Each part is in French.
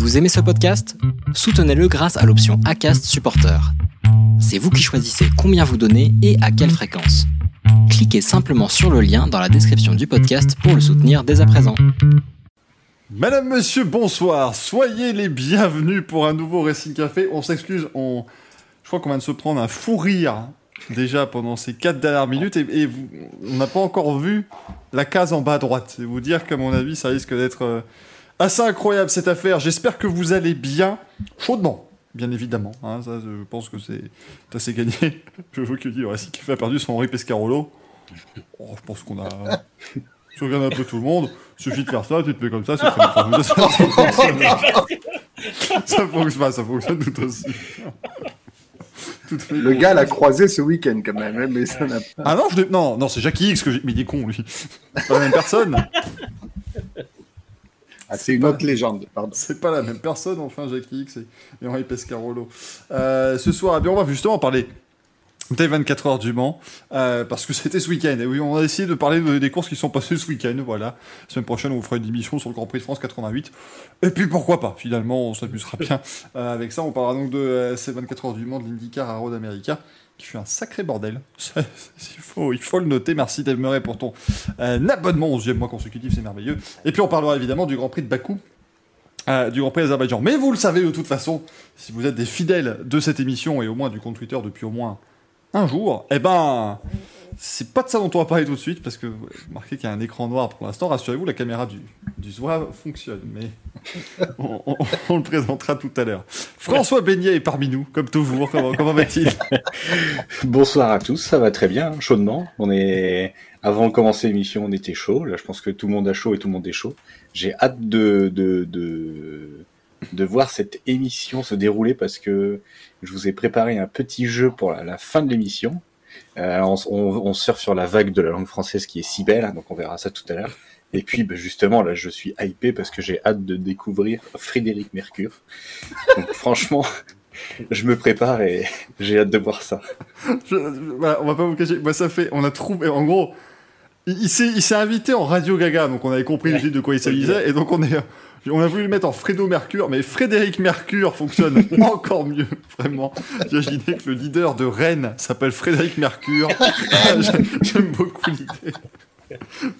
Vous aimez ce podcast? Soutenez-le grâce à l'option ACAST Supporter. C'est vous qui choisissez combien vous donnez et à quelle fréquence. Cliquez simplement sur le lien dans la description du podcast pour le soutenir dès à présent. Madame, monsieur, bonsoir. Soyez les bienvenus pour un nouveau Racing Café. On s'excuse, on... je crois qu'on vient de se prendre un fou rire déjà pendant ces quatre dernières minutes et, on n'a pas encore vu la case en bas à droite. C'est vous dire qu'à mon avis, ça risque d'être euh, assez incroyable cette affaire. J'espère que vous allez bien, chaudement, bien évidemment. Hein, ça, je pense que c'est assez gagné. je veux que dire, Racing Café a perdu son Henri Pescarolo. Oh, je pense qu'on a. Tu regardes un peu tout le monde, suffit de faire ça, tu te mets comme ça. Ça, fonctionne. ça fonctionne, ça fonctionne tout aussi. Le gars l'a croisé ce week-end quand même, hein, mais ça n'a pas. Ah non, je non, non, c'est Jackie X que j'ai. Mais il est con, lui. Pas la même personne. Ah, c'est une autre légende, pardon. C'est pas la même personne, enfin, Jackie X et, Henri Pescarolo. Euh, ce soir, eh bien, on va justement parler des 24 heures du Mans, euh, parce que c'était ce week-end. Et oui, on a essayé de parler des courses qui sont passées ce week-end, voilà. La semaine prochaine, on vous fera une émission sur le Grand Prix de France 88. Et puis, pourquoi pas, finalement, on s'amusera bien euh, avec ça. On parlera donc de ces 24 heures du Mans de l'IndyCar à Road America, qui fut un sacré bordel. il, faut, le noter. Merci Dave Murray pour ton abonnement au 11e mois consécutif, c'est merveilleux. Et puis, on parlera évidemment du Grand Prix de Bakou, du Grand Prix d'Azerbaïdjan. Mais vous le savez de toute façon, si vous êtes des fidèles de cette émission et au moins du compte Twitter depuis au moins un jour, eh ben, c'est pas de ça dont on va parler tout de suite, parce que vous remarquez qu'il y a un écran noir pour l'instant. Rassurez-vous, la caméra du, du fonctionne, mais on, le présentera tout à l'heure. François Beignet est parmi nous, comme toujours. Comment, comment va-t-il? Bonsoir à tous, ça va très bien, chaudement. On est avant de commencer l'émission, on était chaud. Là, je pense que tout le monde a chaud et tout le monde est chaud. J'ai hâte de, de, de, de voir cette émission se dérouler parce que je vous ai préparé un petit jeu pour la, fin de l'émission. Euh, on, on, surfe sur la vague de la langue française qui est si belle, hein, donc on verra ça tout à l'heure. Et puis bah, justement, là, je suis hypé parce que j'ai hâte de découvrir Frédéric Mercure. Donc franchement, je me prépare et j'ai hâte de voir ça. voilà, on va pas vous cacher. Moi, ça fait, on a trouvé, en gros, il, il s'est invité en Radio Gaga, donc on avait compris de quoi il s'agissait, et donc on est, on a voulu le mettre en Fredo Mercure, mais Frédéric Mercure fonctionne encore mieux, vraiment. Imaginez que le leader de Rennes s'appelle Frédéric Mercure. J'aime beaucoup l'idée.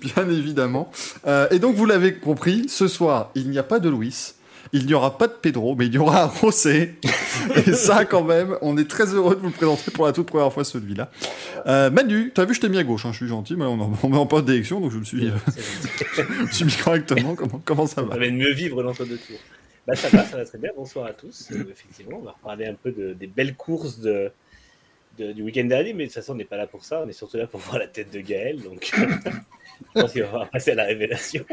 Bien évidemment. Euh, et donc, vous l'avez compris, ce soir, il n'y a pas de Louis. Il n'y aura pas de Pedro, mais il y aura un Rosé. Et ça, quand même, on est très heureux de vous le présenter pour la toute première fois, celui-là. Euh, Manu, tu as vu, je t'ai mis à gauche, hein, je suis gentil, mais on, on met en poste d'élection, donc je me suis, euh, je suis mis correctement. Comment, comment ça va? Ça va de mieux vivre l'entre-deux tours. Bah, ça va, ça va très bien. Bonsoir à tous. Euh, effectivement, on va reparler un peu de, des belles courses de, du week-end dernier, mais de toute façon, on n'est pas là pour ça. On est surtout là pour voir la tête de Gaël. Donc, je pense qu'il va passer à la révélation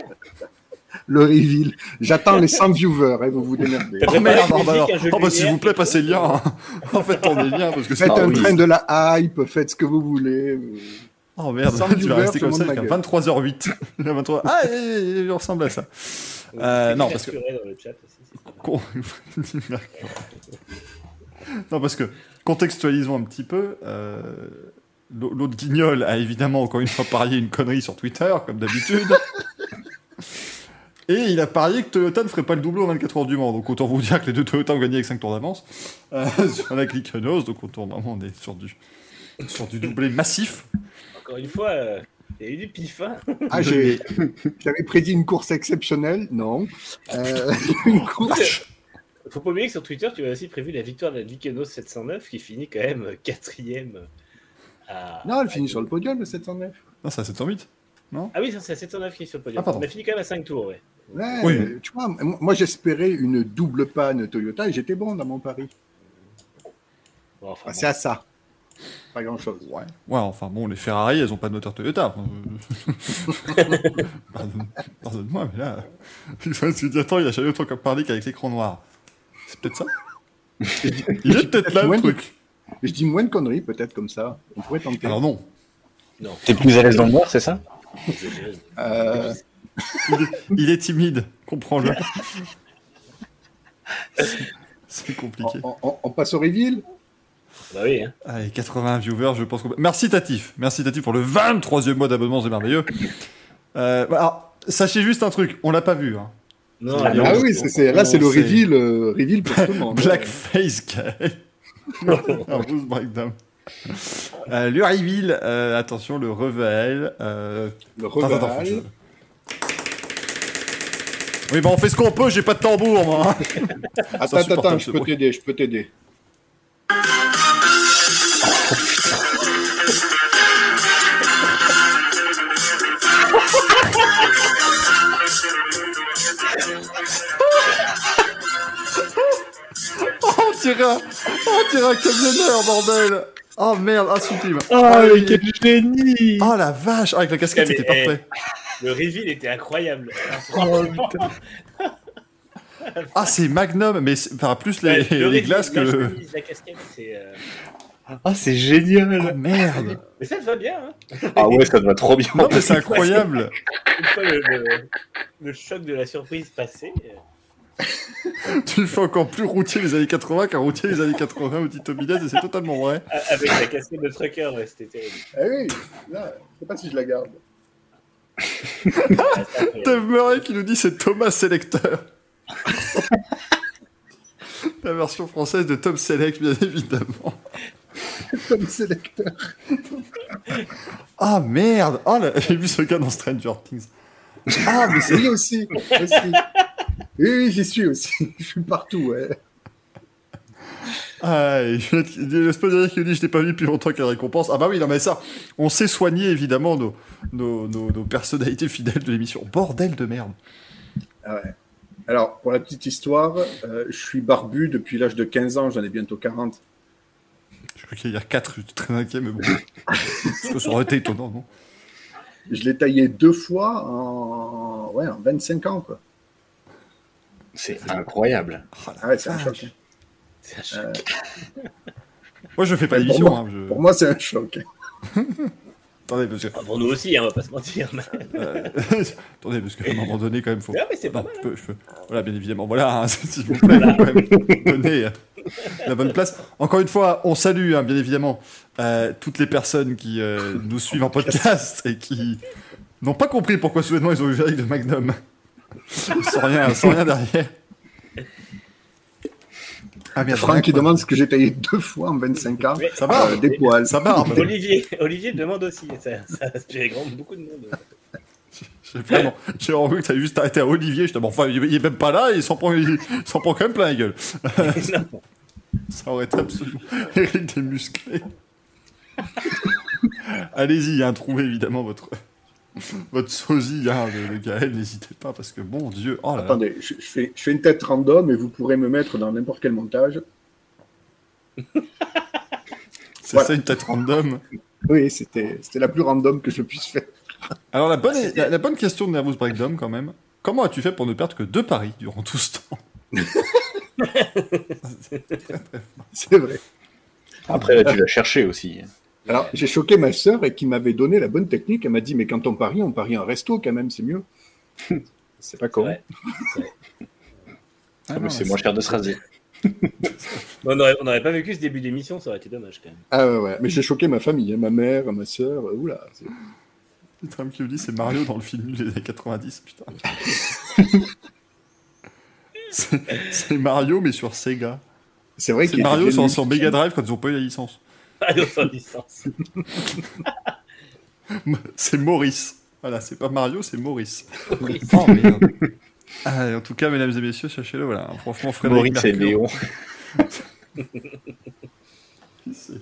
le reveal. J'attends les 100 viewers, hein, vous vous démerdez. Oh merde, oh, bah, oh, bah, s'il vous plaît, passez le lien. en fait, on est liens parce que Faites un train de la hype, faites ce que vous voulez. Oh merde, tu vas rester comme ça jusqu'à 23h08. 23... Ah, il ressemble à ça. Euh, non, parce que. non, parce que contextualisons un petit peu. Euh, L'autre guignol a évidemment encore une fois parié une connerie sur Twitter, comme d'habitude. Et il a parié que Toyota ne ferait pas le doublé en 24 heures du Mans. Donc autant vous dire que les deux Toyota ont gagné avec 5 tours d'avance euh, sur la Click-Nose. Donc autant vraiment on est sur du, sur du doublé massif. Encore une fois, euh, il y a eu du pif. Hein ah, j'avais prédit une course exceptionnelle. Non. Euh, une course. Faut pas oublier que sur Twitter, tu as aussi prévu la victoire de la Click-Nose 709 qui finit quand même quatrième. À... Non, elle finit sur le podium, le 709. Non, c'est à 708 ah oui, c'est 709 qui est sur le podium. Ah, on a fini quand même à 5 tours, ouais. Oui. Tu vois, moi j'espérais une double panne Toyota et j'étais bon dans mon pari. enfin, c'est à ça. Pas grand chose. Ouais. ouais, enfin bon, les Ferrari, elles ont pas de moteur Toyota. Pardonne-moi, mais là. Je me suis dit, attends, il a jamais autant parler qu'avec l'écran noir. C'est peut-être ça Il est peut-être là le truc. Je dis moins de conneries, peut-être comme ça. On pourrait tenter. Alors non. non. T'es plus à l'aise dans le noir, c'est ça? Euh, il, est, timide, comprends-le. C'est compliqué. On, passe au reveal bah oui. Hein. Allez, 80 viewers, je pense qu'on... Merci Tatif. Merci Tatif pour le 23e mois d'abonnement, c'est merveilleux. Euh, bah, sachez juste un truc, on l'a pas vu. Hein. Non, Ah Ah oui, c'est- c'est- là, c'est le reveal, euh, reveal pour tout le monde. Blackface Gaël. Un Bruce Breakdown. Euh, le reveal, euh, attention, le reveal. Euh... Le attends, attends, faut que reveal. je- Oui, bah on fait ce qu'on peut, j'ai pas de tambour, moi. Attends, attends, attends, je peux t'aider, je peux t'aider. Oh, on dirait un, on dirait un camionneur, bordel. Oh merde, ah sublime. Oh, Ah, mais quel génie Oh la vache, ah, avec la casquette, Mais, c'était eh, parfait. Le reveal était incroyable. Oh, putain. Ah, c'est Magnum, mais enfin, plus les, Ouais, le les reveal, glaces que la le. la casquette, c'est. euh, Ah, c'est Oh génial merde. Mais ça te va bien, hein Ah ouais, ça te va trop bien. Non, mais c'est incroyable. Une fois le, le- le choc de la surprise passé. euh, tu le fais encore plus routier les années 80 qu'un routier les années 80 au Tito Bidet, et c'est totalement vrai. Avec la casquette de trucker, ouais, c'était terrible. Ah oui, là, je sais pas si je la garde. Dave Murray qui nous dit c'est Thomas Selecteur. La version française de Tom Select, bien évidemment. Comme sélecteur. Ah merde Oh, là, j'ai vu ce gars dans Stranger Things. Ah, mais c'est. Oui, aussi. aussi. Oui, oui, j'y suis aussi. Je suis partout, ouais. Ah, l'espèce de dire qui nous dit je t'ai pas vu depuis longtemps, quelle récompense. Ah bah oui, non mais ça, on sait soigner évidemment nos, nos, nos, nos personnalités fidèles de l'émission. Bordel de merde. Ah ouais. Alors, pour la petite histoire, euh, je suis barbu depuis l'âge de 15 ans, j'en ai bientôt 40. Je crois qu'il y a 4, je suis très inquiet, mais bon. Parce que ça aurait été étonnant, non? Je l'ai taillé deux fois en, ouais, en 25 ans, quoi. C'est incroyable. Oh, Ah ouais, c'est un choc. Euh, Moi, je fais pas Pour d'émission. moi- Hein, je... Pour moi, c'est un choc. Attendez, parce que... Ah, Pour nous aussi, hein, on va pas se mentir. euh, Attendez, parce qu'à un moment donné, quand même, faut... Non, mais c'est pas Non, mal. je peux, je peux. Voilà, bien évidemment. Voilà, hein, s'il vous plaît, faut quand même donner euh, la bonne place. Encore une fois, on salue, hein, bien évidemment, euh, toutes les personnes qui euh, nous suivent en podcast et qui n'ont pas compris pourquoi soudainement ils ont eu le de Magnum. sans rien, sans rien derrière. Ah merde, Franck qui demande ce que j'ai taillé deux fois en 25 ans. Mais- Ça va, Euh, des poils. ça barbe. Olivier, Olivier demande aussi. Ça, ça, j'ai beaucoup de monde. J'ai vraiment, j'ai vu que t'avais juste arrêté à Olivier. Je bon, enfin, il il est même pas là, il s'en prend, il s'en prend quand même plein la gueule. Ça aurait été absolument Eric des musclés. Allez-y, hein, trouvez évidemment votre, votre sosie hein, de, Gaël, n'hésitez pas, parce que bon Dieu, oh là là. Attendez, je, je fais, je fais une tête random et vous pourrez me mettre dans n'importe quel montage. c'est voilà. ça une tête random? Oui, c'était c'était la plus random que je puisse faire. Alors la bonne, la, la bonne question de Nervous Breakdown quand même, comment as-tu fait pour ne perdre que deux paris durant tout ce temps? C'est vrai. Après, là, tu l'as cherché aussi. Alors, j'ai choqué ma sœur et qui m'avait donné la bonne technique. Elle m'a dit, mais quand on parie, on parie en resto quand même, c'est mieux. C'est pas con. Ouais. Ah non, c'est moins cher de se raser. On n'aurait pas vécu ce début d'émission, ça aurait été dommage quand même. Ah ouais, ouais. Mais j'ai choqué ma famille, hein, ma mère, ma sœur. euh, Oula. c'est- Le tram qui me dit c'est Mario dans le film des années 90, putain. c'est Mario mais sur Sega. C'est vrai C'est qu'il Mario sur, sur Mega Drive quand ils ont pas eu la licence. C'est Maurice. Voilà, c'est pas Mario, c'est Maurice. Oh. Ah, en tout cas, mesdames et messieurs, sachez-le, voilà. Franchement, Frédéric Maurice et Léon. c'est-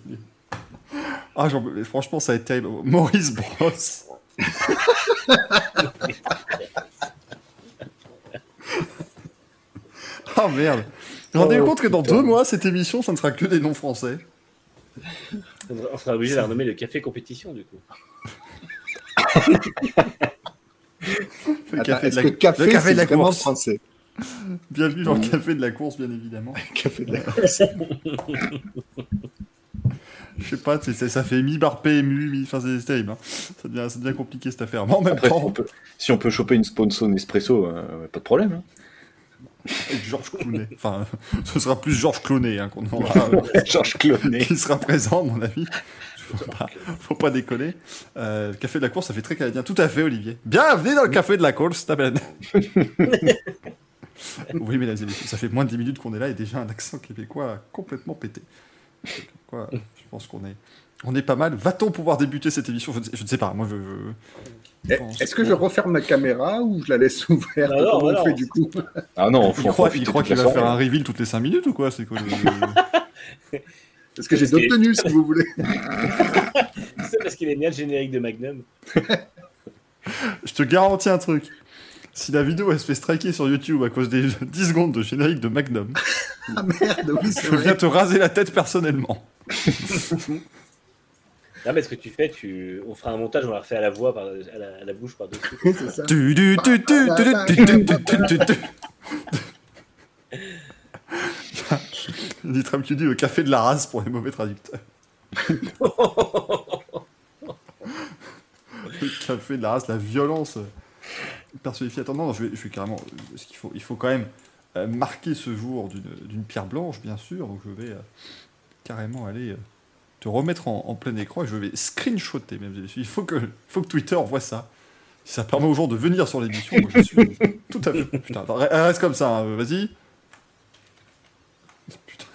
Ah, j'en- franchement, ça a été terrible. Maurice Bros. Ah merde. Rendez-vous Oh, compte que dans deux mois, cette émission, ça ne sera que des noms français. On sera obligé de la renommer le café compétition du coup. Le café de la, que café, le café c'est de la vraiment course. français Bienvenue dans le café de la course, bien évidemment. Café de la course. Je sais pas, ça fait mi-bar PMU, mi... Enfin, c'est terrible. hein. Ça, devient, ça devient compliqué cette affaire. Mais en même Après, si temps, on, peut, si on peut choper une sponsor Nespresso, euh, pas de problème. hein. Avec Georges Clooney. Enfin, ce sera plus Georges Clooney hein, qu'on aura. euh, Georges Clooney. qui sera présent, à mon avis. Faut pas, faut pas déconner. Euh, le café de la course, ça fait très canadien. Tout à fait, Olivier. Bienvenue dans le café de la course, Taben. Oui, mesdames et messieurs, ça fait moins de 10 minutes qu'on est là et déjà un accent québécois complètement pété. Quoi, je pense qu'on est, on est pas mal. Va-t-on pouvoir débuter cette émission? Je ne, sais, je ne sais pas. Moi, je. je Est-ce que je referme ma caméra ou je la laisse ouverte non, Comment on fait du coup Ah non, Il croit, qu'il la va faire un reveal toutes les 5 minutes ou quoi C'est quoi le- Parce que j'ai d'autres tenues si vous voulez. C'est parce qu'il aime bien le générique de Magnum. Je te garantis un truc. Si la vidéo elle se fait striker sur YouTube à cause des 10 secondes de générique de Magnum, Ah merde, oui, c'est je viens vrai. te raser la tête personnellement. Non, mais ce que tu fais, tu... on fera un montage, on la refait à la voix, par... à, la... à la bouche par-dessus. c'est ça. Tu, tu, tu, tu, tu, tu, tu, tu, tu, tu, tu. Nitram qui dit le café de la race pour les mauvais traducteurs. le café de la race, la violence euh, personnifiée. Attends, non, je vais, je vais carrément. Parce qu'il faut, il faut quand même euh, marquer ce jour d'une d'une pierre blanche, bien sûr. Donc je vais euh, carrément aller euh, te remettre en, en plein écran et je vais screenshotter, messieurs. Il faut que, il faut que Twitter voit ça. Si ça permet aux gens de venir sur l'émission, moi je suis tout à fait. Putain, attends, re- reste comme ça, hein, vas-y. Putain.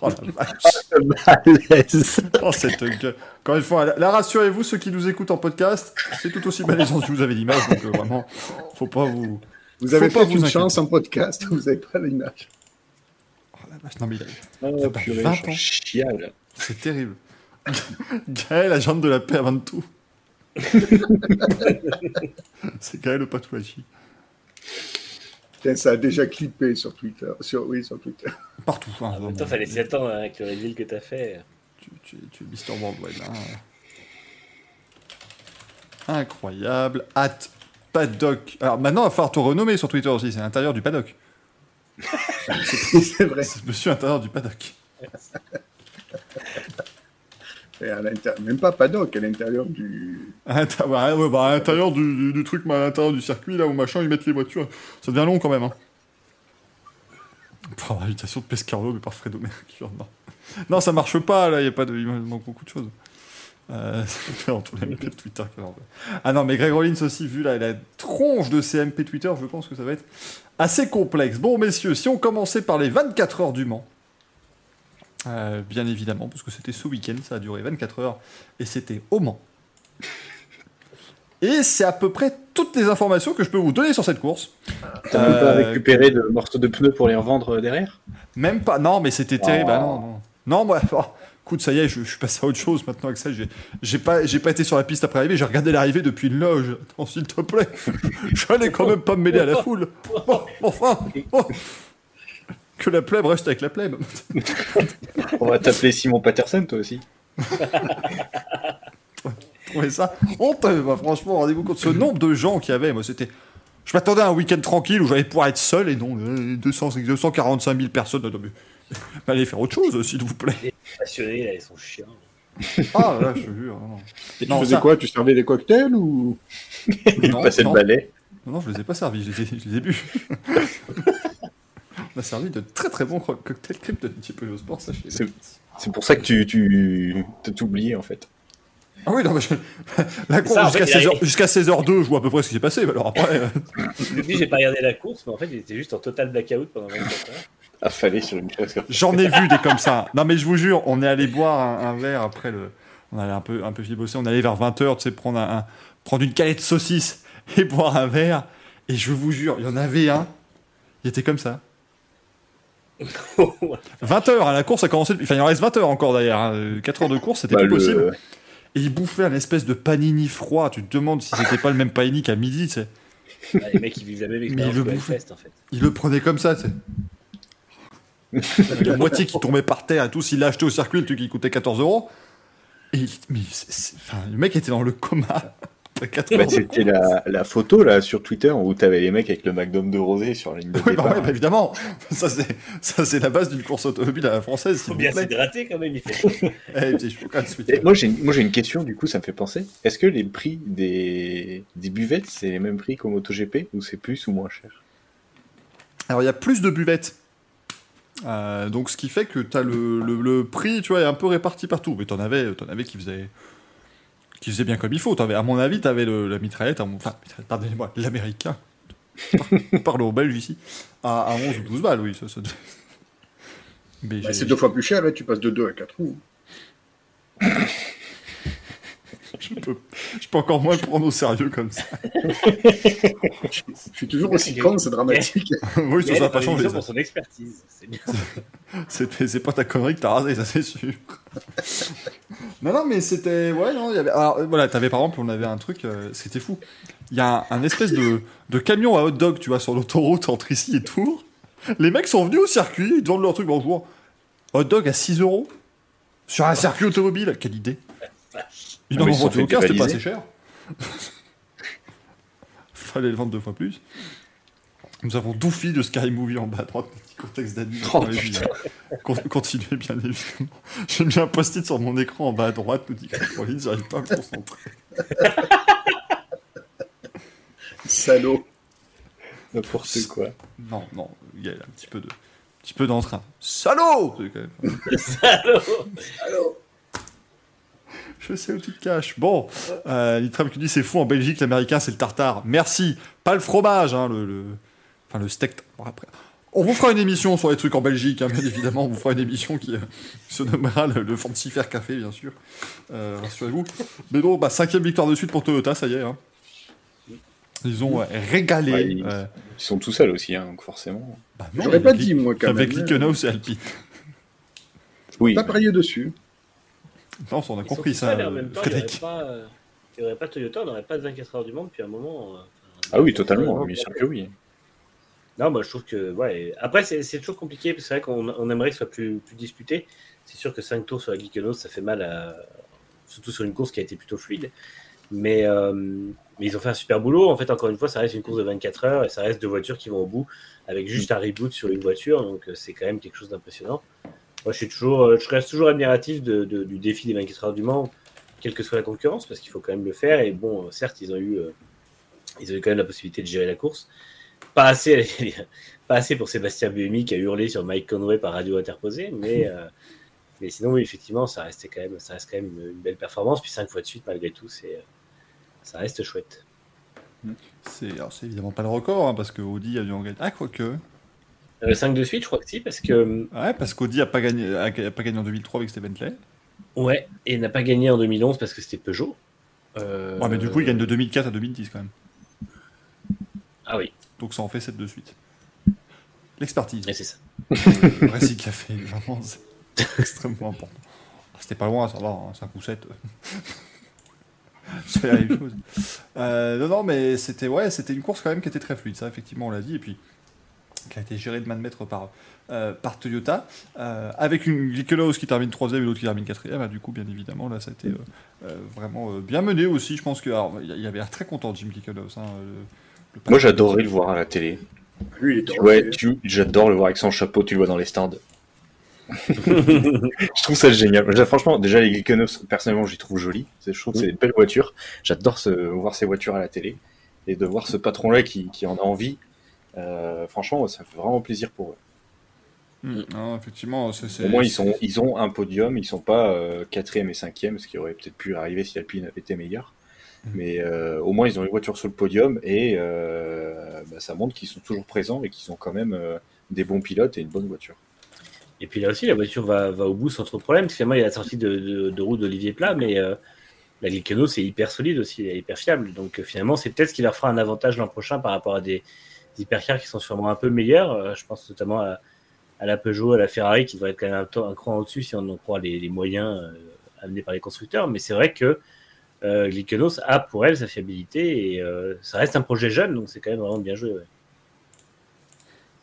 Oh la vache. Malaise. Oh, cette gueule. Encore une fois, là, rassurez-vous, ceux qui nous écoutent en podcast, c'est tout aussi malaisant si vous avez l'image, donc euh, vraiment, faut pas vous. Vous avez Faut pas vous une inquiéter. chance en podcast, vous n'avez pas l'image. Oh la vache, non mais il a- Oh, purée, 20 je ans. chiale. c'est terrible. Gaël, agent de la paix à 22. c'est Gaël le patouachi. Tiens, ça a déjà clippé sur Twitter. Sur, oui, sur Twitter. Partout. hein, En même vraiment. temps, fallait s'y attendre hein, avec le reveal que t'as fait. Tu, tu, tu es Mister Worldwide. Hein. Incroyable. At Paddock. Alors maintenant, il va falloir te renommer sur Twitter aussi. C'est l'intérieur du paddock. C'est vrai. C'est monsieur intérieur du paddock. Et à l'inter- Même pas paddock, à l'intérieur du. À ouais, bah, l'intérieur du, du- du truc, mais à l'intérieur du circuit, là où machin, ils mettent les voitures. Ça devient long quand même. Hein. Pour l'invitation de Pescarolo, mais par Fredo Mercure. Non. non, ça marche pas, là, il y a pas de... il manque beaucoup de choses. Euh, de Twitter. Ah non, mais Greg Rollins aussi, vu la, la tronche de CMP Twitter, je pense que ça va être assez complexe. Bon, messieurs, si on commençait par les 24 heures du Mans, euh, bien évidemment, parce que c'était ce week-end, ça a duré 24 heures, et c'était au Mans. Et c'est à peu près toutes les informations que je peux vous donner sur cette course. T'as même pas Euh, récupéré de morceaux de pneus pour les revendre derrière? Même pas, non, mais c'était terrible. Oh. Ah non, non. Non, moi, oh, écoute, ça y est, je, je suis passé à autre chose maintenant avec ça. J'ai, j'ai pas, j'ai pas été sur la piste après l'arrivée, j'ai regardé l'arrivée depuis une loge. S'il te plaît, j'allais quand même pas me mêler à la foule. Enfin, que la plèbe reste avec la plèbe. On va t'appeler Simon Patterson, toi aussi. trouvez ça honteux, moi, franchement, rendez-vous compte ce nombre de gens qu'il y avait. Moi, c'était. Je m'attendais à un week-end tranquille où j'allais pouvoir être seul et non, euh, 200, 245 000 personnes. Non, mais, mais allez faire autre chose, s'il vous plaît. Passionné, là, ils sont chiants. Ah, là, je te jure. non, non. Et tu Non, faisais ça- quoi? Tu servais des cocktails ou Il Non, passait non. le balai. Non, non, je les ai pas servis, je les ai, je les ai bu. On a servi de très très bons cocktails crypto de type Sport, sachez. C'est- C'est pour ça que tu tu t'as oublié en fait. Ah oui, non, mais je... la course jusqu'à fait, il 16h, arrive. jusqu'à 16h02, je vois à peu près ce qui s'est passé, mais alors après. euh, j'ai pas regardé la course, mais en fait, il était juste en total blackout pendant 24 heures. Affalé sur une chaise. J'en ai vu des comme ça. Non, mais je vous jure, on est allé boire un, un verre après le. On allait un peu, un peu fibosser, on allait vers 20h, tu sais, prendre, un, un- prendre une calette de saucisse et boire un verre. Et je vous jure, il y en avait un, il était comme ça. 20h, hein, la course a commencé. Enfin, il en reste 20h encore d'ailleurs. 4 heures de course, c'était Bah, plus le- possible. Et il bouffait un espèce de panini froid. Tu te demandes si c'était pas le même panini qu'à midi, tu sais. Les mecs, ils vivent la même expérience le que bouffe. Hellfest, en fait. Il le prenait comme ça, tu sais. La moitié qui tombait par terre et tout. S'il l'a acheté au circuit, le truc qui coûtait 14 euros. Et il- mais c'est- c'est- enfin, le mec était dans le coma. Après 4 Bah, heures. C'était la, la photo là sur Twitter où t'avais les mecs avec le McDom de rosé sur la ligne de Oui, bah ouais, bah évidemment. Ça, c'est, ça, c'est la base d'une course automobile à la française, Faut bien s'hydrater quand même, il fait. Eh. Et moi j'ai une question du coup ça me fait penser. Est-ce que les prix des, des buvettes c'est les mêmes prix qu'au MotoGP ou c'est plus ou moins cher? Alors, il y a plus de buvettes. Euh, donc, ce qui fait que t'as le, le, le prix, tu vois, est un peu réparti partout. Mais t'en avais, t'en avais qui faisaient, qui faisaient bien comme il faut. T'avais, à mon avis, t'avais le, la mitraillette, enfin, pardonnez-moi, l'américain. parle aux Belges ici, à, à 11 ou 12 balles, oui. Ça, ça... Bah, c'est deux fois plus cher, hein, tu passes de 2 à 4 roues. je, peux, je peux encore moins le prendre au sérieux comme ça. je, suis toujours aussi con, c'est dramatique. oui, ça n'a pas changé. pour son expertise, c'est bien. c'est pas ta connerie que t'as rasé, ça c'est sûr. non, non, mais c'était. Ouais, non, il y avait. Alors, voilà, t'avais par exemple, on avait un truc, euh, c'était fou. Il y a un, espèce de, de, camion à hot dog, tu vois, sur l'autoroute entre ici et Tours. Les mecs sont venus au circuit, ils te vendent leur truc, bonjour. Hot dog à 6 euros Sur un circuit automobile Quelle idée Ils en ont vendu aucun, c'était pas assez cher. Fallait le vendre deux fois plus. Nous avons Doufy de Sky Movie en bas à droite, petit contexte d'animation. Oh, Continuez bien évidemment. J'ai mis un post-it sur mon écran en bas à droite, nous dit j'arrive pas à me concentrer. Salaud. N'importe quoi. Non, non, il y a un petit peu de, un petit peu d'entrain. Salaud Salaud Salaud je sais où tu te caches. Bon, euh, qui dit c'est fou en Belgique, l'américain c'est le tartare. Merci. Pas le fromage, hein, le, enfin le steak. après. On vous fera une émission sur les trucs en Belgique, hein, bien évidemment. On vous fera une émission qui euh, se nommera le, le Café, bien sûr. Euh, rassurez-vous. Mais donc, bah, cinquième victoire de suite pour Toyota, ça y est. Hein. Ils ont régalé. ils, sont tout seuls aussi, hein, donc forcément. Bah J'aurais pas dit, moi, quand avec même. Avec Likenhouse et Alpine. Oui. Pas parié dessus. Non, on a compris ça. En même temps, Frédéric. Il n'y aurait, pas Toyota, on n'aurait pas de 24 heures du monde depuis un moment. Euh, ah oui, totalement, bien sûr que oui. Non, moi je trouve que. Ouais. Après, c'est toujours compliqué, parce que c'est vrai qu'on aimerait que ce soit plus, plus disputé. C'est sûr que 5 tours sur la Geekenos, ça fait mal, à... surtout sur une course qui a été plutôt fluide. Mais, euh, mais, ils ont fait un super boulot. En fait, encore une fois, ça reste une course de 24 heures et ça reste deux voitures qui vont au bout avec juste un reboot sur une voiture. Donc, euh, c'est quand même quelque chose d'impressionnant. Moi, je, suis toujours, euh, je reste toujours admiratif de, du défi des 24 heures du Mans, quelle que soit la concurrence, parce qu'il faut quand même le faire. Et bon, euh, certes, ils ont eu, euh, ils ont eu quand même la possibilité de gérer la course. Pas assez, pas assez pour Sébastien Buemi qui a hurlé sur Mike Conway par radio interposée, mais, mais sinon, oui, effectivement, ça, restait quand même, ça reste quand même une, belle performance. Puis cinq fois de suite, malgré tout, c'est, ça reste chouette. C'est, c'est évidemment pas le record, hein, parce que Audi a dû en gagner. Ah, quoique. 5 euh, de suite, je crois que si, parce que. Ouais, parce qu'Audi n'a pas, gagné, a, pas gagné en 2003 avec c'était Bentley. Ouais, et n'a pas gagné en 2011 parce que c'était Peugeot. Euh, ouais, mais du coup, il gagne de 2004 à 2010 quand même. Ah oui. Donc ça en fait 7 de suite. L'expertise. Et c'est ça. Le récit café, vraiment, c'est extrêmement important. C'était pas loin, ça va, 5 hein, ou 7. c'est la même chose. Euh, non, non, mais c'était ouais, c'était une course quand même qui était très fluide, ça, effectivement, on l'a dit. Et puis, qui a été géré de main de maître par, euh, par Toyota, euh, avec une Glickenhaus qui termine 3 et l'autre qui termine 4 bah, Du coup, bien évidemment, là, ça a été euh, vraiment bien mené aussi. Je pense qu'il y avait l'air très content, Jim Glickenhaus. Hein, Moi, j'adorais le voir à la télé. Lui, ouais, j'adore le voir avec son chapeau, tu le vois dans les stands. je trouve ça génial. franchement, déjà, les Glickenhaus, personnellement, je les trouve jolis. Je trouve que c'est une belle voiture. J'adore voir ces voitures à la télé et de voir ce patron-là qui, qui en a envie franchement, ça fait vraiment plaisir pour eux. Hmm. effectivement, Au moins, ils, sont, ils ont un podium, ils sont pas euh, quatrième et cinquième, ce qui aurait peut-être pu arriver si Alpine avait été meilleur. Hmm. Mais euh, au moins, ils ont une voiture sur le podium et bah, ça montre qu'ils sont toujours présents et qu'ils sont quand même des bons pilotes et une bonne voiture. Et puis là aussi, la voiture va, va au bout sans trop de problème. Finalement, il y a la sortie de, de, route d'Olivier Plat, mais la Glicano, c'est hyper solide aussi, elle est hyper fiable. Donc finalement, c'est peut-être ce qui leur fera un avantage l'an prochain par rapport à des, hypercars qui sont sûrement un peu meilleurs. Euh, je pense notamment à, la Peugeot, à la Ferrari, qui devrait être quand même un, un cran au-dessus si on en croit les, moyens euh, amenés par les constructeurs. Mais c'est vrai que euh, a pour elle sa fiabilité et euh, ça reste un projet jeune, donc c'est quand même vraiment bien joué.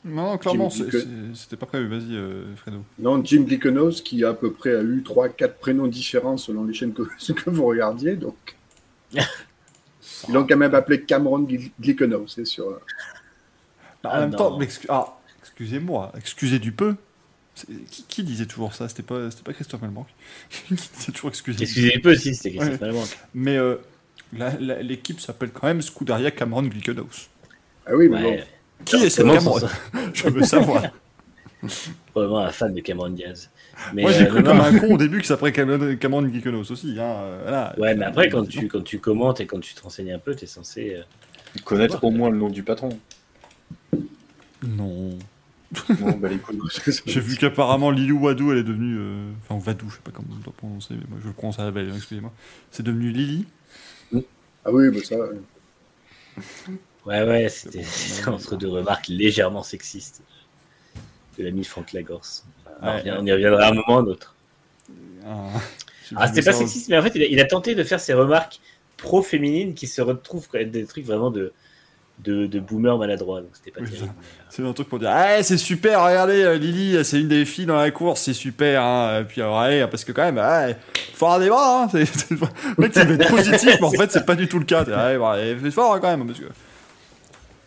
Non, clairement, c'était pas prévu. Vas-y, Fredo. Non, Jim Glickenhaus, qui à peu près a eu 3-4 prénoms différents selon les chaînes que, que vous regardiez. Donc, ils l'ont quand même appelé Cameron Glickenhaus, c'est sûr. Bah, en ah, même temps, ah, excusez-moi, excusez du peu. Qui, disait toujours ça? C'était pas, pas Christophe Malbank qui disait toujours excusez. Excusez du peu, si, c'était Christophe ouais. Mais euh, l'équipe s'appelle quand même Scuderia Cameron Glickenhaus. Ah oui, mais bon. Qui est Cameron? Je veux savoir. Probablement un fan de Cameron Diaz. Mais Moi, j'ai euh, cru comme un con au début que ça s'appelait Cameron Glickenhaus aussi. Hein, euh, voilà. Ouais, mais après, quand tu, quand tu commentes et quand tu te renseignes un peu, tu es censé. Connaître au moins le nom du patron. Non. Bon, bah. J'ai vu qu'apparemment Lilou Wadou, elle est devenue. euh, Enfin, Vadou, je sais pas comment on doit prononcer, mais moi je le prononce à la belle, excusez-moi. C'est devenu Lily. Ah oui, mais ça. ouais. Ouais, ouais, c'était entre deux remarques légèrement sexistes de l'ami Franck Lagorce. Enfin, Ouais. on, y- y reviendra à un moment ou un autre. Ah, Ah, c'était pas sexiste, mais en fait, il a, il a tenté de faire ces remarques pro-féminines qui se retrouvent quand même des trucs vraiment de, de, de boomer maladroit. Donc c'était pas Oui, terrible. C'est un truc pour dire Ah, c'est super, regardez, euh, Lily, c'est une des filles dans la course, c'est super. Hein. Et puis, alors, allez, parce que quand même, ah, faut avoir des bras. Hein. C'est- c'est- Le mec, il veut être positif, mais en fait, c'est pas du tout le cas. T'es, Allez, bah, allez, fais fort hein, quand même. Parce que...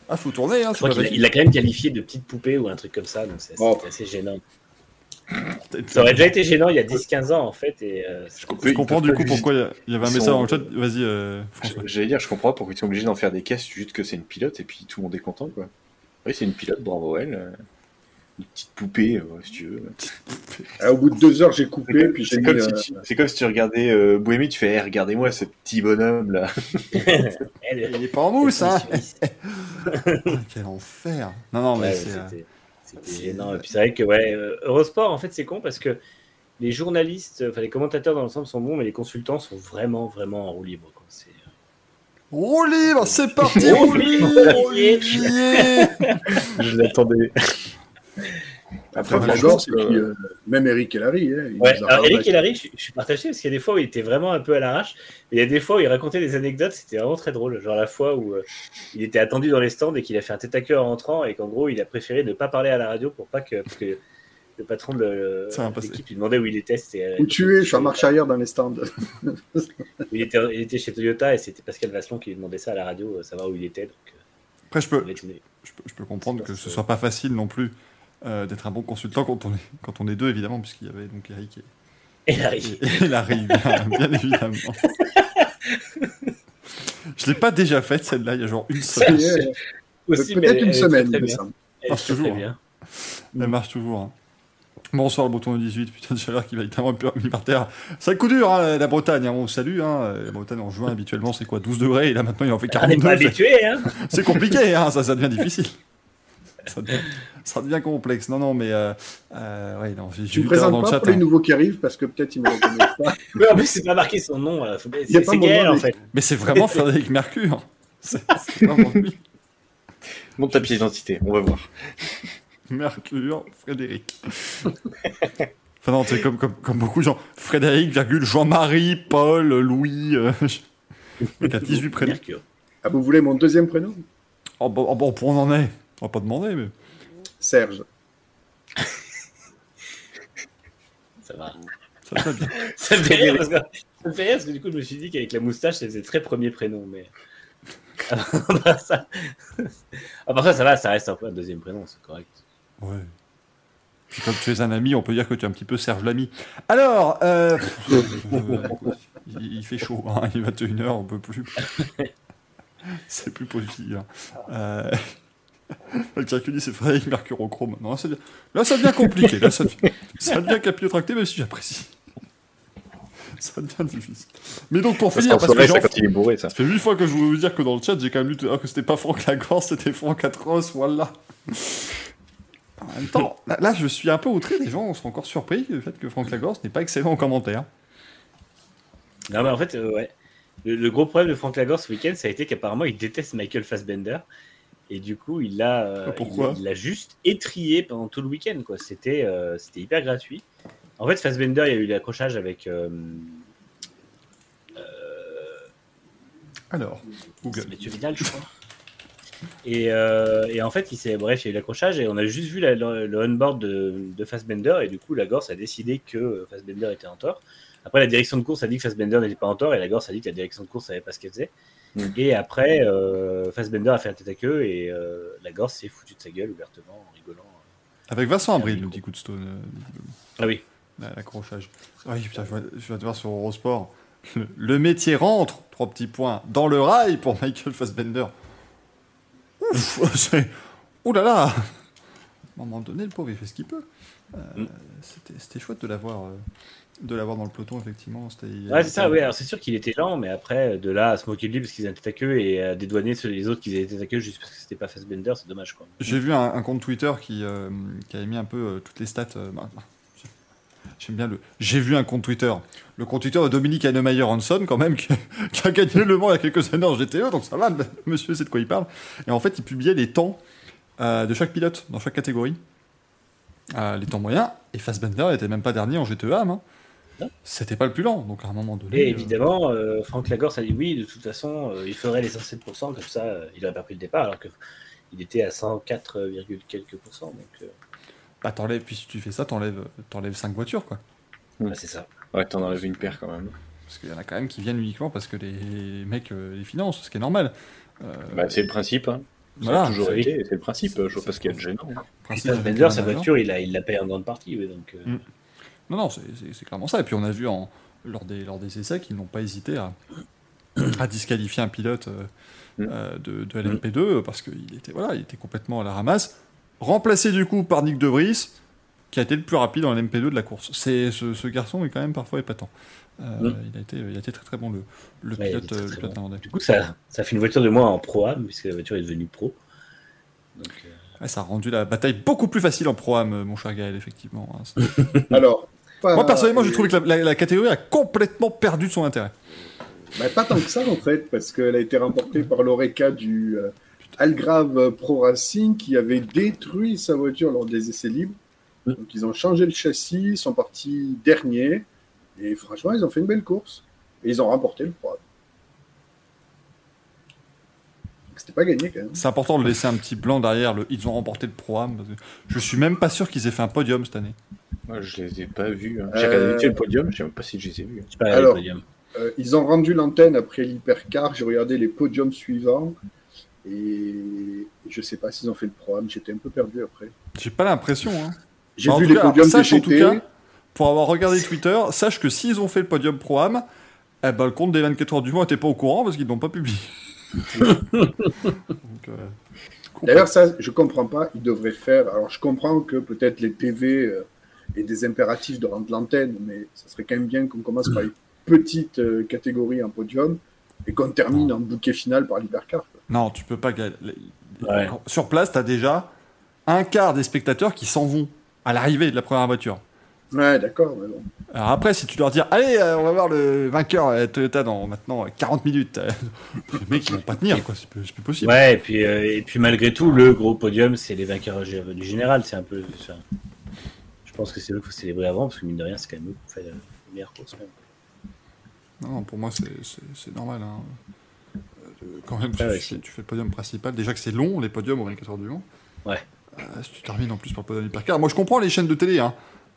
Ah, faut tourner, hein, Je crois qu'il a, il l'a quand même qualifié de petite poupée ou un truc comme ça, donc c'est Oh. assez gênant. Ça aurait déjà été gênant il y a 10-15 ans en fait. Et, euh, Je comprends du coup pourquoi il y avait un message sont- dans le chat. Vas-y, euh. J'allais dire, je comprends pourquoi ils sont obligés d'en faire des caisses juste que c'est une pilote et puis tout le monde est content, quoi. Oui, c'est une pilote, bravo elle. euh, Une petite poupée, euh, si tu veux. Ah, au bout de deux heures, j'ai coupé, puis C'est comme, euh, si tu- c'est comme si tu regardais euh, Bohémie, tu fais, Eh, regardez-moi ce petit bonhomme là. Il est pas en mousse, hein Suisse. Quel enfer Non, non, mais Ouais, c'est. Euh, c'était- gênant. Et puis c'est vrai que ouais, euh, Eurosport, en fait, c'est con parce que les journalistes, enfin les commentateurs dans l'ensemble sont bons, mais les consultants sont vraiment, vraiment en roue libre. quoi. C'est- Roue libre, c'est parti, Roue roue libre, je l'attendais. Après, Flagor, puis, euh, même Eric Hellary. Hein, Ouais, alors Eric. Hellary, je, je suis partagé parce qu'il y a des fois où il était vraiment un peu à l'arrache. mais Il y a des fois où il racontait des anecdotes, c'était vraiment très drôle. Genre la fois où euh, il était attendu dans les stands et qu'il a fait un tête à queue en rentrant et qu'en gros il a préféré ne pas parler à la radio pour pas que. Parce que le patron de l'équipe lui demandait où il était. c'était- Où tu es Je suis à marche arrière dans les stands. Il était, il était chez Toyota et c'était Pascal Vasselon qui lui demandait ça à la radio, euh, savoir où il était. Donc, euh, Après, je peux, je peux, je peux comprendre que ce soit pas facile non plus euh, d'être un bon consultant quand on est, quand on est deux, évidemment, puisqu'il y avait donc Eric et, Hellary. et, et Larry, bien, bien évidemment. Je l'ai pas déjà faite celle-là, il y a genre une semaine. Peut-être une semaine, semble. Elle marche toujours, bien. Elle marche toujours. hein. Bonsoir le bouton de 18, putain de chaleur qui va littéralement mis par terre. C'est un coup dur, hein, la Bretagne, hein, on salue. Hein. La Bretagne en juin, habituellement, c'est quoi? 12 degrés, et là maintenant il en fait On n'est 42. pas c'est- habitué, hein C'est compliqué, hein, ça, ça devient difficile. Ça devient, ça devient complexe. Non, non, mais euh, euh, ouais, non, j'ai Tu me tard dans présentes le pas chat. pour les hein. nouveaux qui arrivent parce que peut-être ils ne me reconnaissent pas. Mais en plus, c'est pas marqué son nom. euh, y a C'est pas Gaël, en fait. Mais c'est vraiment Frédéric Mercure. C'est vraiment lui. Monte ta pièce d'identité, on va voir. Mercure, Frédéric. Enfin non, c'est comme, comme, comme beaucoup de gens. Frédéric, virgule, Jean-Marie, Paul, Louis. Euh, le gars, 18 prénoms. Mercure. Ah, vous voulez mon deuxième prénom? Oh, bon, oh, bon, on en est. On va pas demander, mais. Serge. Ça va. Ça va bien. Ça me fait rire parce que, ça me fait rire parce que du coup, je me suis dit qu'avec la moustache, ça faisait très premier prénom. Mais. à part ça, part ça, ça va, ça reste un peu un deuxième prénom, c'est correct. Ouais. Puis comme tu es un ami, on peut dire que tu es un petit peu Serge l'ami. Alors, euh, euh, il, il fait chaud, hein, il est 21h, on peut plus. C'est plus possible. hein. Euh... Le calcul c'est Frédéric Mercurochrome. Non, là, ça devient, là, ça devient compliqué. Là, ça devient, ça devient capillotracté, même si j'apprécie. Ça devient difficile. Mais donc, pour finir, se parce que ça quand il est bourré, ça. ça fait huit fois que je voulais vous dire que dans le chat, j'ai quand même lu l'heure que c'était pas Franck Lagorce, c'était Franck Atros, voilà. En même temps, là, là, je suis un peu outré, les gens sont encore surpris du fait que Franck Lagorce n'est pas excellent en commentaire. Non, mais en fait, euh, ouais. Le, le gros problème de Frank Lagorce ce week-end, ça a été qu'apparemment, il déteste Michael Fassbender. Et du coup, il l'a euh, Pourquoi il- il l'a juste étrié pendant tout le week-end. quoi. C'était euh, c'était hyper gratuit. En fait, Fassbender, il y a eu l'accrochage avec. euh, Alors, Google. Mathieu Vidal, je crois. Et, et en fait, il s'est, bref, il y a eu l'accrochage et on a juste vu la- le, le on-board de, de Fassbender et du coup, la Gorse a décidé que Fassbender était en tort. Après, la direction de course a dit que Fassbender n'était pas en tort et la Gorse a dit que la direction de course savait pas ce qu'elle faisait. Et après, euh, Fassbender a fait un tête à queue et euh, la Gorse s'est foutue de sa gueule ouvertement en rigolant. Avec Vincent Abril, nous dit Goodstone, Ah oui. euh, l'accrochage. Oui, putain, je vais, te voir sur Eurosport. Le, le métier rentre, trois petits points, dans le rail pour Michael Fassbender. Ouf, c'est... Ouh là là à un moment donné, le pauvre, il fait ce qu'il peut. Euh, Mm. c'était, c'était chouette de l'avoir, euh, de l'avoir dans le peloton, effectivement. Ouais, c'est ça, oui. Alors, c'est sûr qu'il était lent, mais après, de là à se moquer de lui parce qu'ils étaient à queue et à dédouaner ceux- les autres qui étaient à queue juste parce que c'était pas Fassbender, c'est dommage, quoi. J'ai vu un, un compte Twitter qui, euh, qui avait mis un peu euh, toutes les stats. euh, bah, bah, J'aime bien le. J'ai vu un compte Twitter. Le compte Twitter de Dominique Hannemeyer Hanson, quand même, qui, qui a gagné le Mans il y a quelques années en GTE, donc ça va, monsieur sait de quoi il parle. Et en fait, il publiait les temps euh, de chaque pilote dans chaque catégorie. Les temps moyens, et Fassbender n'était même pas dernier en GTE AM. hein. C'était pas le plus lent, donc à un moment donné. Et euh, évidemment, euh, Franck Lagorce a dit oui, de toute façon, euh, il ferait les 107%, comme ça, euh, il aurait pas pris le départ, alors qu'il était à 104, quelques pourcents. Donc, euh, bah, t'enlèves, puis si tu fais ça, t'enlèves, t'enlèves 5 voitures, quoi. bah, c'est ça. Ouais, t'en enlèves une paire quand même. Parce qu'il y en a quand même qui viennent uniquement parce que les mecs euh, les financent, ce qui est normal. Euh, Bah, c'est le principe. Hein. Ça Voilà, a toujours été, c'est le principe. Je vois pas ce qu'il y a de gênant. hein. Sa voiture, il la il la paye en grande partie. oui, donc, euh, Mm. Non, non, c'est- clairement ça. Et puis on a vu en, lors, des, lors des essais qu'ils n'ont pas hésité à, à disqualifier un pilote euh, Mm. euh, de, de LMP2 parce qu'il était, voilà, il était complètement à la ramasse. Remplacé du coup par Nick De Vries, qui a été le plus rapide dans l'MP2 de la course. C'est, ce, ce garçon est quand même parfois épatant. Euh, Mm. il, a été, il a été très très bon, le, le Ouais, pilote, très, le très pilote bon. néerlandais. Du coup, ça, ça fait une voiture de moins en Pro-Am, puisque la voiture est devenue Pro. Donc, euh, Ouais, ça a rendu la bataille beaucoup plus facile en pro-am, euh, mon cher Gaël, effectivement. hein. Alors, pas- Moi, personnellement, j'ai trouvé que la, la- la catégorie a complètement perdu de son intérêt. Bah, pas tant que ça en fait, parce qu'elle a été remportée par l'Oreca du euh, Algrave Pro Racing qui avait détruit sa voiture lors des essais libres. Donc ils ont changé le châssis, ils sont partis derniers, et franchement ils ont fait une belle course. Et ils ont remporté le Pro. Donc, C'était pas gagné quand même. C'est important de laisser un petit blanc derrière. Le, ils ont remporté le pro-am. parce que Je suis même pas sûr qu'ils aient fait un podium cette année. Moi, je les ai pas vus. hein. J'ai Euh, regardé le podium, je sais même pas si je les ai vus. Alors, le. Euh, ils ont rendu l'antenne après l'hypercar, j'ai regardé les podiums suivants, et je sais pas s'ils ont fait le programme, j'étais un peu perdu après. J'ai pas l'impression. Hein. J'ai Bah, vu les cas, podiums sache en tout cas, pour avoir regardé Twitter, sache que s'ils ont fait le podium pro-am, eh ben, le compte des 24 heures du Mans était pas au courant parce qu'ils l'ont pas publié. Euh, D'ailleurs, ça, je comprends pas. Ils devraient faire. Alors, je comprends que peut-être les TV euh, aient des impératifs de rendre l'antenne, mais ça serait quand même bien qu'on commence par les petites euh, catégories en podium et qu'on termine en bouquet final par l'hypercar. Non, tu peux pas. Ouais. Sur place, tu as déjà un quart des spectateurs qui s'en vont à l'arrivée de la première voiture. Ouais, d'accord. bon. Alors après, si tu leur dis, allez, euh, on va voir le vainqueur euh, Toyota dans maintenant euh, 40 minutes, euh, les mecs ils vont pas tenir, quoi. C'est plus, plus possible. Ouais, et puis, euh, et puis malgré tout, le gros podium, c'est les vainqueurs du général. C'est un peu. ça. Je pense que c'est eux qu'il faut célébrer avant, parce que mine de rien, c'est quand même eux qui ont fait la meilleure course. Même. Non, pour moi, c'est- normal. hein. Euh, Quand même, Ah ouais, tu, fais le podium principal. Déjà que c'est long, les podiums au 24 heures du Mans. Ouais. Euh, si tu termines en plus par le podium hypercar. Moi, je comprends les chaînes de télé. Hein.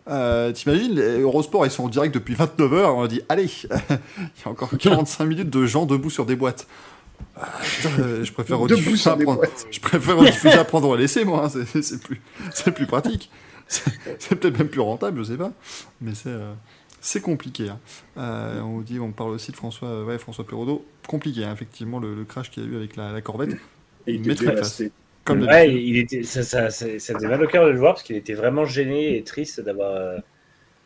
Euh, T'imagines, Eurosport, ils sont en direct depuis 29h. On a dit, allez, il y a encore 45 minutes de gens debout sur des boîtes. Ah, putain, euh, je préfère rediffuser à prendre-. Je préfère rediffuser à prendre ou à laisser, moi. hein. C'est- plus, c'est plus pratique. C'est peut-être même plus rentable, je sais pas. Mais c'est euh, compliqué. hein. Euh, on dit, on parle aussi de François, euh, ouais, François Perraudot. Compliqué, hein, effectivement, le, le crash qu'il y a eu avec la, la Corvette. Et il Mais était très dévasté. Comme ouais, il était, ça, ça, ça, ça faisait mal au cœur de le voir, parce qu'il était vraiment gêné et triste d'avoir. euh,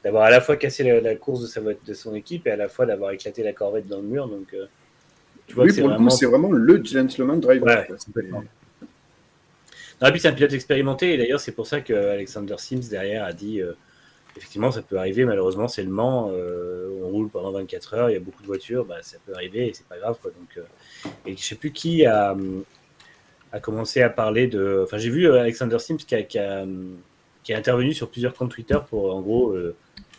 D'avoir à la fois cassé la, la course de, sa, de son équipe et à la fois d'avoir éclaté la corvette dans le mur. Donc, euh, tu vois Oui, pour le vraiment. coup, c'est vraiment le gentleman driver. Ouais, et puis c'est un pilote expérimenté, et d'ailleurs c'est pour ça que Alexander Sims derrière a dit euh, effectivement ça peut arriver, malheureusement c'est le Mans, euh, on roule pendant 24 heures, il y a beaucoup de voitures, bah, ça peut arriver et c'est pas grave. Quoi, donc, euh, et je sais plus qui a, commencé à parler de. Enfin j'ai vu Alexander Sims qui a, intervenu sur plusieurs comptes Twitter pour en gros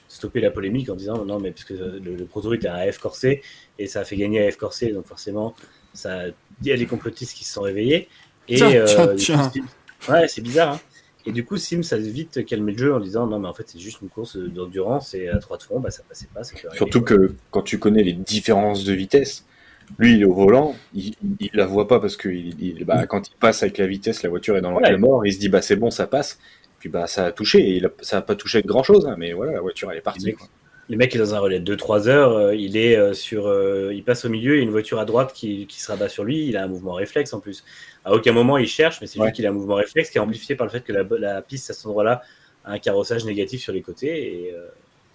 stopper la polémique en disant non mais parce que le, le proto était un AF corsé et ça a fait gagner AF corsé donc forcément ça il y a des complotistes qui se sont réveillés et Tiens, euh, tiens, coup, ouais c'est bizarre hein. et du coup Sims a vite calmé le jeu en disant non mais en fait c'est juste une course d'endurance et à trois de front bah ça passait pas Surtout que quand tu connais les différences de vitesse, lui il est au volant, il, il la voit pas parce que il, il- bah, quand il passe avec la vitesse, la voiture est dans l'angle Ouais. mort, il se dit bah c'est bon ça passe, puis bah ça a touché, et il a- ça a pas touché de grand chose, mais voilà la voiture elle est partie. quoi. Le mec est dans un relais de 2-3 heures, euh, il est euh, sur, euh, il passe au milieu, il y a une voiture à droite qui, qui, se rabat sur lui, il a un mouvement réflexe en plus. À aucun moment il cherche, mais c'est ouais. juste qu'il a un mouvement réflexe qui est amplifié par le fait que la, la piste à cet endroit-là a un carrossage négatif sur les côtés et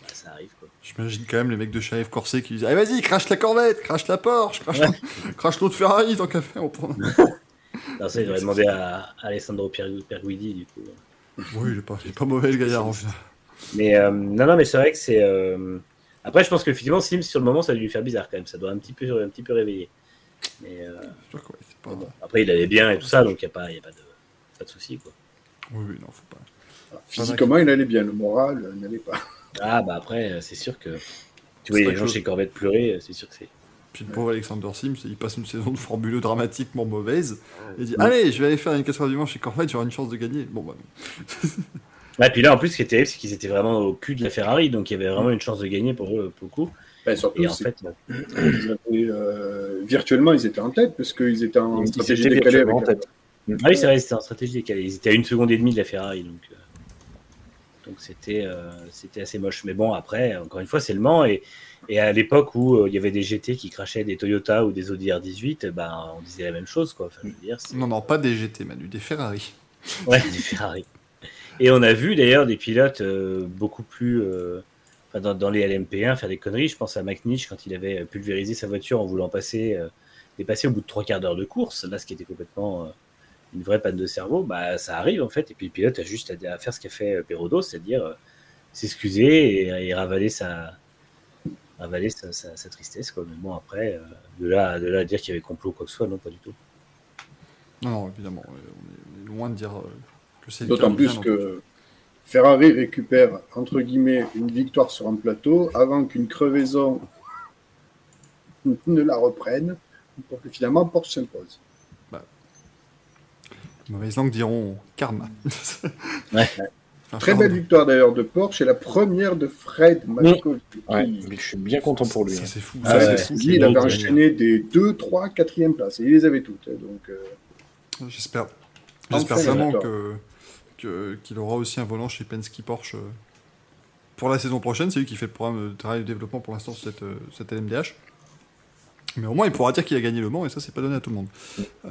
bah, ça arrive. J'imagine quand même les mecs de chez AF Corset qui disent Allez, vas-y, crache la Corvette, crache la Porsche, crache, ouais. crache l'autre Ferrari tant qu'à faire. On prend... non, ça, il devrait demander à, à Alessandro Perguidi du coup. Oui, il est pas, il est pas mauvais le gaillard en final. Mais euh, non, non, mais c'est vrai que c'est. Euh... Après, je pense qu'effectivement, Sims, sur le moment, ça a dû lui faire bizarre quand même. Ça doit un petit peu, un petit peu réveiller. Mais euh... ouais, pas... bon. Après, il allait bien et tout ça, donc il n'y a, pas, y a pas de, pas de souci. Quoi. Oui, oui, non, faut pas. Alors, physiquement, il allait bien. Le moral il n'allait pas. Ah, bah après, c'est sûr que. Tu vois, les gens chez Corvette pleurer, c'est sûr que c'est. Puis le pauvre Alexander Sims, il passe une saison de Formule 2 dramatiquement mauvaise. Et il dit Allez, je vais aller faire une 4 heures du chez Corvette, j'aurai une chance de gagner. Bon, bah. Ouais, puis là, en plus, ce qui est terrible, c'est qu'ils étaient vraiment au cul de la Ferrari, donc il y avait vraiment une chance de gagner pour eux, pour le coup. Ben, surtout, et en fait, ils avaient, euh, virtuellement, ils étaient en tête, parce qu'ils étaient en ils stratégie décalée avec en tête. Ah oui, c'est vrai, c'était en stratégie décalée. Ils étaient à une seconde et demie de la Ferrari, donc euh, donc c'était euh, c'était assez moche. Mais bon, après, encore une fois, c'est le Mans, et, et à l'époque où euh, il y avait des GT qui crachaient des Toyota ou des Audi R18, ben, on disait la même chose, quoi. Enfin, je veux dire, non, non, pas des GT, Manu, des Ferrari. Ouais, des Ferrari. Et on a vu d'ailleurs des pilotes euh, beaucoup plus euh, dans, les LMP1 faire des conneries. Je pense à McNish quand il avait pulvérisé sa voiture en voulant passer, euh, dépasser au bout de trois quarts d'heure de course. Là, ce qui était complètement euh, une vraie panne de cerveau, bah, ça arrive en fait. Et puis le pilote a juste à, faire ce qu'a fait Perrodo, c'est-à-dire s'excuser et, ravaler sa ravaler sa, tristesse. Quoi. Mais après, de, là, de là à dire qu'il y avait complot ou quoi que ce soit, non, pas du tout. Non évidemment. On est loin de dire D'autant plus que Ferrari récupère, entre guillemets, une victoire sur un plateau avant qu'une crevaison ne la reprenne, pour que finalement Porsche s'impose. Bah, mauvaises langues diront karma. ouais. Enfin, Très belle victoire d'ailleurs de Porsche, et la première de Fred McCall. Ouais, je suis bien content pour lui. Ça, c'est fou. Ah, ouais, fou. Il avait enchaîné des 2, 3, 4e places, et il les avait toutes. Donc, euh... J'espère. J'espère vraiment que qu'il aura aussi un volant chez Penske Porsche pour la saison prochaine. C'est lui qui fait le programme de travail de développement pour l'instant sur cette, cette LMDH. Mais au moins, il pourra dire qu'il a gagné le Mans, et ça, c'est pas donné à tout le monde. Euh,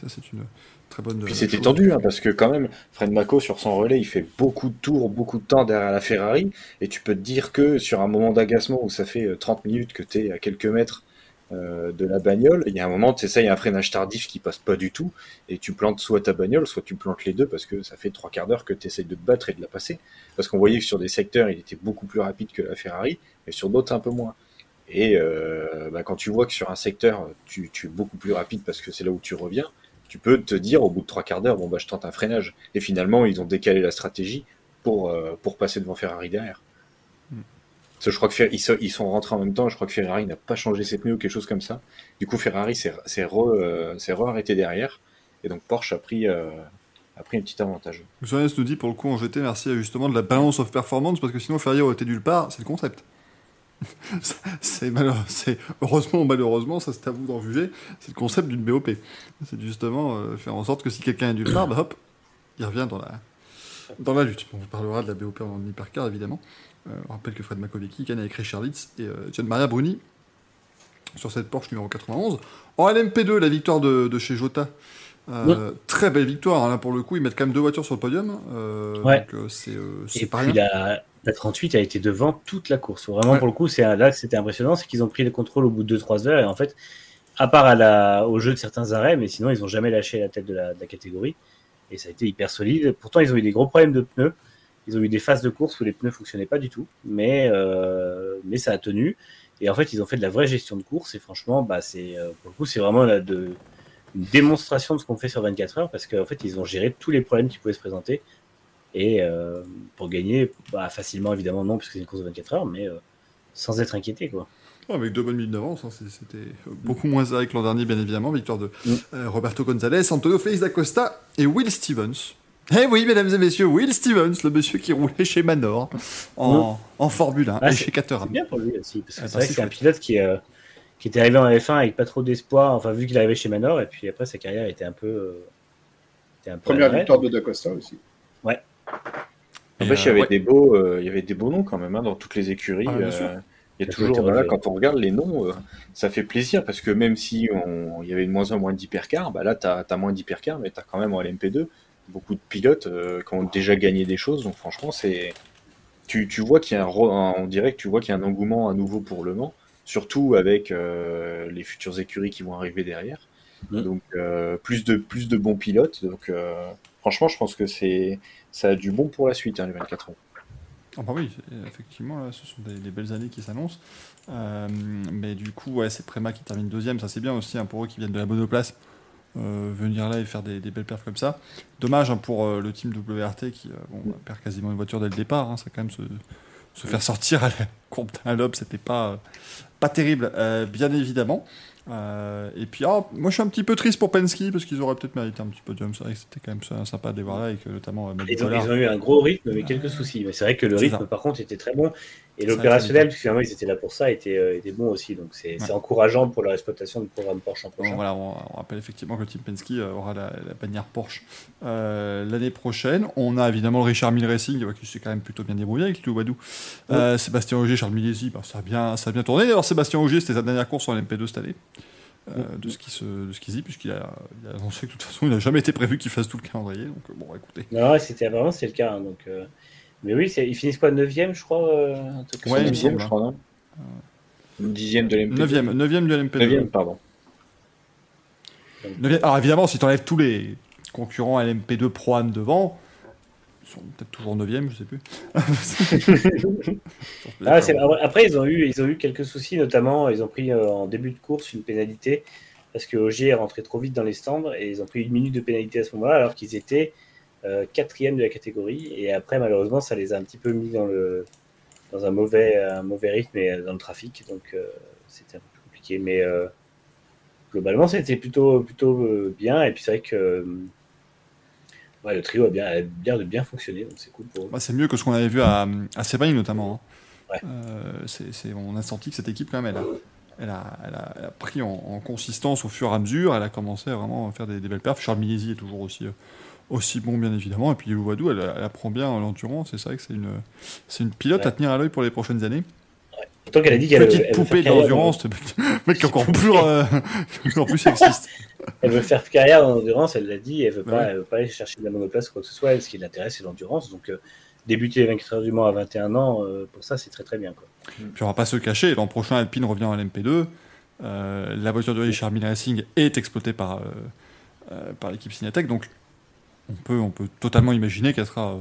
ça, c'est une très bonne. Puis c'était tendu, hein, parce que quand même, Fred Mako, sur son relais, il fait beaucoup de tours, beaucoup de temps derrière la Ferrari, et tu peux te dire que sur un moment d'agacement où ça fait 30 minutes que tu es à quelques mètres euh, de la bagnole, il y a un moment, tu sais, il un freinage tardif qui passe pas du tout, et tu plantes soit ta bagnole, soit tu plantes les deux, parce que ça fait trois quarts d'heure que tu essayes de te battre et de la passer. Parce qu'on voyait que sur des secteurs, il était beaucoup plus rapide que la Ferrari, et sur d'autres, un peu moins. Et euh, bah, quand tu vois que sur un secteur, tu, tu, es beaucoup plus rapide parce que c'est là où tu reviens, tu peux te dire au bout de trois quarts d'heure, bon, bah, je tente un freinage. Et finalement, ils ont décalé la stratégie pour, euh, pour passer devant Ferrari derrière. Parce que je crois qu'ils ils sont rentrés en même temps, je crois que Ferrari n'a pas changé ses pneus ou quelque chose comme ça. Du coup, Ferrari s'est euh, re arrêté derrière. Et donc Porsche a pris, euh, a pris un petit avantage. Soanes nous dit pour le coup en GT, merci justement de la balance of performance, parce que sinon Ferrari aurait été nulle part, c'est le concept. c'est heureusement ou malheureusement, ça c'est à vous d'en juger. C'est le concept d'une BOP. C'est justement euh, faire en sorte que si quelqu'un est nulle part, bah, hop, il revient dans la, dans la lutte. On vous parlera de la BOP en hypercar évidemment. Euh, on rappelle que Fred Makovecki gagne avec Richard Litz et euh, John Maria Bruni sur cette Porsche numéro 91. En LMP2, la victoire de, de chez Jota. Euh, ouais. Très belle victoire, hein, là pour le coup, ils mettent quand même deux voitures sur le podium. ouais. Donc c'est et pas puis rien. La, la 38 a été devant toute la course. Vraiment, Ouais. pour le coup, c'est là que c'était impressionnant, c'est qu'ils ont pris le contrôle au bout de 2-3 heures. Et en fait, à part à la, au jeu de certains arrêts, mais sinon, ils n'ont jamais lâché la tête de la, de la catégorie. Et ça a été hyper solide. Pourtant, ils ont eu des gros problèmes de pneus. Ils ont eu des phases de course où les pneus fonctionnaient pas du tout, mais euh, mais ça a tenu. Et en fait, ils ont fait de la vraie gestion de course. Et franchement, bah c'est euh, pour le coup, c'est vraiment la, de, une démonstration de ce qu'on fait sur 24 heures parce qu'en fait, ils ont géré tous les problèmes qui pouvaient se présenter. Et euh, pour gagner, bah, facilement évidemment non, puisque c'est une course de 24 heures, mais euh, sans être inquiété quoi. Avec deux bonnes minutes d'avance, hein, c'était beaucoup moins serré que l'an dernier, bien évidemment. Victoire de Mm. euh, Roberto Gonzalez, Antonio Félix d'Acosta et Will Stevens. Eh oui, mesdames et messieurs, Will Stevens, le monsieur qui roulait chez Manor en, en Formule 1 Ah, et chez Caterham. C'est bien pour lui aussi, parce que Ah, c'est vrai que c'est un pilote qui, euh, qui était arrivé en F1 avec pas trop d'espoir, enfin vu qu'il arrivait chez Manor, et puis après sa carrière était un peu. euh, était un peu Première victoire de Dacosta aussi. En Et, fait, il y euh, avait ouais. des beaux, euh, il y avait des beaux noms quand même hein, dans toutes les écuries. Ah, bien euh, sûr. il y a Ça toujours, voilà, quand on regarde les noms, euh, ça fait plaisir parce que même si on, il y avait de moins en moins d'hypercars, bah là, t'as as moins d'hypercars, mais t'as quand même en LMP2 beaucoup de pilotes euh, qui ont déjà gagné des choses. Donc franchement, c'est, tu, tu vois qu'il y a un, on dirait que tu vois qu'il y a un engouement à nouveau pour Le Mans, surtout avec euh, les futures écuries qui vont arriver derrière. Mm. Donc euh, plus de plus de bons pilotes. Donc euh, franchement, je pense que c'est ça a du bon pour la suite, hein, les 24 ans. Ah bah oui, effectivement, là, ce sont des, des belles années qui s'annoncent. Euh, mais du coup, ouais, c'est Préma qui termine deuxième, ça c'est bien aussi hein, pour eux qui viennent de la bonne place. Euh, venir là et faire des, des belles perfs comme ça. Dommage hein, pour euh, le team WRT qui euh, bon, perd quasiment une voiture dès le départ. Hein, ça quand même se, se faire sortir à la courbe d'un lobe, c'était pas, pas terrible, bien évidemment. Et puis, ah, moi je suis un petit peu triste pour Penske parce qu'ils auraient peut-être mérité un petit podium. C'est vrai que c'était quand même sy- sympa de les voir là avec euh, notamment Ils ont, eu un gros rythme, mais quelques soucis. C'est vrai que le rythme, par contre, était très bon. Et l'opérationnel, puisque finalement, ils étaient là pour ça, était, euh, était bon aussi. Donc c'est Ouais. encourageant pour leur exploitation du programme Porsche en prochain. voilà, on, on rappelle effectivement que le Team Penske euh, aura la, la bannière Porsche euh, l'année prochaine. On a évidemment le Richard Mille Racing qui s'est quand même plutôt bien débrouillé avec Badou. Euh, Sébastien Auger, Charles Millesi, bah, ça, a bien, ça a bien tourné. D'ailleurs, Sébastien Auger, c'était sa dernière course en MP2 cette année. euh, de ce qui se de ce dit puisqu'il a, il a annoncé que de toute façon il n'a jamais été prévu qu'il fasse tout le calendrier donc bon écoutez Non, c'était vraiment c'est le cas. hein, donc, euh, Mais oui, ils finissent quoi 9ème, je crois euh, truc comme Ouais, ça. il me dixième, semble. je crois, non Dixième de l'MP2. 9ème 9ème du LMP2 Neuvième, pardon. Neuvième- alors évidemment si tu enlèves tous les concurrents LMP2 Pro Am devant ils sont peut-être toujours 9ème je sais plus Ah, après, ils ont, eu, ils ont eu quelques soucis, notamment, ils ont pris euh, en début de course une pénalité parce que Ogier est rentré trop vite dans les stands et ils ont pris une minute de pénalité à ce moment-là alors qu'ils étaient euh, quatrième de la catégorie. Et après, malheureusement, ça les a un petit peu mis dans, le, dans un, mauvais, un mauvais rythme et euh, dans le trafic. Donc, euh, c'était un peu compliqué. Mais euh, globalement, c'était plutôt, plutôt euh, bien. Et puis, c'est vrai que euh, ouais, le trio a bien, a bien, bien fonctionné. Donc, c'est cool pour. Bah, c'est mieux que ce qu'on avait vu à, à notamment. hein. Ouais. Euh, on a senti que cette équipe, quand même, elle a, elle a, elle a- elle a pris en, en consistance au fur et à mesure. Elle a commencé à vraiment faire des, des belles perfs. Charles Millesi est toujours aussi, euh, aussi bon, bien évidemment. Et puis Wadou, elle, elle apprend bien l'endurance. Et c'est vrai que c'est une, c'est une pilote à Ouais. tenir à l'œil pour les prochaines années. Tant qu'elle a dit qu'elle Petite elle poupée dans- d'endurance, le mec encore plus, euh, encore plus sexiste. Elle veut faire carrière en endurance, elle l'a dit, elle veut Bah pas, ouais. elle veut pas aller chercher de la monoplace ou quoi que ce soit. Elle, ce qui l'intéresse, c'est l'endurance. Donc, euh, débuter les 24 heures du Mans à 21 ans, euh, pour ça, c'est très très bien. Quoi. Puis on va pas se cacher, l'an prochain Alpine revient à l'MP2. Euh, la voiture de Richard Racing est exploitée par, euh, par l'équipe Signatec, donc on peut, on peut totalement imaginer qu'elle sera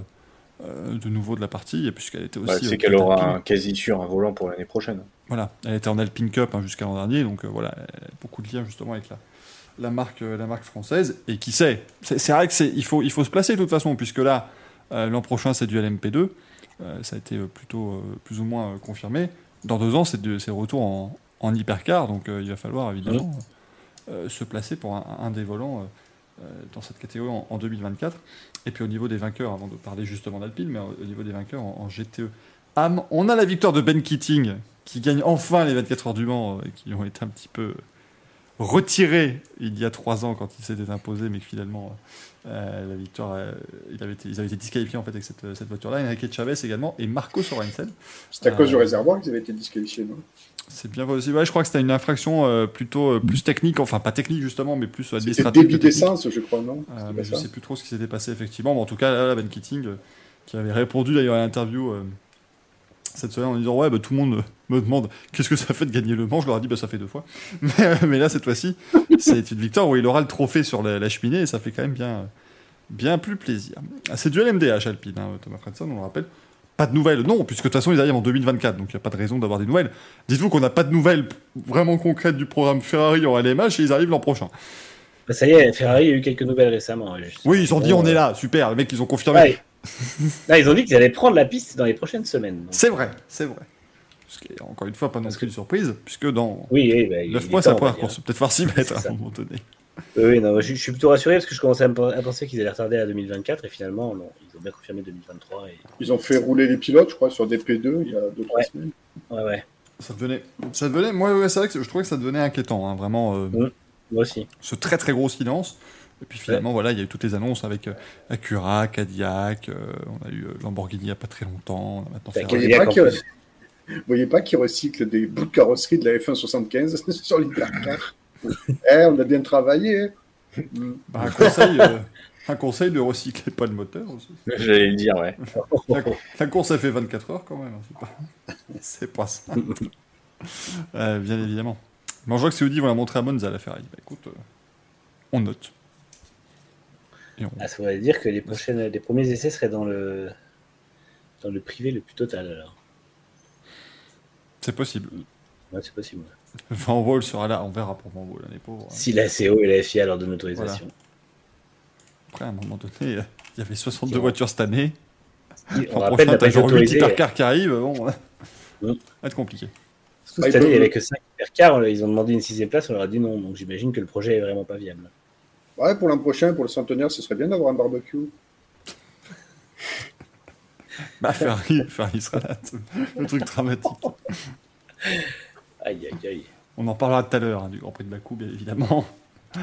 euh, de nouveau de la partie, et puisqu'elle était aussi. Bah, euh, c'est qu'elle aura un quasi sûr un volant pour l'année prochaine. Voilà, elle était en Alpine Cup hein, jusqu'à l'an dernier, donc euh, voilà, beaucoup de liens justement avec la, la, marque, euh, la marque française. Et qui sait C'est c'est vrai qu'il faut, il faut se placer de toute façon, puisque là, euh, l'an prochain c'est du LMP2, euh, ça a été plutôt euh, plus ou moins euh, confirmé. Dans deux ans, c'est de- retour en, en hypercar, donc euh, il va falloir évidemment euh, se placer pour un, un des volants dans cette catégorie en, en 2024. Et puis au niveau des vainqueurs, avant de parler justement d'Alpine, mais au, au niveau des vainqueurs en, en GTE AM, on a la victoire de Ben Keating qui gagne enfin les 24 heures du Mans, euh, qui ont été un petit peu retirés il y a trois ans quand il s'était imposé, mais que finalement euh, la victoire, euh, il avait été- ils avaient été disqualifiés en fait avec cette, euh, cette voiture-là. Enrique Chavez également et Marco Sorensen. C'est à cause Euh, du réservoir qu'ils avaient été disqualifiés, non? C'est bien. Ouais, je crois que c'était une infraction euh, plutôt euh, plus technique, enfin pas technique justement, mais plus C'était administrative. débit que technique. d'essence, je crois, non Euh, C'était mais je ça sais plus trop ce qui s'était passé effectivement. Mais en tout cas, là, Ben Keating, euh, qui avait répondu d'ailleurs à l'interview euh, cette semaine en disant Ouais, bah, tout le monde me demande qu'est-ce que ça fait de gagner le Mans? Je leur ai dit Bah, ça fait deux fois. Mais, euh, mais là, cette fois-ci, c'est une victoire où il aura le trophée sur la, la cheminée et ça fait quand même bien, bien plus plaisir. C'est du LMDH Alpine, hein, Thomas Fredson, on le rappelle. Pas de nouvelles, non, puisque de toute façon ils arrivent en 2024, donc il n'y a pas de raison d'avoir des nouvelles. Dites-vous qu'on n'a pas de nouvelles vraiment concrètes du programme Ferrari en LMH et ils arrivent l'an prochain. Bah, ça y est, Ferrari a eu quelques nouvelles récemment. justement. Oui, ils ont dit Bon, on est euh, là, super, les mecs ils ont confirmé. ouais. Ils ont dit qu'ils allaient prendre la piste dans les prochaines semaines. C'est vrai, c'est vrai. Ce qui est encore une fois pas non plus une surprise, puisque dans Oui, bah, il 9 est mois temps, dire. course. Peut-être falloir s'y mettre à ça. un moment donné. Oui, non, je, je suis plutôt rassuré parce que je commençais à, me- à penser qu'ils allaient retarder à 2024 et finalement, non, ils ont bien confirmé 2023. Et... Ils ont fait rouler les pilotes, je crois, sur des P2 il y a 2-3 Ouais. semaines. Ouais, ouais, Ça devenait, ça devenait, moi ouais, c'est vrai que je trouvais que ça devenait inquiétant, hein, vraiment, euh, Mm. moi aussi. ce très très gros silence. Et puis finalement, voilà, il y a eu toutes les annonces avec euh, Acura, Cadillac, euh, on a eu Lamborghini il n'y a pas très longtemps. on a maintenant Ferrari. Vous voyez pas qu'ils recyclent des bouts de carrosserie de la F1 75 sur l'hypercar Eh, on a bien travaillé. hein. Mm. Bah, un, conseil, euh, un conseil de recycler pas le moteur aussi. J'allais le dire, ouais. La, la course, elle fait 24 heures quand même. hein, C'est pas, c'est pas ça. Euh, bien évidemment. Mais je vois que c'est Audi, vont la montrer à Monza, la Ferrari. Bah, écoute, euh, on note. Et on- Ah, ça voudrait dire que les, prochaines, les premiers essais seraient dans le, dans le privé le plus total alors. C'est possible. Ouais, c'est possible. Van Wall sera là, on verra pour Van Wall, on est. Si la CO et la FIA leur donnent l'autorisation. Après, à un moment donné, euh, il y avait 62 Bon. voitures cette année. Si, On L'an rappelle, prochain, n'a t'as genre 8 autorisé. hypercars qui arrivent, bon, ça Mm. va être compliqué. Surtout Cette année, il n'y avait que 5 hypercars. Ils ont demandé une sixième place, on leur a dit non. Donc j'imagine que le projet est vraiment pas viable. Ouais, pour l'an prochain, pour le centenaire, ce serait bien d'avoir un barbecue. Bah, Ferrari, Ferrari sera là, le truc dramatique. Aïe, aïe, aïe. On en parlera tout à l'heure, hein, du Grand Prix de Bakou, bien évidemment.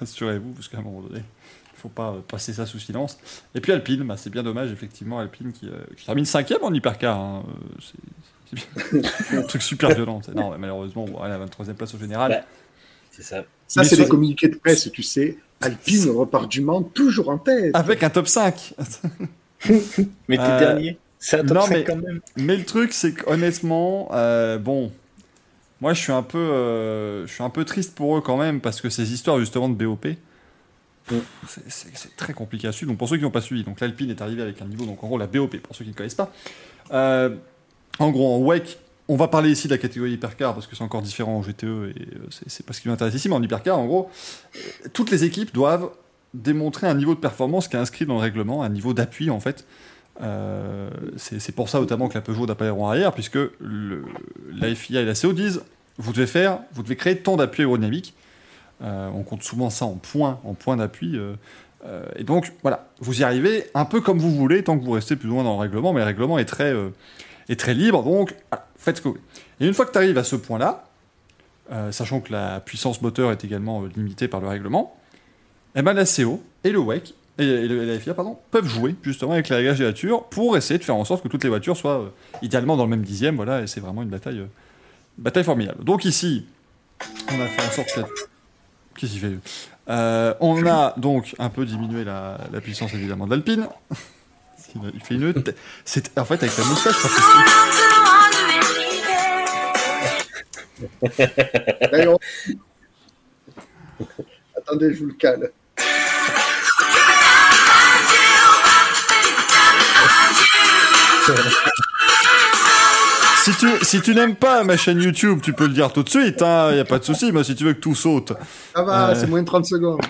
Rassurez-vous, parce qu'à un moment donné, il ne faut pas euh, passer ça sous silence. Et puis Alpine, bah, c'est bien dommage, effectivement, Alpine qui, euh, qui termine cinquième en hypercar. hein, euh, c'est- c'est bien. un truc super violent. c'est- Non, mais malheureusement, bon, elle a la 23e place au général. Bah, C'est ça. Ça, Mais c'est sur- des communiqués de presse, tu sais. Alpine repart du Mans toujours en tête. Avec un top 5. Mais t'es Euh, dernier. C'est un top non, 5 mais- quand même. Mais le truc, c'est qu'honnêtement, euh, bon, moi je suis un peu, euh, je suis un peu triste pour eux quand même parce que ces histoires justement de BOP, c'est- très compliqué à suivre. Donc pour ceux qui n'ont pas suivi, donc l'Alpine est arrivé avec un niveau, donc en gros la BOP pour ceux qui ne connaissent pas. Euh, en gros, en WEC, on va parler ici de la catégorie hypercar parce que c'est encore différent en GTE et euh, c'est pas ce qui m'intéresse ici, mais en hypercar, en gros, toutes les équipes doivent démontrer un niveau de performance qui est inscrit dans le règlement, un niveau d'appui en fait. Euh, c'est pour ça notamment que la Peugeot n'a pas les roues arrière, puisque la FIA et la CO disent vous devez faire, vous devez créer tant d'appui aérodynamique. Euh, on compte souvent ça en points, en points d'appui. euh, et donc voilà, vous y arrivez un peu comme vous voulez, tant que vous restez plus moins dans le règlement, mais le règlement est très, est très libre, donc faites ce que vous voulez. Et une fois que tu arrives à ce point-là, sachant que la puissance moteur est également limitée par le règlement, eh ben la CO et le WEC et, et la FIA pardon, peuvent jouer justement avec les réglages des voitures pour essayer de faire en sorte que toutes les voitures soient euh, idéalement dans le même dixième, voilà, et c'est vraiment une bataille, euh, formidable. Donc ici, on a fait en sorte que... Qu'est-ce qu'il fait Euh, On a donc un peu diminué la, puissance évidemment de l'Alpine. Il fait une... C'est en fait avec la moustache, crois que Attendez, je vous le cale. Si tu, si tu n'aimes pas ma chaîne YouTube, tu peux le dire tout de suite, il n'y a pas de souci. Moi, si tu veux que tout saute, Ça va, Euh. c'est moins de 30 secondes.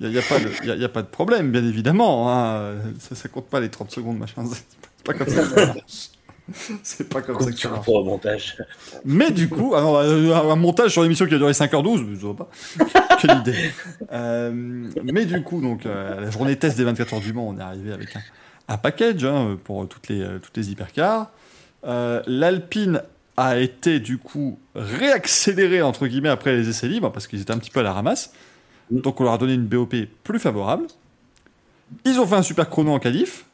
il n'y a, y a pas de- y a- y a pas de problème, bien évidemment. hein. Ça, ça compte pas les 30 secondes, machin. C'est pas comme ça que ça marche. C'est pas comme ça que ça marche. Pour au montage. Mais du coup, alors, euh, un montage sur l'émission qui a duré 5h12, je vois pas. Quelle idée. Euh, mais du coup, donc, euh, la journée test des 24 heures du Mans, on est arrivé avec un, un package hein, pour toutes les, euh, toutes les hypercars. Euh, L'Alpine a été du coup réaccélérée entre guillemets après les essais libres parce qu'ils étaient un petit peu à la ramasse. Donc on leur a donné une BOP plus favorable. Ils ont fait un super chrono en qualif.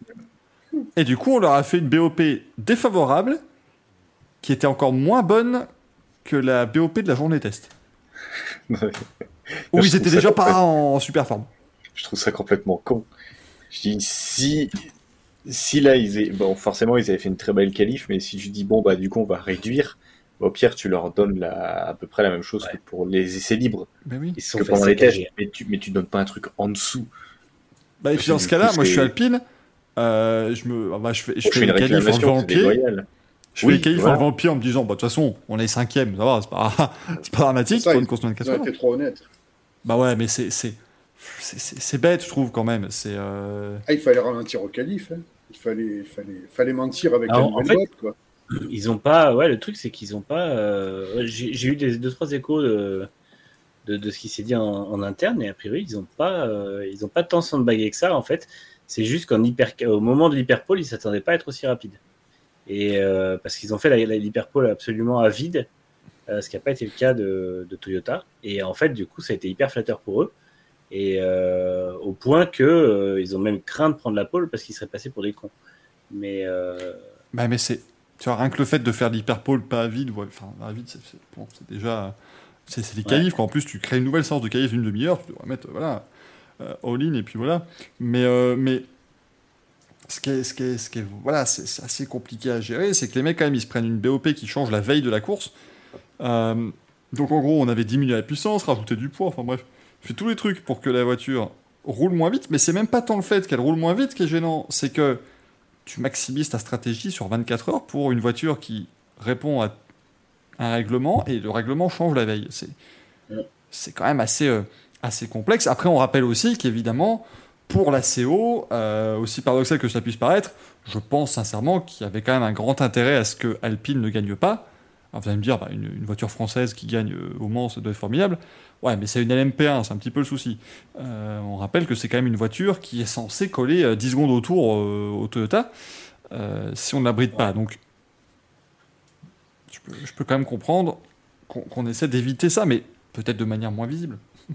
Et du coup, on leur a fait une BOP défavorable qui était encore moins bonne que la BOP de la journée test. Où ils étaient déjà complètement- pas en super forme. Je trouve ça complètement con. Je dis, si, si là, ils aient- bon, forcément, ils avaient fait une très belle qualif, mais si tu dis, bon, bah, du coup, on va réduire, bah, au pire, tu leur donnes la, à peu près la même chose Ouais. que pour les essais libres, Mais oui. Ils se sont que fait pendant les tests, mais tu, mais tu donnes pas un truc en dessous. Bah, et puis dans ce cas-là, moi je suis alpine. euh, je me, ah bah, je fais, je Bon, fais une les qualifs en déloyal. Je fais Oui, les qualifs voilà. en pied en me disant, bah, de toute façon, on est cinquième, ça va, c'est pas, c'est pas dramatique, Ça, pour une course de 24 Ils ont heures. Bah ouais, mais c'est, c'est, bête, je trouve, quand même. C'est, euh, Ah, il fallait ralentir au calife. hein. Il fallait, fallait, fallait mentir avec Alors, la en nouvelle fait- boîte, quoi. Ils ont pas. Ouais, le truc, c'est qu'ils ont pas. euh, J'ai eu des, deux, trois échos de, de, de ce qui s'est dit en, en interne, et a priori, ils ont pas, euh, ils ont pas tant sandbagué que ça, en fait. C'est juste qu'en hyper, au moment de l'hyperpole, ils s'attendaient pas à être aussi rapides. Et euh, parce qu'ils ont fait l'hyperpole absolument à vide, euh, ce qui n'a pas été le cas de, de Toyota. Et en fait, du coup, ça a été hyper flatteur pour eux. Et au point que ils ont même craint de prendre la pole parce qu'ils seraient passés pour des cons. Mais. Bah, mais c'est. Tu vois, rien que le fait de faire l'hyperpole pas à vide, enfin, à vide, c'est bon, déjà. C'est des qualifs, En plus, tu crées une nouvelle séance de qualifs d'une demi-heure, tu devrais mettre, voilà, all-in, et puis voilà. Mais. mais ce qui est, ce qui est, ce qui est voilà, c'est assez compliqué à gérer, c'est que les mecs, quand même, ils se prennent une BOP qui change la veille de la course. Euh, donc, en gros, on avait diminué la puissance, rajouté du poids, enfin bref, fait tous les trucs pour que la voiture roule moins vite, mais c'est même pas tant le fait qu'elle roule moins vite qui est gênant, c'est que tu maximises ta stratégie sur 24 heures pour une voiture qui répond à un règlement et le règlement change la veille. C'est, c'est quand même assez, euh, assez complexe. Après, on rappelle aussi qu'évidemment, pour la CO, euh, aussi paradoxal que ça puisse paraître, je pense sincèrement qu'il y avait quand même un grand intérêt à ce que Alpine ne gagne pas. Alors vous allez me dire, bah, une, voiture française qui gagne euh, au Mans, ça doit être formidable. Ouais, mais c'est une LMP1, c'est un petit peu le souci. Euh, on rappelle que c'est quand même une voiture qui est censée coller 10 secondes autour au Toyota si on ne l'abrite pas. Donc, je peux, quand même comprendre qu'on essaie d'éviter ça, mais peut-être de manière moins visible.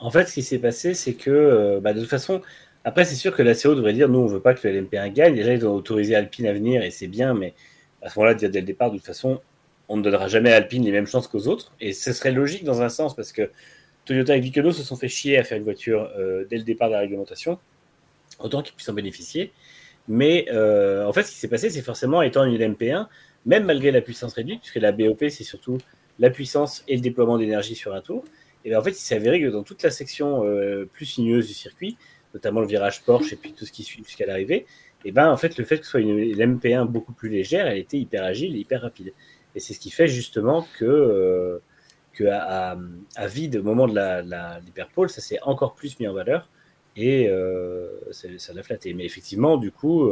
En fait, ce qui s'est passé, c'est que euh, bah, de toute façon, après, c'est sûr que la CO devrait dire nous, on veut pas que le LMP1 gagne. Déjà, ils ont autorisé Alpine à venir et c'est bien, mais à ce moment-là, dès le départ, de toute façon, on ne donnera jamais à Alpine les mêmes chances qu'aux autres. Et ce serait logique dans un sens parce que Toyota et Viceno se sont fait chier à faire une voiture euh, dès le départ de la réglementation, autant qu'ils puissent en bénéficier. Mais euh, en fait, ce qui s'est passé, c'est forcément étant une LMP1, même malgré la puissance réduite, puisque la BOP, c'est surtout la puissance et le déploiement d'énergie sur un tour. Et ben, en fait, il s'est avéré que dans toute la section euh, plus sinueuse du circuit, notamment le virage Porsche et puis tout ce qui suit jusqu'à l'arrivée, et ben en fait, le fait que ce soit une, MP1 beaucoup plus légère, elle était hyper agile et hyper rapide. Et c'est ce qui fait justement que, euh, que à, vide, au moment de l'hyperpole, la, ça s'est encore plus mis en valeur et euh, ça l'a flatté. Mais effectivement, du coup,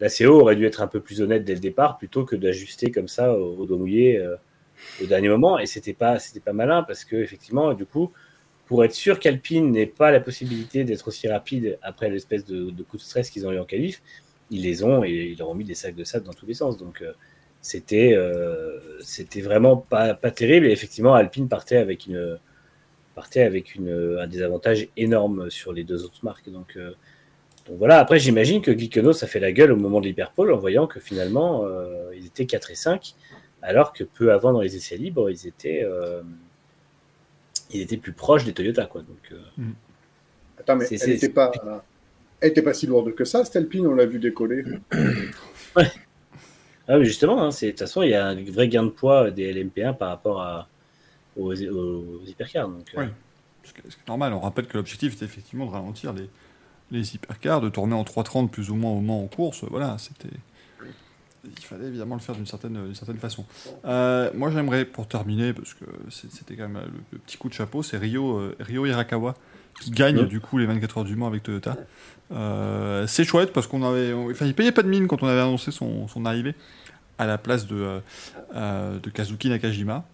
la CO aurait dû être un peu plus honnête dès le départ plutôt que d'ajuster comme ça au, dos mouillé au dernier moment et c'était pas pas malin parce que effectivement du coup pour être sûr qu'Alpine n'ait pas la possibilité d'être aussi rapide après l'espèce de, coup de stress qu'ils ont eu en qualif, ils les ont et ils leur ont mis des sacs de sable dans tous les sens. Donc euh, c'était euh, c'était vraiment pas, pas terrible et effectivement Alpine partait avec une partait avec une, un désavantage énorme sur les deux autres marques. Donc, euh, donc voilà, après j'imagine que Glickenhaus ça fait la gueule au moment de l'hyperpole en voyant que finalement ils étaient 4 et 5 alors que peu avant dans les essais libres, ils étaient, euh, ils étaient plus proches des Toyota. Quoi. Donc, euh, mm. Attends, mais elle n'était pas, pas si lourde que ça, cette Alpine, on l'a vu décoller. ouais. Ah, mais justement, hein, de toute façon, il y a un vrai gain de poids des LMP1 par rapport à, aux, hypercars. Donc, euh. c'est normal. On rappelle que l'objectif était effectivement de ralentir les, les hypercars, de tourner en 3.30 plus ou moins au moment en course. Voilà, c'était il fallait évidemment le faire d'une certaine, certaine façon. Euh, moi, j'aimerais, pour terminer, parce que c'était quand même le, petit coup de chapeau, c'est Rio, euh, Rio Hirakawa qui gagne du coup les 24 heures du Mans avec Toyota. Euh, c'est chouette parce qu'on avait, enfin, il payait pas de mine quand on avait annoncé son, son arrivée à la place de, de Kazuki Nakajima.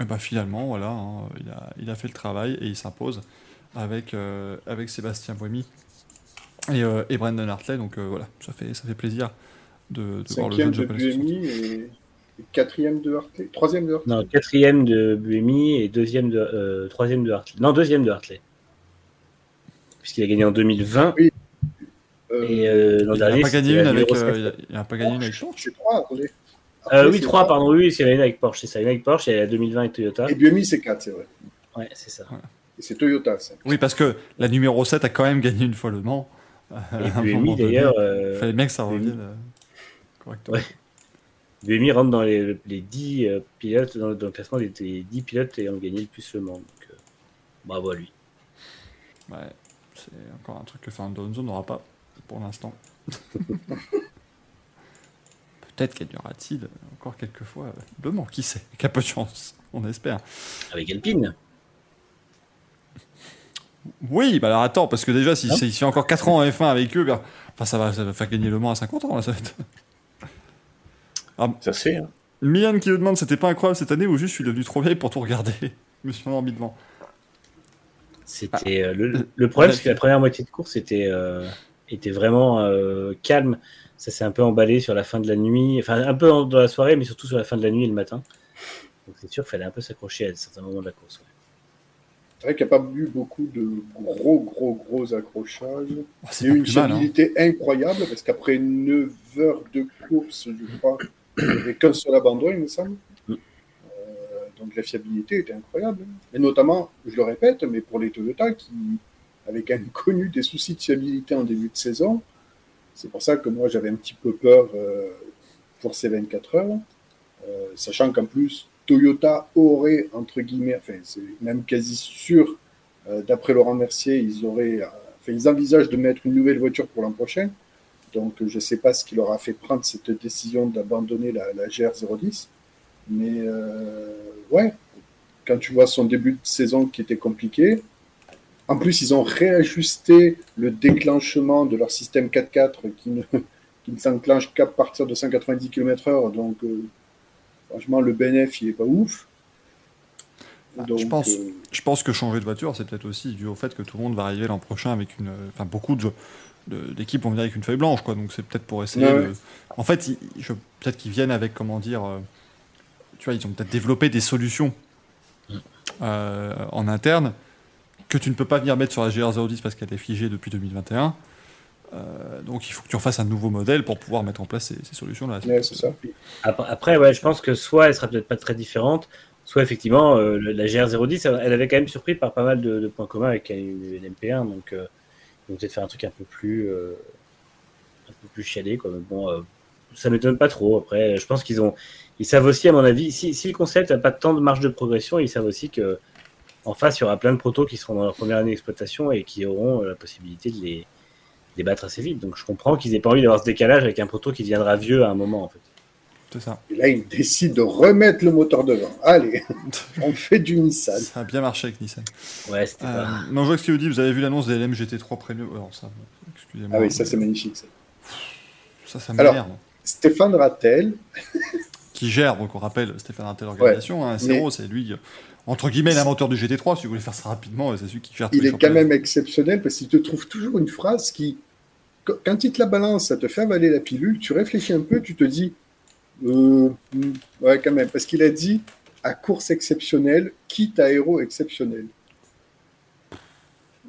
Et ben finalement, voilà, hein, il, a, il, a, fait le travail et il s'impose avec, avec Sébastien Boemi et, et Brendan Hartley. Donc voilà, ça fait, ça fait plaisir de, de voir le jeune et quatrième de Hartley Troisième de Hartley Non, quatrième de Buemi et deuxième de, euh, troisième de Hartley. Non, deuxième de Hartley. Puisqu'il a gagné en 2020. Oui. Euh, et euh, l'an dernier, il n'a pas gagné une avec, euh, il a pas gagné une avec Porsche. trois, euh, oui, trois, pardon. Oui, c'est une avec Porsche. C'est ça, une avec Porsche et la 2020 avec Toyota. Et Buemi, c'est 4, c'est vrai. Ouais, c'est ça. Et c'est Toyota, ça. Oui, parce que la numéro 7 a quand même gagné une fois le Mans. Et Buemi, d'ailleurs. Il fallait bien que ça revienne. Ouais. Buemi rentre dans les, les 10 euh, pilotes, dans, le classement des, 10 pilotes et ont gagné le plus le monde. Donc, euh, bravo à lui. Ouais, c'est encore un truc que Fernando n'aura pas pour l'instant. Peut-être gagnera-t-il encore quelques fois le Mans, qui sait, un peu de chance, on espère. Avec Alpine Oui, bah alors attends, parce que déjà, si, il fait encore 4 ans en F1 avec eux, ben, enfin, ça, va, ça va faire gagner le Mans à 50 ans, là, ça va être... Ah, ça c'est. Hein. Mian qui le demande, c'était pas incroyable cette année ou juste je suis devenu trop vieille pour tout regarder Je me suis endormi devant. C'était euh, le, problème, c'est que la première moitié de course était, euh, était vraiment euh, calme. Ça s'est un peu emballé sur la fin de la nuit, enfin un peu dans la soirée, mais surtout sur la fin de la nuit et le matin. Donc c'est sûr qu'il fallait un peu s'accrocher à certains moments de la course. C'est vrai qu'il n'y a pas eu beaucoup de gros, gros, gros accrochages. Oh, Il c'est y a pas eu une hein. fiabilité incroyable parce qu'après 9 heures de course, je crois, avait qu'un seul abandon, il me semble. Euh, donc la fiabilité était incroyable. Et notamment, je le répète, mais pour les Toyota qui avaient quand même connu des soucis de fiabilité en début de saison, c'est pour ça que moi j'avais un petit peu peur euh, pour ces 24 heures, euh, sachant qu'en plus Toyota aurait, entre guillemets, enfin c'est même quasi sûr, d'après Laurent Mercier, ils auraient, ils envisagent de mettre une nouvelle voiture pour l'an prochain. Donc je ne sais pas ce qui leur a fait prendre cette décision d'abandonner la, la GR010. Mais euh, ouais, quand tu vois son début de saison qui était compliqué, en plus ils ont réajusté le déclenchement de leur système 4x4 qui ne, qui ne s'enclenche qu'à partir de 190 km/h. Donc euh, franchement le BNF il est pas ouf. Donc, je pense- euh, Je pense que changer de voiture, c'est peut-être aussi dû au fait que tout le monde va arriver l'an prochain avec une. Enfin, beaucoup de d'équipes vont venir avec une feuille blanche, quoi. Donc c'est peut-être pour essayer. Ouais, de- ouais. En fait, peut-être qu'ils viennent avec comment dire. euh, Tu vois, ils ont peut-être développé des solutions euh, en interne que tu ne peux pas venir mettre sur la GR010 parce qu'elle est figée depuis 2021. Euh, donc il faut que tu en fasses un nouveau modèle pour pouvoir mettre en place ces, ces solutions-là. ouais, c'est ça. Après, après, ouais, je pense que soit elle sera peut-être pas très différente, soit effectivement euh, la GR010, elle avait quand même surpris par pas mal de, de points communs avec une, une MP1, donc vont peut-être faire un truc un peu plus, euh, un peu plus chialé, quoi. Mais bon, euh, ça m'étonne pas trop. Après, je pense qu'ils ont, ils savent aussi, à mon avis, si, si le concept n'a pas tant de marge de progression, ils savent aussi que en face, il y aura plein de protos qui seront dans leur première année d'exploitation et qui auront euh, la possibilité de les, les battre assez vite. Donc je comprends qu'ils aient pas envie d'avoir ce décalage avec un proto qui deviendra vieux à un moment, en fait. Ça. Et là, ils décident de remettre le moteur devant. Allez, on fait du Nissan. Ça a bien marché avec Nissan. Ouais, c'était Euh, pas. non, je vois ce qu'il vous dit. Vous avez vu l'annonce des LMGT3 Premium Alors ça, bon, excusez-moi. Ah oui, ça c'est magnifique. Ça. Ça, ça Alors- m'énerve. Stéphane Rattel, qui gère, donc on rappelle Stéphane Intel Organisation, hein, mais- Zero, c'est lui, euh, entre guillemets, l'inventeur du GT3, si vous voulez faire ça rapidement, euh, c'est celui qui gère il est quand même exceptionnel parce qu'il te trouve toujours une phrase qui, qu- quand il te la balance, ça te fait avaler la pilule, tu réfléchis un peu, tu te dis, euh, ouais quand même, parce qu'il a dit à course exceptionnelle, quitte à héros exceptionnel.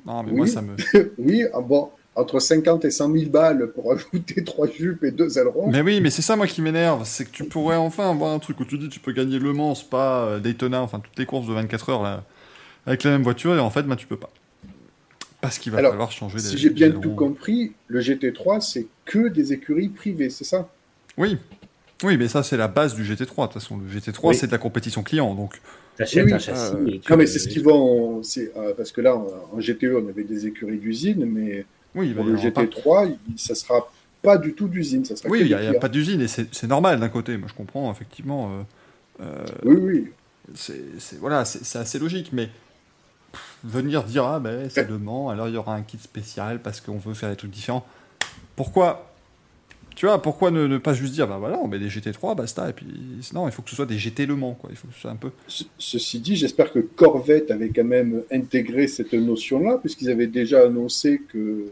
Non, mais Oui. moi, ça me. oui, ah bon, entre 50 et 100 000 balles pour ajouter trois jupes et deux ailerons. Mais oui, mais c'est ça, moi, qui m'énerve, c'est que tu pourrais enfin avoir un truc où tu dis, tu peux gagner Le Mans, Spa, euh, Daytona, enfin, toutes les courses de 24 heures, là, avec la même voiture, et en fait, bah, tu peux pas. Parce qu'il va Alors, falloir changer Si j'ai bien tout compris, le GT3, c'est que des écuries privées, c'est ça? Oui. Oui, mais ça, c'est la base du GT3. De toute façon, le GT3, Oui. c'est de la compétition client. Donc, T'achètes oui, un châssis. euh, et tu Non, mais c'est ce qu'ils vont. c'est, euh, parce que là, en, GTE, on avait des écuries d'usine, mais oui, il va pour y le avoir pas- GT3, il- ça sera pas du tout d'usine. Ça sera Oui, il n'y a, pas d'usine, et c'est normal d'un côté. Moi, je comprends, effectivement. euh, euh, Oui, oui. c'est voilà, c'est c'est assez logique, mais pff, venir dire ah ben c'est Le Mans, alors il y aura un kit spécial parce qu'on veut faire des trucs différents. Pourquoi Tu vois, pourquoi ne, ne pas juste dire bah voilà, on met des GT3, basta, et puis non, il faut que ce soit des GT Le Mans, quoi. Il faut que ce soit un peu. Ce- Ceci dit, j'espère que Corvette avait quand même intégré cette notion-là, puisqu'ils avaient déjà annoncé que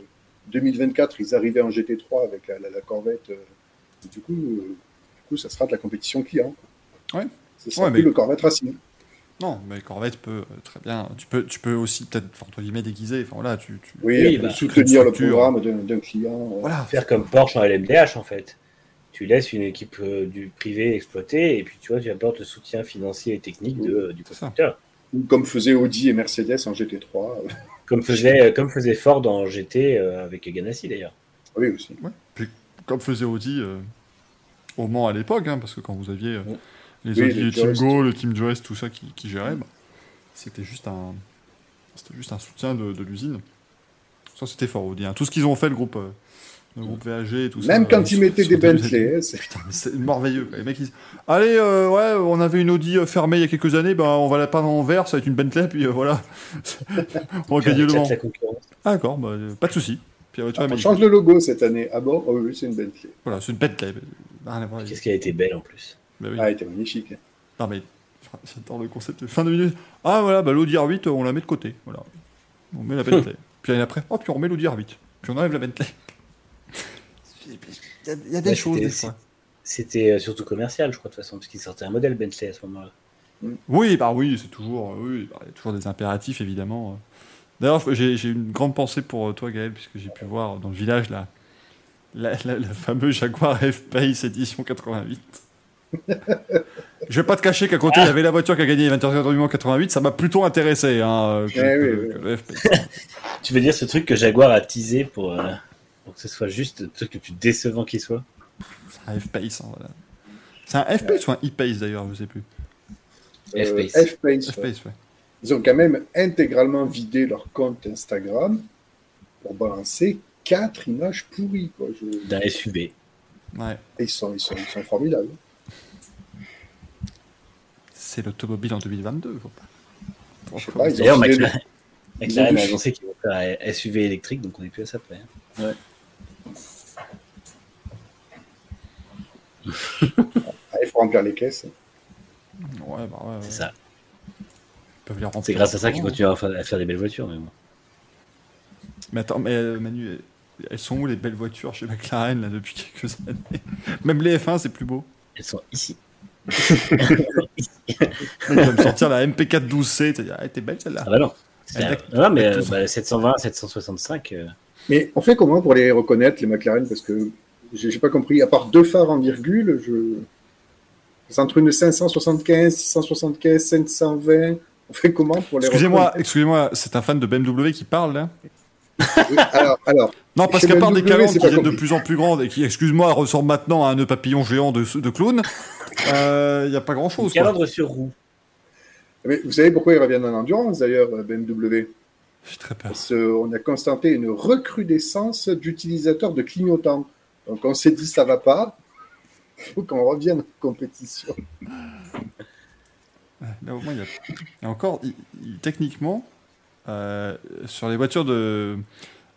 2024, ils arrivaient en GT3 avec la, la- la Corvette. euh, et du, coup, euh, du coup, ça sera de la compétition client. quoi. Ouais. Ce sera Ouais, plus mais- le Corvette Racing. Non, mais Corvette peut euh, très bien. Tu peux, tu peux aussi peut-être entre guillemets déguiser. Enfin voilà, tu. tu- Oui, bah, soutenir le programme d'un d'un client. euh. Voilà. faire comme Porsche en LMDH en fait. Tu laisses une équipe euh, du privé exploiter et puis tu vois, tu apportes le soutien financier et technique de, euh, du constructeur. Ou comme faisaient Audi et Mercedes en GT3. euh. Comme faisait, comme faisait Ford en GT euh, avec Ganassi d'ailleurs. Oui, aussi. Ouais. Puis, comme faisait Audi euh, au Mans à l'époque, hein, parce que quand vous aviez euh, Ouais. Les Oui, Audi, les le Team. Go, le Team Joyce, tout ça qui, qui gérait, bah, c'était juste un, c'était juste un soutien de, de l'usine. Ça c'était fort Audi. hein. Tout ce qu'ils ont fait, le groupe, euh, le groupe VAG et tout ça. Même euh, quand ils mettaient des Bentley. hein, c'est- Putain, mais c'est merveilleux. quoi. Les mecs, ils disent Allez, euh, ouais, on avait une Audi euh, fermée il y a quelques années, ben, on va la peindre en vert, ça va être une Bentley, puis euh, voilà. on va gagner le concurrence. Ah, d'accord, bah, pas de souci. Puis tu vois, on change le logo cette année. Ah bon? Oh oui, c'est une Bentley. voilà, c'est une Bentley. Qu'est-ce qui a été belle en plus? Bah oui. Ah, elle était magnifique. Non, mais j'adore le concept. Fin de minute. Ah, voilà, bah, l'Audi R8, on la met de côté. Voilà. On met la Bentley. puis l'année après, oh, puis on remet l'Audi R8. Puis on enlève la Bentley. Il y a, il y a des Ouais, choses, c'était- des fois. C'était euh, surtout commercial, je crois, de toute façon, parce qu'ils sortaient un modèle Bentley à ce moment-là. Oui, bah oui, c'est toujours, oui, bah, il y a toujours des impératifs évidemment. D'ailleurs, j'ai une grande pensée pour euh, toi, Gaël, puisque j'ai pu voir dans le village la, la, la, la fameuse Jaguar F-Pace édition 88. Je vais pas te cacher qu'à côté, il y avait la voiture qui a gagné les 21 heures du Mans 88, ça m'a plutôt intéressé. Hein, que, Eh que- oui, oui. que le F-Pace. Tu veux dire ce truc que Jaguar a teasé pour, euh, pour que ce soit juste le truc le plus décevant qui soit? C'est un F-Pace. hein, voilà. C'est un F-Pace ou un E-Pace d'ailleurs, je sais plus. Euh, F-Pace. F-Pace, ouais. F-Pace, ouais. Ils ont quand même intégralement vidé leur compte Instagram pour balancer quatre images pourries. Quoi. Je- d'un SUV. ouais. Ils, sont, ils, sont, ils sont formidables. C'est l'automobile en 2022, faut pas. Je sais pas, ils ont D'ailleurs, McLaren, a annoncé qu'ils vont faire un SUV électrique, donc on est plus à ça près. hein. Ah, il faut remplir les caisses. Ouais, bah ouais. ouais. C'est ça. C'est grâce à ça qu'ils continuent à faire, à faire des belles voitures. Mais bon. Mais attends, mais euh, Manu, elles sont où les belles voitures chez McLaren là depuis quelques années? Même les F1, c'est plus beau. Elles sont ici. Ils vont me sortir la MP4 12C, t'as dit, ah, t'es belle celle-là. Ah bah non. C'est Elle un- a- Non, mais a euh, bah, 720, 765. euh, Mais on fait comment pour les reconnaître, les McLaren Parce que j'ai pas compris. À part deux phares en virgule, je. C'est entre une 575, 675, 520. On fait comment pour les Excusez-moi, reconnaître? excusez-moi, c'est un fan de BMW qui parle là Oui, alors, alors, Non, parce qu'à part des BMW, c'est qui pas viennent de plus en plus grandes et qui, excuse-moi, ressemblent maintenant à un nœud papillon géant de, de clown, il n'y a pas grand-chose. calandre sur roue. mais vous savez pourquoi ils reviennent en endurance d'ailleurs, BMW J'ai très peur. Parce qu'on a constaté une recrudescence d'utilisateurs de clignotants. Donc on s'est dit ça va pas. Il faut qu'on revienne en compétition. Là, au moins, il y a, et encore, il- il- techniquement, euh, sur les voitures de,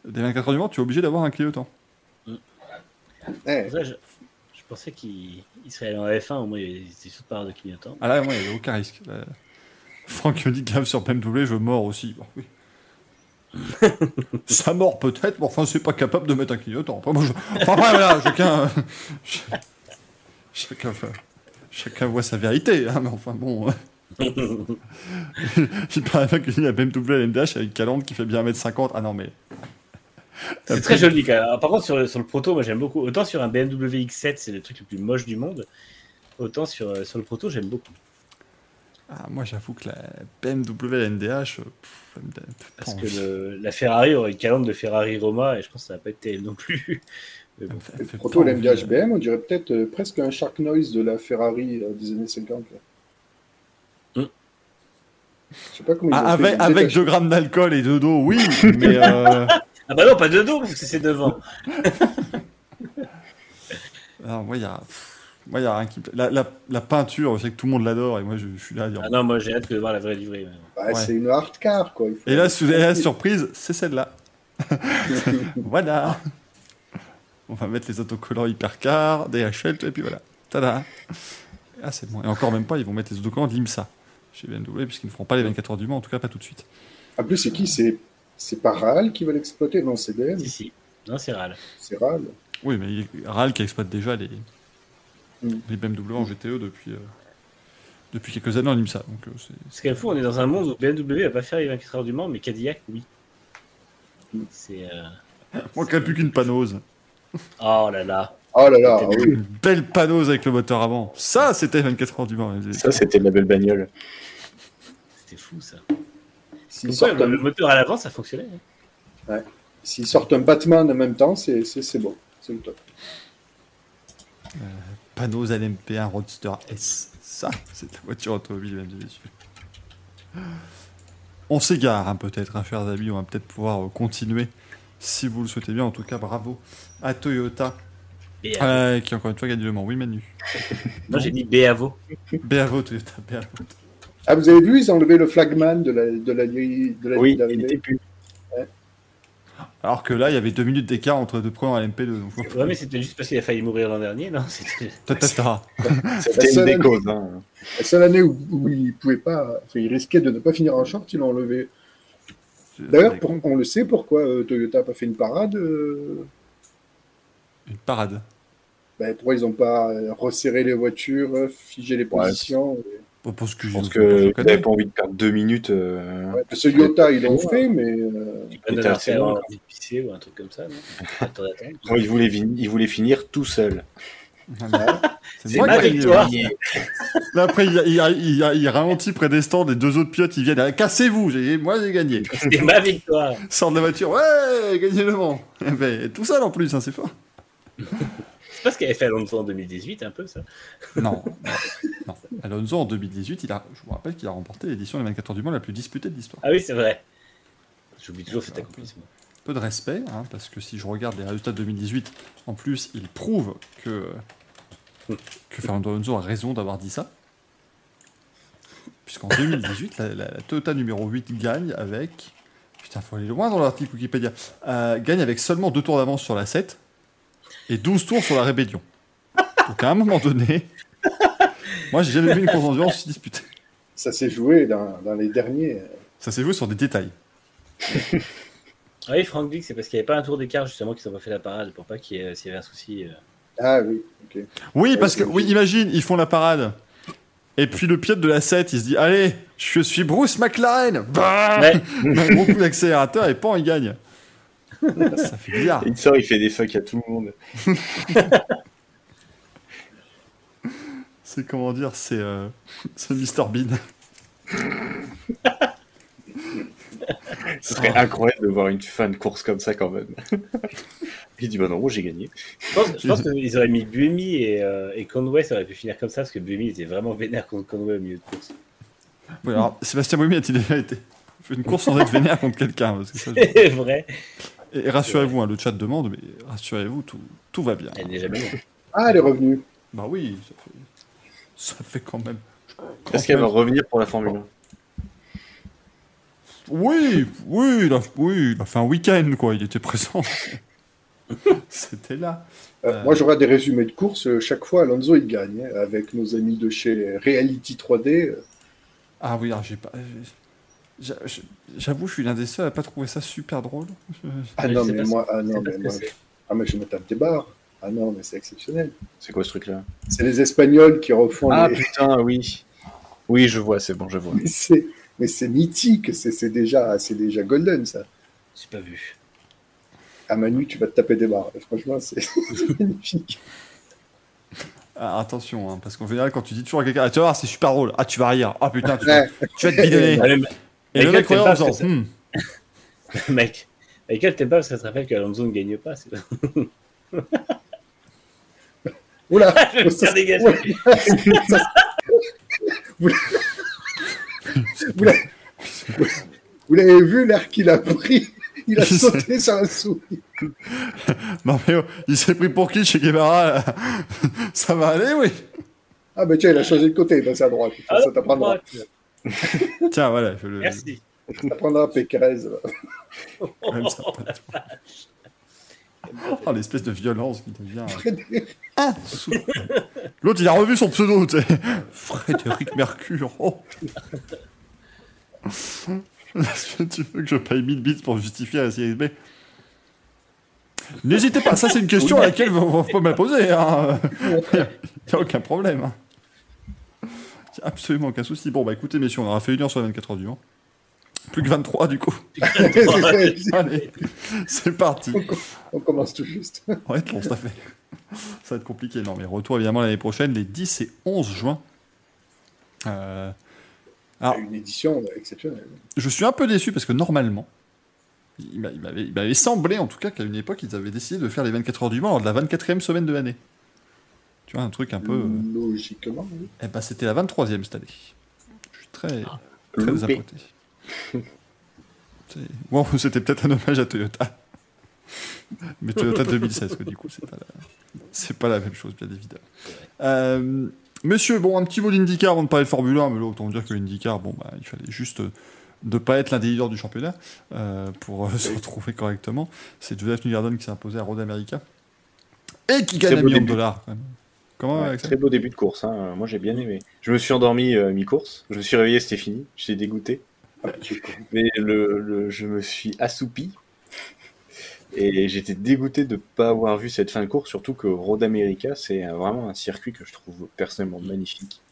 des 24 heures du Mans, tu es obligé d'avoir un clignotant. Ça, je pensais qu'il il serait allé en F1, au moins il était sous par de clignotant. Ah là, moi, il n'y a aucun risque. Là, Franck me dit grave sur BMW, je mords aussi. Bon, oui. Ça mord peut-être, mais enfin, c'est pas capable de mettre un clignotant. Après, moi, je- enfin, après, voilà, chacun, chacun, chacun voit sa vérité, hein, mais enfin bon. Il paraît bien que la BMW LMDH a une calandre qui fait bien 1m50. Ah non, mais. C'est très joli quand même. Alors, par contre, sur le, sur le proto, moi j'aime beaucoup. Autant sur un BMW X7, c'est le truc le plus moche du monde. Autant sur, euh, sur le proto, j'aime beaucoup. Ah, moi, j'avoue que la BMW LMDH. euh, pff, elle me donne pas Parce que le- la Ferrari aurait une calandre de Ferrari Roma et je pense que ça va pas être terrible non plus. Mais bon. Fait Proto pas envie, l'MDH euh. BM, on dirait peut-être euh, presque un Shark Noise de la Ferrari euh, des années 50. là. Hmm. Je sais pas comment ils Ah, avec fait. Ils avec détachent- 2 grammes d'alcool et de d'eau, oui, mais. euh, Ah bah non, pas de dos parce que c'est devant. Alors, moi, il y a. pff, Moi, il y a rien qui. La, la, la peinture, je sais que tout le monde l'adore et moi, je, je suis là à dire. Ah non, moi j'ai hâte de voir la vraie livrée. Bah, Ouais. C'est une hard car, quoi. Il faut- Et là, la surprise, c'est celle-là. voilà. On va mettre les autocollants hypercar, DHL, et puis voilà. Tada. Ah, c'est bon. Et encore même pas, ils vont mettre les autocollants de l'IMSA chez BMW, puisqu'ils ne feront pas les 24 heures du Mans, en tout cas pas tout de suite. En plus, c'est qui? C'est c'est pas RAL qui va l'exploiter? Non, c'est BM. Si, si. Non, c'est râle. C'est RAL. Oui, mais il- RAL qui exploite déjà les, Mm. les BMW en GTE depuis, euh, depuis quelques années en IMSA. Donc, euh, c'est- qu'à fou, on est dans un monde où BMW va pas faire les 24 heures du Mans, mais Cadillac, oui. C'est. euh, manquerait plus qu'une panose. Oh là là. Oh là là, ah oui. Une belle panose avec le moteur avant. Ça, c'était 24 heures du Mans. Ça, c'était de la belle bagnole. C'était fou ça. S'ils sortent, le un- moteur à l'avant, ça fonctionnait. hein. s'ils sortent un Batman en même temps, c'est c'est- c'est bon. C'est le top. Panos LMP1 Roadster S. Ça, c'est la voiture automobile, mesdames et messieurs. On s'égare, hein, peut-être, hein, chers amis. On va peut-être pouvoir euh, continuer si vous le souhaitez bien. En tout cas, bravo à Toyota, euh, euh, qui encore une fois gagne le Mans. Oui, Manu. Moi j'ai mis Béavo. Bravo, Toyota, bravo. Ah, vous avez vu, ils ont enlevé le flagman de la, de la, de la Oui, ligne il d'arrivée. était plus. Alors que là, il y avait deux minutes d'écart entre deux premiers à l'MP2. Donc, Ouais, mais c'était juste parce qu'il a failli mourir l'an dernier, non? C'était- une seule des année- causes. Hein. La seule année où, où ils pouvaient pas, enfin, ils risquaient de ne pas finir en short, ils l'ont enlevé. D'ailleurs, on le sait pourquoi euh, Toyota n'a pas fait une parade. euh, Une parade. ben, pourquoi ils n'ont pas euh, resserré les voitures, figé les positions. et- Parce que, Je pense que connais. n'avez pas envie de perdre deux minutes. euh, Ouais, il en fait, mais euh, Tu un envie de pisser ou un truc comme ça, non Attends, attends. non, il, voulait, il finir tout seul. C'est moi ma qui ai victoire. Là, après, il, il, il, il ralentit près des stands, les deux autres pilotes, ils viennent. ah, Cassez-vous, j'ai- moi j'ai gagné. C'est ma victoire. Sort de la voiture, ouais, gagné le Mans. Eh ben, tout seul en plus, hein, c'est fort. Pas ce qu'avait fait Alonso en 2018, un peu ça. Non, non, non. Alonso en 2018, il a, je vous rappelle qu'il a remporté l'édition des 24 heures du Mans la plus disputée de l'histoire. Ah oui, c'est vrai. J'oublie toujours cet accomplissement. Peu de respect, hein, parce que si je regarde les résultats de 2018, en plus, il prouve que, que Fernando Alonso a raison d'avoir dit ça. Puisqu'en 2018, la, la, la Toyota numéro 8 gagne avec. Putain, faut aller loin dans l'article Wikipédia. Euh, gagne avec seulement 2 tours d'avance sur la 7 et 12 tours sur la Rébellion. Donc à un moment donné, moi j'ai jamais vu une course d'endurance si disputée. ça s'est joué dans, dans les derniers. Ça s'est joué sur des détails. Ah oui, Franck dit que c'est parce qu'il n'y avait pas un tour d'écart justement qu'ils n'ont pas fait la parade pour pas qu'il y ait, s'il y avait un souci. euh. Ah oui, ok. Oui, parce que, oui, imagine, ils font la parade. Et puis le pilote de la 7, il se dit Allez, je suis Bruce McLaren Bam Ouais. Un gros coup d'accélérateur et pan, il gagne. Ça fait bizarre. Il sort, il fait des fucks à tout le monde. C'est comment dire C'est euh, c'est Mr Bean. Ce serait incroyable de voir une fin de course comme ça quand même. il dit bah non, j'ai gagné. Je pense, je pense qu'ils auraient mis Buemi et, euh, et Conway, ça aurait pu finir comme ça parce que Buemi était vraiment vénère contre Conway au milieu de course. Oui, alors, Sébastien Buemi a-t-il déjà été fait une course sans être vénère contre quelqu'un je- C'est vrai. Et, rassurez-vous, hein, le chat demande, mais rassurez-vous, tout, tout va bien. Elle n'est jamais loin. Ah, elle est revenue. Bah oui, ça fait, ça fait quand même. Est-ce qu'elle va revenir pour la Formule 1 Oui, oui, il a, oui, il a fait un week-end, quoi. Il était présent. C'était là. Euh, Euh. Moi, j'aurai des résumés de course. euh, Chaque fois, Alonso, il gagne. hein, avec nos amis de chez Reality 3D. euh, Ah oui, alors j'ai pas. J'avoue, je suis l'un des seuls à pas trouver ça super drôle. Ah Je non, mais pas moi, ah Je non, mais moi, ah, mais je me tape des barres. Ah non, mais c'est exceptionnel. C'est quoi ce truc-là? C'est les Espagnols qui refont Ah les... putain, oui. Oui, je vois, c'est bon, je vois. Mais c'est, mythique, c'est, déjà, c'est déjà golden ça. J'ai pas vu. À Manu, tu vas te taper des barres. Franchement, c'est magnifique. Ah, attention, hein, parce qu'en général, quand tu dis toujours à quelqu'un, ah, tu vas voir, c'est super drôle. Ah, tu vas rire. Ah putain, tu, tu vas te bidonner. Le- Et le Michael, mec t'aimes regarde en pas disant, parce que Hmm, Mec, Michael, t'aimes pas parce que ça te rappelle qu'Alonso ne gagne pas. c'est- Oula Je vais me faire dégager. Vous, l'avez- vu l'air qu'il a pris Il a sauté sur un souris. Non mais oh, il s'est pris pour qui chez Guevara Ça va aller, oui. Ah, bah tiens, il a changé de côté, il est passé à droite. Ah, ça t'apprendra. Tiens, voilà. Je le... Merci. Ça t'apprendra Pécresse. Même ça, pas- Oh, l'espèce de violence qui devient. Frédéric. Ah, sous- L'autre, il a revu son pseudo, tu sais. Frédéric Mercure. Oh. Est-ce que tu veux que je paye 1000 bits pour justifier la série B? N'hésitez pas, ça c'est une question à laquelle vous pouvez me la poser. Hein. Il n'y a aucun problème. hein. Absolument aucun souci. Bon, bah écoutez, messieurs, on aura fait une heure sur les 24 heures du Mans. Plus que 23 du coup. Allez, c'est parti. On commence tout juste. Ouais, bon, ça fait. Ça va être compliqué. Non, mais retour évidemment l'année prochaine, les 10 et 11 juin. Euh, Alors- Une édition exceptionnelle. je suis un peu déçu parce que normalement, il m'avait semblé en tout cas qu'à une époque, ils avaient décidé de faire les 24 heures du Mans lors de la 24e semaine de l'année. Tu vois, un truc un peu. euh, Logiquement, oui. Eh ben, c'était la 23e cette année. Je suis très, très Loupé. désappointé. C'était peut-être un hommage à Toyota. Mais Toyota 2016, que du coup, c'est pas, la... c'est pas la même chose, bien évidemment. Euh, monsieur, bon, un petit mot d'IndyCar avant de parler de Formule 1, mais là, autant dire que l'IndyCar, bon, bah, il fallait juste euh, ne pas être l'un des leaders du championnat euh, pour euh, se retrouver correctement. C'est Joseph Newgarden qui s'est imposé à Road America et qui gagne Très un million de dollars. Quand même. Comment, Ouais, très beau début de course, hein. moi j'ai bien aimé. Je me suis endormi euh, mi-course, je me suis réveillé, c'était fini, j'étais dégoûté. Mais le, le- je me suis assoupi et j'étais dégoûté de ne pas avoir vu cette fin de course, surtout que Road America c'est vraiment un circuit que je trouve personnellement magnifique.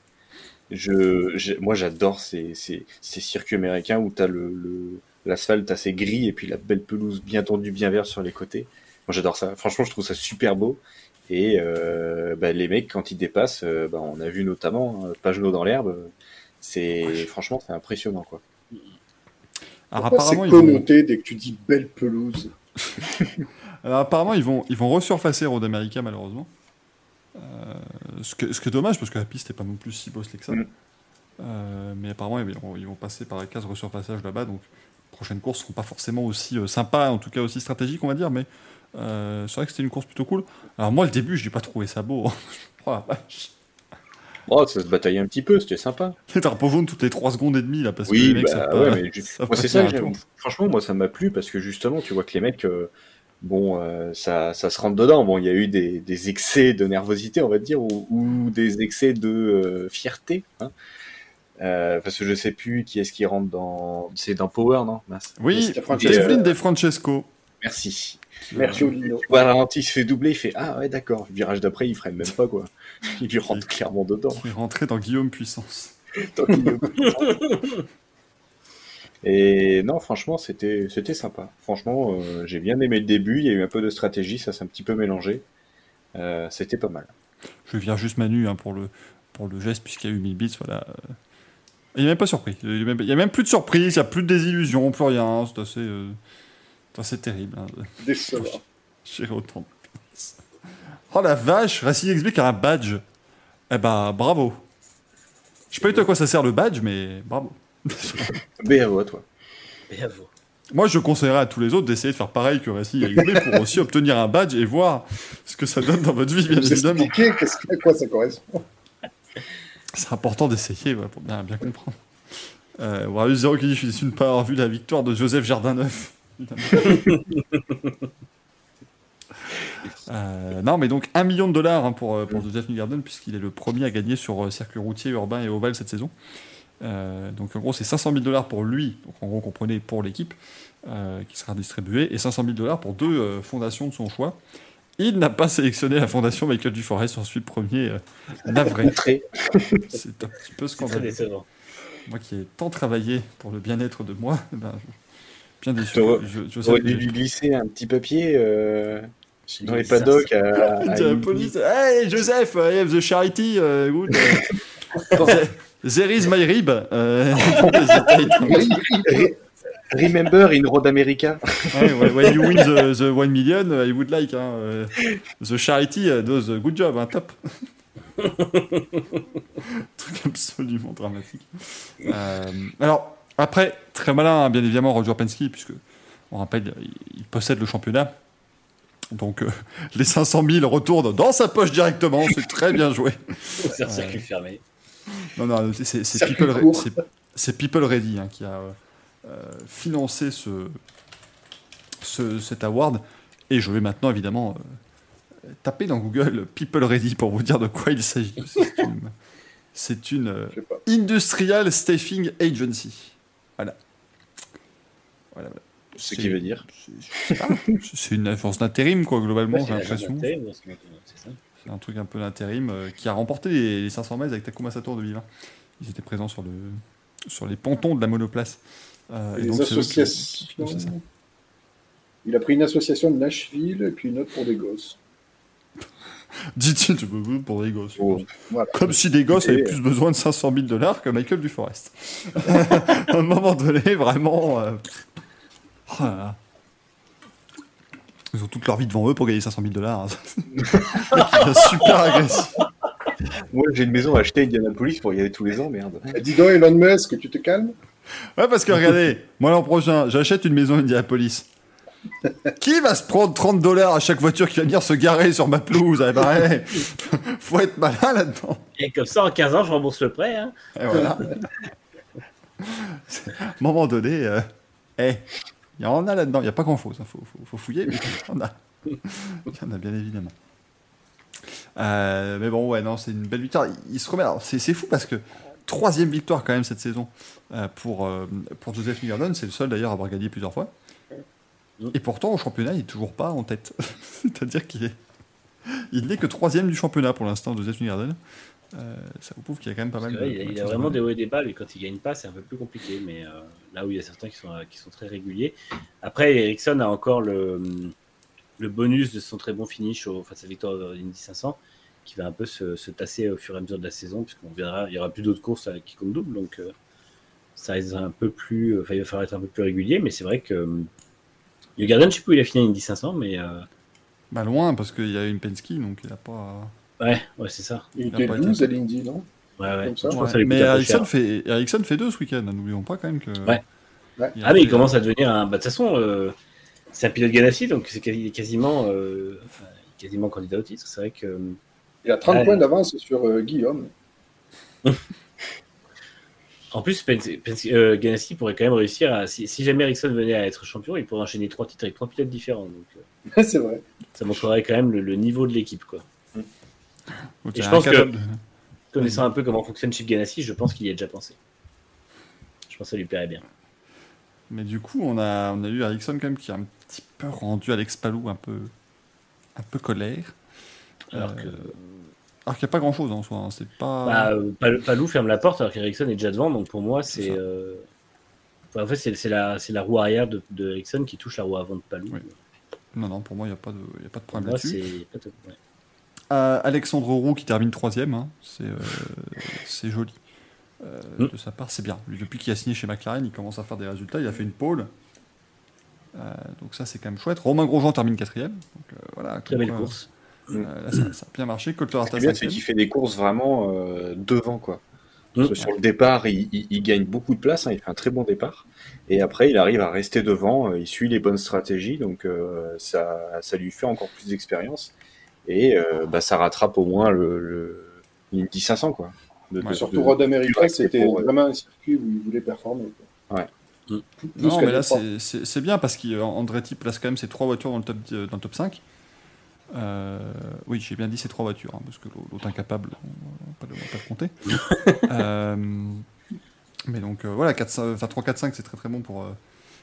Je, moi, j'adore ces, ces, ces circuits américains où t'as le, le, l'asphalte assez gris et puis la belle pelouse bien tendue, bien verte sur les côtés. Moi, j'adore ça. Franchement, je trouve ça super beau. Et euh, bah, les mecs, quand ils dépassent, euh, bah, on a vu notamment euh, dans l'herbe. C'est franchement, c'est impressionnant, quoi. Alors Pourquoi apparemment, c'est ils vont, connoté dès que tu dis belle pelouse alors, apparemment, ils vont, ils vont resurfacer Road America malheureusement. Euh, ce, que, ce que est dommage parce que la piste n'est pas non plus si bosselée que ça. Mm. Euh, mais apparemment, ils vont, ils vont passer par la case resurfaçage là-bas, donc les prochaines courses seront pas forcément aussi euh, sympas, en tout cas aussi stratégiques, on va dire. Mais euh, c'est vrai que c'était une course plutôt cool. Alors moi, le début, je n'ai pas trouvé ça beau. oh la vache. Oh, ça se bataillait un petit peu, c'était sympa. Les drapeaux jaunes toutes les 3 secondes et demie là, parce que Oui, les mecs bah, savent ouais, pas- mais ju- savent moi, pas c'est ça. que. Franchement, moi, ça m'a plu parce que justement, tu vois que les mecs, euh, bon, euh, ça, ça se rentre dedans. Bon, il y a eu des, des excès de nervosité, on va dire, ou, ou des excès de euh, fierté. Hein. Parce que je sais plus qui est-ce qui rentre dans. C'est dans Power, non? Mince. Oui. Evelyn De Francesco. Merci. Merci Olino. Tu vois, à ralenti, il se fait doubler, il fait Ah ouais, d'accord. Virage d'après, il freine même pas, quoi. Il lui rentre clairement dedans. qui est rentré dans Guillaume Puissance. Tant qu'il le- Et non, franchement, c'était c'était sympa. Franchement, euh, j'ai bien aimé le début. Il y a eu un peu de stratégie, ça s'est un petit peu mélangé. Euh, c'était pas mal. Je viens juste Manu hein, pour, le, pour le geste, puisqu'il y a eu 1000 bits. Voilà. Il n'est même pas surpris. Il n'y a, même- il y a même plus de surprise, il n'y a plus de désillusion, plus rien. C'est assez, euh, c'est terrible. hein. Décevant. J'ai autant de place. Oh la vache, Racing explique a un badge. Eh ben, bravo. Je sais pas du tout à quoi ça sert le badge, mais bravo. Bravo à toi. Bravo. Moi, je conseillerais à tous les autres d'essayer de faire pareil que Racing XB pour aussi obtenir un badge et voir ce que ça donne dans votre vie, bien évidemment. qu'est-ce que- à quoi ça correspond. C'est important d'essayer ouais, pour bien, bien comprendre. Euh, Warius Zero qui dit Je suis déçu de ne pas avoir vu la victoire de Joseph Jardin-Neuf. Euh, non, mais donc 1 million de dollars hein, pour, euh, pour Joseph Newgarden, puisqu'il est le premier à gagner sur euh, circuit routier, urbain et ovale cette saison. Euh, donc en gros, c'est 500 000 dollars pour lui, donc en gros, comprenez pour l'équipe, euh, qui sera distribué, et 500 000 dollars pour deux euh, fondations de son choix. Il n'a pas sélectionné la fondation Michael Duforest, j'en suis le premier euh, navré. C'est un petit peu scandaleux. Moi qui ai tant travaillé pour le bien-être de moi, eh ben, je- bien déçu. J'aurais dû lui glisser un petit papier euh, dans les paddocks à, à police. Hey Joseph, I have the charity. Uh, good. Uh, there is my rib. Uh, Remember in Road America. Ouais, when you win the, the 1 million, I would like. hein, uh, the charity uh, does a good job, hein, top. Truc absolument dramatique. Euh, alors, après, très malin, hein, bien évidemment, Roger Penske, puisque, on rappelle, il, possède le championnat. Donc, euh, les 500 000 retournent dans sa poche directement. C'est très bien joué. C'est un circuit fermé. Non, non, c'est- People, Ready hein, qui a euh, euh, financé ce, ce- cet award. Et je vais maintenant, évidemment, euh, taper dans Google People Ready pour vous dire de quoi il s'agit. C'est une, une euh. Industrial Staffing Agency. Voilà. Voilà, voilà. Ce qui veut dire. C'est- une agence d'intérim, quoi, globalement, Ouais, j'ai l'impression. c'est un truc un peu d'intérim euh, qui a remporté les, les 500 mètres avec Takuma Sato en 2020. Ils étaient présents sur, le, sur les pontons de la monoplace. Euh, et Les donc, qui- qui. Il a pris une association de Nashville et puis une autre pour des gosses. Dit-il pour les gosses. Oh. Voilà. Comme si les gosses avaient plus besoin de 500 000 dollars que Michael Duforest. à un moment donné, vraiment. euh, oh là là. Ils ont toute leur vie devant eux pour gagner 500 000 dollars. hein. super agressif. Moi, j'ai une maison à acheter à Indianapolis pour y aller tous les ans, merde. Eh, Dis donc, Elon Musk, tu te calmes? Ouais, parce que regardez, moi l'an prochain, j'achète une maison à Indianapolis. Qui va se prendre 30 dollars à chaque voiture qui va venir se garer sur ma pelouse Eh ben, ouais, faut être malin là-dedans. Et comme ça, en 15 ans, je rembourse le prêt. Hein. Et voilà. à un moment donné, euh, eh, il y en a là-dedans. Il n'y a pas grand-chose. Il faut, faut- faut fouiller, mais il y en a. Il y en a bien évidemment. Euh, mais bon, ouais, non, c'est une belle victoire. Il, il se remet. c'est fou parce que troisième victoire quand même cette saison euh, pour, euh, pour Joseph Newgarden. C'est le seul d'ailleurs à avoir gagné plusieurs fois. Et pourtant, au championnat, il n'est toujours pas en tête. C'est-à-dire qu'il est. Il n'est que troisième du championnat pour l'instant, Joseph Newgarden. Euh, ça vous prouve qu'il y a quand même pas mal de. il a, de il a vraiment des hauts et des bas. Lui, quand il gagne pas, c'est un peu plus compliqué. Mais euh, là où il y a certains qui sont, qui sont très réguliers. Après, Ericsson a encore le, le bonus de son très bon finish au, enfin, sa victoire de l'Indy 500 qui va un peu se, se tasser au fur et à mesure de la saison, puisqu'on verra, il y aura plus d'autres courses qui comptent double. Donc, euh, ça risque un peu plus. Enfin, il va falloir être un peu plus régulier. Mais c'est vrai que. Garden, je sais pas où il a fini l'Indy 500, mais. euh, Bah, loin, parce qu'il y a une Penske, donc il a pas. ouais, ouais, c'est ça. Il Il a était pas été 12 à l'Indy, non? Ouais, ouais. Comme ça. Je pense Ouais. que ça lui Mais Ericsson fait, Ericsson fait deux ce week-end, n'oublions pas quand même que. Ouais. Ah, mais il commence à devenir un. Bah, de toute façon, euh, c'est un pilote Ganassi, donc c'est quasi- quasiment, euh, enfin, quasiment candidat au titre. C'est vrai que. Il a 30 Ouais. points d'avance sur euh, Guillaume. En plus, Pens- Pens- euh, Ganassi pourrait quand même réussir à. Si, si jamais Ericsson venait à être champion, il pourrait enchaîner trois titres avec trois pilotes différents. Donc, euh, c'est vrai. ça montrerait quand même le, le niveau de l'équipe. quoi. Et il je pense que- de- Connaissant un peu comment fonctionne Chip Ganassi, je pense qu'il y a déjà pensé. Je pense que ça lui plairait bien. Mais du coup, on a, on a eu Ericsson quand même qui a un petit peu rendu Alex Palou un peu, un peu colère. Alors Euh, que. Alors qu'il n'y a pas grand chose en soi. hein, C'est pas. Bah, euh, Pal- Palou ferme la porte alors qu'Ericsson est déjà devant, donc pour moi, C'est euh, enfin, en fait, c'est la, roue arrière de, de Ericsson qui touche la roue avant de Palou. Oui. Non, non, pour moi, il n'y a, pas de- y a pas de problème là-dessus. ouais. Euh, Alexandre Roux qui termine troisième, hein, c'est euh, joli. Mm. De sa part, c'est bien. Depuis qu'il a signé chez McLaren, il commence à faire des résultats. Il a fait une pole. Donc ça, c'est quand même chouette. Romain Grosjean termine quatrième. Donc voilà. Très belle course. Euh, là, ça, ça a bien marché. Ce bien, c'est qu'il fait des courses vraiment euh, devant, quoi. Parce que Mm. sur le départ, il, il- il gagne beaucoup de place, hein, il fait un très bon départ. Et après, il arrive à rester devant, euh, il suit les bonnes stratégies, donc euh, ça, ça lui fait encore plus d'expérience. Et euh, bah, ça rattrape au moins le, le l'Indy 500, quoi. De- de- Ouais, Surtout de- Road America, c'était pour, vraiment un circuit où il voulait performer. quoi. Ouais. Mm. Plus- plus Non, mais là, c'est- bien parce qu'Andretti place quand même ses trois voitures dans le top, dans le top 5. Euh, oui, j'ai bien dit ces trois voitures, hein, parce que l'autre incapable, on on va pas le compter. Euh, mais donc euh, voilà, 4, 5, enfin, 3, 4, 5, c'est très très bon pour,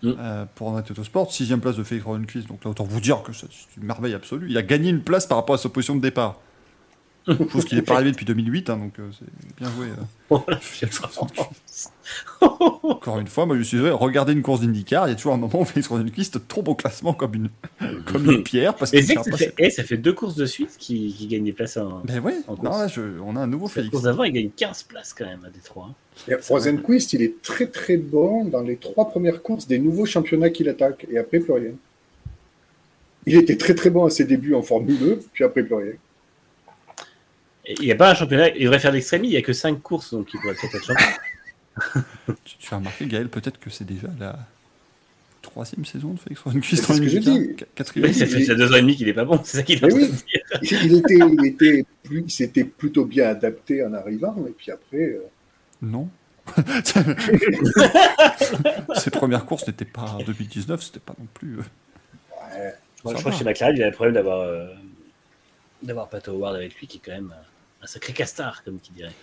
Mm. pour Andretti Autosport. Sixième place de Félix Rodenquist, donc là autant vous dire que c'est une merveille absolue. Il a gagné une place par rapport à sa position de départ. Chose qui n'est pas arrivée depuis 2008, hein, donc euh, c'est bien joué. euh. Encore une fois, moi je suis désolé, regardez une course d'IndyCar, il y a toujours un moment où Félix Rodenquist tombe au classement comme une, comme une pierre parce Et ça fait, eh, ça fait deux courses de suite qui, qui gagnent des places en. Ben oui, en non, course. là, je- on a un nouveau La Félix. course d'avant, il gagne 15 places quand même à Détroit. hein. Et Rosenquist, il est très très bon dans les trois premières courses des nouveaux championnats qu'il attaque, et après plus rien. Il était très très bon à ses débuts en Formule 2, puis après plus rien. Il n'y a pas un championnat, il devrait faire d'extrémie, il n'y a que 5 courses, donc il pourrait peut-être être champion. Tu, tu as remarqué, Gaël, peut-être que c'est déjà la troisième saison de Félix Rodenquist C'est en ce que j'ai IndyCar. dit. Qu- Quatrième. Oui, ça fait deux ans et demi qu'il n'est pas bon, c'est ça qu'il train oui. dire. Il, était, il était plus, il s'était plutôt bien adapté en arrivant, et puis après, euh, Non. Ses premières courses n'étaient pas en 2019, c'était pas non plus. euh, ouais, Moi, Ça je crois que chez McLaren, il a le problème d'avoir euh, d'avoir Pat Howard avec lui, qui est quand même euh, un sacré castard, comme qui dirait.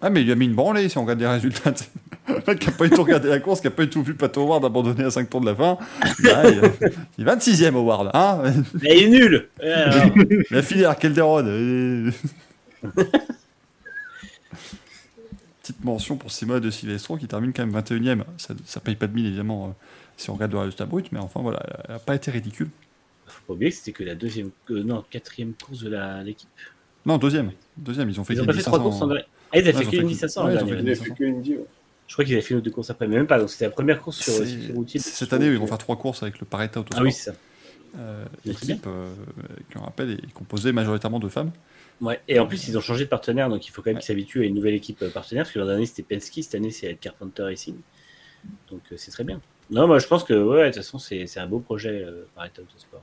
Ah, mais il lui a mis une branlée si on regarde les résultats. Le mec qui n'a pas du tout regardé la course, qui n'a pas du tout vu Pat Howard abandonner à 5 tours de la fin. Bah, il, il est 26ème Howard. Hein Mais il est nul alors, il a fini à Calderon. Petite mention pour Simone de Silvestro qui termine quand même 21ème. Ça, ça paye pas de mine évidemment euh, si on regarde le résultat brut, mais enfin voilà, elle n'a pas été ridicule. Faut pas oublier que c'était que la deuxième, euh, non, quatrième course de la- l'équipe. Non, deuxième. Deuxième, ils ont fait Ils ont pas fait trois 500. courses en dernier. Ah, ils avaient fait ils ont que fait une que- 1500 ouais, en ils ont dernier. Je crois qu'ils avaient fait une ou deux courses après, mais même pas. Donc c'était la première course sur c'est cette année ils vont faire trois courses avec le Paretta Autosport. Ah oui, c'est ça. Euh, équipe euh, qui, on rappelle, est composée majoritairement de femmes. Ouais. Et en plus, ils ont changé de partenaire, donc il faut quand même Ouais. qu'ils s'habituent à une nouvelle équipe euh, partenaire, parce que l'an dernier c'était Penske, cette année c'est Carpenter Racing. Donc euh, c'est très bien. Non, moi je pense que ouais, de toute façon c'est c'est un beau projet euh, Paretta Autosport.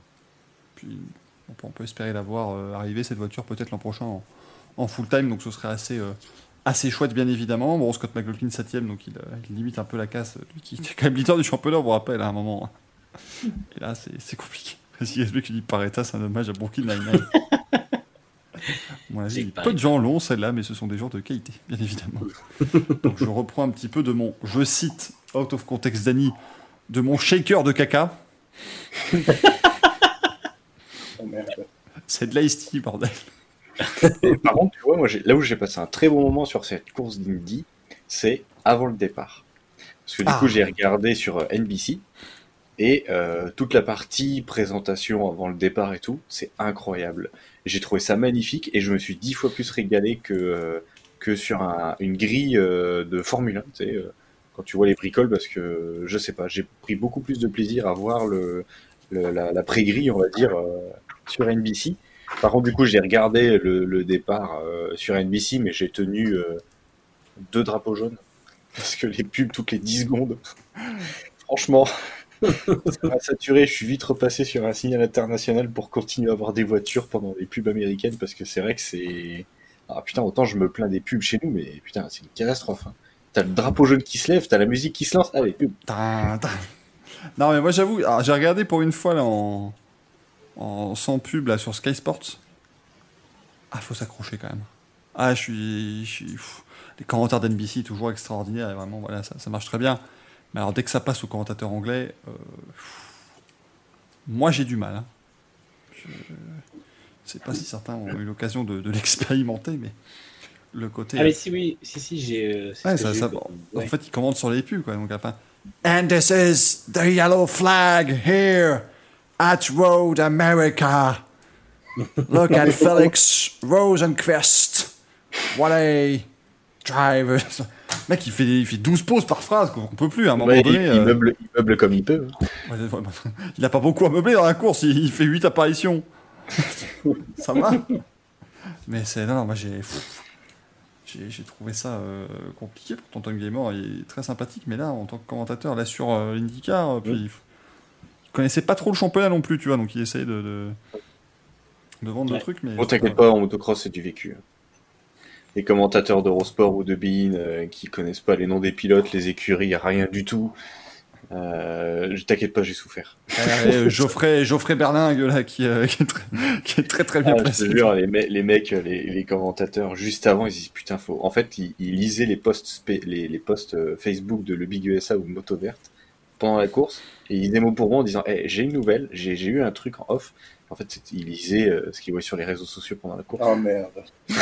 Puis on peut, on peut espérer la voir euh, arriver cette voiture peut-être l'an prochain en, en full time, donc ce serait assez, euh, assez chouette bien évidemment. Bon, Scott McLaughlin 7 donc il, euh, il limite un peu la casse, lui qui était quand même leader du championnat, on vous rappelle à un moment. Et là c'est compliqué. Si SB qui dit Paretta, c'est un hommage à Brooklyn Nine-Nine. Bon, peu de gens l'ont celle-là, mais ce sont des gens de qualité, bien évidemment. Donc je reprends un petit peu de mon, je cite, out of context Danny, de mon shaker de caca. Oh merde. C'est de l'ice tea, bordel. par contre, tu vois, moi, là où j'ai passé un très bon moment sur cette course d'Indy, c'est avant le départ. Parce que du Ah. coup, j'ai regardé sur euh, NBC et euh, toute la partie présentation avant le départ et tout, c'est incroyable. J'ai trouvé ça magnifique et je me suis dix fois plus régalé que, euh, que sur un- une grille euh, de Formule 1, tu sais, quand tu vois les bricoles, parce que je sais pas, j'ai pris beaucoup plus de plaisir à voir le, le- la, la pré-grille, on va dire, sur NBC. Par contre, du coup, j'ai regardé le, départ euh, sur NBC, mais j'ai tenu euh, deux drapeaux jaunes. Parce que les pubs toutes les 10 secondes, franchement, saturé. Je suis vite repassé sur un signal international pour continuer à avoir des voitures pendant les pubs américaines, parce que c'est vrai que c'est. Ah putain, autant je me plains des pubs chez nous, mais putain, c'est une catastrophe. hein. T'as le drapeau jaune qui se lève, t'as la musique qui se lance, allez, pub. Tin, tin. Non, mais moi j'avoue, j'ai regardé pour une fois là en, en sans pub là sur Sky Sports. Ah, faut s'accrocher quand même. Ah, je suis. je suis- pff, les commentaires d'NBC toujours extraordinaires et vraiment, voilà, ça, ça marche très bien. Mais alors dès que ça passe aux commentateurs anglais, euh, moi j'ai du mal. hein. Je sais pas si certains ont eu l'occasion de, de l'expérimenter, mais le côté. Ah, mais si, oui, si, si, j'ai. euh, Ouais, En fait, ils commandent sur les pubs, quoi. Donc, enfin, And this is the yellow flag here at Road America. Look at Felix Rosenquist. What a driver. Mec, il fait, il fait 12 pauses par phrase, quoi. On peut plus, à un moment Ouais, donné. il euh, meuble, il meuble comme il peut. hein. ouais, il a pas beaucoup à meubler dans la course, il, il fait 8 apparitions. ça va Mais c'est. Non, non, moi j'ai. J'ai trouvé ça euh, compliqué. Pourtant, Tom Gamer il est très sympathique, mais là, en tant que commentateur, là sur euh, l'IndyCar, euh, puis, connaissait pas trop le championnat non plus, tu vois, donc il essaye de, de, de vendre Ouais. le truc. Mais Bon, t'inquiète pas, en motocross, c'est du vécu. hein. Les commentateurs d'Eurosport ou de Bein euh, qui connaissent pas les noms des pilotes, les écuries, rien du tout. Euh, t'inquiète pas, j'ai souffert. Euh, Geoffrey, Geoffrey Berlingue, là, qui, euh, qui est, très, qui est très très bien Ah, je placé. te jure, les, me- les mecs, les, les commentateurs, juste avant, ils disent putain, faut. En fait, ils, ils lisaient les posts, les, les posts euh, Facebook de Le Big USA ou Moto Verte pendant la course et ils disaient mot pour mot en disant j'ai une nouvelle, j'ai eu un truc en off. En fait, ils lisaient euh, ce qu'ils voyaient sur les réseaux sociaux pendant la course. Oh merde.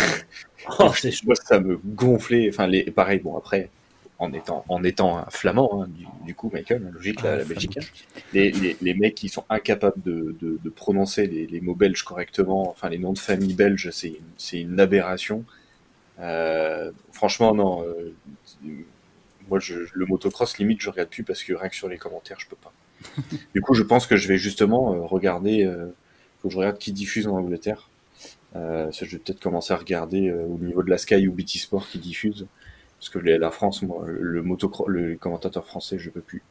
Oh, c'est chaud. Moi, ça me gonflait. Enfin, les, pareil, bon, après, en étant, en étant un flamand, hein, du, du coup, Michael, hein, logique, la, Ah, la Belgique, hein. les, les, les mecs qui sont incapables de, de, de prononcer les, les mots belges correctement, enfin, les noms de famille belges, c'est une, c'est une aberration. Euh, franchement, non. euh, moi, je, le motocross, limite, je regarde plus parce que rien que sur les commentaires, je peux pas. du coup, je pense que je vais justement euh, regarder. Euh, faut que je regarde qui diffuse en Angleterre. Euh, je vais peut-être commencer à regarder euh, au niveau de la Sky ou BT Sport qui diffuse. Parce que la France, moi, le motocross, le commentateur français, je peux plus.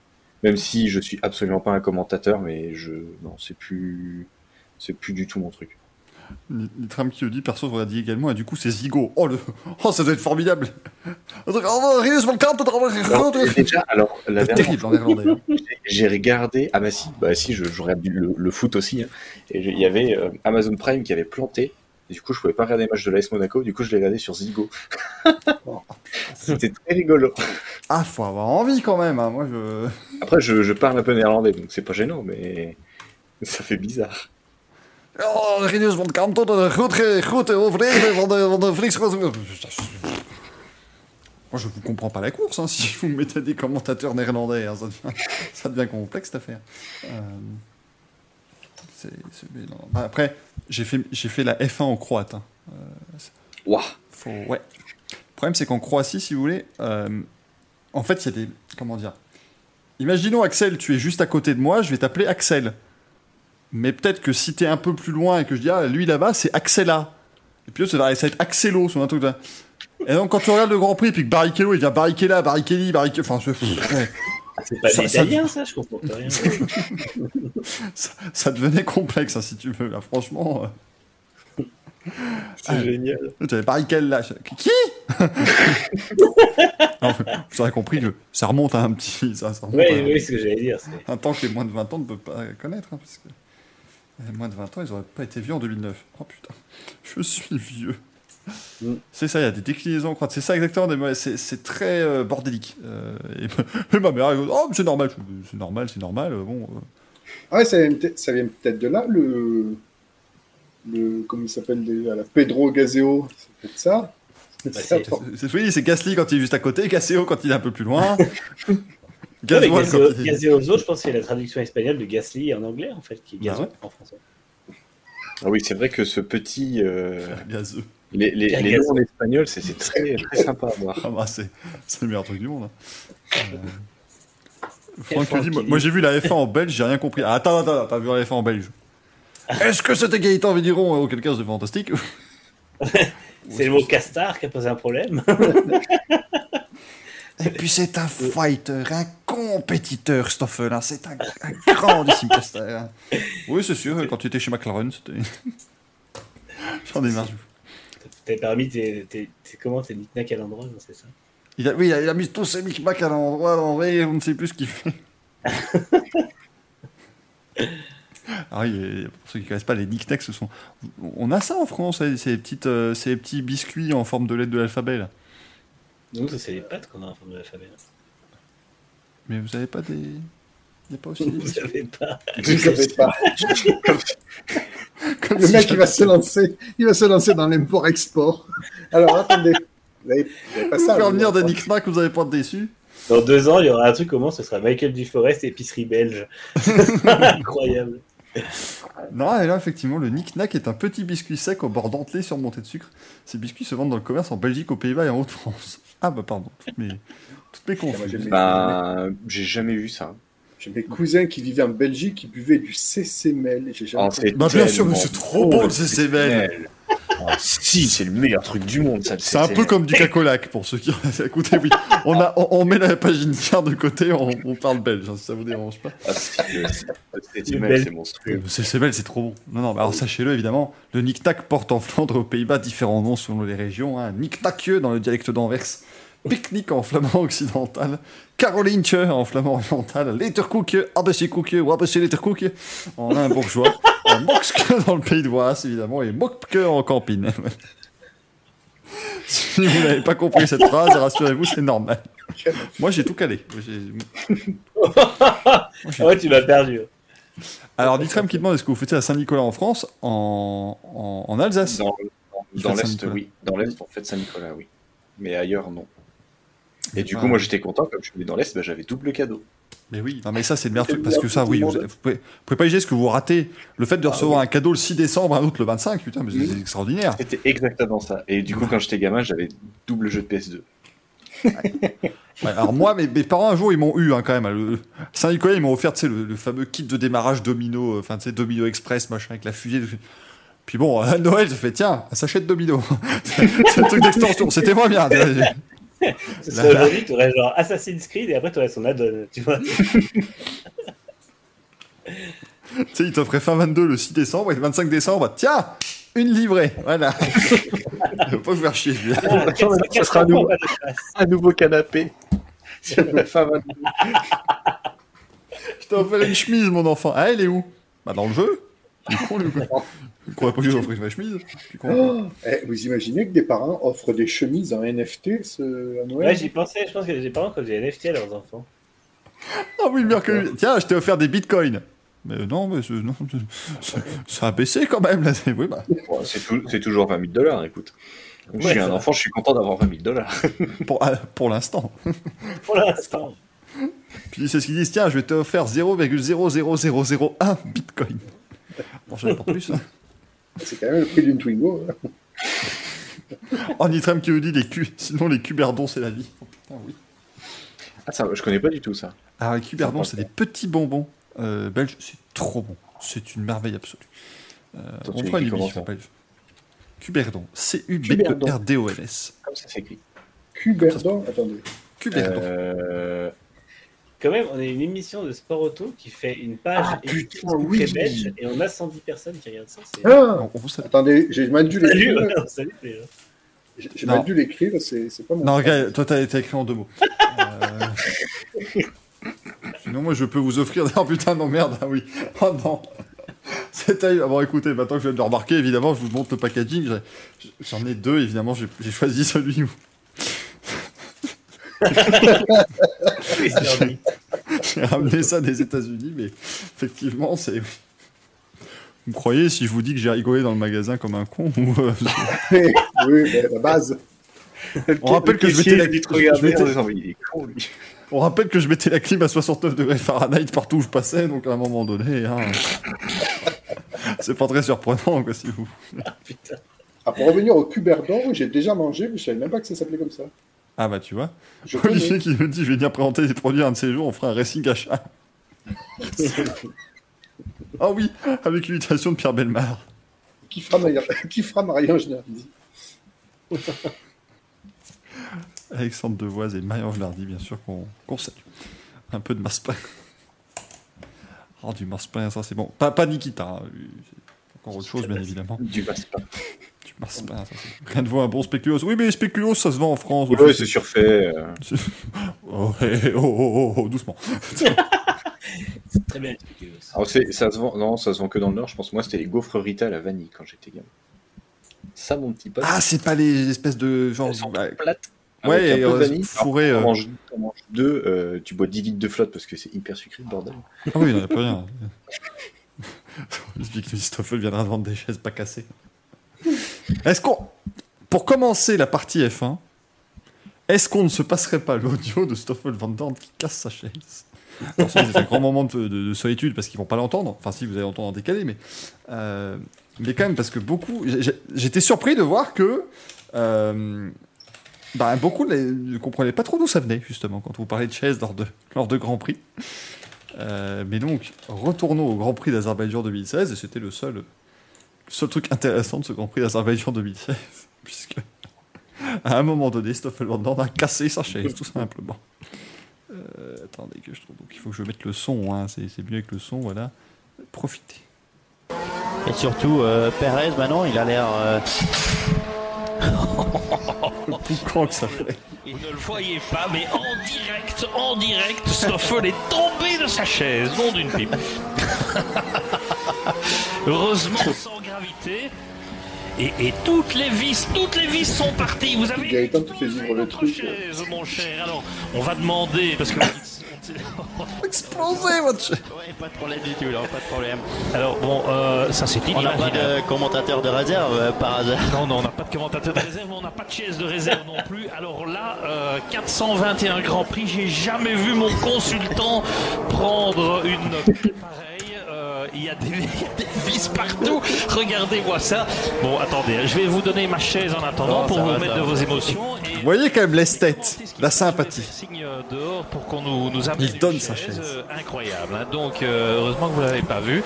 Même si je suis absolument pas un commentateur, mais je, non, c'est plus, c'est plus du tout mon truc. Nitram qui le dit, perso, je regarde également, et du coup, c'est Zigo. Oh, le... oh, ça doit être formidable. Oh, Alors, déjà, alors, la dernière j'ai- regardé, ah bah si, bah si, je, je regarde le, le foot aussi, hein. et il y avait euh, Amazon Prime qui avait planté, et du coup je pouvais pas regarder les matchs de l'AS Monaco, du coup je l'ai regardé sur Zigo. C'était très rigolo. Ah, faut avoir envie quand même. hein. Moi, je. Après je, je parle un peu néerlandais, donc c'est pas gênant, mais ça fait bizarre. Oh, Rinus van Kant, de goed, ge- goed overleven van de, van de Vlies. Moi, je vous comprends pas la course, hein, si vous mettez des commentateurs néerlandais. hein, ça, devient, ça devient complexe, cette affaire. Euh, c'est- c'est- mais non. Bah, Après, j'ai fait, fait la F1 en croate. hein. Ouah. Faut... Ouais. Le problème, c'est qu'en Croatie, si vous voulez, euh, en fait, il y a des. Comment dire? Imaginons, Axel, tu es juste à côté de moi, je vais t'appeler Axel. Mais peut-être que si tu es un peu plus loin et que je dis, ah, lui là-bas, c'est Axela. Et puis, va ça va être Axelo, sur un truc là. Et donc, quand tu regardes le Grand Prix, puis que Barrichello, il vient Barrichello, Barrichelli, Barrichello. Enfin, je- ouais. C'est pas Ça- des ça- ça, je comprends pas rien. ça, ça devenait complexe, hein, si tu veux. Là, franchement. euh, C'est Ah. génial. Tu avais Barrichello là. je- Qui Vous aurez compris que ça remonte à un petit. Ça, ça remonte Oui, à- oui, c'est ce que j'allais dire. Un temps que les moins de 20 ans ne peuvent pas connaître, hein, parce que les moins de 20 ans, ils n'auraient pas été vieux en 2009. Oh putain, je suis vieux. Mm. C'est ça, il y a des déclinaisons croates. C'est ça exactement, c'est très euh, bordélique. Euh, et, et ma mère, elle dit, oh, c'est normal, c'est normal, c'est normal. euh, Bon, euh, Ah ouais, ça vient, peut-être- ça vient peut-être de là, le, le, comment il s'appelle déjà, la Pedro Gazeo, c'est peut-être ça. Bah, C'est oui, c'est Gasly quand il est juste à côté, Gasseo quand il est un peu plus loin. Gazeoso, je pense que c'est la traduction espagnole de Gasly en anglais, en fait, qui est Bah Gazo ouais. en français. Ah oui, c'est vrai que ce petit. euh, Gazeux. les les, les noms en espagnol, c'est très, très sympa à voir. Ah bah, c'est c'est le meilleur truc du monde. hein. Euh, Franck Franck dit, moi, j'ai vu la F1 en belge, j'ai rien compris. Ah, attends, attends, t'as vu la F1 en belge Est-ce que c'était Gaëtan Védiron Auquel cas, c'est fantastique. C'est le mot castard qui a posé un problème. Et puis c'est un fighter, un compétiteur, Stoffel. C'est un, un grandissime caster. hein. Oui, c'est sûr, quand tu étais chez McLaren, c'était. J'en ai marre. T'avais pas remis tes, tes, tes- comment, tes knick-knack à l'endroit, non, c'est ça? Il a, oui, il a, il a mis tous ses micmacs à l'endroit, en vrai, on ne sait plus ce qu'il fait. Ah oui, pour ceux qui ne connaissent pas, les knickknacks, ce sont. On a ça en France, hein, ces, petites, euh, ces petits biscuits en forme de lettre de l'alphabet, là. Nous, ça, c'est les pattes qu'on a en forme de l'alphabet. Mais vous avez pas des. Il n'y a pas aussi des Vous savez pas. Je savais pas. Comme Le mec, il va se lancer, il va se lancer dans l'import-export. Alors, attendez. Vous avez, vous avez pas ça faire vous, venir des knickknacks, vous n'allez pas être déçus. Dans deux ans, il y aura un truc comment ce sera Michael Duforest, épicerie belge. Incroyable. Non, et là, effectivement, le knick-knack est un petit biscuit sec au bord dentelé surmonté de sucre. Ces biscuits se vendent dans le commerce en Belgique, aux Pays-Bas et en Haute-France. Ah, bah, pardon. Toutes mes, toutes mes moi, confuses. j'ai Ben, jamais vu ça. J'ai mes cousins qui vivaient en Belgique qui buvaient du CCML. et J'ai jamais Ah, c'est Bah, bien sûr, mais c'est trop bon, le CCML. Ah, si, c'est le meilleur truc du monde, ça. le C'est un peu comme du cacolac, pour ceux qui Écoutez, oui, on, a, on, on met la page initiale de côté, on, on parle belge, hein, si ça vous dérange pas. Ah, Le CCML, bel- c'est monstrueux. CCML, c'est trop bon. Non, non, mais alors sachez-le, évidemment, le knick-knack porte en Flandre et aux Pays-Bas différents noms selon les régions. Hein. Knick-knackeux dans le dialecte d'Anvers, pique-nique en flamand occidental, Carolientje en flamand oriental, Letterkoekje, Abessekoekje ou Abesselletterkoekje en un bourgeois, en Mokske dans le pays de Waas, évidemment, et Mokke en campine. si vous n'avez pas compris cette phrase, rassurez-vous, c'est normal. Moi, j'ai tout calé. Ouais, tu m'as perdu. Alors, Ditram qui demande est-ce que vous fêtez à Saint-Nicolas en France En, en, en Alsace? Dans, dans l'Est, oui. Dans l'Est, on fait Saint-Nicolas, oui. Mais ailleurs, non. Et du Ah. coup, moi, j'étais content, comme je suis dans l'Est, bah, j'avais double cadeau. Mais oui, non, mais ça, c'est le meilleur truc parce que ça, oui, vous, vous pouvez, vous pouvez pas imaginer ce que vous ratez. Le fait de Ah recevoir un cadeau le 6 décembre, un autre le 25, putain, mais c'est extraordinaire. C'était exactement ça. Et du coup, quand j'étais gamin, j'avais double jeu de PS2. Ouais, alors, moi, mes, mes parents, un jour, ils m'ont eu hein, quand même. Le, Saint-Nicolas, ils m'ont offert, tu sais, le, le fameux kit de démarrage Domino, euh, enfin, tu sais, Domino Express, machin, avec la fusée. de- Puis bon, à Noël, je fais, tiens, un sachet de Domino. c'est c'est un truc d'extension, c'était moins bien. Ce serait aujourd'hui, tu aurais genre Assassin's Creed et après tu aurais son add-on, tu vois. Tu sais, il t'offrait fin 22 le 6 décembre et le 25 décembre, tiens, une livrée. Voilà. Il va pas vous faire chier, celui-là. ça sera un nouveau, un nouveau canapé. Sur la fin 22. Je t'ai offert une chemise, mon enfant. Ah, elle est où? Bah, dans le jeu. Con. Il croyait pas que offrais ma chemise. Oh, eh, vous imaginez que des parents offrent des chemises en NFT ce, à Noël Ouais, j'y pensais, je pense que les parents, quand j'ai NFT à leurs enfants. Ah oui, mieux que. Tiens, je t'ai offert des bitcoins. Mais non, mais non, ça a baissé quand même. Là. C'est- Oui, bah. C'est tou- c'est toujours 20 000 dollars, écoute. Comme je Ouais, suis un enfant, je suis content d'avoir 20 000 dollars. Pour, ah, pour l'instant. Pour l'instant. Puis c'est ce qu'ils disent tiens, je vais t'offrir 0,00001 bitcoin. Bon, pas plus. Hein. C'est quand même le prix d'une Twingo. hein. En Nitram qui nous dit les cu... sinon les cuberdons, c'est la vie. Oh, putain, oui. Ah, ça, je connais pas du tout ça. Alors, les cuberdons, c'est des petits bonbons euh, belges. C'est trop bon. C'est une merveille absolue. Euh, Attends, on tu fera une émission belge. Cuberdon. C-U-B-E-R-D-O-N-S. Comme ça s'écrit. Cuberdon, attendez. Cuberdon. Euh... Quand même, on est une émission de sport auto qui fait une page Ah, très oui. belge et on a 110 personnes qui regardent ça. Ah On- on vous salue. Attendez, j'ai mal dû Salut, l'écrire. salut, les gens. J'ai mal dû l'écrire, c'est c'est pas mon. Non, regarde, toi, t'as écrit en deux mots. Euh, Sinon, moi, je peux vous offrir. Oh putain, non, merde, ah oui. Oh non. C'est taille. Ah, bon, écoutez, maintenant que je viens de le remarquer, évidemment, je vous montre le packaging. J'en ai deux, évidemment, j'ai j'ai choisi celui où Oui, c'est leur vie. J'ai ramené ça des États-Unis, mais effectivement, c'est. Vous croyez si je vous dis que j'ai rigolé dans le magasin comme un con ou, euh, oui, mais la base. On rappelle que je mettais la, on rappelle que je mettais clim à 69 degrés Fahrenheit partout où je passais, donc à un moment donné, hein, c'est pas très surprenant, quoi, si vous. Putain. Ah, pour revenir au cuberdon, j'ai déjà mangé, mais je savais même pas que ça s'appelait comme ça. Ah bah tu vois. Je Olivier connais. qui me dit, je vais venir présenter des produits un de ces jours, on fera un racing achat. Ah oui, avec l'imitation de Pierre Belmar. qui fera, Maria- qui fera Nardi. Alexandre Devoise et Marie-Ange Lardy, bien sûr, qu'on qu'on salue. Un peu de massepain. Oh, du massepain, ça c'est bon. Pas, pas Nikita, hein, encore autre chose, bien évidemment. Du massepain. Ça c'est... Rien de vaut un bon spéculoos. Oui, mais spéculoos, ça se vend en France. Aussi. c'est surfait. euh. Oh, oh, oh, oh, oh, doucement. C'est très bien expliqué aussi. Alors, ça se vend, non, ça se vend que dans le Nord. Je pense moi, c'était les gaufres Rita à la vanille quand j'étais gamin. Ça, mon petit pote. Ah, c'est pas les espèces de... Genre, elles sont bah, plates. ouais, avec un et, peu de euh, vanille. fourré, Alors, euh. T'en manges deux, euh, tu bois 10 litres de flotte parce que c'est hyper sucré, le bordel. Ah oui, il n'y en a plus rien. Stoffel viendra de vendre des chaises pas cassées. Est-ce qu'on. Pour commencer la partie F1, est-ce qu'on ne se passerait pas l'audio de Stoffel Van Dorn qui casse sa chaise C'est un grand moment de, de- de solitude parce qu'ils vont pas l'entendre. Enfin, si vous allez l'entendre en décalé, mais. euh, mais quand même, parce que beaucoup. J'étais surpris de voir que. euh, bah, beaucoup ne comprenaient pas trop d'où ça venait, justement, quand vous parlez de chaises lors de, lors de Grand Prix. Euh, mais donc, retournons au Grand Prix d'Azerbaïdjan 2016, et c'était le seul, seul truc intéressant de ce Grand Prix d'Azerbaïdjan 2016, puisque à un moment donné, Stoffel Van Dorn a cassé sa chaise, tout simplement. Euh, attendez que je trouve. Donc, il faut que je mette le son, hein, c'est mieux avec le son, voilà. Profitez. Et surtout, euh, Perez, maintenant, il a l'air. euh, que ça fait. Vous ne le voyez pas, mais en direct, en direct, Stoffel est tombé de sa chaise, nom d'une pipe. Heureusement, sans gravité. Et, et toutes les vis, toutes les vis sont parties. Vous avez Gaëtan te fait vivre le votre truc. chaise, mon cher. Alors, on va demander parce que. Explosé, votre chaise Ouais, pas de problème du tout, là, pas de problème. Alors bon, euh, ça c'est On n'a pas de commentateur de réserve euh, par hasard. Non, non, on n'a pas de commentateur de réserve, on n'a pas de chaise de réserve non plus. Alors là, euh, 421 Grand Prix, j'ai jamais vu mon consultant prendre une. Euh, Il y, a des- il y a des vis partout. Regardez-moi ça. Bon, attendez, je vais vous donner ma chaise en attendant Oh, pour vous va, mettre de vos émotions. Et Vous voyez quand même l'esthète, la sympathie. Signe euh, dehors pour qu'on nous, Il donne sa chaise. euh, incroyable. hein. Donc, euh, heureusement que vous l'avez pas vu.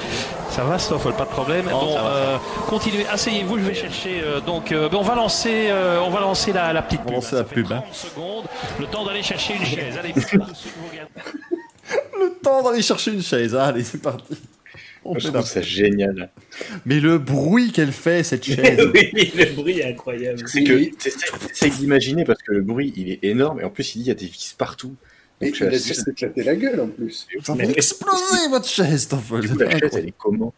Ça va, Stoffel, pas de problème. Non, va, euh, continuez, asseyez-vous, je vais chercher. euh, donc, euh, ben, on va lancer, euh, on va lancer la, la petite On va pub. lancer hein. la pub, hein. 30 secondes, le temps d'aller chercher une chaise. Allez. Le temps d'aller chercher une chaise, allez, c'est parti. On Je trouve ça génial. Mais le bruit qu'elle fait, cette chaise. oui, le bruit est incroyable. C'est que t'essayes d'imaginer parce que le bruit il est énorme et en plus il dit il y a des vis partout. Et Donc, il a la- dû s'éclater la gueule en plus. Ça fait exploser votre chaise, c'est coup, la chaise incroyable. elle est comment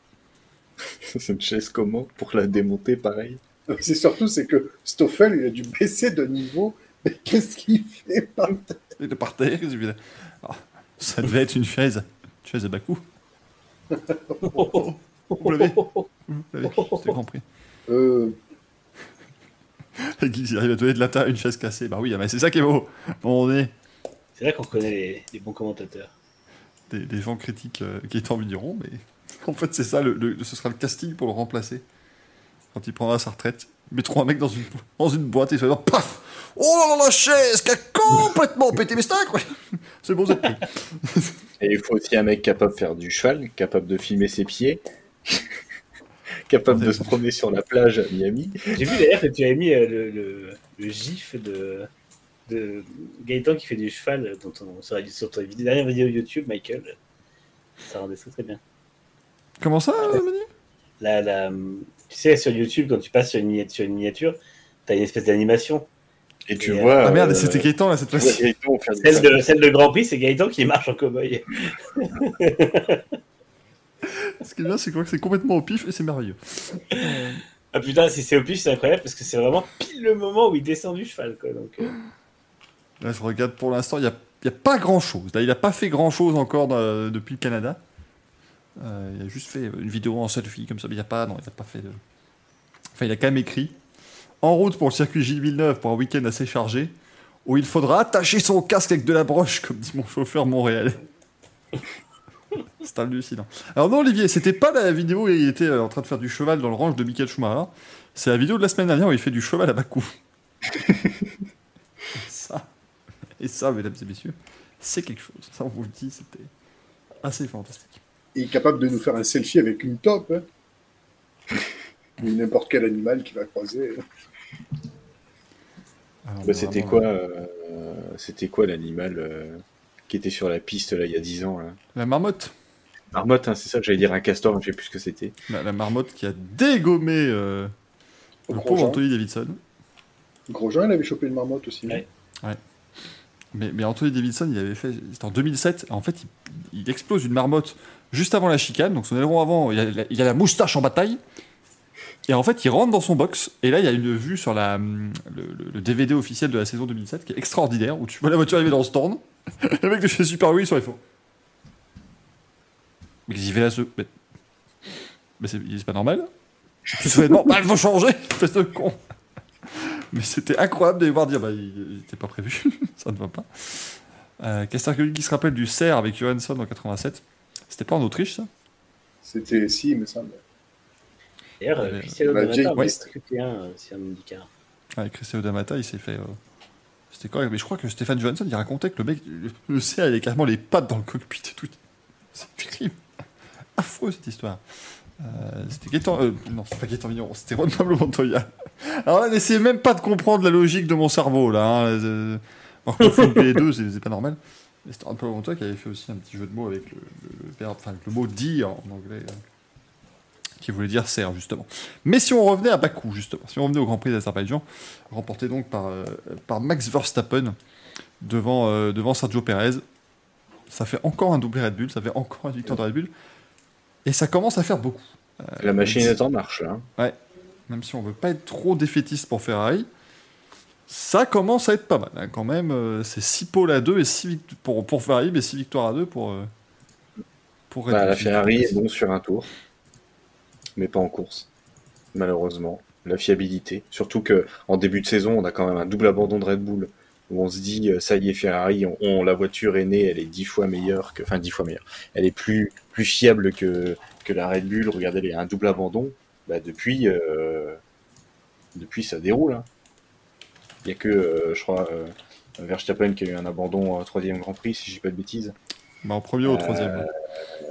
C'est une chaise comment pour la démonter pareil C'est surtout c'est que Stoffel il a dû baisser de niveau. Mais qu'est-ce qu'il fait par terre? Il est par terre, Ah, ça devait être une chaise. Une chaise à bas coût. Vous l'avez Vous compris. euh, Et Guy, il arrive à donner de la taille une chaise cassée. Bah oui, mais c'est ça qui est beau. On est C'est vrai qu'on connaît les, les bons commentateurs. des, des gens critiques euh, qui étant diront, mais en fait, c'est ça, le, le- ce sera le casting pour le remplacer. Quand il prendra sa retraite, ils mettront un mec dans une, dans une boîte et il se paf Oh là là, la chaise qui a complètement pété mes stacks ouais. C'est bon, êtes pris. Et il faut aussi un mec capable de faire du cheval, capable de filmer ses pieds, capable de se promener sur la plage à Miami. J'ai vu d'ailleurs que tu avais mis euh, le, le, le gif de, de Gaëtan qui fait du cheval dont on, sur, sur ta vidéo- dernière vidéo YouTube, Michael. Ça rendait ça très bien. Comment ça, Manu? La, la, tu sais, sur YouTube, quand tu passes sur une miniature, sur une miniature t'as une espèce d'animation. Et tu Et, vois. Ah merde, euh, c'était Gaëtan là cette fois-ci. Celle de, celle de Grand Prix, c'est Gaëtan qui marche en cow-boy. Ce qui est bien, c'est quoi que c'est complètement au pif et c'est merveilleux. Ah putain, si c'est au pif, c'est incroyable parce que c'est vraiment pile le moment où il descend du cheval. Quoi, donc, euh, Là, je regarde pour l'instant, il n'y a, y a pas grand chose. Là, il n'a pas fait grand chose encore dans- depuis le Canada. Euh, il a juste fait une vidéo en selfie comme ça, mais il a pas, non, il a pas fait de. Enfin, il a quand même écrit en route pour le circuit Gilles Villeneuve pour un week-end assez chargé, où il faudra attacher son casque avec de la broche, comme dit mon chauffeur montréalais. C'est hallucinant. Alors non, Olivier, c'était pas la vidéo où il était euh, en train de faire du cheval dans le range de Michael Schumacher. C'est la vidéo de la semaine dernière où il fait du cheval à Bakou. ça, et ça, mesdames et messieurs, c'est quelque chose. Ça, on vous le dit, c'était assez fantastique. Il est capable de nous faire un selfie avec une taupe. Hein. Ou n'importe quel animal qui va croiser. Bah, c'était vraiment, quoi, euh, c'était quoi l'animal euh, qui était sur la piste là il y a 10 ans là? La marmotte. Marmotte, hein, c'est ça que j'allais dire un castor, mais je sais plus ce que c'était. La, la marmotte qui a dégommé euh, le pauvre. Anthony Davidson. Grosjean, il avait chopé une marmotte aussi. Ouais. Mais, mais Anthony Davidson, il avait fait. C'était en 2007. En fait, il, il explose une marmotte juste avant la chicane. Donc son aileron avant, il a, il a la moustache en bataille. Et en fait, il rentre dans son box. Et là, il y a une vue sur hum, le, DVD officiel de la saison 2007 qui est extraordinaire. Où tu vois la voiture arriver dans le stand. le mec de chez Super Wii sur les faux. Mais qu'est-ce qu'il fait là ce. Mais, c'est pas normal. Ce vêtement, bah, il faut changer, espèce de con. Mais c'était incroyable de les voir dire, bah, il n'était pas prévu, ça ne va pas. Euh, qui se rappelle du cerf avec Johansson en 87. C'était pas en Autriche, ça? C'était si, il me. D'ailleurs, Ouais, euh, Cristiano la Donata vieille- a ouais. recruté un, euh, c'est un IndyCar. Avec Cristiano Damata, il s'est fait. euh, C'était correct, mais je crois que Stéphane Johansson, il racontait que le mec, le, le cerf, il avait carrément les pattes dans le cockpit et tout. C'est terrible. Affreux cette histoire. Euh, c'était Gaëtan. euh, non, c'est pas Gaëtan Vigneron, c'était Juan Pablo Montoya. Alors là, n'essayez même pas de comprendre la logique de mon cerveau, là. Hein. Euh, alors, confondre les deux, c'est c'est pas normal. C'était Juan Pablo Montoya qui avait fait aussi un petit jeu de mots avec le, le- le verbe, enfin, avec le mot dire en anglais, qui voulait dire cerf, justement. Mais si on revenait à Bakou, justement, si on revenait au Grand Prix d'Azerbaïdjan, remporté donc par, euh, par Max Verstappen devant, euh, devant Sergio Perez, ça fait encore un doublé Red Bull, ça fait encore une victoire de Red Bull. Et ça commence à faire beaucoup. Euh, La machine est en marche là. hein. même si on veut pas être trop défaitiste pour Ferrari, ça commence à être pas mal. hein, quand même, c'est 6 pôles à 2 et 6 pour, pour Ferrari, mais 6 victoires à 2 pour, pour Red Bah, Bull. la Ferrari est bon sur un tour, mais pas en course, malheureusement. La fiabilité, surtout que en début de saison, on a quand même un double abandon de Red Bull où on se dit euh, ça y est Ferrari, on, on- la voiture est née, elle est dix fois meilleure que, enfin dix fois meilleure, elle est plus plus fiable que que la Red Bull. Regardez, il y a un double abandon. Bah, depuis euh, depuis ça déroule. hein. Il y a que euh, je crois euh, Verstappen qui a eu un abandon au troisième Grand Prix, si je dis pas de bêtises. Bah, en premier ou au troisième.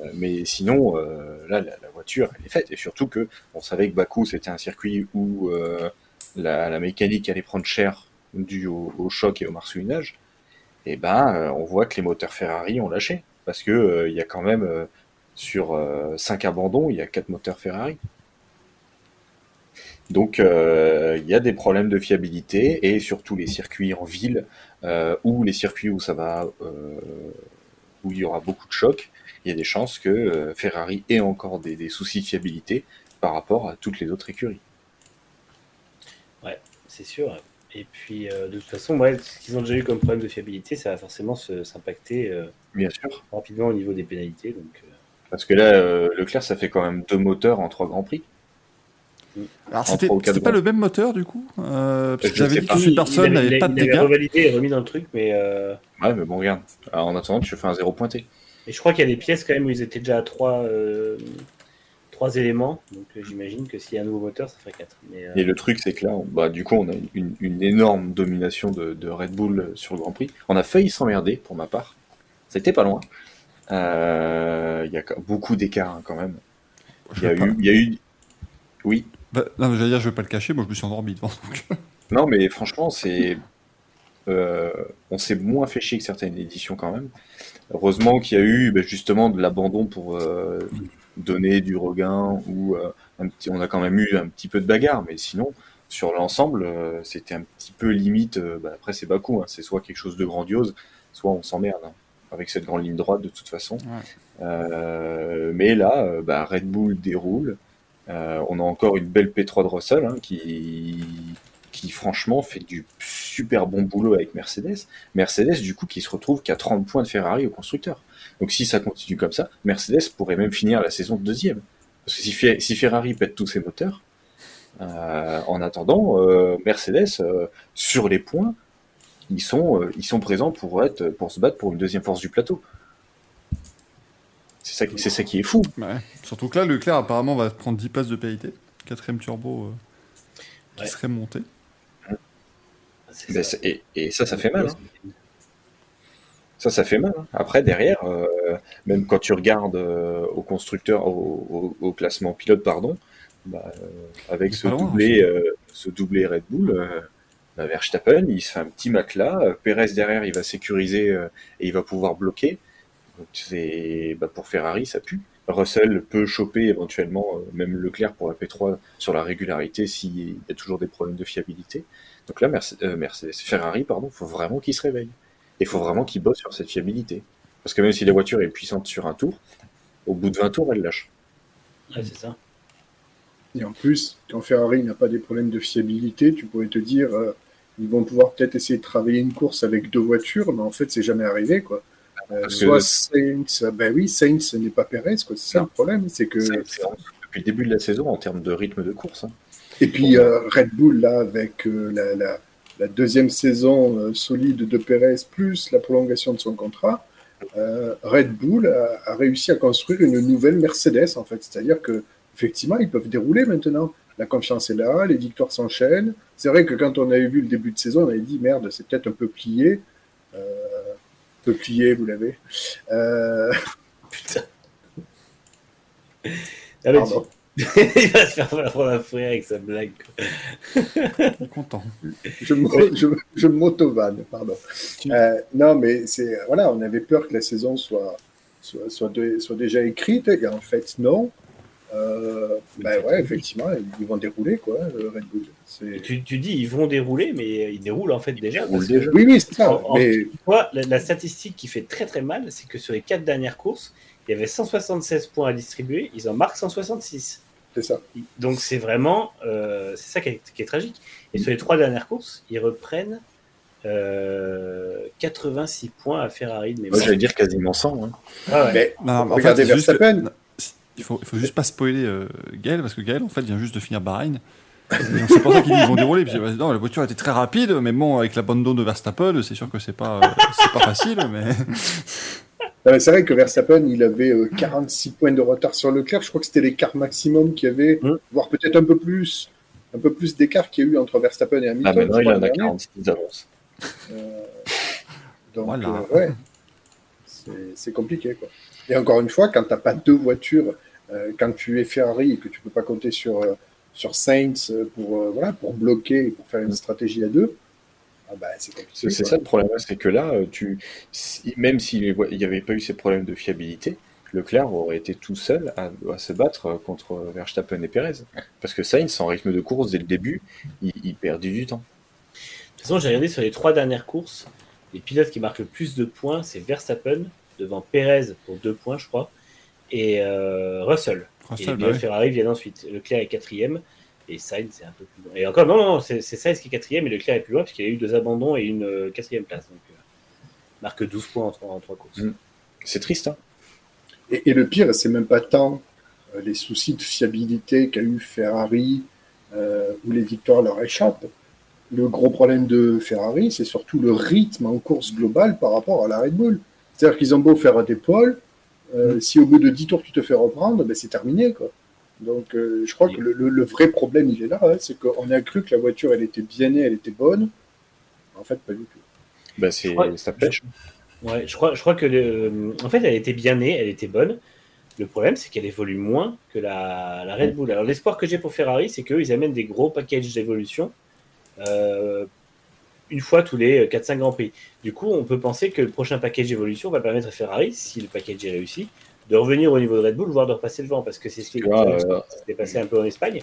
Euh, mais sinon, là, la, la elle est faite. Et surtout que on savait que Bakou, c'était un circuit où euh, la, mécanique allait prendre cher dû au, choc et au marsouinage. Et ben, euh, on voit que les moteurs Ferrari ont lâché. Parce que euh, il y a quand même, sur 5 abandons, il y a 4 moteurs Ferrari. Donc, il y a des problèmes de fiabilité et surtout les circuits en ville ou les circuits où ça va, où il y aura beaucoup de chocs, il y a des chances que euh, Ferrari ait encore des, des soucis de fiabilité par rapport à toutes les autres écuries. C'est sûr. Et puis, euh, de toute façon, ouais, ce qu'ils ont déjà eu comme problème de fiabilité, ça va forcément s'impacter euh, Bien sûr. rapidement au niveau des pénalités. Donc, euh, Parce que là, euh, Leclerc, ça fait quand même deux moteurs en trois grands prix. Alors, c'était pas grands. le même moteur, du coup euh, Parce Je que j'avais sais dit pas. que Superson n'avait pas de il avait dégâts. revalidé et remis dans le truc, mais, euh, Ouais, mais bon, regarde. Alors, en attendant, tu fais un zéro pointé. Et je crois qu'il y a des pièces quand même où ils étaient déjà à trois, euh, trois éléments. Donc, euh, j'imagine que s'il y a un nouveau moteur, ça ferait quatre. Mais, euh, Et le truc, c'est que là, on- bah, du coup, on a une, une énorme domination de, de Red Bull sur le Grand Prix. On a failli s'emmerder, pour ma part. C'était pas loin. Euh, Il y a beaucoup d'écart hein, quand même. Il y, a eu, il y a eu. Oui. Bah, non, mais j'allais dire, je vais pas le cacher, moi je me suis endormi devant. donc. Non, mais franchement, c'est. Euh, on s'est moins fait chier que certaines éditions quand même. Heureusement qu'il y a eu bah, justement de l'abandon pour euh, donner du regain ou euh, un petit, on a quand même eu un petit peu de bagarre, mais sinon sur l'ensemble euh, c'était un petit peu limite. euh, bah, après c'est Bakou, hein, c'est soit quelque chose de grandiose, soit on s'emmerde hein, avec cette grande ligne droite de toute façon. Ouais. Euh, mais là, bah, Red Bull déroule. On a encore une belle P3 de Russell hein, qui, qui franchement fait du super bon boulot avec Mercedes. Mercedes, du coup, qui se retrouve qu'à 30 points de Ferrari au constructeur. Donc si ça continue comme ça, Mercedes pourrait même finir la saison deuxième. Parce que si, Fe- si Ferrari pète tous ses moteurs, euh, en attendant, euh, Mercedes, euh, sur les points, ils sont, ils sont présents pour, être, pour se battre pour une deuxième force du plateau. C'est ça, qui- c'est ça qui est fou. Ouais. Surtout que là, Leclerc apparemment va prendre 10 passes de pénalité. Quatrième turbo qui Ouais. serait monté. Ben, ça. et, et ça, ça fait mal. hein. Ça, ça fait mal. hein. Après, derrière, euh, même quand tu regardes euh, au constructeur, au, au- au classement pilote, pardon, bah, euh, avec ce doublé, euh, ce doublé Red Bull, bah, Verstappen, il se fait un petit matelas. Perez derrière, il va sécuriser et il va pouvoir bloquer. Donc, bah, pour Ferrari, ça pue. Russell peut choper éventuellement même Leclerc pour la P3 sur la régularité s'il y a toujours des problèmes de fiabilité. Donc là, Merce- euh, Mercedes, Ferrari, pardon, faut vraiment qu'il se réveille. Et il faut vraiment qu'il bosse sur cette fiabilité. Parce que même si la voiture est puissante sur un tour, au bout de 20 tours, elle lâche. Ouais, c'est ça. Et en plus, quand Ferrari n'a pas des problèmes de fiabilité, tu pourrais te dire, euh, ils vont pouvoir peut-être essayer de travailler une course avec deux voitures, mais en fait, c'est jamais arrivé, quoi. Euh, soit que- Sainz, ben oui, Sainz n'est pas Perez, quoi. C'est ça Non. le problème, c'est que. Depuis le début de la saison en termes de rythme de course. hein. Et puis Red Bull, là, avec euh, la, la- la deuxième saison euh, solide de Perez, plus la prolongation de son contrat, euh, Red Bull a, a réussi à construire une nouvelle Mercedes, en fait. C'est-à-dire que effectivement, ils peuvent dérouler maintenant. La confiance est là, les victoires s'enchaînent. C'est vrai que quand on avait vu le début de saison, on avait dit merde, c'est peut-être un peu plié. Euh, un peu plié, vous l'avez. Euh, Putain. Tu- il va se faire prendre un fou rire avec sa blague. quoi. Content. je, je, je m'auto-vanne, pardon. Euh, non, mais c'est voilà, on avait peur que la saison soit soit, soit, de- soit déjà écrite, et en fait non. Euh, ben ouais, effectivement, ils vont dérouler quoi, le Red Bull. Tu, tu dis ils vont dérouler, mais ils déroulent en fait déjà. que-. Oui, oui, c'est ça. En- en- Mais Toi, la, la statistique qui fait très très mal, c'est que sur les quatre dernières courses, il y avait 176 points à distribuer, ils en marquent 166. c'est ça. Donc c'est vraiment, euh, c'est ça qui est, qui est tragique. Et sur les trois dernières courses, ils reprennent euh, 86 points à Ferrari de Moi, j'allais dire quasiment 100. hein. Ah ouais. Mais Non, en regardez fait, Verstappen. Il faut, il faut juste pas spoiler euh, Gaël, parce que Gaël, en fait, vient juste de finir Bahreïn. Et C'est pour ça qu'ils vont dérouler. Puis, euh, non, la voiture était très rapide, mais bon, avec l'abandon de Verstappen, c'est sûr que c'est pas, euh, c'est pas facile. Non, mais C'est vrai que Verstappen, il avait euh, 46 points de retard sur Leclerc. Je crois que c'était l'écart maximum qu'il y avait, Mm. voire peut-être un peu plus, un peu plus d'écart qu'il y a eu entre Verstappen et Hamilton. Ah, maintenant, il en a l'année dernière. 46 d'avance. Euh, donc, Voilà. euh, ouais, c'est compliqué. Quoi. Et encore une fois, quand tu n'as pas deux voitures, euh, quand tu es Ferrari et que tu peux pas compter sur, euh, sur Sainz euh, pour, euh, voilà, pour bloquer, pour faire une stratégie à deux, ah bah, c'est compliqué. Ça le problème, c'est que là, euh, tu, si- même s'il n'y avait pas eu ces problèmes de fiabilité, Leclerc aurait été tout seul à, à se battre euh, contre Verstappen et Perez. Parce que Sainz, en rythme de course dès le début, il, il perdait du temps. De toute façon, j'ai regardé sur les trois dernières courses, les pilotes qui marquent le plus de points, c'est Verstappen, devant Perez pour deux points, je crois, et euh, Russell. et les Russell, bah pilotes oui. Ferrari viennent ensuite. Leclerc est quatrième, et Sainz c'est un peu plus loin. Et encore, non, non, c'est Sainz qui est quatrième, et Leclerc est plus loin, puisqu'il a eu deux abandons et une euh, quatrième place. Donc, euh, marque 12 points en trois, en trois courses. Mm. C'est triste, hein Et, et le pire, c'est même pas tant euh, les soucis de fiabilité qu'a eu Ferrari, où les victoires leur échappent. Le gros problème de Ferrari, c'est surtout le rythme en course globale par rapport à la Red Bull. C'est-à-dire qu'ils ont beau faire des pôles, euh, si au bout de 10 tours tu te fais reprendre, ben c'est terminé. Quoi. Donc euh, je crois que le, le- le vrai problème, il est là. hein, c'est qu'on a cru que la voiture, elle était bien née, elle était bonne. En fait, pas du tout. bah, c'est, Je Ça pêche. Ouais, je crois, je crois que le... en fait, elle était bien née, elle était bonne. Le problème, c'est qu'elle évolue moins que la, la Red Bull. Alors, l'espoir que j'ai pour Ferrari, c'est qu'ils amènent des gros packages d'évolution euh, une fois tous les 4-5 Grands Prix. Du coup, on peut penser que le prochain package d'évolution va permettre à Ferrari, si le package est réussi, de revenir au niveau de Red Bull, voire de repasser le vent, parce que c'est ce qui euh, s'était passé un peu en Espagne,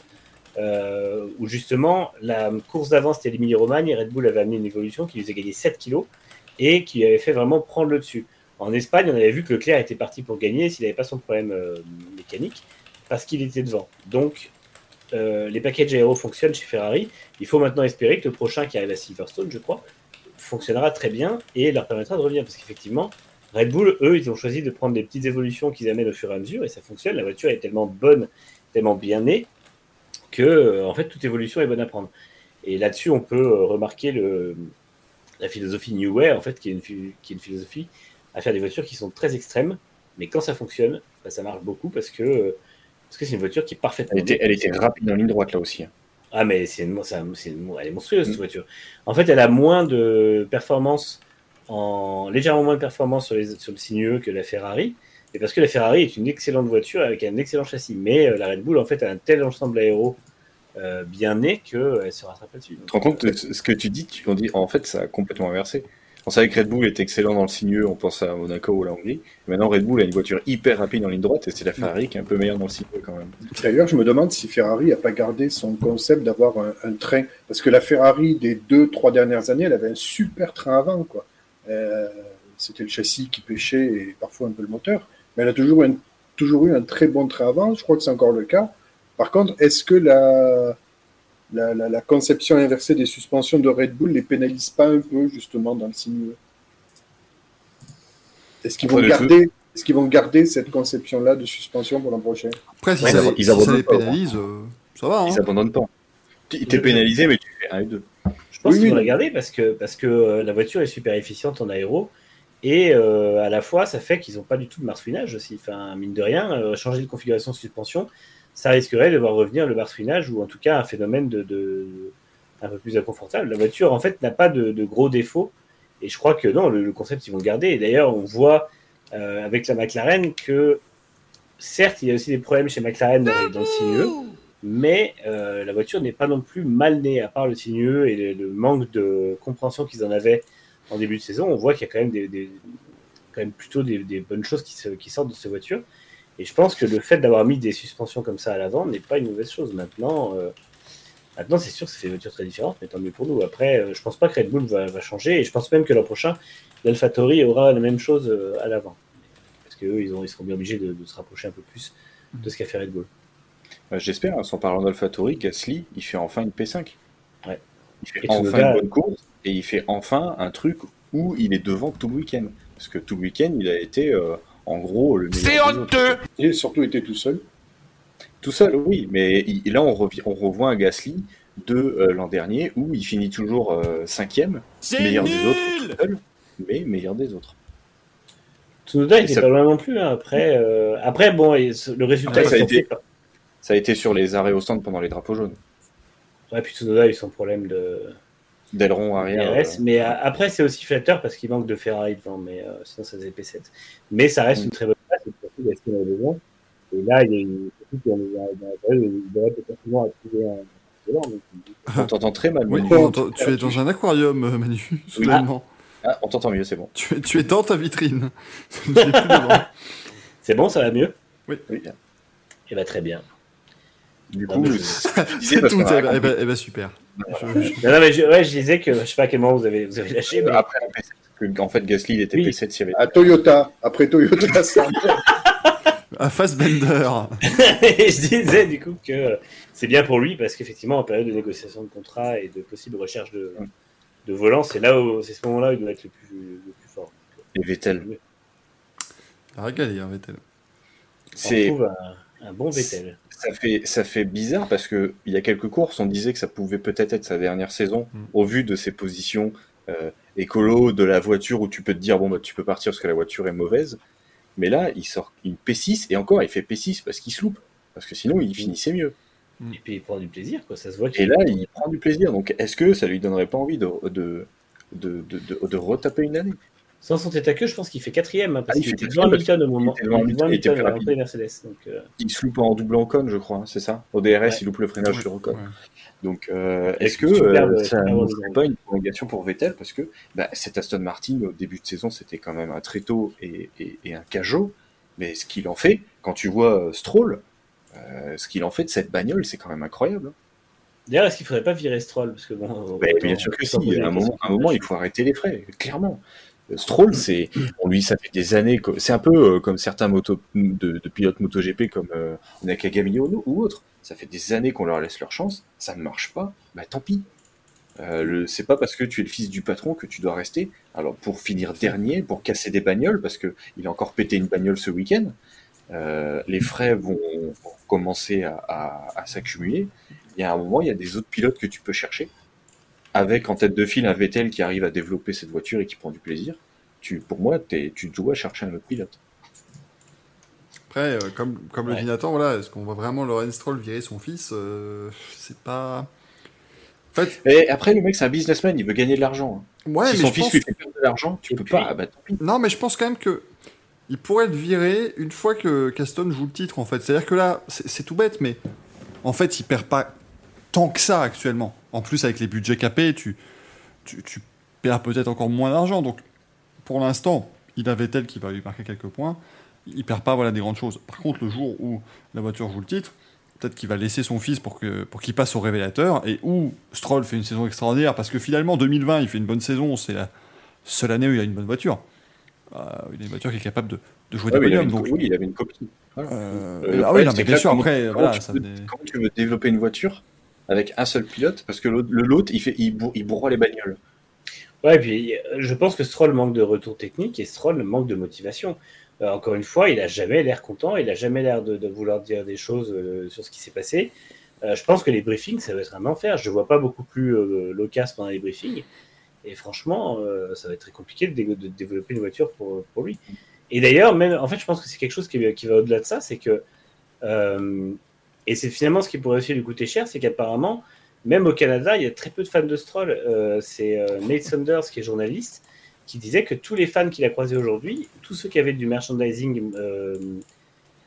euh, où justement la course d'avant c'était l'Emilie-Romagne et Red Bull avait amené une évolution qui lui faisait gagner 7 kilos et qui lui avait fait vraiment prendre le dessus. En Espagne, on avait vu que Leclerc était parti pour gagner s'il n'avait pas son problème euh, mécanique parce qu'il était devant. Donc, euh, les packages aéro fonctionnent chez Ferrari, il faut maintenant espérer que le prochain qui arrive à Silverstone, je crois, fonctionnera très bien et leur permettra de revenir. Parce qu'effectivement, Red Bull, eux, ils ont choisi de prendre des petites évolutions qu'ils amènent au fur et à mesure et ça fonctionne. La voiture est tellement bonne, tellement bien née que, euh, en fait, toute évolution est bonne à prendre. Et là-dessus, on peut euh, remarquer le, la philosophie New Way, en fait, qui est, une, qui est une philosophie à faire des voitures qui sont très extrêmes, mais quand ça fonctionne, bah, ça marche beaucoup parce que parce que c'est une voiture qui est parfaitement. Elle était, elle était rapide en ligne droite là aussi. hein. Ah, mais c'est elle est monstrueuse cette voiture. En fait, elle a moins de performance, en, légèrement moins de performance sur, les, sur le sinueux que la Ferrari. Et parce que la Ferrari est une excellente voiture avec un excellent châssis. Mais euh, la Red Bull, en fait, a un tel ensemble aéro euh, bien né qu'elle se rattrape là-dessus. Tu te rends compte de ce que tu dis, tu on dit, en fait, ça a complètement inversé. On savait que Red Bull était excellent dans le sinueux, on pense à Monaco ou à la Hongrie. Et maintenant, Red Bull a une voiture hyper rapide en ligne droite et c'est la Ferrari qui est un peu meilleure dans le sinueux quand même. D'ailleurs, je me demande si Ferrari n'a pas gardé son concept d'avoir un, un train. Parce que la Ferrari des deux, trois dernières années, elle avait un super train avant. quoi. Euh, C'était le châssis qui pêchait et parfois un peu le moteur. Mais elle a toujours, un- toujours eu un très bon train avant. Je crois que c'est encore le cas. Par contre, est-ce que la, la, la- la conception inversée des suspensions de Red Bull les pénalise pas un peu justement dans le sinueux? Est-ce qu'ils vont garder est-ce qu'ils vont garder cette conception-là de suspension pour l'an prochain? Après, si Ouais, ça, ils si ça abandonnent les pas, pénalise, euh, ça va. Hein. Ils s'abandonnent pas. Tu t'es pénalisé, mais tu fais 1 et 2. Je pense Oui, qu'ils oui. vont la garder parce que, parce que euh, la voiture est super efficiente en aéro. Et euh, à la fois, ça fait qu'ils n'ont pas du tout de marsouinage aussi. Enfin, mine de rien, euh, changer de configuration de suspension, ça risquerait de voir revenir le marsouinage ou en tout cas un phénomène de, de- un peu plus inconfortable. La voiture, en fait, n'a pas de, de gros défauts. Et je crois que non, le, le concept, ils vont le garder. Et d'ailleurs, on voit euh, avec la McLaren que, certes, il y a aussi des problèmes chez McLaren dans, dans le sinueux, mais euh, la voiture n'est pas non plus mal née, à part le sinueux et le, manque de compréhension qu'ils en avaient en début de saison. On voit qu'il y a quand même, des, des- quand même plutôt des, des bonnes choses qui, sortent de cette voiture. Et je pense que le fait d'avoir mis des suspensions comme ça à l'avant n'est pas une mauvaise chose. Maintenant, euh, maintenant c'est sûr que ça fait une voiture très différente, mais tant mieux pour nous. Après, euh, je pense pas que Red Bull va, changer, et je pense même que l'an prochain, l'AlphaTauri aura la même chose euh, à l'avant. Parce qu'eux, ils, ont- ils seront bien obligés de se rapprocher un peu plus de ce qu'a fait Red Bull. Bah, J'espère, hein, sans parlant d'AlphaTauri, Gasly, il fait enfin une P5. Ouais. Il fait Et enfin Tsunoda- une bonne course et il fait enfin un truc où il est devant tout le week-end. Parce que tout le week-end, il a été euh, en gros le meilleur. C'est des autres. honteux Il a surtout été tout seul. Tout seul, oui, mais il- là on, revient, on revoit un Gasly de euh, l'an dernier où il finit toujours euh, cinquième, meilleur des autres, tout seul, mais meilleur des autres. Tsunoda Et était ça- pas loin non plus. hein. Après, euh, après, bon, et le résultat Après, ça a été- Ça a été sur les arrêts au stand pendant les drapeaux jaunes. Ouais, puis Tsunoda a eu son problème de D'aileron arrière. Euh, Mais euh, après, c'est aussi flatteur parce qu'il manque de Ferrari devant, mais euh, sinon ça faisait P7. Mais ça reste Mm. une très bonne place, et surtout parce qu'il a besoin. Et là, il y a une il devrait potentiellement trouver un On t'entend très mal, Oui, tu es dans un aquarium, euh, Manu, soudainement. Ah, on t'entend mieux, c'est bon. Tu, es, tu es dans ta vitrine. C'est bon, ça va mieux Oui. Et bah très bien. Du Ah, coup, je- C'est tout. Eh ben, eh ben- super. Je- je- Non, non, mais je, ouais, je disais que je sais pas à quel moment vous avez, vous avez lâché, mais Après la P7, que, en fait, Gasly, il était Oui. P7 s'il y avait. À Toyota, après Toyota, ça. À Fassbender. je disais du coup que c'est bien pour lui parce qu'effectivement en période de négociation de contrat et de possible recherche de, de volant, c'est là où c'est ce moment-là où il doit être le plus, le plus fort. Et Vettel. Il a régalé, hein, Vettel. On C'est, trouve un, bon Vettel. ça fait, ça fait bizarre parce que il y a quelques courses, on disait que ça pouvait peut-être être sa dernière saison Mm. au vu de ses positions euh, écolo, de la voiture où tu peux te dire bon bah tu peux partir parce que la voiture est mauvaise. Mais là, il sort une P6 et encore il fait P6 parce qu'il se loupe. Parce que sinon il finissait mieux. Et puis il prend du plaisir, quoi. Ça se voit qu'il Et là, il prend du plaisir. Donc est-ce que ça lui donnerait pas envie de, de, de, de, de- de retaper une année? Sans son tête à queue, je pense qu'il fait quatrième hein, parce Ah, il qu'il fait était devant Hamilton au moment. il était devant il était devant Hamilton, il était Hamilton plus avant rapide. les Mercedes. Donc, euh, Il se loupe en double en con, je crois, hein, c'est ça? Au DRS, Ouais. il loupe le freinage Ouais, sur Ocon. ouais. Donc, euh, est-ce que superbe- euh, ça ne serait pas une prolongation pour Vettel? Parce que bah, cet Aston Martin, au début de saison, c'était quand même un tréteau et, et, et un cajot. Mais ce qu'il en fait, quand tu vois euh, Stroll, euh, ce qu'il en fait de cette bagnole, c'est quand même incroyable. hein. D'ailleurs, est-ce qu'il faudrait pas virer Stroll? Parce que bon. Bien sûr que si, un moment, à un moment, il faut arrêter les frais, clairement. Stroll, c'est, on lui, ça fait des années, que- c'est un peu euh, comme certains moto, de, de pilotes MotoGP comme euh, Nakagami ou ou autres. Ça fait des années qu'on leur laisse leur chance, ça ne marche pas, bah tant pis. Euh, c'est pas parce que tu es le fils du patron que tu dois rester. Alors pour finir dernier, pour casser des bagnoles, parce que il a encore pété une bagnole ce week-end, euh, les frais vont commencer à, à- à s'accumuler. Il y a un moment, il y a des autres pilotes que tu peux chercher. Avec en tête de file un Vettel qui arrive à développer cette voiture et qui prend du plaisir. Tu, pour moi, t'es- tu dois chercher un autre pilote. Après, euh, comme, comme le Ouais. Nathan, voilà, est-ce qu'on voit vraiment Lorenz Stroll virer son fils Euh, C'est pas. En fait, Et après, le mec, c'est un businessman, il veut gagner de l'argent. hein. ouais, si mais son je fils pense- lui fait perdre de l'argent, tu Et peux puis- pas. Ah bah tant pis. Non, mais je pense quand même que il pourrait être viré une fois que Caston joue le titre, en fait. C'est-à-dire que là, c'est c'est tout bête, mais en fait, il perd pas tant que ça actuellement. En plus, avec les budgets capés, tu, tu, tu perds peut-être encore moins d'argent. Donc, pour l'instant, il a Vettel qui va lui marquer quelques points. Il perd pas voilà, des grandes choses. Par contre, le jour où la voiture joue le titre, peut-être qu'il va laisser son fils pour que pour qu'il passe au révélateur et où Stroll fait une saison extraordinaire parce que finalement 2020 il fait une bonne saison c'est la seule année où il a une bonne voiture Euh, il a une voiture qui est capable de, de jouer Ouais, des avait podiums donc oui, il avait une copie. Euh, Euh, ah oui non, mais bien sûr après voilà tu ça peux- venait- Comment tu veux développer une voiture avec un seul pilote parce que l'autre, il fait, il, il bourroie les bagnoles. Ouais, et puis je pense que Stroll manque de retour technique et Stroll manque de motivation. Euh, encore une fois, il a jamais l'air content, il a jamais l'air de, vouloir dire des choses euh, sur ce qui s'est passé. Euh, je pense que les briefings, ça va être un enfer. Je ne vois pas beaucoup plus loquace pendant les briefings. Et franchement, ça va être très compliqué de, dé- de développer une voiture pour, pour lui. Et d'ailleurs, même, en fait, je pense que c'est quelque chose qui, va au-delà de ça, c'est que, et c'est finalement ce qui pourrait aussi lui coûter cher, c'est qu'apparemment, même au Canada, il y a très peu de fans de Stroll. Euh, c'est euh, Nate Saunders, qui est journaliste, qui disait que tous les fans qu'il a croisés aujourd'hui, tous ceux qui avaient du merchandising euh,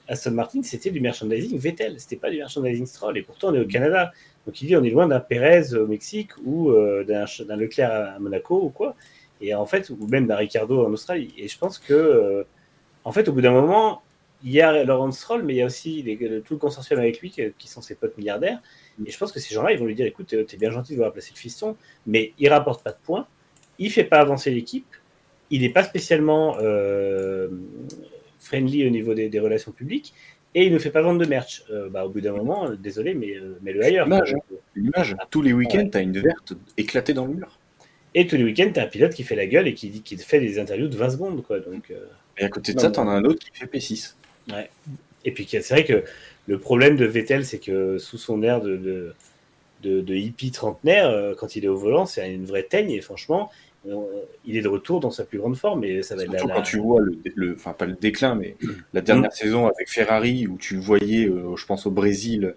Aston Martin, c'était du merchandising Vettel, c'était pas du merchandising Stroll. Et pourtant, on est au Canada. Donc il dit on est loin d'un Perez au Mexique ou euh, d'un Leclerc à Monaco ou quoi. Et en fait, ou même d'un Ricardo en Australie. Et je pense que, en fait, au bout d'un moment, il y a Laurent Stroll, mais il y a aussi les- le- tout le consortium avec lui qui, qui sont ses potes milliardaires. Et je pense que ces gens-là, ils vont lui dire écoute, euh, t'es bien gentil de vouloir placer le fiston, mais il rapporte pas de points, il fait pas avancer l'équipe, il n'est pas spécialement euh, friendly au niveau des, des relations publiques, et il ne fait pas vendre de merch. Euh, bah, au bout d'un moment, désolé, mais euh, mets-le ailleurs. L'image, quoi. L'image, tous les week-ends, t'as une verte éclatée dans le mur. Et tous les week-ends, t'as un pilote qui fait la gueule et qui, dit- qui fait des interviews de 20 secondes. Quoi. Donc, euh, Et à côté de Non, ça, mais- t'en as un autre qui fait P6. Et puis c'est vrai que le problème de Vettel, c'est que sous son air de, de, de, de hippie trentenaire, euh, quand il est au volant, c'est une vraie teigne. Et franchement, il est de retour dans sa plus grande forme. Et ça va être Surtout la, quand la- tu vois le, le- enfin pas le déclin, mais la dernière saison avec Ferrari où tu le voyais, euh, je pense au Brésil,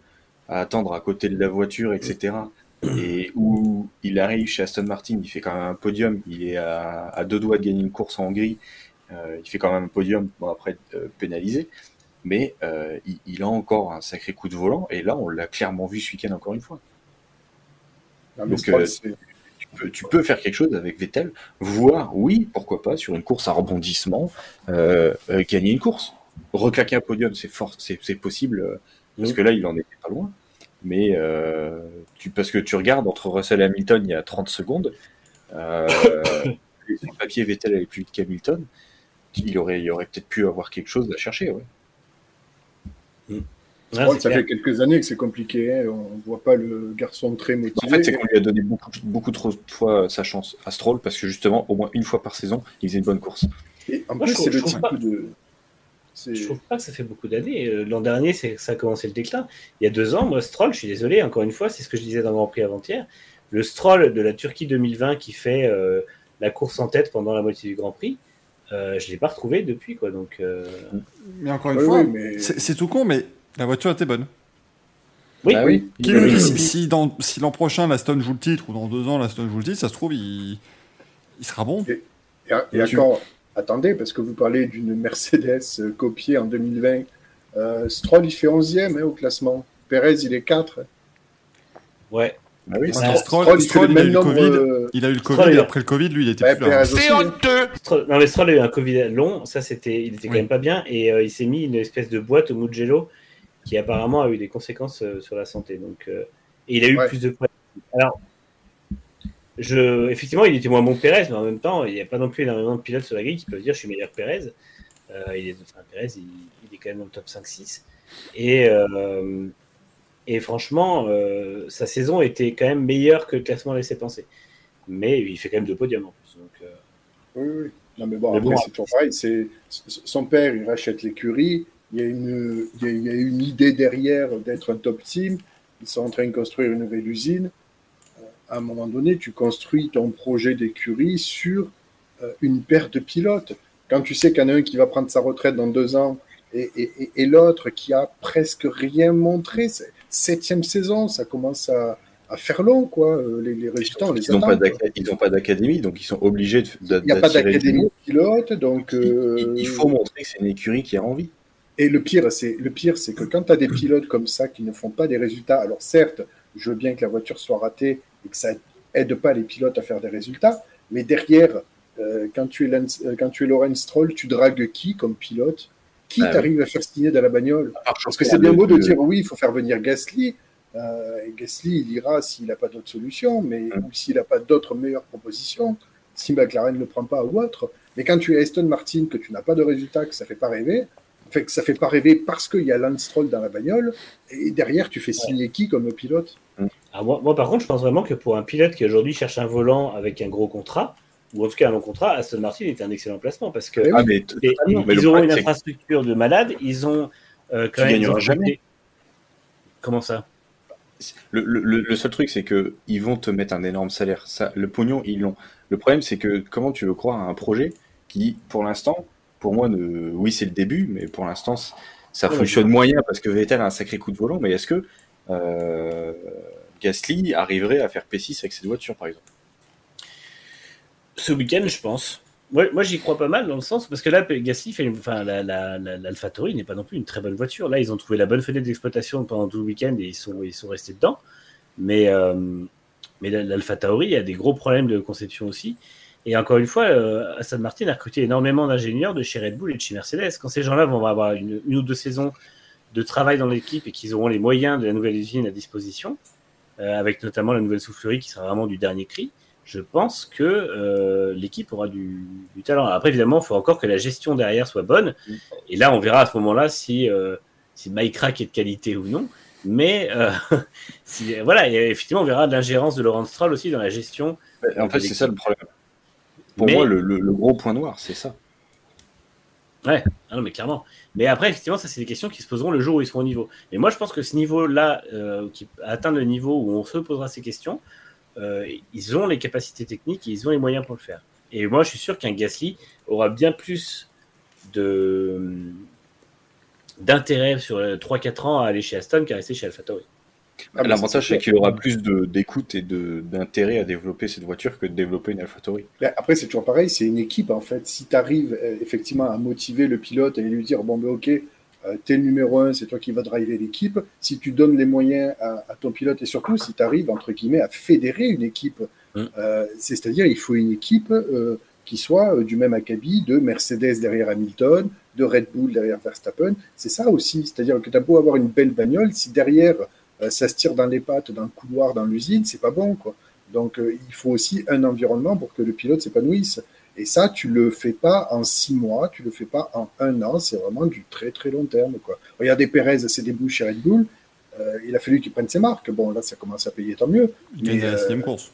à attendre à côté de la voiture, etc. Et où il arrive chez Aston Martin, il fait quand même un podium, il est à, à deux doigts de gagner une course en Hongrie, il fait quand même un podium, bon après euh, pénalisé, mais euh, il, il a encore un sacré coup de volant, et là on l'a clairement vu ce week-end encore une fois. Non, Donc, euh, Tu peux, tu peux faire quelque chose avec Vettel, voire, oui, pourquoi pas, sur une course à rebondissement, euh, euh, gagner une course. Reclaquer un podium, c'est fort, c'est possible, euh, parce que là, il en était pas loin. Mais euh, tu, parce que tu regardes entre Russell et Hamilton il y a 30 secondes, euh, sur le papier, Vettel allait plus vite qu'Hamilton, il aurait, il aurait peut-être pu avoir quelque chose à chercher. Ouais. Ouais, Stroll, c'est ça clair. fait quelques années que c'est compliqué. hein. On voit pas le garçon très En motivé. fait, c'est qu'on lui a donné beaucoup, beaucoup trop de fois sa chance à Stroll, parce que justement, au moins une fois par saison, il faisait une bonne course. Et en Moi, plus, je c'est trouve- le type pas- de. Je trouve pas que ça fait beaucoup d'années. Euh, L'an dernier, c'est ça a commencé le déclin. Il y a deux ans, moi, Stroll, je suis désolé, encore une fois, c'est ce que je disais dans le Grand Prix avant-hier. Le Stroll de la Turquie 2020 qui fait euh, la course en tête pendant la moitié du Grand Prix, euh, je l'ai pas retrouvé depuis, quoi. Donc, euh, mais encore une fois oui, mais- c'est tout con mais la voiture était bonne oui, Bah oui. Qui si, si dans- si l'an prochain la Stone joue le titre ou dans deux ans la Stone joue le titre ça se trouve il, il sera bon Et, et encore, attendez, parce que vous parlez d'une Mercedes euh, copiée en 2020. Euh, Stroll, il fait 11e hein, au classement. Perez, il est 4. ouais. Oui, Ouais, Stroll, Stroll- Stroll, il a eu le. Covid. euh, il a eu le Covid et après le Covid lui il était ouais, plus là hein. Stroll- Non, mais Stroll a eu un Covid long, ça c'était, il était quand Oui. même pas bien, et euh, il s'est mis une espèce de boîte au Mugello qui apparemment a eu des conséquences euh, sur la santé. Donc, euh, et il a eu Ouais. plus de poids. Alors, je, effectivement, il était moins bon que Pérez, mais en même temps, il n'y a pas non plus énormément de pilotes sur la grille qui peuvent dire je suis meilleur que Pérez. Euh, il est, enfin, Pérez, il, il est quand même dans le top 5-6. Et, euh, et franchement, euh, sa saison était quand même meilleure que le classement laissait penser. Mais il fait quand même deux podiums en plus. Donc, euh, Oui, oui. Non, mais bon, Mais après, bon, c'est toujours pareil. C'est, son père, il rachète l'écurie. Il y, a une, il, y a, il y a une idée derrière d'être un top team. Ils sont en train de construire une nouvelle usine. Euh, À un moment donné, tu construis ton projet d'écurie sur une paire de pilotes. Quand tu sais qu'il y en a un qui va prendre sa retraite dans deux ans et, et, et- et l'autre qui a presque rien montré, c'est- septième saison, ça commence à, à faire long, quoi. Euh, Les, les résultats, on les Ils n'ont attend, pas quoi. d'aca- ils n'ont pas d'académie, donc ils sont obligés de. Il n'y a pas d'académie pilote, donc. Il, euh, il- il faut montrer que c'est une écurie qui a envie. Et le pire, c'est le pire, c'est que quand tu as des pilotes comme ça qui ne font pas des résultats, alors certes, je veux bien que la voiture soit ratée et que ça aide pas les pilotes à faire des résultats, mais derrière, euh, quand tu es Lance- euh, quand tu es Lorenz Stroll, tu dragues qui comme pilote? Qui Ah oui. t'arrive à faire signer dans la bagnole Parce que c'est bien beau de dire oui, il faut faire venir Gasly. Euh, et Gasly, il ira s'il n'a pas d'autre solution, mais Mm. ou s'il n'a pas d'autres meilleures propositions, si McLaren ne le prend pas ou autre. Mais quand tu es Aston Martin, que tu n'as pas de résultat, que ça fait pas rêver, fait que ça fait pas rêver parce qu'il y a Lance Stroll dans la bagnole, et derrière tu fais signer qui comme pilote? Alors moi, moi, par contre, je pense vraiment que pour un pilote qui aujourd'hui cherche un volant avec un gros contrat, ou en tout cas un long contrat, Aston Martin est un excellent placement parce que. Ah, mais et- ils Mais auront une infrastructure de malade, ils ont euh, quand Tu même. ils ont- jamais. Comment ça? Le, le- le- le seul truc, c'est que ils vont te mettre un énorme salaire. Ça, le pognon, ils l'ont. Le problème, c'est que comment tu veux croire à un projet qui, pour l'instant, pour moi, ne... oui, c'est le début, mais pour l'instant, ça fonctionne moyen parce que Vettel a un sacré coup de volant. Mais est-ce que euh, Gasly arriverait à faire P6 avec cette voiture, par exemple? Ce week-end, je pense. Ouais, moi, j'y crois pas mal dans le sens parce que là, Gasly fait, une- enfin, la, la, la- l'AlphaTauri n'est pas non plus une très bonne voiture. Là, ils ont trouvé la bonne fenêtre d'exploitation pendant tout le week-end et ils sont, ils sont restés dedans. Mais, euh, mais la- l'AlphaTauri a des gros problèmes de conception aussi. Et encore une fois, euh, Aston Martin a recruté énormément d'ingénieurs de chez Red Bull et de chez Mercedes. Quand ces gens-là vont avoir une, une ou deux saisons de travail dans l'équipe et qu'ils auront les moyens de la nouvelle usine à disposition, euh, avec notamment la nouvelle soufflerie qui sera vraiment du dernier cri, je pense que euh, l'équipe aura du, du talent. Après, évidemment, il faut encore que la gestion derrière soit bonne. Et là, on verra à ce moment-là si, euh, si Mike Rack est de qualité ou non. Mais euh, si, voilà, et effectivement, on verra de l'ingérence de Laurent Stroll aussi dans la gestion. En fait, c'est ça le problème. Pour Mais- moi, le, le- le gros point noir, c'est ça. Ah non, mais clairement. Mais après, effectivement, ça, c'est des questions qui se poseront le jour où ils seront au niveau. Mais moi, je pense que ce niveau-là, euh, qui atteint le niveau où on se posera ces questions, ils ont les capacités techniques et ils ont les moyens pour le faire. Et moi, je suis sûr qu'un Gasly aura bien plus de d'intérêt sur 3-4 ans à aller chez Aston qu'à rester chez AlphaTauri. Ah, L'avantage, c'est qu'il aura plus d'écoute et d'intérêt à développer cette voiture que de développer une AlphaTauri. Après, c'est toujours pareil, c'est une équipe en fait. Si tu arrives effectivement à motiver le pilote et lui dire bon, ben ok, euh, t'es le numéro un, c'est toi qui vas driver l'équipe. Si tu donnes les moyens à, à ton pilote et surtout si tu arrives entre guillemets à fédérer une équipe, Mm. euh, c'est-à-dire il faut une équipe euh, qui soit euh, du même acabit de Mercedes derrière Hamilton, de Red Bull derrière Verstappen. C'est ça aussi, c'est-à-dire que tu as beau avoir une belle bagnole, si derrière ça se tire dans les pattes, dans le couloir, dans l'usine, c'est pas bon quoi. Donc il faut aussi un environnement pour que le pilote s'épanouisse. Et ça, tu le fais pas en six mois, tu le fais pas en un an, c'est vraiment du très très long terme. Quoi. Regardez Perez, ses débuts chez Red Bull, euh, il a fallu qu'il prenne ses marques. Bon, là, ça commence à payer, tant mieux. Il gagne la euh, sixième course.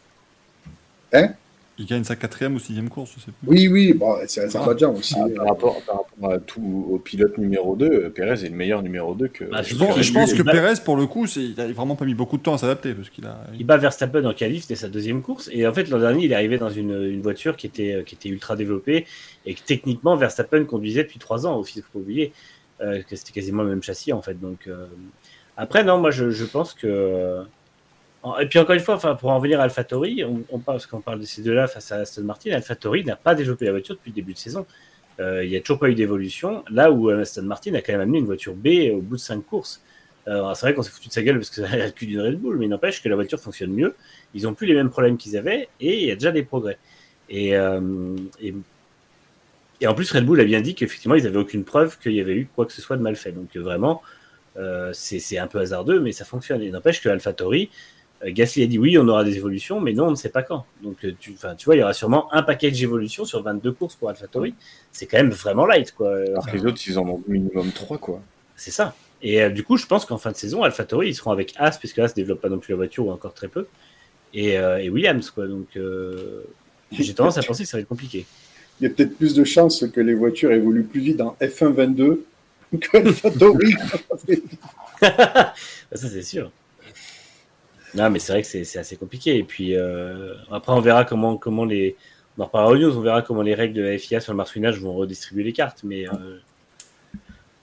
Hein? Il gagne sa quatrième ou sixième course, je sais plus. Oui, oui, bon, c'est Azerbaïdjan aussi. Ah, euh, par, rapport, par rapport à tout au pilote numéro 2, euh, Pérez est le meilleur numéro 2 que. Bah, Je pense, que je pense Perez, pour le coup, c'est- il a vraiment pas mis beaucoup de temps à s'adapter parce qu'il a. Il bat Verstappen en qualif, c'était sa deuxième course. Et en fait, l'an dernier, il est arrivé dans une, une voiture qui était, qui était ultra développée et que techniquement, Verstappen conduisait depuis trois ans aussi, il faut pas oublier euh, que c'était quasiment le même châssis en fait. Donc, euh, Après, non, moi je, je pense que. Et puis encore une fois, enfin, pour en venir à AlphaTauri, on, on parle, parce qu'on parle de ces deux-là face à Aston Martin, AlphaTauri n'a pas développé la voiture depuis le début de saison. Euh, il n'y a toujours pas eu d'évolution. Là où euh, Aston Martin a quand même amené une voiture B au bout de cinq courses. C'est vrai qu'on s'est foutu de sa gueule parce que ça a le cul d'une Red Bull, mais n'empêche que la voiture fonctionne mieux. Ils n'ont plus les mêmes problèmes qu'ils avaient et il y a déjà des progrès. Et, euh, en plus, Red Bull a bien dit qu'effectivement, ils n'avaient aucune preuve qu'il y avait eu quoi que ce soit de mal fait. Donc vraiment, c'est un peu hasardeux, mais ça fonctionne. Et n'empêche que AlphaTauri, Gasly a dit oui, on aura des évolutions, mais non, on ne sait pas quand. Donc, euh, tu, enfin, tu vois, il y aura sûrement un paquet d'évolutions sur 22 courses pour AlphaTauri. C'est quand même vraiment light, quoi. Alors que les autres, ils en ont minimum 3, quoi. C'est ça. Et euh, du coup, je pense qu'en fin de saison, AlphaTauri, ils seront avec As, puisque As développe pas non plus la voiture, ou encore très peu, et, euh, et Williams, quoi. Donc, euh, j'ai tendance à penser que ça va être compliqué. Il y a peut-être plus de chances que les voitures évoluent plus vite en F1 22 que AlphaTauri. ça, c'est sûr. Non, mais c'est vrai que c'est c'est assez compliqué. Et puis, euh, après, on verra comment, comment les. On en reparlera aux news, on verra comment les règles de la FIA sur le marsouinage vont redistribuer les cartes. Mais euh,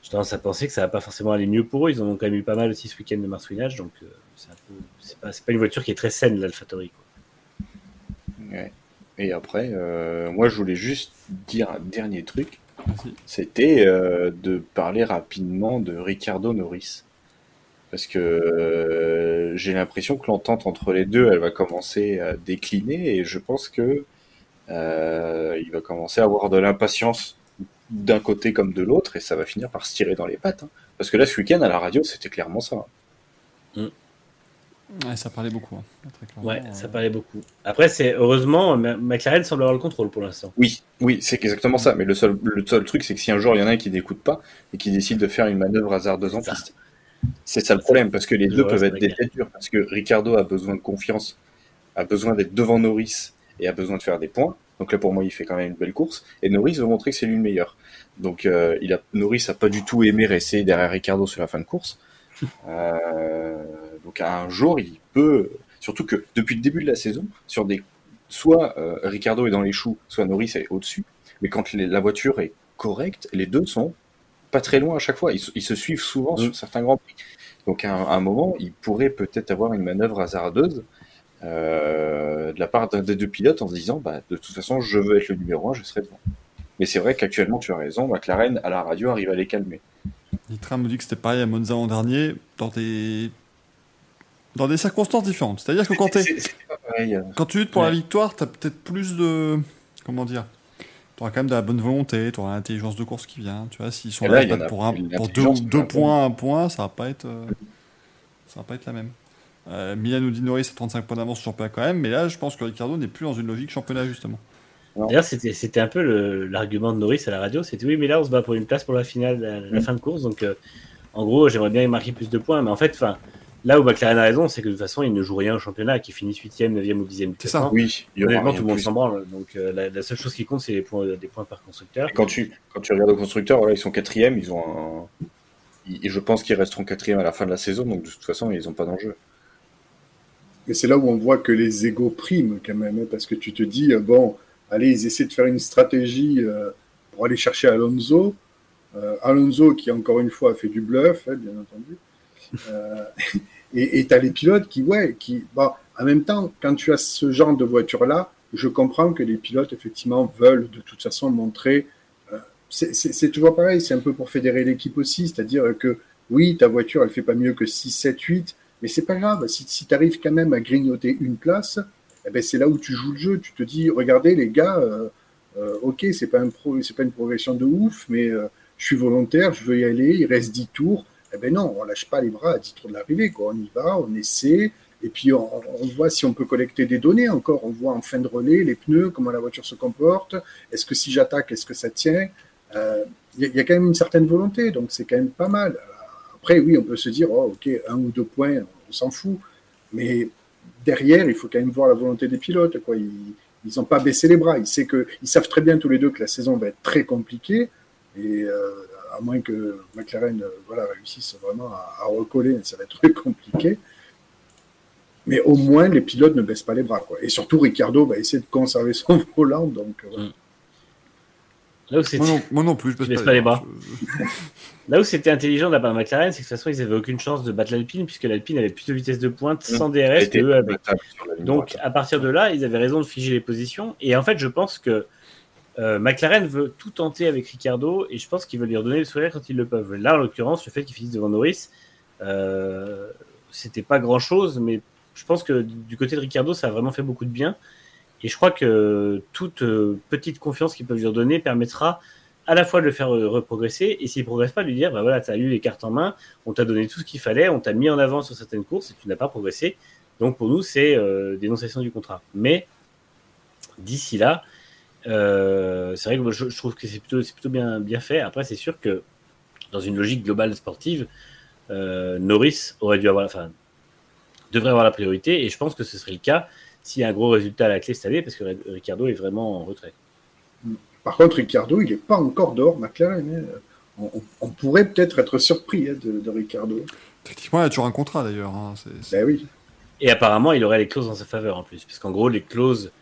j'ai tendance à penser que ça va pas forcément aller mieux pour eux. Ils en ont quand même eu pas mal aussi ce week-end de marsouinage. Donc, euh, c'est un peu- c'est pas, c'est pas une voiture qui est très saine, l'AlphaTauri. Ouais. Et après, euh, moi, je voulais juste dire un dernier truc. C'était euh, de parler rapidement de Ricardo Norris. Parce que euh, j'ai l'impression que l'entente entre les deux, elle va commencer à décliner et je pense que euh, il va commencer à avoir de l'impatience d'un côté comme de l'autre et ça va finir par se tirer dans les pattes. hein. Parce que là, ce week-end à la radio, c'était clairement ça. Ouais, ça parlait beaucoup. hein, très Ouais, euh. ça parlait beaucoup. Après, c'est heureusement, McLaren semble avoir le contrôle pour l'instant. Oui, oui, c'est exactement ça. Mais le seul, le seul truc, c'est que si un jour il y en a un qui n'écoute pas et qui décide de faire une manœuvre hasardeuse en Ça. piste, c'est ça le problème, parce que les deux peuvent être des têtes dures, parce que Ricardo a besoin de confiance, a besoin d'être devant Norris et a besoin de faire des points. Donc là, pour moi, il fait quand même une belle course. Et Norris veut montrer que c'est lui le meilleur. Donc euh, il a, Norris a pas du tout aimé rester derrière Ricardo sur la fin de course. Euh, donc un jour, il peut, surtout que depuis le début de la saison, sur des, soit euh, Ricardo est dans les choux, soit Norris est au-dessus. Mais quand les- la voiture est correcte, les deux sont pas très loin à chaque fois. Ils, se- ils se suivent souvent Mm. sur certains grands prix. Donc à un, à un moment, il pourrait peut-être avoir une manœuvre hasardeuse euh, de la part d'un des deux pilotes en se disant, bah, de toute façon, je veux être le numéro un, je serai devant. Mais c'est vrai qu'actuellement, tu as raison, McLaren à la radio arrive à les calmer. Nitra me dit que c'était pareil à Monza l'an dernier, dans des... dans des circonstances différentes. C'est-à-dire que quand, euh. quand tu luttes pour la victoire, tu as peut-être plus de. Comment dire Tu auras quand même de la bonne volonté, tu auras l'intelligence de course qui vient. Tu vois, s'ils sont là, pour, un, pour deux, points, un point, ça va pas être. euh, ça va pas être la même. Euh, Milan nous dit Norris a 35 points d'avance sur championnat quand même, mais là je pense que Ricardo n'est plus dans une logique championnat justement. D'ailleurs, c'était un peu l'argument de Norris à la radio. C'était oui, mais là, on se bat pour une place pour la finale, la, la Mm. fin de course. Donc, euh, en gros, j'aimerais bien marquer plus de points. Mais en fait, enfin, là où McLaren a raison, c'est que de toute façon, il ne joue rien au championnat, qui finit 8e, 9e ou 10e. du C'est ça. classement. Oui, il y aura Honnêtement, tout le monde s'en branle. Donc, euh, la, la seule chose qui compte, c'est les points, des points par constructeur. Et quand tu, quand tu regardes au constructeur, voilà, ils sont quatrième, ils ont un... Et je pense qu'ils resteront quatrième à la fin de la saison, donc de toute façon, ils n'ont pas d'enjeu. Et c'est là où on voit que les égaux priment quand même, hein, parce que tu te dis, euh, bon, allez, ils essaient de faire une stratégie euh, pour aller chercher Alonso. Euh, Alonso qui, encore une fois, a fait du bluff, hein, bien entendu. Euh, et tu as les pilotes qui, ouais, qui, bah, en même temps, quand tu as ce genre de voiture-là, je comprends que les pilotes, effectivement, veulent de toute façon montrer. euh, c'est- toujours pareil, c'est un peu pour fédérer l'équipe aussi, c'est-à-dire que oui, ta voiture, elle fait pas mieux que 6, 7, 8, mais c'est pas grave. Si, tu arrives quand même à grignoter une place, eh ben, c'est là où tu joues le jeu. Tu te dis, regardez les gars, euh, ok, c'est pas, un pas une progression de ouf, mais je suis volontaire, je veux y aller, il reste 10 tours. Eh ben non, on lâche pas les bras à 10 tours de l'arrivée. Quoi. On y va, on essaie, et puis on, voit si on peut collecter des données encore. On voit en fin de relais les pneus, comment la voiture se comporte. Est-ce que si j'attaque, est-ce que ça tient? Euh, Il y, a- il y a quand même une certaine volonté, donc c'est quand même pas mal. Après, oui, on peut se dire, oh, ok, un ou deux points, on s'en fout. Mais derrière, il faut quand même voir la volonté des pilotes. Quoi. Ils n'ont pas baissé les bras. Ils, savent que, très bien tous les deux que la saison va être très compliquée. Et euh, à moins que McLaren euh, voilà, réussisse vraiment à, à recoller, ça va être très compliqué. Mais au moins, les pilotes ne baissent pas les bras. Quoi. Et surtout, Ricardo va essayer de conserver son volant. Donc, euh, voilà. Là où c'était- Moi non, moi non plus, je baisse baisses pas, pas les bras. Là où c'était intelligent de la part de McLaren, c'est que de toute façon, ils avaient aucune chance de battre l'Alpine, puisque l'Alpine avait plus de vitesse de pointe sans DRS que eux Donc, à partir de là, ils avaient raison de figer les positions. Et en fait, je pense que euh, McLaren veut tout tenter avec Ricardo, et je pense qu'ils veulent lui redonner le sourire quand ils le peuvent. Là, en l'occurrence, le fait qu'ils finissent devant Norris, euh, c'était pas grand chose, mais je pense que du côté de Ricardo, ça a vraiment fait beaucoup de bien. Et je crois que toute euh, petite confiance qu'ils peuvent lui redonner permettra à la fois de le faire reprogresser, et s'il progresse pas, lui dire, bah voilà, tu as eu les cartes en main, on t'a donné tout ce qu'il fallait, on t'a mis en avant sur certaines courses, et tu n'as pas progressé, Donc pour nous, c'est dénonciation du contrat. Mais d'ici là, euh, c'est vrai que moi, je, je trouve que c'est plutôt, c'est plutôt bien, bien fait. Après, c'est sûr que dans une logique globale sportive, euh, Norris aurait dû avoir, enfin, devrait avoir la priorité. Et je pense que ce serait le cas s'il y a un gros résultat à la clé cette année, parce que Ricardo est vraiment en retrait. Par contre, Ricardo, il n'est pas encore dehors, McLaren. hein. On, on- on pourrait peut-être être surpris hein, de, de Ricardo. Techniquement, il a toujours un contrat d'ailleurs. hein, c'est- c'est- Ben oui. Et apparemment, il aurait les clauses en sa faveur en plus, parce qu'en gros, les clauses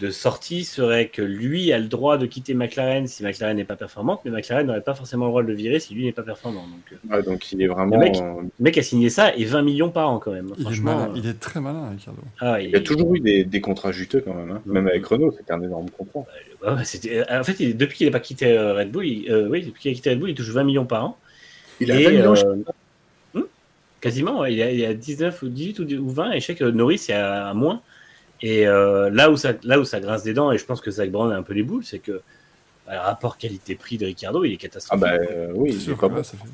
de sortie seraient que lui a le droit de quitter McLaren si McLaren n'est pas performante, mais McLaren n'aurait pas forcément le droit de le virer si lui n'est pas performant. Donc, euh, donc il est vraiment. Le mec- euh, le mec a signé ça et 20 millions par an quand même. Il est, malin, euh, il est très malin, Ricardo. ah, il a toujours eu des, des contrats juteux quand même. hein. Même avec Renault, c'était un énorme contrat. En fait, il- depuis qu'il n'a pas quitté Red Bull, il, euh, oui, depuis qu'il a quitté Red Bull, il touche 20 millions par an. Il a Et, 20 millions. euh, hmm, quasiment, ouais, il y, a, il a 19 ou 18 ou ou 20, et je sais que Norris, il y a un moins. Et euh, là, où ça, là où ça grince des dents, et je pense que Zach Brown a un peu les boules, c'est que bah, le rapport qualité-prix de Ricardo, il est Ah catastrophique. bah euh, oui, C'est sûr là, ça fait...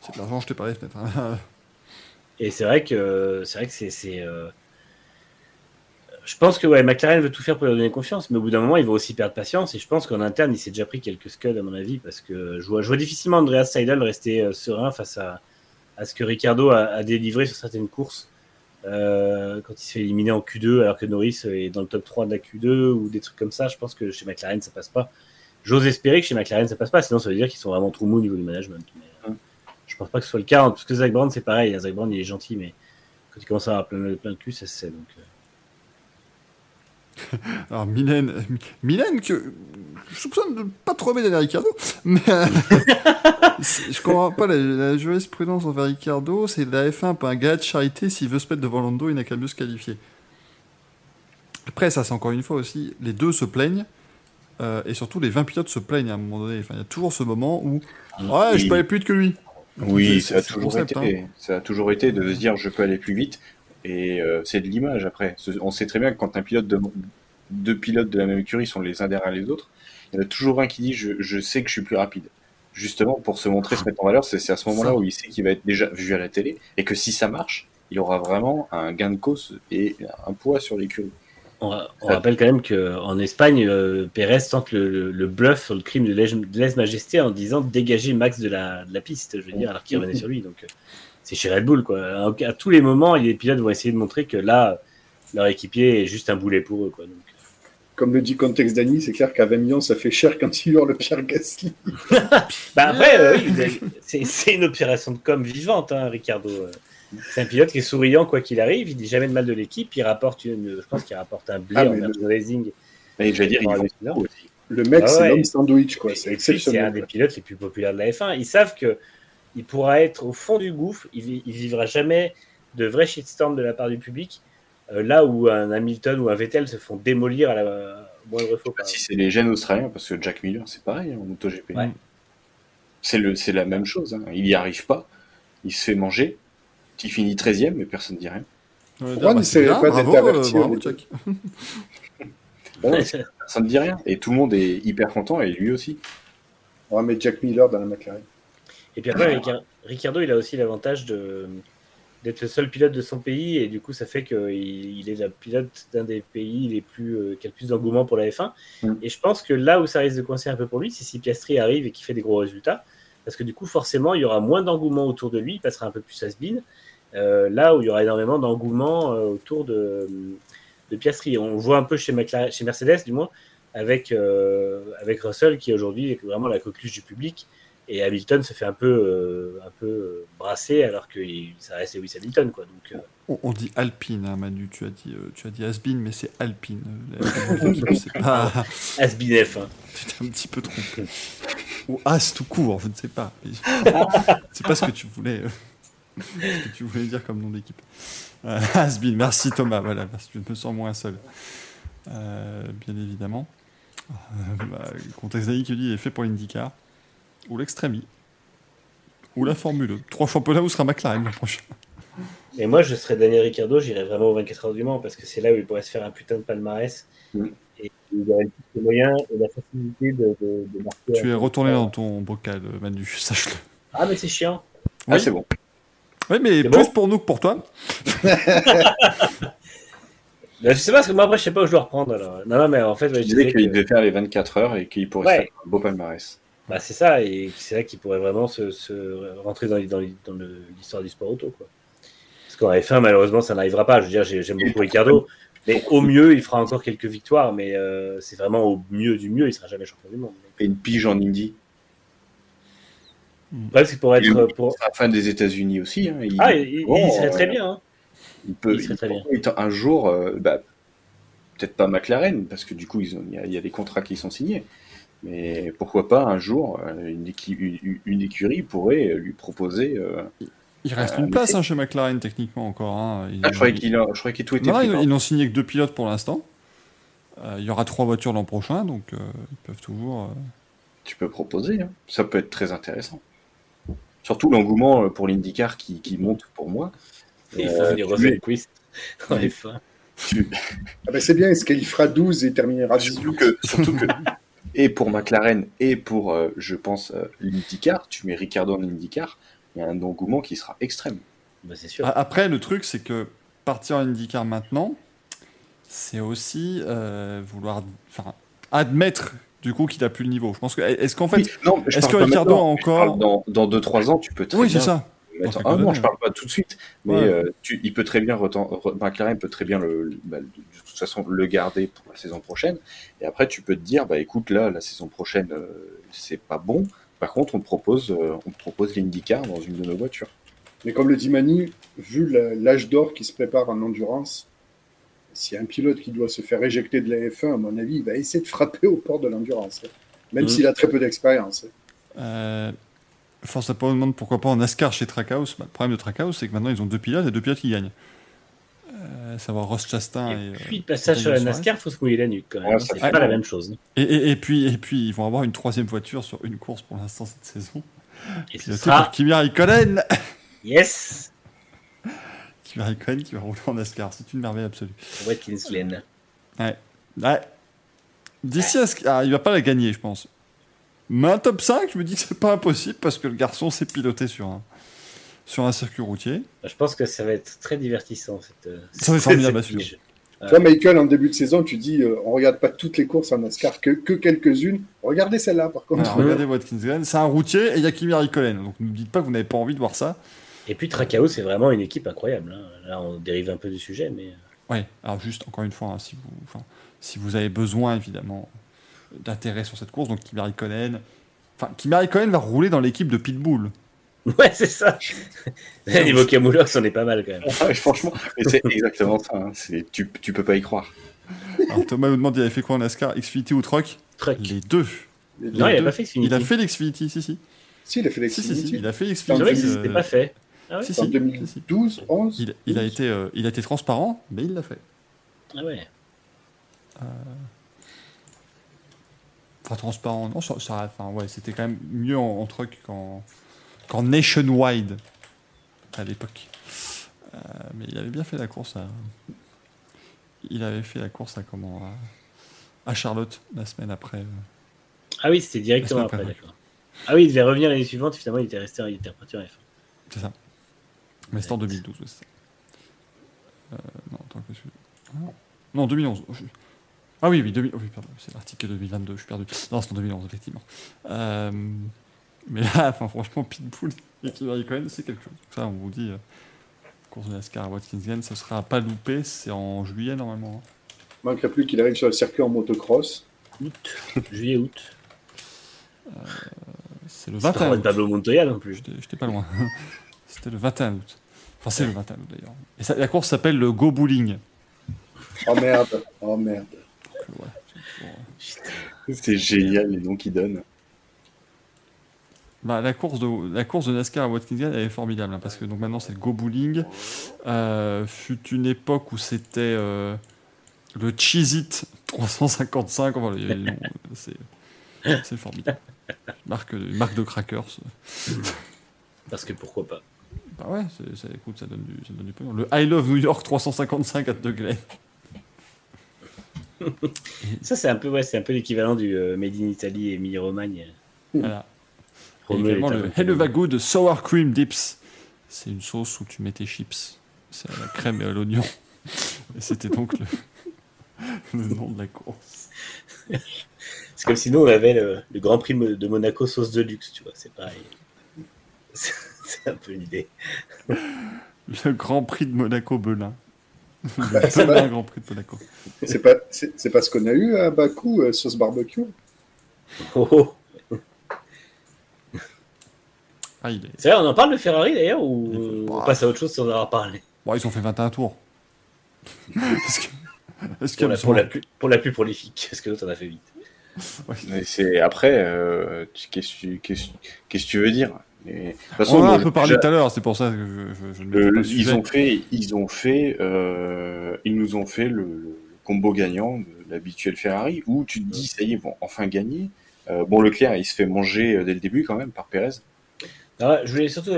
C'est de l'argent jeté par les fenêtres. hein. Et c'est vrai que c'est vrai que c'est. c'est, euh, Je pense que ouais, McLaren veut tout faire pour lui donner confiance, mais au bout d'un moment, il va aussi perdre patience. Et je pense qu'en interne, il s'est déjà pris quelques scuds, à mon avis, parce que je vois, je vois difficilement Andreas Seidel rester euh, serein face à, à ce que Ricardo a, a délivré sur certaines courses. Euh, quand il se fait éliminer en Q2 alors que Norris est dans le top 3 de la Q2 ou des trucs comme ça, je pense que chez McLaren ça passe pas. J'ose espérer que chez McLaren ça passe pas, sinon ça veut dire qu'ils sont vraiment trop mous au niveau du management. Mais, euh, je pense pas que ce soit le cas, hein, parce que Zach Brown c'est pareil, hein, Zach Brown il est gentil, mais quand il commence à avoir plein, plein de cul, ça se sait. Donc, euh. Alors, Mylène, Mylène, que je soupçonne de pas trop aimer derrière Ricardo, mais euh, je comprends pas la, la jurisprudence envers Ricardo. C'est la F1, pas un gars de charité. S'il veut se mettre devant Lando, il n'a qu'à mieux se qualifier. Après, ça, c'est encore une fois aussi, les deux se plaignent, euh, et surtout les 20 pilotes se plaignent à un moment donné. Enfin, il y a toujours ce moment où, ouais, je peux aller plus vite que lui. Oui, ça a, toujours concept, été, ça a toujours été de se dire je peux aller plus vite. Et euh, c'est de l'image après. On sait très bien que quand un pilote de, deux pilotes de la même écurie sont les uns derrière les autres, il y en a toujours un qui dit je, je sais que je suis plus rapide. Justement, pour se montrer, se mettre en valeur, c'est à ce moment-là où il sait qu'il va être déjà vu à la télé et que si ça marche, il aura vraiment un gain de cause et un poids sur l'écurie. On, ra- on rappelle quand même qu'en Espagne, euh, Pérez tente le, le- le bluff sur le crime de lèse- de lèse-majesté en disant dégager Max de la, de la piste, je veux dire, alors qu'il revenait sur lui. Donc euh, c'est chez Red Bull, quoi. À, à tous les moments, les pilotes vont essayer de montrer que là, leur équipier est juste un boulet pour eux, quoi. Donc, Comme le dit Contexte Dany, c'est clair qu'à 20 millions, ça fait cher quand il hurle Pierre Gasly. Bah après, euh, oui, mais c'est une opération de com vivante, hein, Ricardo. Euh, C'est un pilote qui est souriant quoi qu'il arrive, il dit jamais de mal de l'équipe, il rapporte une, je pense qu'il rapporte un blé Ah, en mais merchandising. Et je vais dire, il aussi. Le mec, Ah c'est l'homme sandwich, quoi. C'est puis, c'est un exceptionnel. des pilotes les plus populaires de la F1. Ils savent que il pourra être au fond du gouffre, il, il vivra jamais de vrais shitstorm de la part du public, euh, là où un Hamilton ou un Vettel se font démolir à la moindre faux pas. Si c'est les gènes australiens, parce que Jack Miller, c'est pareil hein, en MotoGP. Ouais. C'est le, c'est la même chose. hein. Il y arrive pas, il se fait manger, il finit 13 e mais personne ne dit rien. Pas d'être bravo, averti euh, au bravo. Ouais, personne ne dit rien. Et tout le monde est hyper content, et lui aussi. On va mettre Jack Miller dans la McLaren. Et puis après, Ricar- Ricardo, il a aussi l'avantage de d'être le seul pilote de son pays et du coup ça fait qu'il il est le pilote d'un des pays les plus euh, qui a le plus d'engouement pour la F1 Mm. et je pense que là où ça risque de coincer un peu pour lui c'est si Piastri arrive et qu'il fait des gros résultats. Parce que du coup forcément il y aura moins d'engouement autour de lui il passera un peu plus à spin euh, là où il y aura énormément d'engouement euh, autour de, de Piastri. On le voit un peu chez, McLaren- chez Mercedes du moins avec, avec Russell qui aujourd'hui est vraiment la coqueluche du public et Hamilton se fait un peu, euh, un peu euh, brasser alors que il- ça reste Lewis Hamilton. Quoi. Donc, euh, On, dit Alpine, hein, Manu. Tu as dit, euh, tu as dit Asbin, mais c'est Alpine. Pas. Asbinef. hein. Tu t'es un petit peu trompé. Ou As tout court, je ne sais pas. C'est pas ce que tu voulais. ce que tu voulais dire comme nom d'équipe. Asbin, merci Thomas. Voilà, parce que je me sens moins seul. Bien évidemment. Euh, bah, contexte d'Ali qui dit est fait pour l'IndyCar. Ou l'Extremi. Ou la Formule 2. Trois championnats où sera McLaren l'an prochain. Et moi, je serais Daniel Ricciardo, j'irais vraiment aux 24 heures du Mans parce que c'est là où il pourrait se faire un putain de palmarès. Mm. Et il aurait tous les moyens et la facilité de, de, de marquer. Tu es retourné dans ton bocal, euh, Manu, sache-le. Ah, mais c'est chiant. Ah, Oui. c'est bon. Oui, mais plus bon pour nous que pour toi. Ben, je sais pas, parce que moi après, je sais pas où je dois reprendre. Alors. Non, non, mais en fait, Je je disais disais qu'il que- devait faire les 24 heures et qu'il pourrait Ouais. faire un beau palmarès. Bah, c'est ça, et c'est là qu'il pourrait vraiment se, se rentrer dans, les- dans, l'histoire du sport auto. Quoi. Parce qu'en F1, malheureusement, ça n'arrivera pas. Je veux dire, j'ai- j'aime beaucoup Ricardo, mais au mieux, il fera encore quelques victoires, mais euh, c'est vraiment au mieux du mieux, il sera jamais champion du monde. Et une pige en Indy. Le problème, c'est pour être. Il- Pour... C'est un fan des États-Unis aussi. hein. Il, Ah, il, il- bon, il serait euh, très bien. Hein. Il peut, il serait très bien. il- un jour, euh, bah, peut-être pas McLaren, parce que du coup, ils ont- il y, a- il y a des contrats qui sont signés. Mais pourquoi pas un jour, euh, une, équi- une- une écurie pourrait lui proposer. euh, Il reste Euh, une place hein, chez McLaren techniquement encore. hein. Il- Ah, je croyais qu'il a- je croyais qu'il tout était Non, pris ils, ils n'ont signé que deux pilotes pour l'instant. Euh, il y aura trois voitures l'an prochain, donc euh, ils peuvent toujours. euh, Tu peux proposer, hein. ça peut être très intéressant. Surtout l'engouement euh, pour l'IndyCar qui, qui monte pour moi. Il faut Euh, venir tu refaire es- le quiz. En F1. tu- Ah c'est bien, est-ce qu'il fera 12 et terminera surtout 18 que, surtout que, et pour McLaren et pour, euh, je pense, euh, l'IndyCar, tu mets Ricardo en IndyCar, il y a un engouement qui sera extrême. Bah, c'est sûr. A- Après, le truc, c'est que partir en IndyCar maintenant, c'est aussi euh, vouloir enfin, admettre du coup qu'il a plus le niveau. Je pense que est-ce qu'en fait, Oui, non, je est-ce que Ricardo a encore dans, dans 2-3 ans, tu peux très oui, bien c'est ça. mettre- Ah non, je parle pas tout de suite, mais Ouais. euh, tu- il peut très bien reten- McLaren peut très bien le, le- bah, toute façon le garder pour la saison prochaine. Et après, tu peux te dire, bah écoute, là, la saison prochaine, euh, c'est pas bon. Par contre, on te propose, euh, on te propose l'IndyCar dans une de nos voitures. Mais comme le dit Manu, vu l'âge d'or qui se prépare en endurance, s'il y a un pilote qui doit se faire éjecter de la F1, à mon avis, il va essayer de frapper au port de l'endurance, hein. même Mhm. s'il a très peu d'expérience. hein. Euh, Force à pas demande pourquoi pas en NASCAR chez Trackhouse. Bah, le problème de Trackhouse, c'est que maintenant ils ont deux pilotes et deux pilotes qui gagnent. Euh, savoir Ross Chastain et. Et euh, puis, le passage sur la NASCAR, faut se mouiller la nuque quand même. Ouais, c'est pas la même chose. Et, et- et puis, et puis, ils vont avoir une troisième voiture sur une course pour l'instant cette saison. Et ce sera. par Kimi Raikkonen Yes Kimi Raikkonen qui va rouler en NASCAR. C'est une merveille absolue. Watkins Glen. Ouais. D'ici à ce ah, il va pas la gagner, je pense. Mais un top 5, je me dis que c'est pas impossible parce que le garçon sait piloter sur un, sur un circuit routier. Je pense que ça va être très divertissant. Cette, euh, Ça va être formidable suivre. pige. Toi, Michael, en début de saison, tu dis euh, on regarde pas toutes les courses en NASCAR, que, que quelques-unes. Regardez celle-là, par contre. Alors, regardez Watkins Glen, c'est un routier et il y a Kimi Raikkonen. Donc ne me dites pas que vous n'avez pas envie de voir ça. Et puis Trackhouse, c'est vraiment une équipe incroyable. hein. Là, on dérive un peu du sujet, mais Ouais, alors juste encore une fois, hein, si, vous, enfin, si vous avez besoin évidemment d'intérêt sur cette course, donc Kimi Raikkonen. Enfin, Kimi Raikkonen va rouler dans l'équipe de Pitbull. ouais, c'est ça. Niveau Camoulox, on est pas mal quand même. Ah, franchement, mais c'est exactement ça. hein. C'est- Tu, tu peux pas y croire. Alors Thomas nous demande il avait fait quoi en NASCAR Xfinity ou Truck? Truck. Les deux. Les Non, deux. il a pas fait Xfinity. Il a fait l'Xfinity, si, si. Si, il a fait Si, si, si, l'Xfinity. il a fait C'est l'Xfinity. vrai que Xfinity, c'était euh, pas fait. Ah ouais si, en si, si, si. 2012, 11. Il, il a été, euh, il a été transparent, mais il l'a fait. Ah ouais. Enfin, transparent, non, ça, ça- enfin, ouais, c'était quand même mieux en, en truck qu'en qu'en nationwide à l'époque. Euh, mais il avait bien fait la course à. Il avait fait la course à comment à, à Charlotte la semaine après. euh, Ah oui, c'était directement après, après. d'accord. Ah oui, il devait revenir l'année suivante, finalement, il était resté il était reparti en F1. C'est ça. Mais c'était en 2012, ouais, c'est ça. Euh, non, attends que je... ah, Non, 2011. Je- Ah oui, oui, 2000... oui pardon, c'est l'article 2022, je suis perdu. Non, c'est en 2011, effectivement. Euh, Mais là, enfin, franchement, Pitbull et Raikkonen, c'est quelque chose. Ça, on vous dit, euh, course de NASCAR à Watkins Glen, ce sera pas loupé, c'est en juillet normalement. hein. Il manquerait plus qu'il arrive sur le circuit en motocross. Août. Juillet, août. C'est le C'est pas 21 de août. Pablo Montoya non plus. J'étais pas loin. C'était le 21 août. Enfin, c'est le 21 août d'ailleurs. Et ça- la course s'appelle le Go Bowling. Oh merde, oh merde. Euh, ouais, c'est pour- C'est génial les noms qu'ils donnent. Bah, la, course de, la course de NASCAR à Watkins Glen, elle est formidable, hein, parce que donc, maintenant c'est le Go Bowling. Euh, fut une époque où c'était euh, le Cheez It 355. Enfin, c'est, c'est formidable. Marque, marque de crackers. Parce que pourquoi pas. Bah ouais, écoute, ça donne du, ça donne du pognon. Le I Love New York 355 à De Glen. Ça, c'est un peu, ouais, c'est un peu l'équivalent du euh, Made in Italy et Emilie Romagne. Voilà. Également le peu- Hellevagood Sour Cream Dips c'est une sauce où tu mets tes chips. C'est à la crème et à l'oignon. Et c'était donc le, le nom de la course. C'est comme si nous, on avait le, le Grand Prix de Monaco sauce de luxe, tu vois, c'est pareil. C'est un peu l'idée. Le Grand Prix de Monaco Belin. Bah, c'est Le. Grand Prix de Monaco. C'est pas, c'est c'est pas ce qu'on a eu à Bakou, euh, sauce barbecue. Oh, oh. Ah, il est... C'est vrai, on en parle de Ferrari d'ailleurs ou on passe à autre chose sans en avoir parlé? Bon, ils ont fait 21 tours. Est-ce que... Pour la, pour, plus, pour la plus prolifique, parce que l'autre en a fait vite. Mais c'est après, euh, qu'est-ce que tu- veux dire? Mais, De toute On en a un peu parlé tout à l'heure, c'est pour ça que je, je- je ne le- pas ils ont fait, ils ont fait, euh, ils nous ont fait le, le combo gagnant de l'habituel Ferrari où tu te dis ça y est, ils vont enfin gagner. Euh, bon, Leclerc, il se fait manger euh, dès le début quand même par Pérez. Je voulais surtout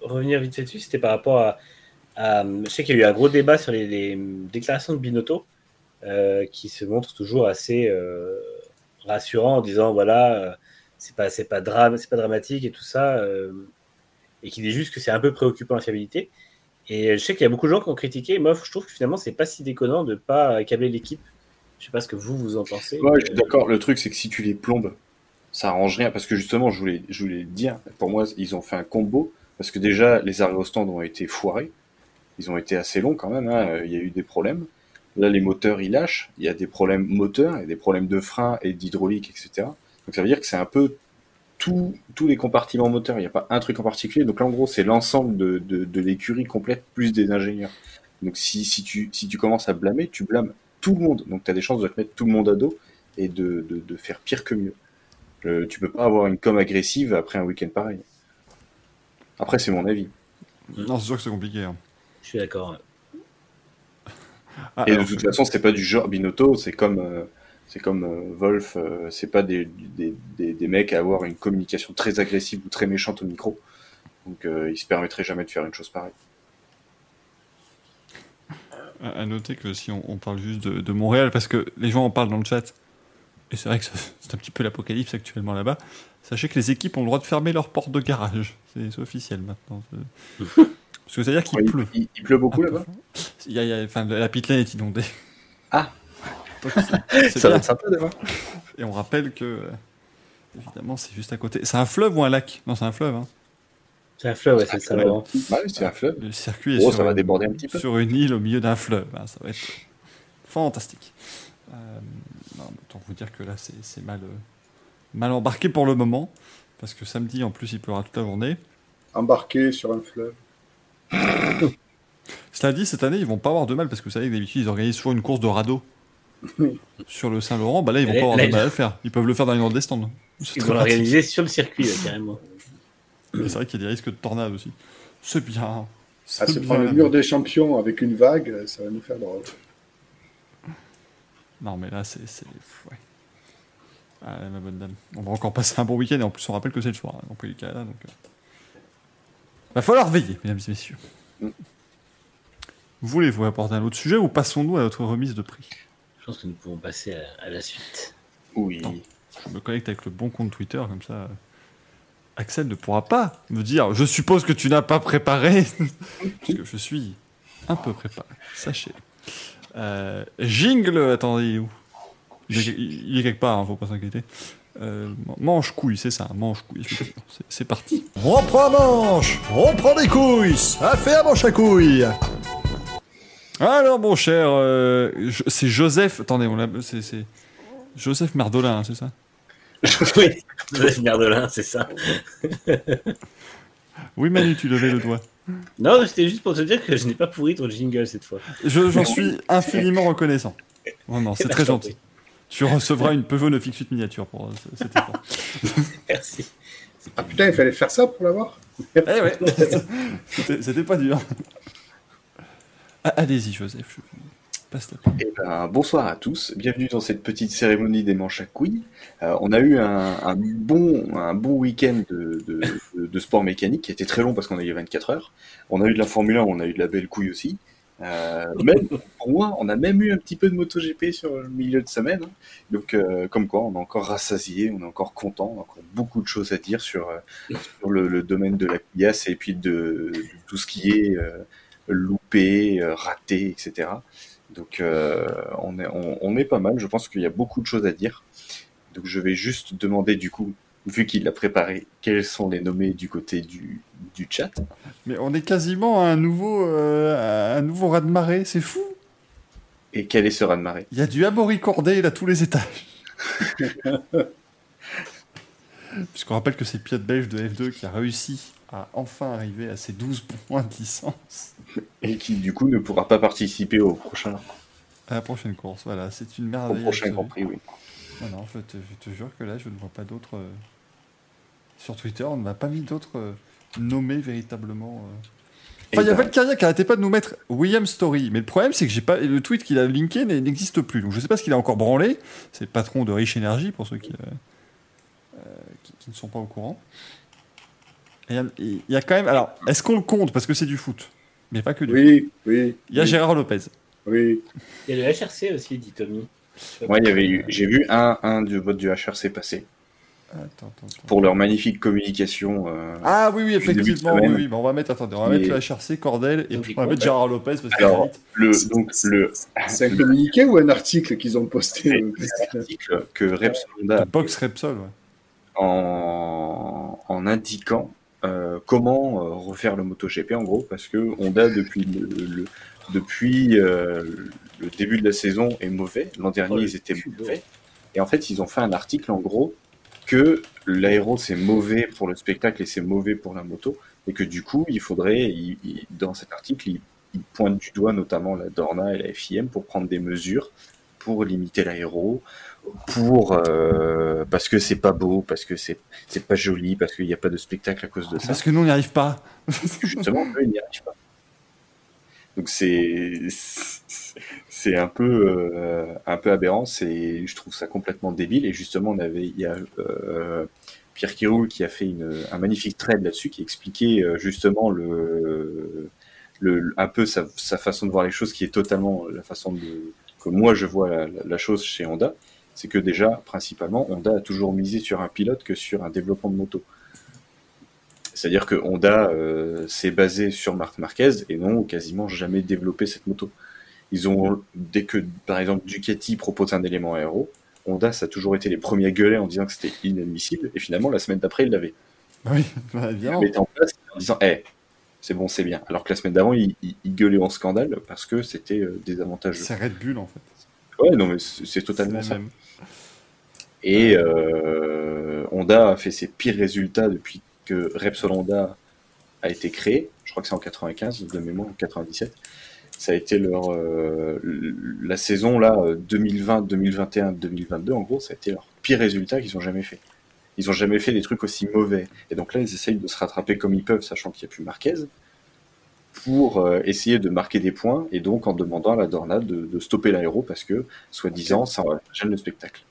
revenir vite fait dessus, c'était par rapport à, Je sais qu'il y a eu un gros débat sur les, déclarations de Binotto, euh, qui se montre toujours assez euh, rassurant en disant voilà, euh, c'est pas, c'est pas, drame, c'est pas dramatique et tout ça, et qui dit juste que c'est un peu préoccupant la fiabilité. Et je sais qu'il y a beaucoup de gens qui ont critiqué. Moi, je trouve que finalement, c'est pas si déconnant de pas accabler l'équipe. Je sais pas ce que vous, vous en pensez. Ouais, je suis d'accord. Le truc, c'est que si tu les plombes, ça arrange rien. Parce que justement, je voulais, le dire, pour moi, ils ont fait un combo. Parce que déjà, les arrêts au stand ont été foirés. Ils ont été assez longs quand même. hein. Il y a eu des problèmes. Là, les moteurs, ils lâchent. Il y a des problèmes moteurs, il y a des problèmes de frein et d'hydraulique, etc. Donc ça veut dire que c'est un peu tous les compartiments moteurs. Il n'y a pas un truc en particulier. Donc là, en gros, c'est l'ensemble de, l'écurie complète plus des ingénieurs. Donc si, tu, commences à blâmer, tu blâmes tout le monde. Donc tu as des chances de te mettre tout le monde à dos et de faire pire que mieux. Euh, tu peux pas avoir une com agressive après un week-end pareil. Après, c'est mon avis. Non, c'est sûr que c'est compliqué. hein. Je suis d'accord. Ah, Et alors, de toute façon, c'est pas du genre Binotto, c'est comme, euh, c'est comme euh, Wolf, euh, c'est pas des, des, des, des mecs à avoir une communication très agressive ou très méchante au micro. Donc euh, ils se permettraient jamais de faire une chose pareille. À à noter que si on, on parle juste de, de Montréal, parce que les gens en parlent dans le chat, et c'est vrai que c'est un petit peu l'apocalypse actuellement là-bas, sachez que les équipes ont le droit de fermer leurs portes de garage. C'est officiel maintenant. Parce que ça veut dire qu'il Ouais, pleut. Il, il pleut beaucoup là-bas? Il y a- il y a- enfin, la pit lane est inondée. Ah. Donc, Ça va bien. être sympa d'avoir. Et on rappelle que, euh, évidemment, c'est juste à côté. C'est un fleuve ou un lac? Non, c'est un fleuve. hein. C'est un fleuve, ouais, c'est Ah, ça. c'est un fleuve. Le circuit est Oh, sur, ça va une- déborder un petit peu. sur une île au milieu d'un fleuve. hein. Ça va être fantastique. Euh, autant vous dire que là, c'est mal, euh, mal embarqué pour le moment. Parce que samedi, en plus, il pleura toute la journée. Embarqué sur un fleuve. Cela dit, cette année, ils vont pas avoir de mal. Parce que vous savez que d'habitude, ils organisent toujours une course de radeau. Sur le Saint-Laurent, bah là, ils vont Là, pas avoir là, de mal à le faire. Ils peuvent le faire dans les ordres des stands. Ils vont l'organiser sur le circuit, là, carrément. C'est vrai qu'il y a des risques de tornade aussi. C'est bien. À C'est se prendre le mur des champions avec une vague, ça va nous faire drôle. Non, mais là, c'est. c'est- Ouais. Ah, ma bonne dame. On va encore passer un bon week-end et en plus, on rappelle que c'est le soir, hein, dans tous les cas là. Donc, euh, Va falloir veiller, mesdames et messieurs. Mm. Voulez-vous apporter un autre sujet ou passons-nous à notre remise de prix? Je pense que nous pouvons passer à, à la suite. Oui. Non. Je me connecte avec le bon compte Twitter, comme ça. Axel ne pourra pas me dire Je suppose que tu n'as pas préparé. Parce que je suis un peu préparé, sachez. Euh, jingle, attendez, il est où il est, il est quelque part, hein, faut pas s'inquiéter. Euh, manche couille, c'est ça, manche couille. C'est- parti. On prend manche, on prend des couilles, affaire manche à couilles. Alors, mon cher, euh, c'est Joseph. Attendez, on l'a- c'est Joseph Merdolin, hein, c'est ça? Oui, Joseph Merdelin, c'est ça. Oui, Manu, tu levais le doigt. Non, c'était juste pour te dire que je n'ai pas pourri ton jingle cette fois. Je- J'en suis infiniment reconnaissant. Vraiment, c'est très gentil. Tu recevras une Peugeot 9X8 miniature pour euh, ce- cet effort. Merci. Ah putain, il fallait faire ça pour l'avoir Eh ouais, c'était pas dur. Ah, Allez-y, Joseph. je-. Eh ben, bonsoir à tous, bienvenue dans cette petite cérémonie des manches à couilles. Euh, on a eu un, bon, un bon week-end de, sport mécanique qui a été très long parce qu'on a eu 24 heures. On a eu de la Formule 1, on a eu de la belle couille aussi. Euh, même pour moi, on a même eu un petit peu de MotoGP sur le milieu de semaine. hein. Donc, euh, comme quoi, on est encore rassasié, on est encore content, on a encore beaucoup de choses à dire sur, le, domaine de la pièce et puis de, de tout ce qui est loupé, raté, etc. Donc, euh, on, est, on, on est pas mal. Je pense qu'il y a beaucoup de choses à dire. Donc, je vais juste demander du coup, vu qu'il l'a préparé, quels sont les nommés du côté du, du chat. Mais on est quasiment à un nouveau, euh, à un nouveau raz-de-marée, c'est fou. Et quel est ce raz-de-marée Il y a du Amaury Corday à tous les étages. Puisqu'on rappelle que c'est pilote belge de F2 qui a réussi à enfin arriver à ses 12 points de licence Et qui du coup ne pourra pas participer au prochain, à la prochaine course. Voilà, c'est une au merveille. prochain. Grand Prix, oui. Non, je te, je te jure que là, je ne vois pas d'autres. euh, Sur Twitter, on ne m'a pas mis d'autres euh, nommés véritablement. euh. Enfin, il y a ben- Valkyria qui arrêtait pas de nous mettre William Story. Mais le problème, c'est que j'ai pas le tweet qu'il a linké n'existe plus. Donc je sais pas ce qu'il a encore branlé. C'est le patron de Rich Energy pour ceux qui, euh, qui, qui ne sont pas au courant. Y, il y a quand même. Alors, est-ce qu'on le compte? Parce que c'est du foot Mais pas que du foot. Oui, oui. Il y a oui, Gérard Lopez. Oui. Il y a le HRC aussi, dit Tommy. Moi, il y avait eu, j'ai vu un, un du vote du HRC passer Attends, attends, attends. pour leur magnifique communication. euh, Ah oui, oui, effectivement. Oui, oui. On va mettre, attendez, on va mettre le HRC, Cordel, et puis on va mettre. Gérard Lopez parce Alors, mérite. le, donc, le, C'est un communiqué ou un article qu'ils ont posté euh, article que Repsol Box Repsol, ouais. en, en indiquant euh, comment euh, refaire le MotoGP en gros parce que Honda depuis le, le- depuis euh, le début de la saison est mauvais. L'an dernier Oh, ils étaient mauvais et en fait ils ont fait un article en gros que l'aéro c'est mauvais pour le spectacle et c'est mauvais pour la moto et que du coup il faudrait il- il- dans cet article il, il pointe du doigt notamment la Dorna et la FIM pour prendre des mesures pour limiter l'aéro pour euh, parce que c'est pas beau, parce que c'est c'est pas joli, parce qu'il n'y a pas de spectacle à cause de ça. Parce que nous, on n'y arrive pas. Justement, eux, ils n'y arrivent pas. Donc c'est c'est un peu euh, un peu aberrant. C'est je trouve ça complètement débile. Et justement, on avait il y a euh, Pierre Kiroul qui a fait une, un magnifique thread là-dessus qui expliquait justement le le, un peu sa, sa façon de voir les choses, qui est totalement la façon de, que moi je vois la, chose chez Honda, c'est que déjà, principalement, Honda a toujours misé sur un pilote que sur un développement de moto. C'est-à-dire que Honda euh, s'est basé sur Marc Marquez et n'ont quasiment jamais développé cette moto. Ils ont, dès que par exemple Ducati propose un élément aéro, Honda ça a toujours été les premiers à gueuler en disant que c'était inadmissible et finalement la semaine d'après ils l'avaient. Oui, bah, évidemment. Ils en place en disant, eh, c'est bon, c'est bien. Alors que la semaine d'avant ils, ils- ils gueulaient en scandale parce que c'était euh, désavantageux. C'est Red Bull, en fait. Ouais, non mais c'est totalement ça. même. Et euh, Honda a fait ses pires résultats depuis que Repsol Honda a été créé. Je crois que c'est en 95, de mémoire, en 97. Ça a été leur euh, la saison là 2020, 2021, 2022 en gros, ça a été leur pire résultat qu'ils ont jamais fait. Ils ont jamais fait des trucs aussi mauvais. Et donc là, ils essayent de se rattraper comme ils peuvent, sachant qu'il n'y a plus Marquez, pour euh, essayer de marquer des points et donc en demandant à la Dorna de, de stopper l'aéro parce que, soi-disant, ça gêne le spectacle.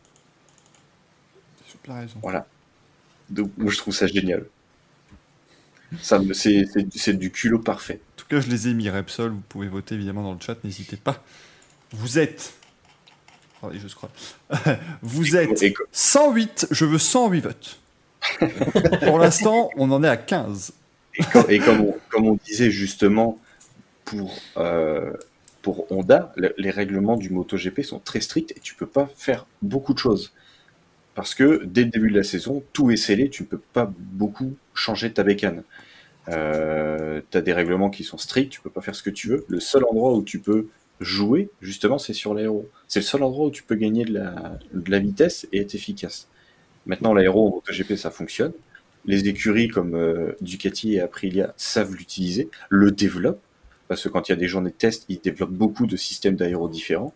Super raison. Voilà. Donc, moi, je trouve ça génial. Ça, me- c'est, c'est, c'est du culot parfait. En tout cas, je les ai mis Repsol. Vous pouvez voter évidemment dans le chat. N'hésitez pas. Vous êtes. Attendez, je scroll. Vous êtes Et co- 108. Je veux 108 votes. Pour l'instant, on en est à 15. Et, com- et comme, on, comme on disait justement, pour, euh, pour Honda, le- les règlements du MotoGP sont très stricts et tu peux pas faire beaucoup de choses. Parce que dès le début de la saison, tout est scellé, tu ne peux pas beaucoup changer ta bécane. Euh, tu as des règlements qui sont stricts, tu peux pas faire ce que tu veux. Le seul endroit où tu peux jouer, justement, c'est sur l'aéro. C'est le seul endroit où tu peux gagner de la, vitesse et être efficace. Maintenant, l'aéro en MotoGP, ça fonctionne. Les écuries comme euh, Ducati et Aprilia savent l'utiliser, le développent, parce que quand il y a des journées de test, ils développent beaucoup de systèmes d'aéro différents,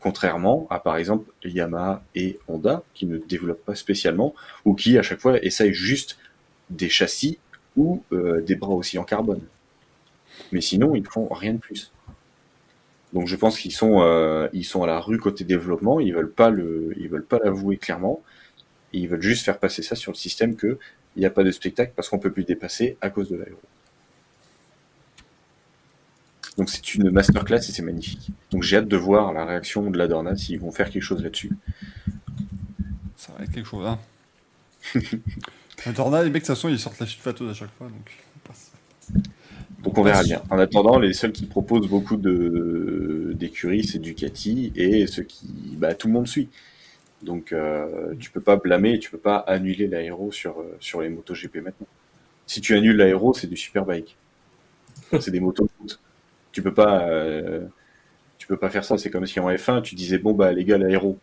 contrairement à par exemple Yamaha et Honda, qui ne développent pas spécialement, ou qui à chaque fois essayent juste des châssis ou euh, des bras aussi en carbone. Mais sinon, ils font rien de plus. Donc je pense qu'ils sont, euh, sont à la rue côté développement, ils veulent pas veulent pas l'avouer clairement, ils veulent juste faire passer ça sur le système que il n'y a pas de spectacle parce qu'on peut plus dépasser à cause de l'aéro. Donc c'est une masterclass et c'est magnifique. Donc j'ai hâte de voir la réaction de la Dorna s'ils vont faire quelque chose là-dessus. Ça va être quelque chose, hein. La Dorna, les mecs, de toute façon, ils sortent la sulfateuse à chaque fois, donc. Donc on verra bien. En attendant, les seuls qui proposent beaucoup de d'écuries, c'est Ducati et ceux qui, bah, tout le monde suit. Donc euh, tu peux pas blâmer, tu peux pas annuler l'aéro sur euh, sur les motos GP maintenant. Si tu annules l'aéro, c'est du superbike. c'est des motos. Tu peux pas euh, tu peux pas faire ça. C'est comme si en F1 tu disais bon bah les gars l'aéro,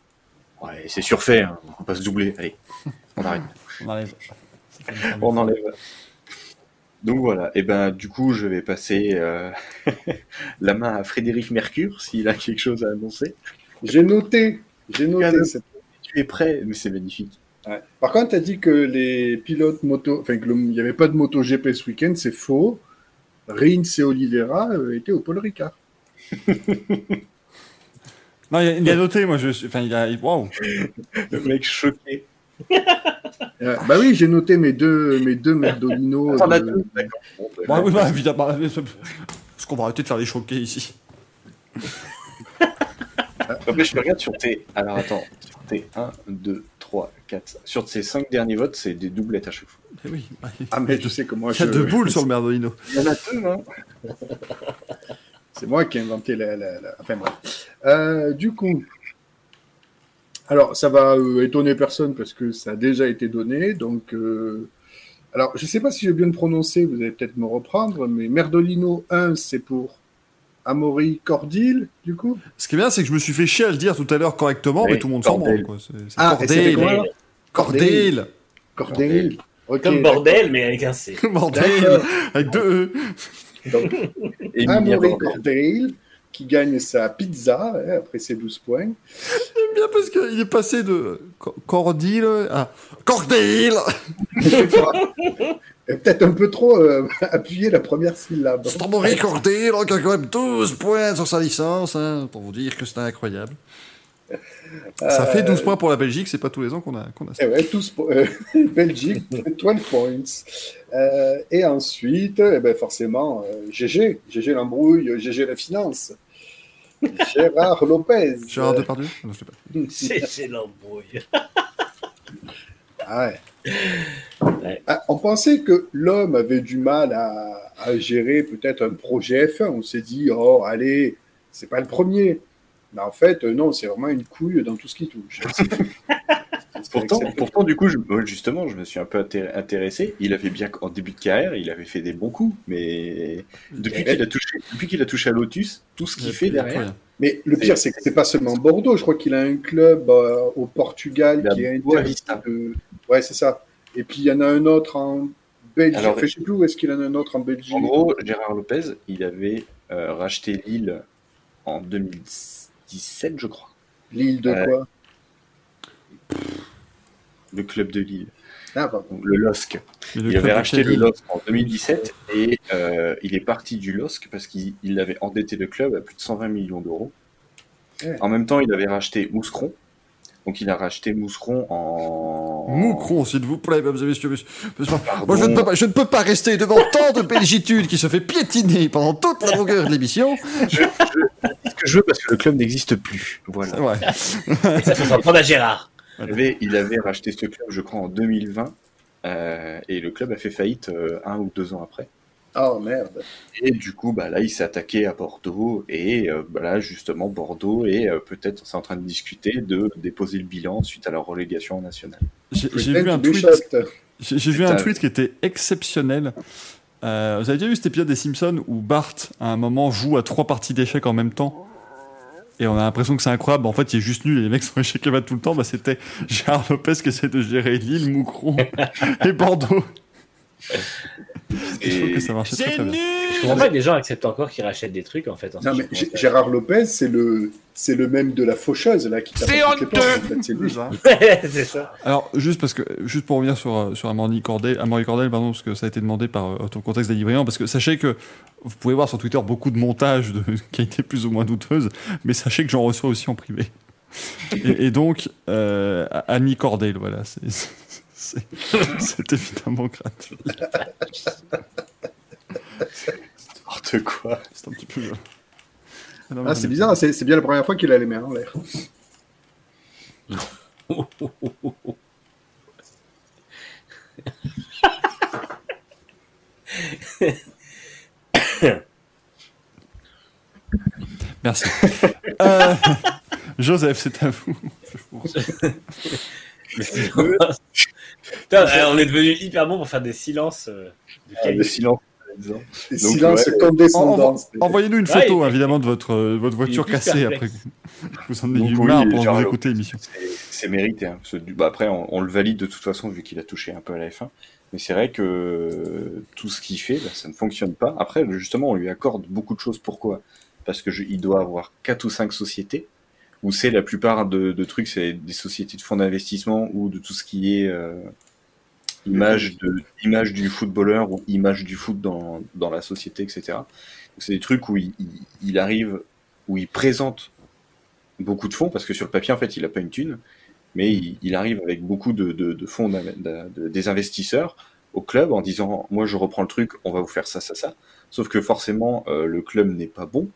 ouais c'est surfait, hein. on peut se doubler. Allez, on arrête. On enlève. On enlève. Donc voilà, et ben du coup je vais passer euh, la main à Frédéric Mercure s'il a quelque chose à annoncer. J'ai noté, j'ai noté. Cette- Tu es prêt, mais c'est magnifique. Ouais. Par contre, tu as dit que les pilotes moto, enfin que le- il n'y avait pas de moto GP ce week-end, c'est faux. Rins et Oliveira euh, étaient au Paul Ricard. Non, il a, il a noté, moi, je suis. Enfin, il a. Waouh! Le mec choqué. Euh, bah oui, j'ai noté mes deux, mes deux Merdolino. T'en as de- deux, d'accord. Bon, ben, Bon, oui, bah, évidemment. Parce qu'on va arrêter de faire les choqués ici. Après, je regarde sur tes. Alors attends, sur tes 1, 2, 3, 4. Sur ces 5 derniers votes, c'est des doublettes à chaque fois. Eh oui. bah, Ah, mais tu sais comment Il y a je- deux boules sur le Merdolino. Il y en a deux, hein C'est moi qui ai inventé la. la- la- Enfin bref. Euh, du coup, alors ça va euh, étonner personne parce que ça a déjà été donné. Donc, euh, alors je sais pas si j'ai bien le prononcer, vous allez peut-être me reprendre, mais Merdolino 1, c'est pour Amaury Cordil, du coup? Ce qui est bien, c'est que je me suis fait chier à le dire tout à l'heure correctement, Oui, mais tout le monde s'en Cordel. branle, Ah, Cordel. Cordil. Ok, Comme bordel, mais avec un C. Bordel. Avec deux E. Donc, Amaury Cordil qui gagne sa pizza hein, après ses 12 points. J'aime bien parce qu'il est passé de Co- Cordil à Cordel. Et Peut-être un peu trop euh, appuyé la première syllabe. Stambory Cordel, qui a quand même 12 points sur sa licence, hein, pour vous dire que c'est incroyable. Ça fait 12 points pour la Belgique, c'est pas tous les ans qu'on a, qu'on a ça. Eh ouais, tous po- euh, Belgique, 12 points. Euh, et ensuite, eh ben forcément, euh, GG, GG l'embrouille, euh, GG la finance. Gérard Lopez. Gérard Depardieu? Non, je sais pas. C'est c'est l'embrouille. Ah ouais. Ouais. Ah, on pensait que l'homme avait du mal à, à gérer peut-être un projet F1. On s'est dit, oh, allez, c'est pas le premier. Mais en fait, euh, non, c'est vraiment une couille dans tout ce qui touche. C'est tout. C'est Pourtant, pourtant, du coup, je- justement, je me suis un peu inté- intéressé. Il avait bien, en début de carrière, il avait fait des bons coups, mais depuis qu'il a touché, depuis qu'il a touché à Lotus, tout ce qu'il fait derrière, Mais le pire, c'est que c'est pas seulement Bordeaux. Je crois qu'il a un club euh, au Portugal Il a qui est Vista. de- Ouais, c'est ça. Et puis il y en a un autre en Belgique. Alors, je sais plus où est-ce qu'il en a un autre en Belgique. En gros, Gérard Lopez, il avait euh, racheté Lille en 2017, je crois. L'île de quoi Le club de Lille, Ah, le LOSC. Il avait racheté le LOSC en 2017 et euh, il est parti du LOSC parce qu'il il avait endetté le club à plus de 120 millions d'euros. Ouais. En même temps, il avait racheté Mouscron. Donc il a racheté Mouscron en... Moucron, s'il vous plaît, mesdames et messieurs. messieurs. Pardon. Moi, je ne, peux pas, je ne peux pas rester devant tant de belgitude qui se fait piétiner pendant toute la longueur de l'émission. Je, je, que je veux parce que le club n'existe plus. Voilà. Ouais. Et ça, prendre à Gérard. Il avait, il avait racheté ce club, je crois, en 2020. euh, et le club a fait faillite euh, un ou deux ans après. Oh merde. Et du coup, bah, là, il s'est attaqué à Bordeaux. Et euh, bah, là, justement, Bordeaux est euh, peut-être c'est en train de discuter de déposer le bilan suite à leur relégation en nationale. J'ai vu un tweet. J'ai vu un tweet qui était exceptionnel. Euh, vous avez déjà vu cet épisode des Simpsons où Bart, à un moment, joue à trois parties d'échecs en même temps? Et on a l'impression que c'est incroyable. En fait, il est juste nul et les mecs sont et mat tout le temps. Bah, C'était Gérard Lopez qui essaie de gérer Lille, Moucron et Bordeaux. Et je trouve que ça marchait très, très bien. Je comprends pas que des gens acceptent encore qu'ils rachètent des trucs en fait. Non, mais Gérard Lopez, c'est le, c'est le même de la faucheuse là qui C'est honteux. en fait, c'est lui. c'est ça. Alors, juste parce que, juste pour revenir sur, euh, sur Amaury Cordel, Amaury Cordel, pardon, parce que ça a été demandé par euh, ton contexte d'Ali Briand, parce que sachez que vous pouvez voir sur Twitter beaucoup de montages de qualité plus ou moins douteuse, mais sachez que j'en reçois aussi en privé. Et, et donc, euh, Annie Cordel, voilà, c'est, c'est, c'est évidemment gratuit. N'importe quoi. C'est un petit peu. euh, Ah, mais- c'est bizarre, c'est c'est bien la première fois qu'il a les mains en l'air. Merci. Euh, Joseph, c'est à vous. Putain, eh, on est devenu hyper bon pour faire des silences. euh, de Ah, qualité. le silence. par exemple. Et Donc, silence ouais. condescendant. En- Envoyez-nous une photo, évidemment, de votre, euh, votre voiture cassée après. que Vous en ayez eu marre pendant que écoutez l'émission. C'est- mérité. Hein, parce que du- bah, après, on, on le valide de toute façon vu qu'il a touché un peu à la F1. Mais c'est vrai que euh, tout ce qu'il fait, bah, ça ne fonctionne pas. Après, justement, on lui accorde beaucoup de choses. Pourquoi? Parce que je- il doit avoir quatre ou cinq sociétés où c'est la plupart de, trucs, c'est des sociétés de fonds d'investissement ou de tout ce qui est euh, image de image du footballeur ou image du foot dans, dans la société, etc. C'est des trucs où il, arrive, où il présente beaucoup de fonds parce que sur le papier, en fait, il a pas une thune, mais il, arrive avec beaucoup de, de, fonds des investisseurs au club en disant moi je reprends le truc, on va vous faire ça, ça, ça. Sauf que forcément euh, le club n'est pas bon.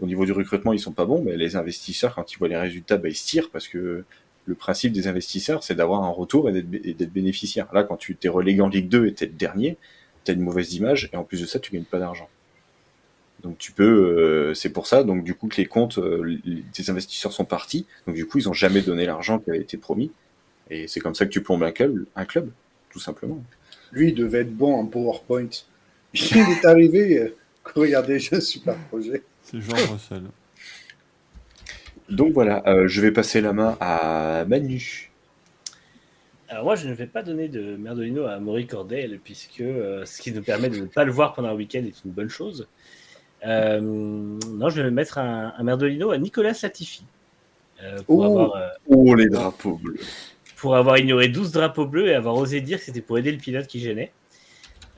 Au niveau du recrutement, ils sont pas bons, mais les investisseurs, quand ils voient les résultats, bah, ils se tirent parce que le principe des investisseurs, c'est d'avoir un retour et d'être bénéficiaire. Là, quand tu t'es relégué en Ligue 2 et t'es le dernier, t'as une mauvaise image et en plus de ça, tu gagnes pas d'argent. Donc tu peux, euh, c'est pour ça, donc du coup que les comptes euh, investisseurs sont partis, donc du coup ils ont jamais donné l'argent qui avait été promis, et c'est comme ça que tu plombes un club, un club, tout simplement. Lui, il devait être bon en PowerPoint. Il est arrivé. euh, Regardez, j'ai un super projet. C'est George Russell. Donc voilà, euh, je vais passer la main à Manu. Alors moi, je ne vais pas donner de Merdolino à Maury Cordel, puisque euh, ce qui nous permet de ne pas le voir pendant un week-end est une bonne chose. Euh, non, je vais mettre un, un Merdolino à Nicolas Latifi. euh, pour, Oh. avoir, euh, Oh les drapeaux bleus. pour avoir ignoré 12 drapeaux bleus et avoir osé dire que c'était pour aider le pilote qui gênait.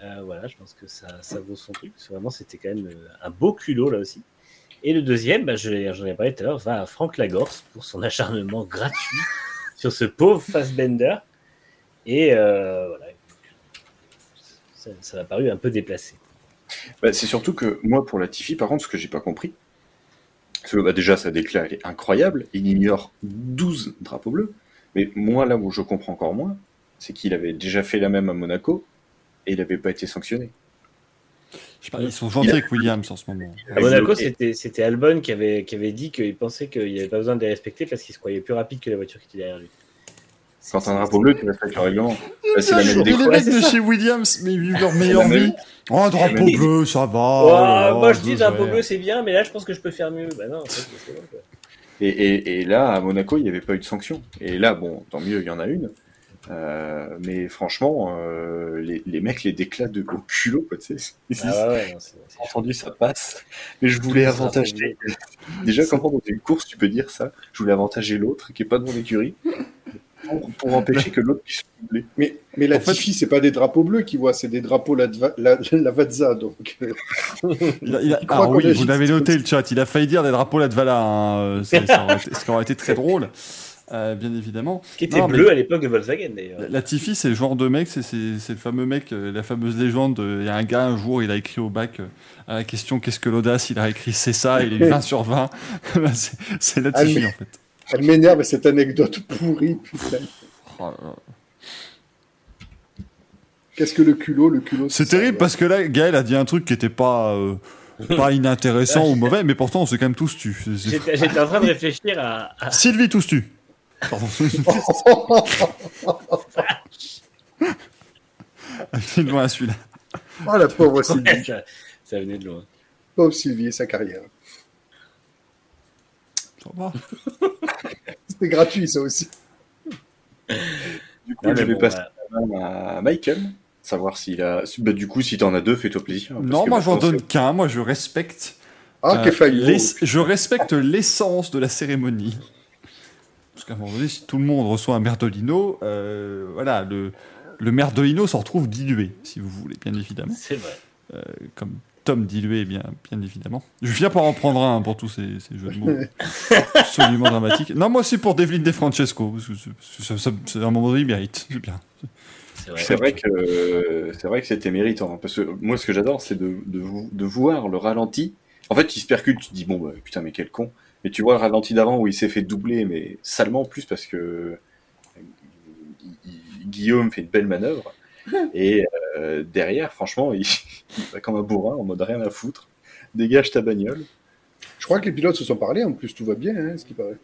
Euh, voilà, je pense que ça, ça vaut son truc. Parce que vraiment, c'était quand même un beau culot là aussi. Et le deuxième, bah, j'en ai parlé tout à l'heure, va à Franck Lagorce pour son acharnement gratuit sur ce pauvre Fassbender. Et euh, voilà, ça m'a paru un peu déplacé. Bah, c'est surtout que moi pour la Tiffy, par contre, ce que j'ai pas compris, c'est que bah, déjà sa déclat elle est incroyable, il ignore 12 drapeaux bleus, mais moi là où je comprends encore moins, c'est qu'il avait déjà fait la même à Monaco et il n'avait pas été sanctionné. Je sais pas, ils sont gentils avec Williams en ce moment. À Monaco, Et- c'était Albon qui avait, qui avait dit qu'il pensait qu'il n'y avait pas besoin de les respecter parce qu'il se croyait plus rapide que la voiture qui était derrière lui. Quand t'as un drapeau bleu, tu respectes le règlement. Bah, c'est la même les mecs de chez Williams, mais ils vivent leur meilleure vie. Oh, un drapeau Mais- bleu, ça va. Oh, moi je dis drapeau bleu c'est bien, mais là je pense que je peux faire mieux. Bah non, en fait, c'est bon, quoi. Et, et, et là, à Monaco, il n'y avait pas eu de sanction. Et là, bon, tant mieux, il y en a une. Euh, mais franchement, euh, les, les mecs les déclatent de, au culot, quoi, tu sais. Ah ouais, entendu, ça passe. Mais je voulais avantager. Déjà, comment dans une course tu peux dire ça Je voulais avantager l'autre qui est pas dans l'écurie pour, pour empêcher que l'autre puisse doubler. Mais, mais la En fait- Tiffy, c'est pas des drapeaux bleus qu'il voit, c'est des drapeaux la, la. Donc, euh, Il a- il ah oui, vous l'avez noté le chat. Il a failli dire des drapeaux Latvala. Hein. ça Ce qui aurait été très drôle, euh, bien évidemment. Qui était Non, mais- bleu à l'époque de Volkswagen d'ailleurs. La- Latifi, c'est le genre de mec, c'est le fameux mec, euh, la fameuse légende. euh, Il y a un gars, un jour, il a écrit au bac euh, à la question Qu'est-ce que l'audace? Il a écrit C'est ça, il est 20 sur 20. Bah, c'est- Ah, mais- en fait. elle m'énerve cette anecdote pourrie, putain. Oh. Qu'est-ce que le culot Le culot. C'est terrible parce que là, Gaël a dit un truc qui était pas, euh, pas inintéressant ou mauvais, mais pourtant, on s'est quand même tous tu. J'étais en train de réfléchir à. à- Sylvie, tous tu. Pardon. Il est loin celui-là. oh la pauvre Sylvie. ça, ça venait de loin. Pauvre Sylvie et sa carrière. Ça va. C'était gratuit ça aussi. Du coup, Non, je vais bon, passer la main à Michael, savoir s'il a. Bah, du coup, si t'en as deux, fais-toi plaisir. parce Non, que moi, j'en donne qu'un. Moi, je respecte. Ah, euh, l'ess- je respecte l'essence de la cérémonie. Qu'à un moment donné, si tout le monde reçoit un merdolino, euh, voilà, le, le merdolino s'en retrouve dilué, si vous voulez, bien évidemment. c'est vrai. Comme Tom dilué, bien, bien évidemment. Je viens pour en prendre un pour tous ces, ces jeux de mots absolument dramatiques. Non, moi, c'est pour Devlin De Francesco. parce que c'est- un moment donné, il mérite. C'est bien. C'est vrai. C'est vrai que c'est vrai que c'était méritant parce que moi ce que j'adore c'est de, de, vo- de voir le ralenti. En fait, il se percute, tu te dis bon bah, putain mais quel con. Mais tu vois le ralenti d'avant où il s'est fait doubler mais salement en plus parce que il- Guillaume fait une belle manœuvre et euh, derrière franchement il, il va comme un bourrin en mode rien à foutre. Dégage ta bagnole. Je crois que les pilotes se sont parlé, en plus tout va bien, hein, ce qui paraît.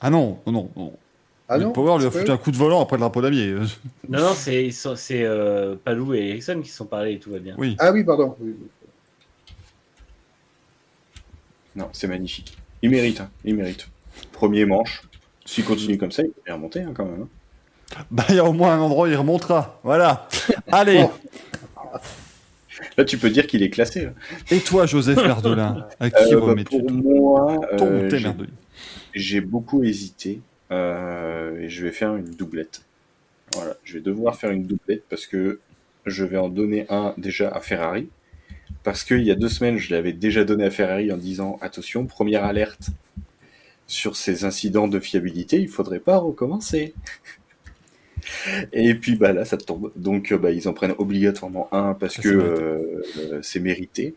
Ah non, non, non. non. Ah Will non Power lui a foutu un coup de volant après le drapeau d'amier. Non, non, c'est euh, Palou et Ericsson qui se sont parlé et tout va bien. Oui. Ah oui, pardon. oui, oui. Non, c'est magnifique. Il mérite, hein, il mérite. Premier manche. S'il continue comme ça, il peut bien remonter hein, quand même. hein. Bah, il y a au moins un endroit où il remontera. Voilà. Allez. Là, tu peux dire qu'il est classé. là. Et toi, Joseph Merdolin, à qui Euh, bah, remets-tu pour moi, ton euh, j'ai beaucoup hésité euh, et je vais faire une doublette. Voilà, je vais devoir faire une doublette parce que je vais en donner un déjà à Ferrari. Parce qu'il y a deux semaines, je l'avais déjà donné à Ferrari en disant attention, première alerte sur ces incidents de fiabilité, il faudrait pas recommencer. Et puis bah là, ça tombe. Donc euh, bah, ils en prennent obligatoirement un parce Ça, que c'est mérité. euh, euh, c'est mérité.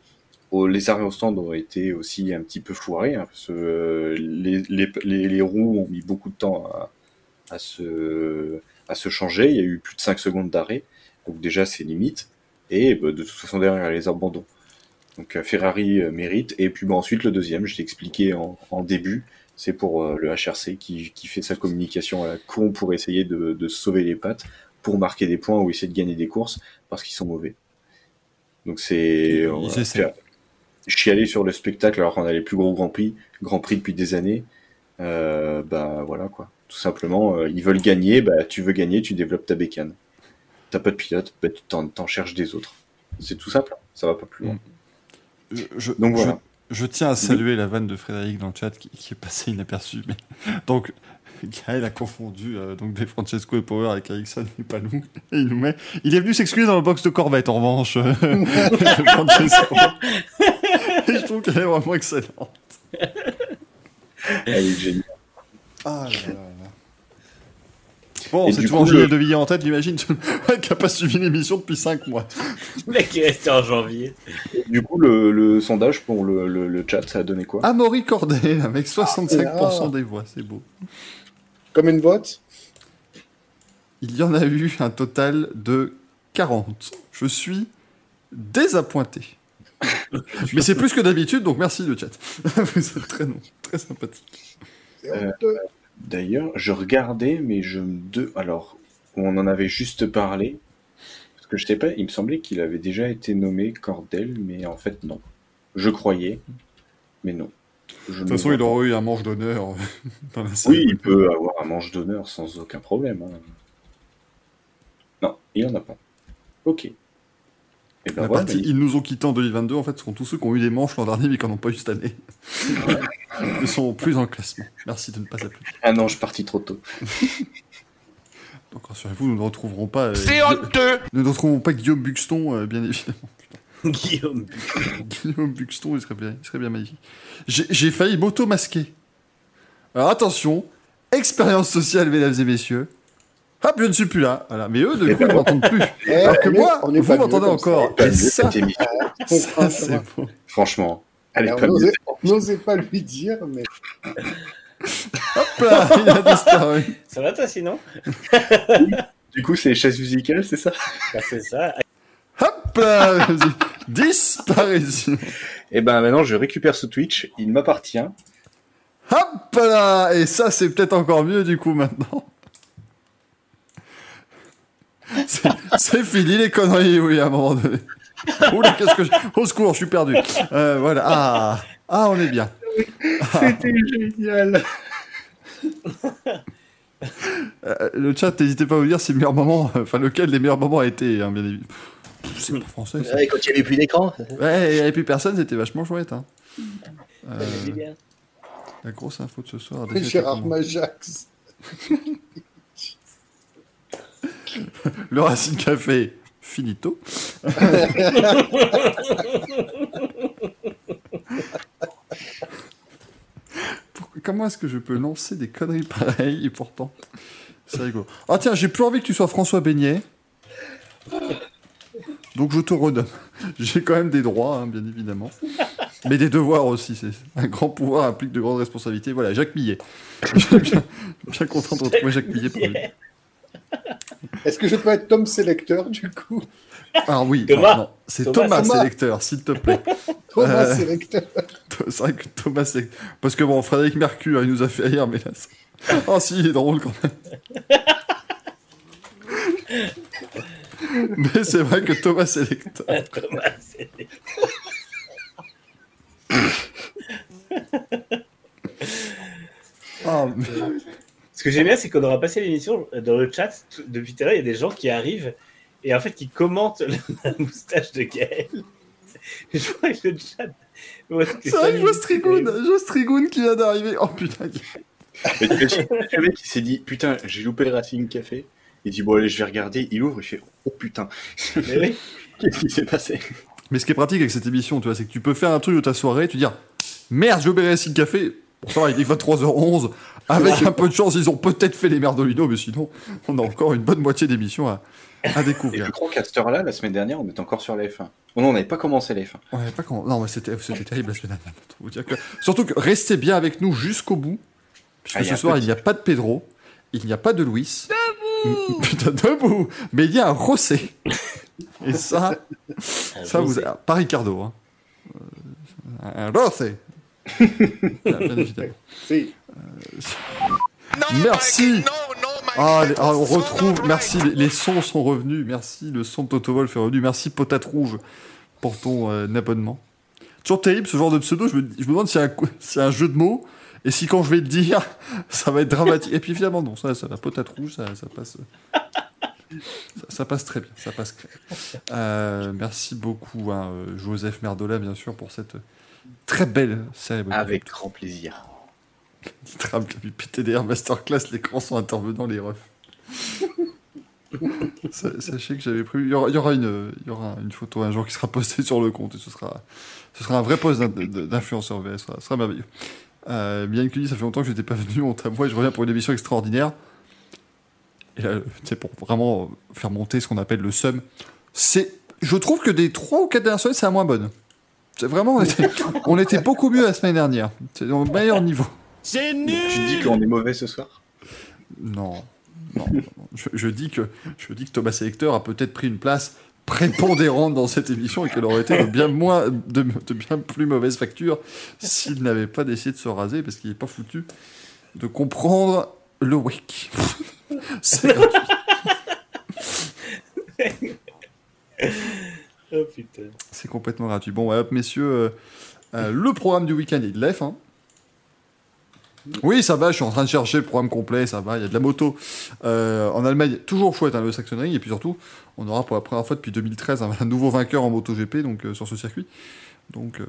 Oh, les arrêts au stand ont été aussi un petit peu foirés, hein, parce que euh, les, les, les, les roues ont mis beaucoup de temps à, à, se, à se changer. Il y a eu plus de 5 secondes d'arrêt, donc déjà c'est limite. Et bah, de toute façon, derrière, il y a les abandons. Donc euh, Ferrari euh, mérite. Et puis bah, ensuite, le deuxième, je l'ai expliqué en, en début, c'est pour euh, le HRC qui, qui fait sa communication à la con pour essayer de, de sauver les pattes, pour marquer des points ou essayer de gagner des courses, parce qu'ils sont mauvais. Donc c'est... Essaient. faire- chialer sur le spectacle alors qu'on a les plus gros Grands Prix, Grand Prix depuis des années, euh, bah voilà quoi. Tout simplement, ils veulent gagner, bah tu veux gagner, tu développes ta bécane. T'as pas de pilote, bah tu t'en, t'en cherches des autres. C'est tout simple, ça va pas plus loin. je, je- Donc voilà. je tiens à saluer la vanne de Frédéric dans le chat qui, qui est passée inaperçue. Mais... Donc, Gaël a confondu euh, donc des Francesco et Power avec Ericsson et Palou. Et il nous met. Il est venu s'excuser dans le box de Corvette en revanche. euh, Francesco. et je trouve qu'elle est vraiment excellente. Elle est géniale. Ah là là là. Bon, c'est toujours Julien de Villiers en tête, j'imagine, qui n'a pas suivi l'émission depuis 5 mois. Le mec est resté en janvier. Du coup, le, le sondage pour le, le, le chat, ça a donné quoi? Amaury Corday, avec 65% Ah. des voix, c'est beau. Comme une vote? Il y en a eu un total de 40. Je suis désappointé. Mais c'est plus que d'habitude, donc merci le chat. Vous êtes très, très sympathique. C'est Euh, honteux. D'ailleurs, je regardais, mais je me... De... Alors, on en avait juste parlé. Parce que je sais pas, il me semblait qu'il avait déjà été nommé Cordel, mais en fait, non. Je croyais, mais non. Je De toute façon, il aurait eu un manche d'honneur euh, dans la salle. Oui, il peut avoir un manche d'honneur sans aucun problème. hein. Non, il en a pas. Ok. Et ben La voilà, partie, ils nous ont quittés en 2022, en fait, ce sont tous ceux qui ont eu des manches l'an dernier, mais qui n'en ont pas eu cette année. Ils sont plus dans le classement. Merci de ne pas applaudir. Ah non, je suis parti trop tôt. Donc, rassurez-vous, nous ne retrouverons pas. euh, C'est honteux Nous ne retrouverons pas Guillaume Buxton, euh, bien évidemment. Guillaume. Guillaume Buxton, il serait bien, il serait bien magnifique. J'ai j'ai failli m'auto-masquer. Alors attention, expérience sociale, mesdames et messieurs. Hop, je ne suis plus là. Voilà. Mais eux, de coup, ils ne m'entendent plus. Eh, Alors que on moi, on est vous m'entendez encore. Et ça, c'est beau. Franchement, elle est Alors, pas on on lui dire, mais Hop là, il a disparu. Ça va toi sinon Du coup, c'est les chaises musicales, c'est ça Bah, C'est ça. Hop là, vas-y. disparition. Et ben maintenant, je récupère ce Twitch, il m'appartient. Hop là, et ça, c'est peut-être encore mieux du coup maintenant. C'est fini les conneries, oui, à un moment donné. Oula, qu'est-ce que je... Au secours, je suis perdu. Euh, voilà. Ah, ah, on est bien. C'était génial. Euh, le chat, n'hésitez pas à vous dire si le meilleur moment, enfin lequel des meilleurs moments a été, hein, bien évidemment. C'est pas français. ça. Ouais, quand il n'y avait plus d'écran. Ouais, il n'y avait plus personne, c'était vachement chouette. Hein. Euh, la grosse info de ce soir. Gérard Majax. Le Racine Café, finito. Pourquoi- Comment est-ce que je peux lancer des conneries pareilles et pourtant c'est rigolo. Ah tiens, j'ai plus envie que tu sois François Beignet. Donc je te redonne. J'ai quand même des droits, hein, bien évidemment. Mais des devoirs aussi. C'est un grand pouvoir implique de grandes responsabilités. Voilà, Jacques Millet. Je suis bien, bien content de retrouver Jacques Millet pour lui. Est-ce que je peux être Tom Selecteur du coup? Ah oui, Thomas. non, non, c'est Thomas, Thomas. Sélecteur, s'il te plaît. Thomas Euh, Selecteur. C'est vrai que Thomas Sélecteur. Parce que bon, Frédéric Mercure, il nous a fait rire, mais là. Ah si, il est drôle quand même. mais c'est vrai que Thomas Sélecteur. Thomas, c'est- Ah, mais- Ce que j'aime bien, c'est qu'on aura passé l'émission dans le chat. tout- Depuis tout à l'heure, il y a des gens qui arrivent et en fait qui commentent la moustache de Gaël. Je vois que le chat. C'est vrai que Joss minutes, Trigoun, Joss Trigoun qui vient d'arriver. Oh putain. Mais le mec, il s'est dit, putain, j'ai loupé le Racing Café. Il dit, bon, allez, je vais regarder. Il ouvre, il fait, oh putain, Mais oui. qu'est-ce qui s'est passé? Mais ce qui est pratique avec cette émission, tu vois, c'est que tu peux faire un truc de ta soirée, tu dis merde, j'ai oublié le café. Va, il est 23h11. Avec un peu de chance, ils ont peut-être fait les merdolino, mais sinon, on a encore une bonne moitié d'émission à, à Et découvrir. je crois qu'à cette heure-là, la semaine dernière, on était encore sur la F1. Oh non, on n'avait pas commencé la F1. Ouais, pas quand... Non, mais c'était c'était terrible la semaine dernière. autant vous dire que- Surtout que restez bien avec nous jusqu'au bout. Puisque Ah, ce soir, petit- il n'y a pas de Pedro, il n'y a pas de Luis. Debout Putain, debout Mais il y a un José. Et ça, ça vous. A- Pas Ricardo. Hein. Euh, Un José. Bien, bien évidemment. Si. Merci. Ah, les- ah, on retrouve. Merci, les, les sons sont revenus. Merci, le son de Toto Wolf est revenu. Merci, Potate Rouge, pour ton euh, abonnement. Toujours terrible ce genre de pseudo. Je me, je me demande s'il y, a un co- s'il y a un jeu de mots. Et si quand je vais le dire, ça va être dramatique. Et puis finalement, non, ça, ça va. Potate Rouge, ça, ça passe. Ça, ça passe très bien. Ça passe. Euh, merci beaucoup, hein, euh, Joseph Merdola, bien sûr, pour cette très belle cérémonie. Avec grand plaisir. Tram du PTDR Masterclass, les grands sont intervenants, les refs. Sa- Sachez que j'avais prévu. Il y aura, il y aura une, il y aura une photo un jour qui sera postée sur le compte et ce sera, ce sera un vrai poste d'in- d'influenceur VS. Ce sera, ce sera merveilleux. Euh, bien que lui, ça fait longtemps que je n'étais pas venu, honte à moi, et je reviens pour une émission extraordinaire. Et là, tu sais, pour vraiment faire monter ce qu'on appelle le sum, c'est. Je trouve que des 3 ou 4 dernières semaines, c'est la moins bonne. C'est vraiment, on était, on était beaucoup mieux la semaine dernière. C'est au meilleur niveau. Tu te dis qu'on est mauvais ce soir? Non, non, non. Je, je dis que je dis que Thomas Selecteur a peut-être pris une place prépondérante dans cette émission et qu'elle aurait été de bien moins de, de bien plus mauvaise facture s'il n'avait pas décidé de se raser parce qu'il n'est pas foutu de comprendre le wake. C'est gratuit. Oh putain. C'est complètement gratuit. Bon, ouais, hop, messieurs, euh, euh, le programme du week-end est de l'EF. hein. Oui, ça va, je suis en train de chercher le programme complet, ça va, il y a de la moto. Euh, en Allemagne, toujours chouette, hein, le Saxon Ring, et puis surtout, on aura pour la première fois depuis 2013 un, un nouveau vainqueur en MotoGP donc, sur ce circuit. Donc,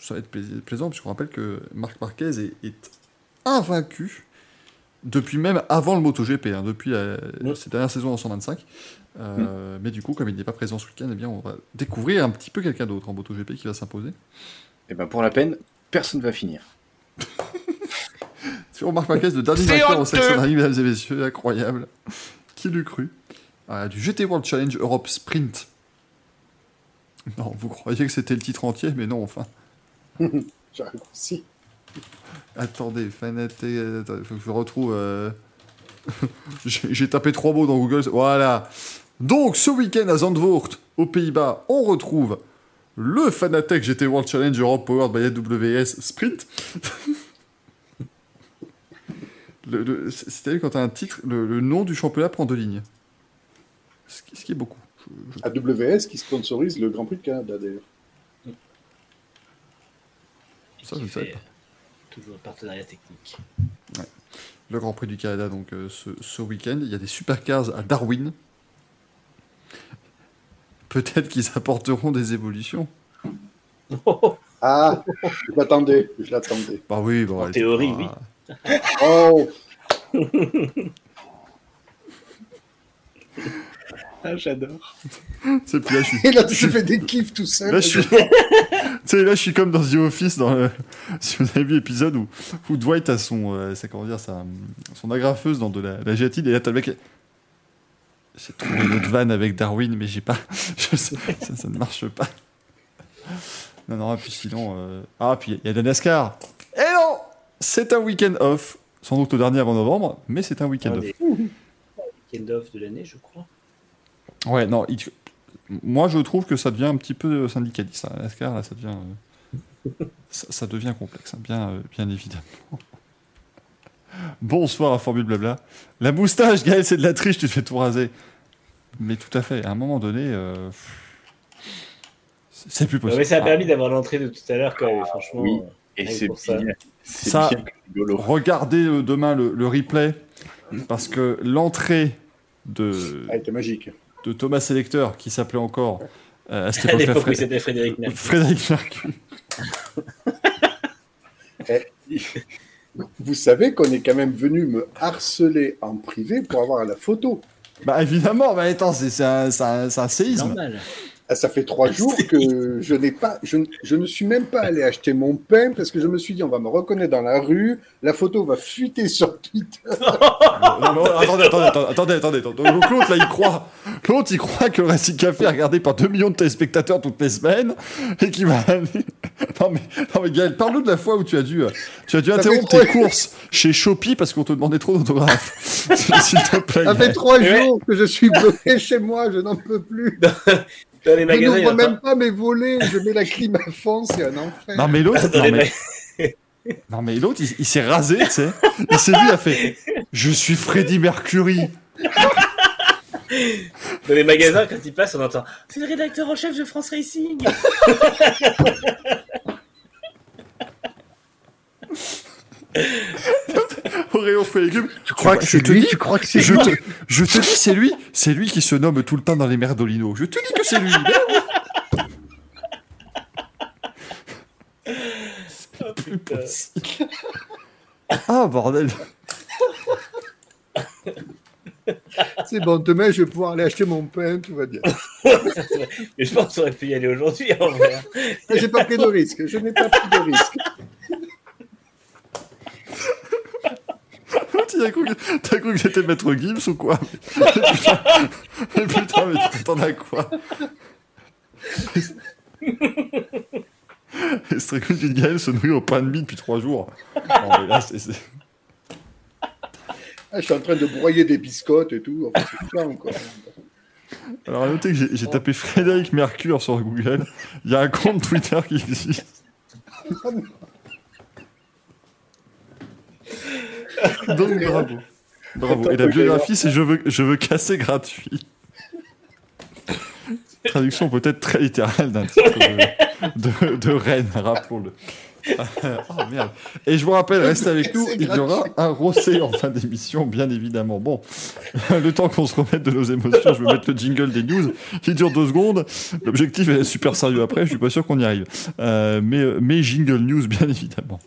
ça va être plais- plaisant, puisqu'on rappelle que Marc Marquez est, est invaincu depuis même avant le MotoGP, hein, depuis la, cette dernière saison en 125. Euh, Mais du coup, comme il n'est pas présent ce week-end, eh bien, on va découvrir un petit peu quelqu'un d'autre en MotoGP qui va s'imposer. Et ben pour la peine, personne va finir. Sur Marc Marquez, le dernier vainqueur au Saxon Ring, mesdames et messieurs, incroyable. Qui l'eût cru? Ah, Du GT World Challenge Europe Sprint. Non, vous croyez que c'était le titre entier, mais non, enfin. Aussi. Attendez, Fanaté, attendez, faut que je retrouve. euh, J'ai j'ai tapé trois mots dans Google. Voilà. Donc, ce week-end à Zandvoort, aux Pays-Bas, on retrouve le Fanatec GT World Challenge Europe Powered by AWS Sprint. Le- le- c'est- C'est-à-dire quand tu as un titre, le, le nom du championnat prend deux lignes. Ce qui, ce qui est beaucoup. Je- je- AWS qui sponsorise le Grand Prix de Canada d'ailleurs. ça, je ne savais pas. Toujours un partenariat technique. Le Grand Prix du Canada, donc euh, ce, ce week-end. Il y a des supercars à Darwin. Peut-être qu'ils apporteront des évolutions. Ah, je l'attendais, je l'attendais. Bah oui, bon, En théorie, c'est pas- Oh, Ah, j'adore. C'est là, je suis. et là tu fais des kiffs tout seul. Là, je suis. tu sais, là, je suis comme dans The Office, dans le... si vous avez vu l'épisode où, où Dwight a son, euh, comment dire, sa, son agrafeuse dans de la, la gélatine, et là, t'as le mec. J'ai trouvé une autre vanne avec Darwin, mais j'ai pas. je sais- ça, ça ne marche pas. Non, non, et puis sinon. euh, Ah, puis il y a la NASCAR. Et non C'est un week-end off. Sans doute le dernier avant novembre, mais c'est un week-end Un off. week-end off de l'année, je crois. Ouais, non. il- Moi, je trouve que ça devient un petit peu syndicaliste. hein. La NASCAR, là, ça devient. euh, ça, ça devient complexe, hein, bien, euh, bien évidemment. Bonsoir à Formule Blabla. La moustache, Gaël, c'est de la triche, tu te fais tout raser. Mais tout à fait, à un moment donné, euh, c'est plus possible. mais ça a Ah, permis d'avoir l'entrée de tout à l'heure, quand même, franchement. Oui. euh, Et c'est pour ça. Ça-. Regardez euh, demain le, le replay, parce que l'entrée de, Ah, était magique. de Thomas Selecteur, qui s'appelait encore euh, à cette Fred- c'était Frédéric Mercury. Frédéric Mercury. Vous savez qu'on est quand même venu me harceler en privé pour avoir la photo. Bah évidemment, bah attends, c'est un, un- un séisme. Ah, Ça fait trois jours que je n'ai pas, je, ne- je ne suis même pas allé acheter mon pain parce que je me suis dit on va me reconnaître dans la rue, la photo va fuiter sur Twitter. Non, non, attendez, attendez, attendez, attendez, attendez, attendez. Donc l'autre là, il croit, l'autre il croit que le Racing Café est regardé par 2 millions de téléspectateurs toutes les semaines et qu'il va. Non mais, non mais Gaël, parle-nous de la fois où tu as dû, tu as dû Ça interrompre tes courses chez Shopee parce qu'on te demandait trop d'autographes. S'il te plaît. Ça fait trois jours que je suis bloqué chez moi, je n'en peux plus. Dans les Je magasins, il y n'ouvre même pas mes volets, je mets la clim à fond, c'est un enfer. Non mais l'autre, non mais, non mais l'autre, il, il s'est rasé, tu sais. Il s'est vu, il a fait. Je suis Freddie Mercury. Dans les magasins, quand ils passent, on entend C'est le rédacteur en chef de France Racing Auréo fruits et légumes. Tu crois que je c'est te lui dis- Tu crois que c'est Je lui te, je te dis, c'est lui, c'est lui qui se nomme tout le temps dans les merdolinos. Je te dis que c'est lui. Oh, putain. Ah bordel. C'est bon, demain je vais pouvoir aller acheter mon pain, tout va bien. Mais je pense qu'on aurait pu y aller aujourd'hui en vrai. J'ai pas pris de risque, je n'ai pas pris de risque. T'as cru, que- t'as cru que j'étais maître Gibbs ou quoi Mais putain, mais putain, mais tu t'attends à quoi Et et Gaël se nourrit au pain de mie depuis trois jours. Non, mais là, c'est- c'est- Ah, je suis en train de broyer des biscottes et tout. Enfin, c'est plein. Alors, à noter que j'ai j'ai tapé Frédéric Mercure sur Google. Il y a un compte Twitter qui existe. Donc, bravo. Bravo. Et la biographie, c'est je veux, je veux casser gratuit. Traduction peut-être très littérale d'un titre de, de, de Rennes, rappelons-le. oh merde. Et je vous rappelle, restez avec nous, il y aura un rossé en fin d'émission, bien évidemment. Bon, le temps qu'on se remette de nos émotions, je vais mettre le jingle des news. Il dure deux secondes. L'objectif est super sérieux après, je suis pas sûr qu'on y arrive. Euh, mais, mais jingle news, bien évidemment.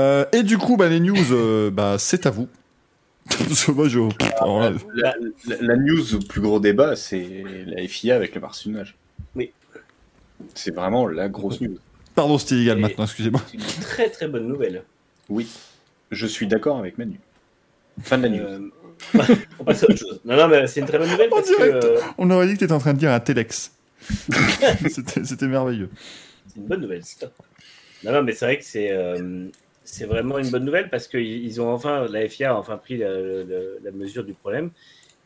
Euh, et du coup, bah, les news, euh, bah, c'est à vous. Parce que moi, je... alors là, La, la- la news au plus gros débat, c'est la FIA avec le marsunnage. Oui. C'est vraiment la grosse news. Pardon, c'était illégal Et- maintenant, excusez-moi. C'est une très très bonne nouvelle. Oui. Je suis d'accord avec Manu. Fin de la news. Euh, on passe à autre chose. Non, non, mais c'est une très bonne nouvelle En parce que direct. euh, On aurait dit que tu étais en train de dire un Telex. C'était merveilleux. c'est une bonne nouvelle. c'est top. Non, non, mais c'est vrai que c'est euh, c'est vraiment une bonne nouvelle parce que ils ils ont enfin, la FIA a enfin pris la, mesure du problème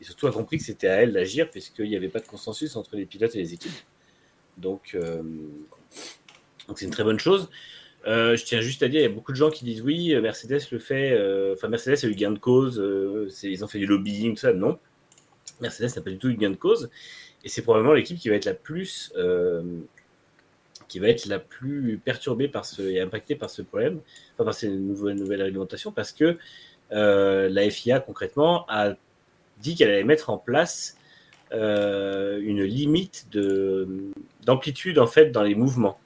et surtout a compris que c'était à elle d'agir puisqu'il n'y avait pas de consensus entre les pilotes et les équipes. Donc, euh, c'est une très bonne chose. Euh, je tiens juste à dire, il y a beaucoup de gens qui disent oui, Mercedes le fait. euh, Enfin, Mercedes a eu gain de cause. ils ont fait du lobbying, tout ça. Non, Mercedes n'a pas du tout eu gain de cause. Et c'est probablement l'équipe qui va être la plus, qui va être la plus perturbée par ce, et impactée par ce problème, enfin par ces nouvelles, nouvelles réglementations, parce que euh, la FIA concrètement a dit qu'elle allait mettre en place euh, une limite de d'amplitude en fait dans les mouvements.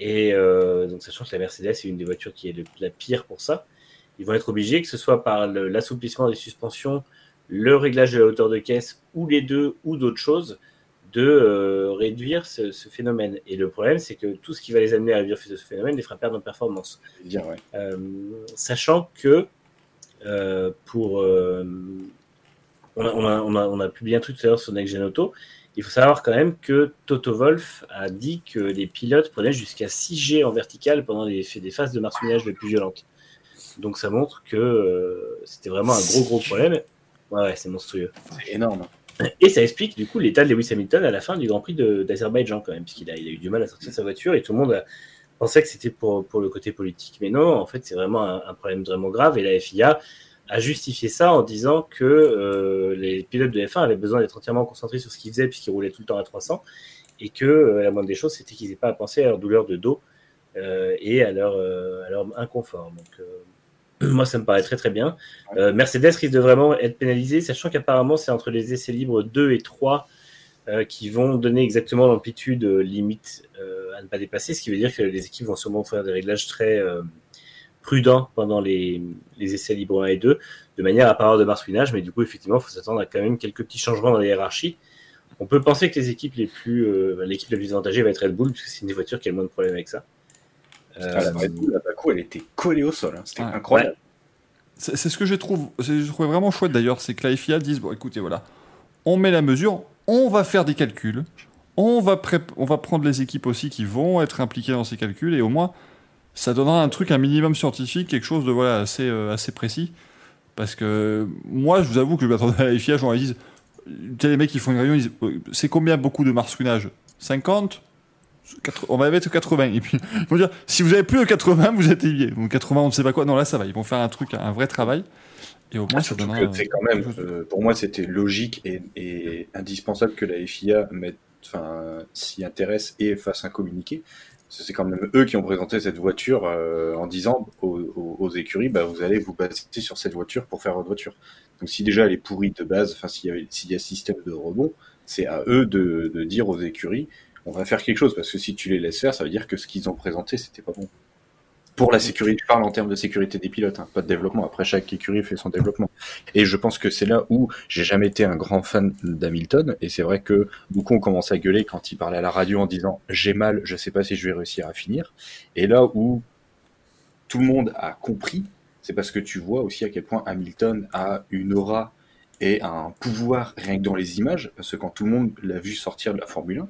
Et euh, donc sachant que la Mercedes est une des voitures qui est la pire pour ça, ils vont être obligés, que ce soit par l'assouplissement des suspensions, le réglage de la hauteur de caisse, ou les deux, ou d'autres choses, de euh, réduire ce, ce phénomène. Et le problème, c'est que tout ce qui va les amener à réduire ce phénomène les fera perdre en performance. Dire, ouais. Euh, sachant que euh, pour. on, a, on, a, on, a, on a publié un truc tout à l'heure sur Next Gen Auto. Il faut savoir quand même que Toto Wolf a dit que les pilotes prenaient jusqu'à 6G en vertical pendant les, des phases de marsuinage les plus violentes. Donc ça montre que euh, c'était vraiment un gros gros problème. Ouais, ouais c'est monstrueux. C'est énorme. Et ça explique du coup l'état de Lewis Hamilton à la fin du Grand Prix d'Azerbaïdjan quand même, puisqu'il a, eu du mal à sortir sa voiture et tout le monde a- pensait que c'était pour, le côté politique. Mais non, en fait c'est vraiment un, problème vraiment grave et la FIA a justifié ça en disant que euh, les pilotes de F1 avaient besoin d'être entièrement concentrés sur ce qu'ils faisaient puisqu'ils roulaient tout le temps à 300 et que euh, la moindre des choses c'était qu'ils n'aient pas à penser à leur douleur de dos euh, et à leur, euh, à inconfort. Euh, moi ça me paraît très très bien. Euh, Mercedes risque de vraiment être pénalisé, sachant qu'apparemment c'est entre les essais libres 2 et 3 euh, qui vont donner exactement l'amplitude euh, limite à ne pas dépasser, ce qui veut dire que les équipes vont sûrement faire des réglages très prudents pendant les, essais libres 1 et 2, de manière à pas avoir de marsouinage, mais du coup effectivement il faut s'attendre à quand même quelques petits changements dans la hiérarchie. On peut penser que les équipes les plus, l'équipe la plus avantagée va être Red Bull, puisque c'est une des voitures qui a le moins de problèmes avec ça. Euh, Ah, la Bakou, elle était collée au sol. hein. C'était Ouais. incroyable. C'est c'est ce que je trouve, je trouvais vraiment chouette d'ailleurs, c'est que la FIA dise bon, écoutez, voilà, on met la mesure, on va faire des calculs, on va, pré- on va prendre les équipes aussi qui vont être impliquées dans ces calculs, et au moins, ça donnera un truc, un minimum scientifique, quelque chose de voilà assez, euh, assez précis. Parce que moi, je vous avoue que je m'attendais à la FIA, genre, ils disent, les mecs qui font une réunion, ils disent, euh, c'est combien beaucoup de marsouinage 50 Quatre- on va mettre 80. Et puis, ils vont dire, si vous avez plus de 80, vous êtes évié. Donc 80, on ne sait pas quoi. Non, là, ça va. Ils vont faire un truc, un vrai travail. Et au moins, Ah, ça donnera. que quand même, euh, pour moi, c'était logique et, et indispensable que la FIA s'y intéresse et fasse un communiqué. C'est quand même eux qui ont présenté cette voiture euh, en disant aux, aux- aux écuries, bah, vous allez vous baser sur cette voiture pour faire votre voiture. Donc si déjà elle est pourrie de base, enfin s'il y, avait- s'il y a système de rebond, c'est à eux de, de dire aux écuries, on va faire quelque chose. Parce que si tu les laisses faire, ça veut dire que ce qu'ils ont présenté, c'était pas bon. Pour la sécurité, je parle en termes de sécurité des pilotes, hein, pas de développement. Après, chaque écurie fait son développement. Et je pense que c'est là où j'ai jamais été un grand fan d'Hamilton. Et c'est vrai que beaucoup ont commencé à gueuler quand il parlait à la radio en disant j'ai mal, je sais pas si je vais réussir à finir. Et là où tout le monde a compris, c'est parce que tu vois aussi à quel point Hamilton a une aura et un pouvoir rien que dans les images. Parce que quand tout le monde l'a vu sortir de la Formule 1,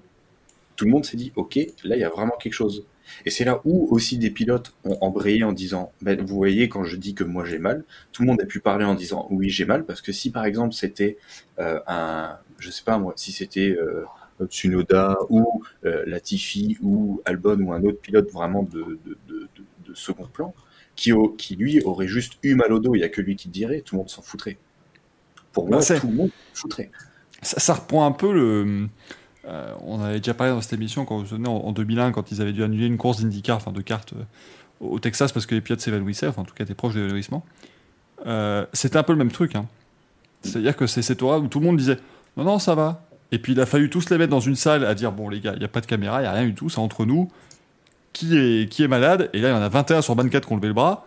tout le monde s'est dit ok, là il y a vraiment quelque chose. Et c'est là où aussi des pilotes ont embrayé en disant, ben, vous voyez, quand je dis que moi j'ai mal, tout le monde a pu parler en disant oui j'ai mal, parce que si par exemple c'était euh, un, je sais pas moi, si c'était euh, Tsunoda ou euh, Latifi ou Albon ou un autre pilote vraiment de, de, de, de- de second plan, qui, au- qui lui aurait juste eu mal au dos, il y a que lui qui le dirait, tout le monde s'en foutrait. Pour moi, Bah, tout le monde s'en foutrait. ça, ça reprend un peu le. Euh, on avait déjà parlé dans cette émission quand vous vous souvenez en, en 2001 quand ils avaient dû annuler une course d'IndyCar, enfin de kart euh, au Texas parce que les pilotes s'évanouissaient, enfin en tout cas étaient proches de l'évanouissement. Euh, C'était un peu le même truc. Hein. C'est-à-dire que c'est cette aura où tout le monde disait non non ça va. Et puis il a fallu tous les mettre dans une salle à dire bon les gars il n'y a pas de caméra, il n'y a rien du tout, c'est entre nous. Qui est, qui est malade? Et là il y en a 21 sur 24 qui ont levé le bras.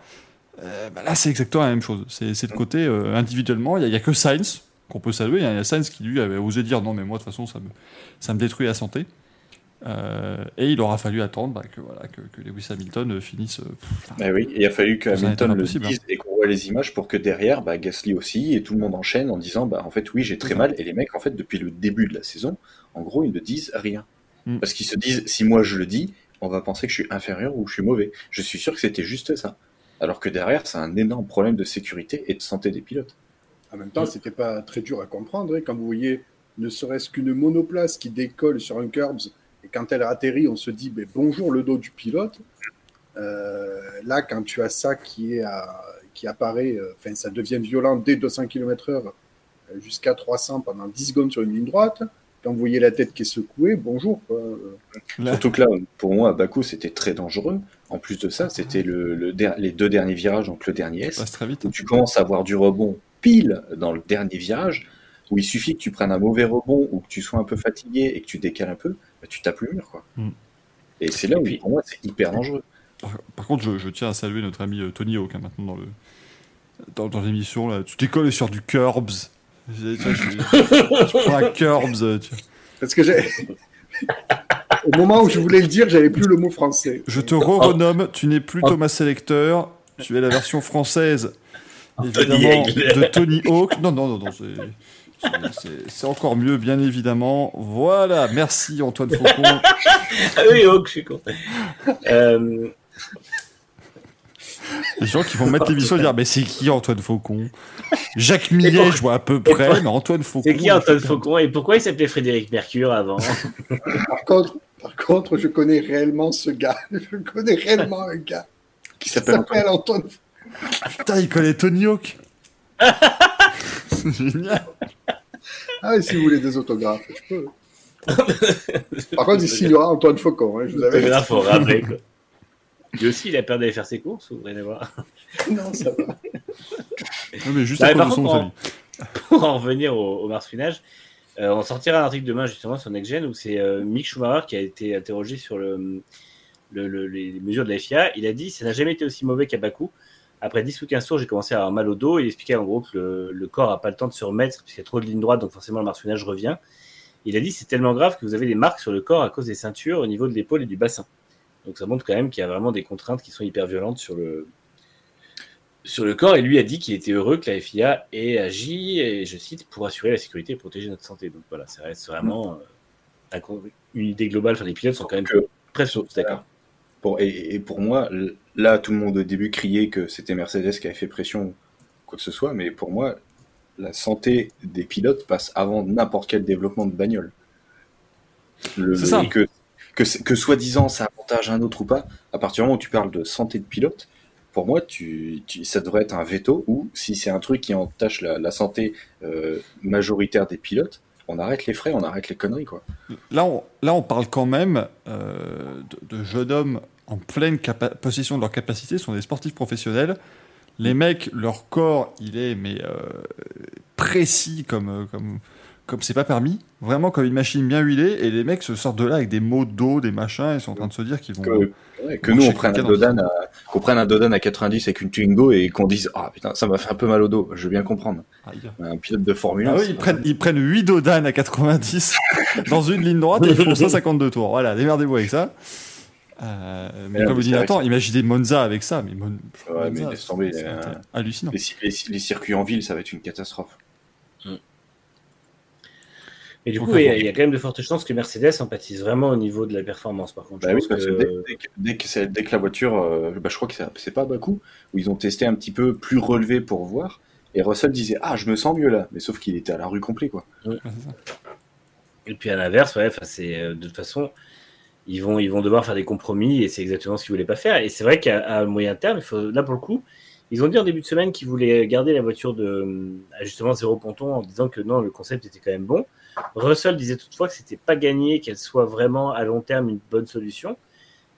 Euh, bah là c'est exactement la même chose. C'est le côté individuellement, il n'y a que Sainz qu'on peut saluer. Il y a Sainz qui lui avait osé dire non, mais moi de toute façon ça me, ça me détruit la santé. Euh, et il aura fallu attendre bah, que, voilà, que, que Lewis Hamilton euh, finisse. euh, pff, Bah oui, et il a fallu que Hamilton le impossible, dise et qu'on voit les images pour que derrière, bah, Gasly aussi, et tout le monde enchaîne en disant, bah, en fait, oui, j'ai très mal. Et les mecs, en fait, depuis le début de la saison, en gros, ils ne disent rien. Mm. Parce qu'ils se disent, si moi je le dis, on va penser que je suis inférieur ou je suis mauvais. Je suis sûr que c'était juste ça. Alors que derrière, c'est un énorme problème de sécurité et de santé des pilotes. En même temps, c'était pas très dur à comprendre. hein, quand vous voyez ne serait-ce qu'une monoplace qui décolle sur un curbs et quand elle atterrit, on se dit ben, bonjour le dos du pilote. Euh, là, quand tu as ça qui, est à- qui apparaît, euh, ça devient violent dès 200 km/h euh, jusqu'à 300 pendant 10 secondes sur une ligne droite. Quand vous voyez la tête qui est secouée, bonjour. Euh, Surtout que là, pour moi, à Bakou, c'était très dangereux. En plus de ça, c'était le, le der- les deux derniers virages, donc le dernier S. passe très vite. où tu commences à avoir du rebond pile dans le dernier virage, où il suffit que tu prennes un mauvais rebond ou que tu sois un peu fatigué et que tu décales un peu, bah, tu tapes le mur. Quoi. Mm. Et c'est là où, puis- pour moi, c'est hyper dangereux. Par, par contre, je, je tiens à saluer notre ami euh, Tony Hawk hein, maintenant dans le dans, dans l'émission là. Tu décolles sur du curbs. J'ai- tu, vois, je- prends un curbs. euh, Parce que j'ai. Au moment où je voulais le dire, j'avais plus le mot français. Je te re-renomme, tu n'es plus Thomas Selecteur, tu es la version française évidemment de Tony Hawk. Non, non, non, non, c'est- encore mieux, bien évidemment. Voilà, merci Antoine Faucon. Ah oui, Hawk, je suis con. Euh, Les gens qui vont mettre l'émission et dire Mais c'est qui Antoine Faucon? Jacques Millet, je vois à peu près, pour- mais Antoine Faucon. c'est qui Antoine. Faucon? Et pourquoi il s'appelait Frédéric Mercure avant? Par contre, par contre, je connais réellement ce gars. Je connais réellement un gars Qui s'appelle Antoine. s'appelle Antoine. Putain, il connaît Tony Hawk. C'est génial. Ah, et si vous voulez des autographes, je peux. Par contre, ici, il y aura Antoine Faucon. Hein, je vous avais grave, faut rappeler quoi. Lui aussi, il a peur d'aller faire ses courses ou rien à voir Non, ça va. Non, mais juste Bah, à son contre, famille. Pour en revenir au, au marsouinage, euh, on sortira un article demain justement sur NextGen où c'est euh, Mick Schumacher qui a été interrogé sur le, le- le- les mesures de la FIA. Il a dit ça n'a jamais été aussi mauvais qu'à Bakou. Après 10 ou 15 tours, j'ai commencé à avoir mal au dos. Il expliquait en gros que le, le corps n'a pas le temps de se remettre puisqu'il y a trop de lignes droites, donc forcément le marsouinage revient. Il a dit c'est tellement grave que vous avez des marques sur le corps à cause des ceintures au niveau de l'épaule et du bassin. Donc ça montre quand même qu'il y a vraiment des contraintes qui sont hyper violentes sur le, sur le corps et lui a dit qu'il était heureux que la FIA ait agi, et je cite, pour assurer la sécurité et protéger notre santé. Donc voilà, ça reste vraiment euh, une idée globale. Enfin, les pilotes sont quand même Que- presque d'accord. Pour, et, et pour moi, là, tout le monde au début criait que c'était Mercedes qui avait fait pression, quoi que ce soit, mais pour moi, la santé des pilotes passe avant n'importe quel développement de bagnole. Le- C'est ça. Que, que, soi-disant ça avantage un autre ou pas, à partir du moment où tu parles de santé de pilote, pour moi, tu, tu- ça devrait être un veto, ou si c'est un truc qui entache la, la santé euh, majoritaire des pilotes, on arrête les frais, on arrête les conneries, quoi. Là on, là, on parle quand même euh, de, de jeunes hommes en pleine possession de leur capacité, sont des sportifs professionnels. Les mecs, leur corps, il est mais euh, précis comme euh, comme comme c'est pas permis, vraiment comme une machine bien huilée. Et les mecs se sortent de là avec des maux de dos, des machins, ils sont en train de se dire qu'ils vont. Que, ouais, que Bon, nous, on prenne, un Dodan à, qu'on prenne un Dodan à 90 avec une Twingo et qu'on dise Ah putain, ça m'a fait un peu mal au dos. Je veux bien comprendre. Aïe. Un pilote de Formule 1. Ah oui, ils prennent, ils prennent 8 Dodan à 90 dans une ligne droite et ils font 152 tours. Voilà, démerdez-vous avec ça. Euh, mais comme vous dites, attends, imaginez Monza avec ça. Mais, Mon- Ouais, mais Monza, laisse tomber, c'est euh, hallucinant. les, les- les circuits en ville, ça va être une catastrophe. Et du coup, il y, a, quand même de fortes chances que Mercedes empathise vraiment au niveau de la performance. Par contre, je Bah oui, pense parce que dès, dès que, dès que c'est- dès que la voiture, euh, bah, je crois que c'est- pas à Bakou, où ils ont testé un petit peu plus relevé pour voir, et Russell disait Ah, je me sens mieux là, mais sauf qu'il était à la rue complet, quoi. Ça. Et puis à l'inverse, ouais, enfin, c'est euh, de toute façon, ils vont, ils vont devoir faire des compromis et c'est exactement ce qu'ils voulaient pas faire. Et c'est vrai qu'à moyen terme, il faut, là pour le coup, ils ont dit en début de semaine qu'ils voulaient garder la voiture de justement zéro ponton en disant que non, le concept était quand même bon. Russell disait toutefois que c'était pas gagné qu'elle soit vraiment à long terme une bonne solution.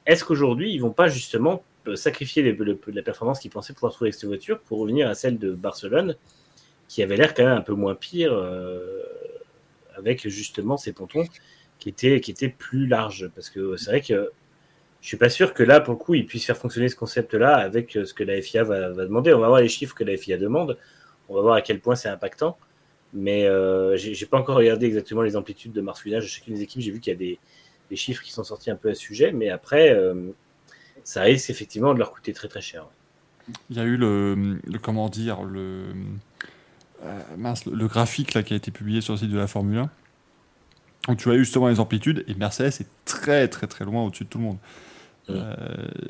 Est-ce qu'aujourd'hui ils vont pas justement sacrifier la performance qu'ils pensaient pouvoir trouver avec cette voiture pour revenir à celle de Barcelone, qui avait l'air quand même un peu moins pire euh, avec justement ces pontons? Qui étaient, qui étaient plus larges. Parce que c'est vrai que je suis pas sûr que là, pour le coup, ils puissent faire fonctionner ce concept-là avec euh, ce que la FIA va, va demander. On va voir les chiffres que la FIA demande. On va voir à quel point c'est impactant. Mais euh, j'ai pas encore regardé exactement les amplitudes de marsouinage de chacune des équipes. J'ai vu qu'il y a des, des chiffres qui sont sortis un peu à ce sujet. Mais après, euh, ça risque effectivement de leur coûter très très cher. Il y a eu le, comment dire euh, le, le graphique là qui a été publié sur le site de la Formule 1 où tu as eu justement les amplitudes et Mercedes est très très très loin au-dessus de tout le monde. Euh,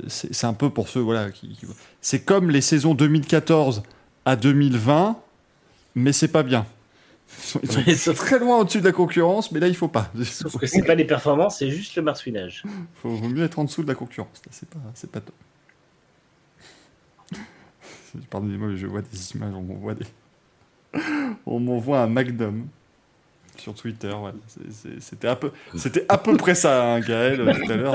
c'est un peu pour ceux voilà qui, qui- c'est comme les saisons 2014 à 2020 mais c'est pas bien. Ils sont, ils très loin au-dessus de la concurrence mais là il faut pas. sauf que c'est pas les performances, c'est juste le marsouinage. faut, vaut mieux être en dessous de la concurrence. Là, c'est pas, c'est pas top. Pardonnez-moi, je vois des images, on m'envoie des. On m'envoie un Magnum sur Twitter. C'était à peu, c'était à peu près ça, hein, Gaël, euh, tout à l'heure.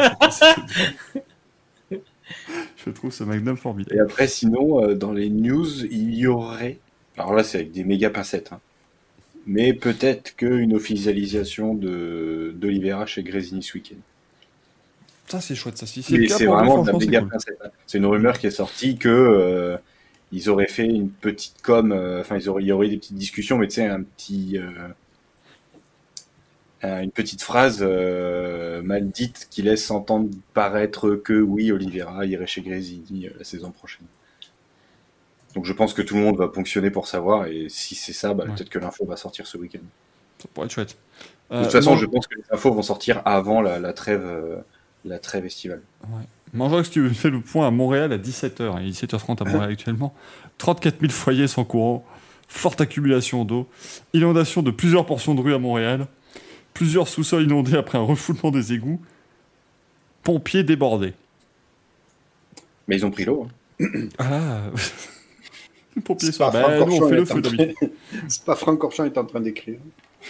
Je trouve ce Magnum Et formidable. après, sinon, euh, dans les news, il y aurait. Alors là, c'est avec des méga pincettes. hein. Mais peut-être qu'une officialisation de d'Olivera chez Grésini ce week-end. Ça, c'est chouette, ça. Si c'est vraiment de la méga pincette. hein. C'est une rumeur qui est sortie que euh, ils auraient fait une petite com. euh, Enfin, ils auraient, il y aurait eu des petites discussions, mais tu sais, un petit. euh, une petite phrase euh, mal dite qui laisse entendre paraître que oui, Olivera irait chez Grésini euh, la saison prochaine. Donc je pense que tout le monde va ponctionner pour savoir, et si c'est ça, bah, Ouais. peut-être que l'info va sortir ce week-end. Ça pourrait être chouette. De Euh, toute façon, Mon- je pense que les infos vont sortir avant la, la trêve, euh, la trêve estivale. Mangeox, tu fais le point à Montréal à 17h. Il est 17h30 à Montréal actuellement. 34 000 foyers sans courant. Forte accumulation d'eau. Inondation de plusieurs portions de rue à Montréal. Plusieurs sous-sols inondés après un refoulement des égouts. Pompiers débordés. Mais ils ont pris l'eau. hein. Ah pompiers C'est sont... nous, on Orchamps fait le est en feu d'habitude. C'est pas Franck Orchamp est en train d'écrire.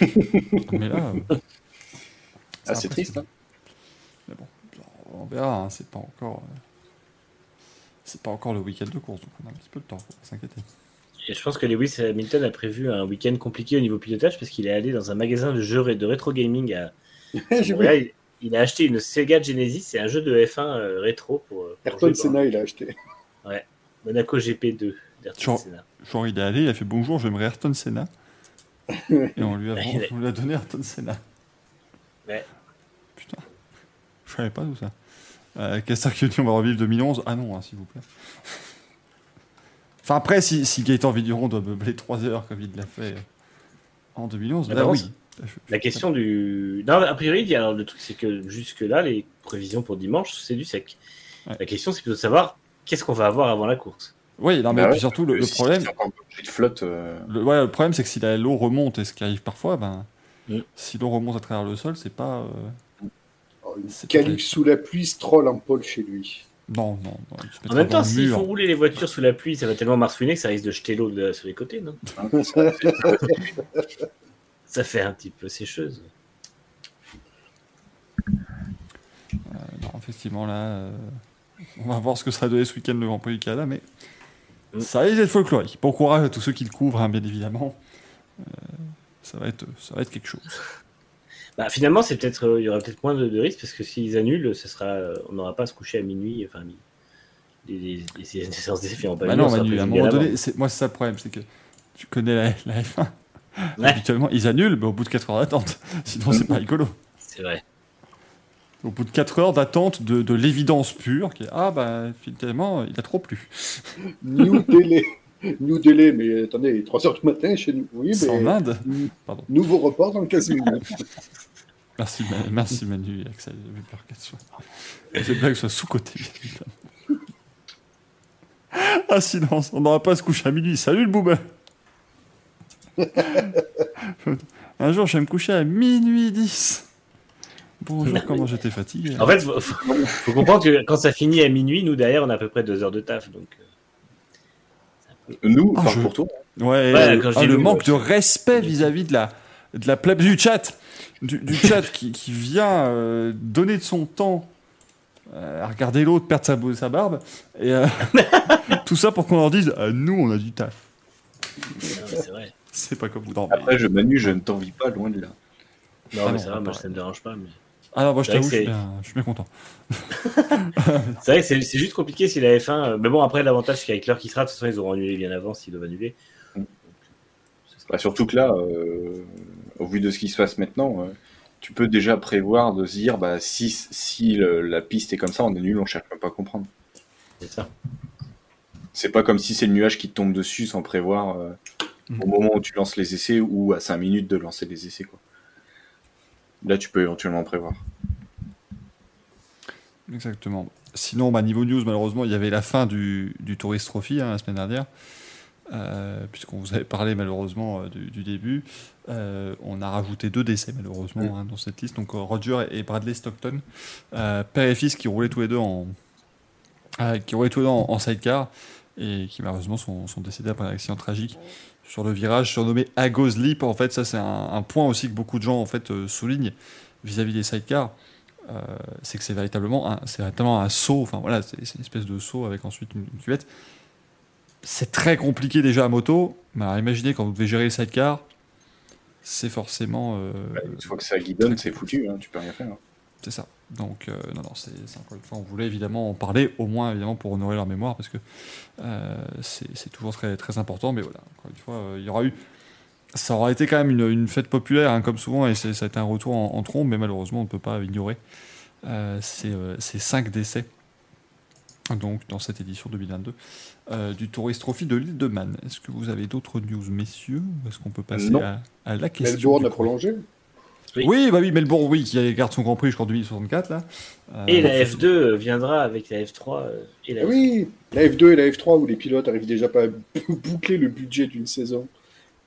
Mais là, euh, Ah, c'est triste. hein. on verra. hein, C'est pas encore... euh, C'est pas encore le week-end de course, donc on a un petit peu de temps, faut pas s'inquiéter. Et je pense que Lewis Hamilton a prévu un week-end compliqué au niveau pilotage parce qu'il est allé dans un magasin de jeux de rétro gaming à. Il, il a acheté une Sega Genesis, c'est un jeu de F1 euh, rétro pour, euh, pour Ayrton Senna, il a acheté. dans Monaco GP2 d'Ayrton Senna. Genre, il est allé, il a fait bonjour, j'aimerais Ayrton Senna. Et on lui a, Il a- on lui a donné Ayrton Senna. Ouais. Putain, je savais pas tout ça. Euh, Castor on va revivre 2011. Ah non, hein, s'il vous plaît. Enfin, après, si, si Gaëtan Vigneron doit meubler 3 heures comme il l'a fait en 2011, là Attends, oui. Je- La question du. Non, a priori, alors, le truc, c'est que jusque-là, les prévisions pour dimanche, c'est du sec. Ouais. La question, c'est plutôt de savoir qu'est-ce qu'on va avoir avant la course. Oui, non, mais Bah puis ouais, surtout, le, le Si- problème, un de flotte. euh, le, ouais, le problème, c'est que si la l'eau remonte, et ce qui arrive parfois, ben, Mm. si l'eau remonte à travers le sol, c'est pas. euh, Oh, sous la pluie, stroll en pôle chez lui. Non, non, non, En même temps, s'ils font rouler les voitures sous la pluie, ça va tellement marsouiner que ça risque de jeter l'eau de- sur les côtés, non ça- fait un petit peu sécheuse. Non, effectivement, là, euh, on va voir ce que ça va donner ce week-end le Grand Prix du Canada, mais Mm. ça risque d'être folklorique. Bon courage à tous ceux qui le couvrent, hein, bien évidemment. Euh, ça, va être, ça va être quelque chose. Bah, finalement, c'est peut-être, euh, il y aura peut-être moins de, de risques parce que s'ils annulent, ce sera, euh, on n'aura pas à se coucher à minuit. Enfin, les, les, les- les séances d'essai n'ont pas Bah non, on Manu, à un moment donné, c'est- moi c'est ça le problème, c'est que tu connais la, la F1. Ouais. Habituellement, ils annulent, mais au bout de 4 heures d'attente. Sinon, c'est pas rigolo. C'est vrai. Au bout de 4 heures d'attente de, de l'évidence pure, qui est Ah, bah finalement, il a trop plu. New Delhi. New Delhi, mais attendez, il est 3h du matin chez nous. Oui, C'est en mais Inde. Pardon. nouveau report dans 15 minutes. Merci, Ma- merci Manu et Axel. J'avais peur qu'elle soit. Cette blague soit sous-côté, bien évidemment. Ah, silence, on n'aura pas à se coucher à minuit. Salut le boomer Un jour, je vais me coucher à minuit 10. Bonjour, comment j'étais fatigué. En fait, faut, faut- faut comprendre que quand ça finit à minuit, nous derrière, on a à peu près deux heures de taf. Donc, euh, Nous, Ah, je- pour toi. Ouais, Ouais, euh, quand je ah, dis le nous, manque de respect vis-à-vis de la, de la plèbe du chat, du, du chat qui, qui vient euh, donner de son temps euh, à regarder l'autre perdre sa, sa barbe, et euh, tout ça pour qu'on leur dise ah, nous on a du taf. c'est vrai. C'est pas comme vous. Mais- Après, je Manu, je ne t'envie pas, loin de là. Non, Ah mais non, ça va, moi, ça me dérange pas. Mais... Ah non, moi je t'avoue, que je suis c'est- bien, je suis bien content. C'est vrai que c'est juste compliqué si la F1. euh, Mais bon, après, l'avantage, c'est qu'avec l'heure qui sera, de toute façon, ils auront annulé bien avant s'ils doivent annuler. Bah, surtout que là, euh, au vu de ce qui se passe maintenant, euh, tu peux déjà prévoir de se dire, bah, si, si le- la piste est comme ça, on annule, on cherche même pas à comprendre. C'est ça. C'est pas comme si c'est le nuage qui te tombe dessus sans prévoir euh, Mm. au moment où tu lances les essais ou à 5 minutes de lancer les essais. Quoi. Là, tu peux éventuellement prévoir. Exactement. Sinon, bah, niveau news, malheureusement, il y avait la fin du, du Tourist Trophy hein, la semaine dernière. Euh, puisqu'on vous avait parlé malheureusement euh, du, début. Euh, on a rajouté deux décès malheureusement hein, dans cette liste. Donc Roger et Bradley Stockton, père et fils qui roulaient tous les deux en, qui sidecar et qui malheureusement sont, sont décédés après un accident tragique sur le virage surnommé Agos Leap. En fait, ça c'est un, un point aussi que beaucoup de gens en fait euh, soulignent vis-à-vis des sidecars. Euh, c'est que c'est véritablement un, c'est véritablement un saut. Enfin voilà, c'est c'est une espèce de saut avec ensuite une, une cuvette. C'est très compliqué déjà à moto. Mais alors imaginez quand vous devez gérer les sidecars, c'est forcément. euh, Bah, une fois que ça guidonne, c'est foutu, hein, tu peux rien faire. hein. c'est ça. Donc, euh, non, non, c'est encore une fois, on voulait évidemment en parler, au moins évidemment pour honorer leur mémoire, parce que euh, c'est toujours très, très important. Mais voilà, encore une fois, euh, il y aura eu. Ça aura été quand même une, une fête populaire, hein, comme souvent, et ça a été un retour en, en trombe, mais malheureusement, on ne peut pas ignorer ces, ces cinq décès donc dans cette édition 2022 euh, du Tourist Trophy de l'île de Man. Est-ce que vous avez d'autres news, messieurs? Ou Est-ce qu'on peut passer à, à la question Melbourne du a prolongé. Oui. Oui, bah oui, Melbourne, oui, qui garde son Grand Prix jusqu'en 2064 là. Euh, Et la F2 viendra avec la F3 euh, et la Ah oui, la F2 et la F3 où les pilotes arrivent déjà pas à boucler le budget d'une saison.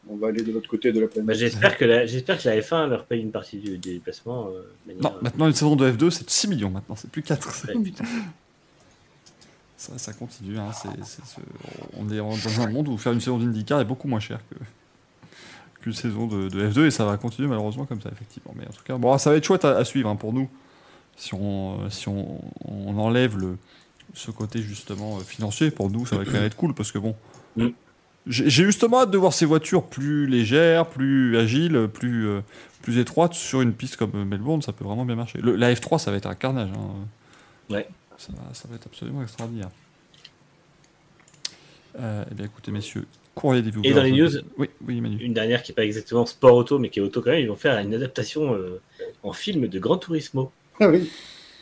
On va aller de l'autre côté de la Bah, planète. j'espère que la j'espère que la F1 leur paye une partie du, du déplacement. euh, manière- Non, maintenant une saison de F2, c'est 6 millions maintenant, c'est plus 4. Ouais, putain. Ça, ça continue, hein, c'est- c'est ce- on est dans un monde où faire une saison d'IndyCar est beaucoup moins cher que qu'une saison de, de F2 et ça va continuer malheureusement comme ça effectivement. Mais en tout cas, bon, ça va être chouette à, à suivre hein, pour nous si on euh, si on, on enlève le ce côté justement euh, financier pour nous, ça va quand même être cool parce que bon. Mm. J'ai justement hâte de voir ces voitures plus légères, plus agiles, plus, euh, plus étroites sur une piste comme Melbourne, ça peut vraiment bien marcher. Le- la F3, ça va être un carnage. hein. Ouais. Ça va, ça va être absolument extraordinaire. Euh, eh bien, écoutez, messieurs, courrier des viewers. Et dans les news Oui, oui, Manu. Une dernière qui n'est pas exactement sport auto, mais qui est auto quand même. Ils vont faire une adaptation euh, en film de Gran Turismo. Ah oui.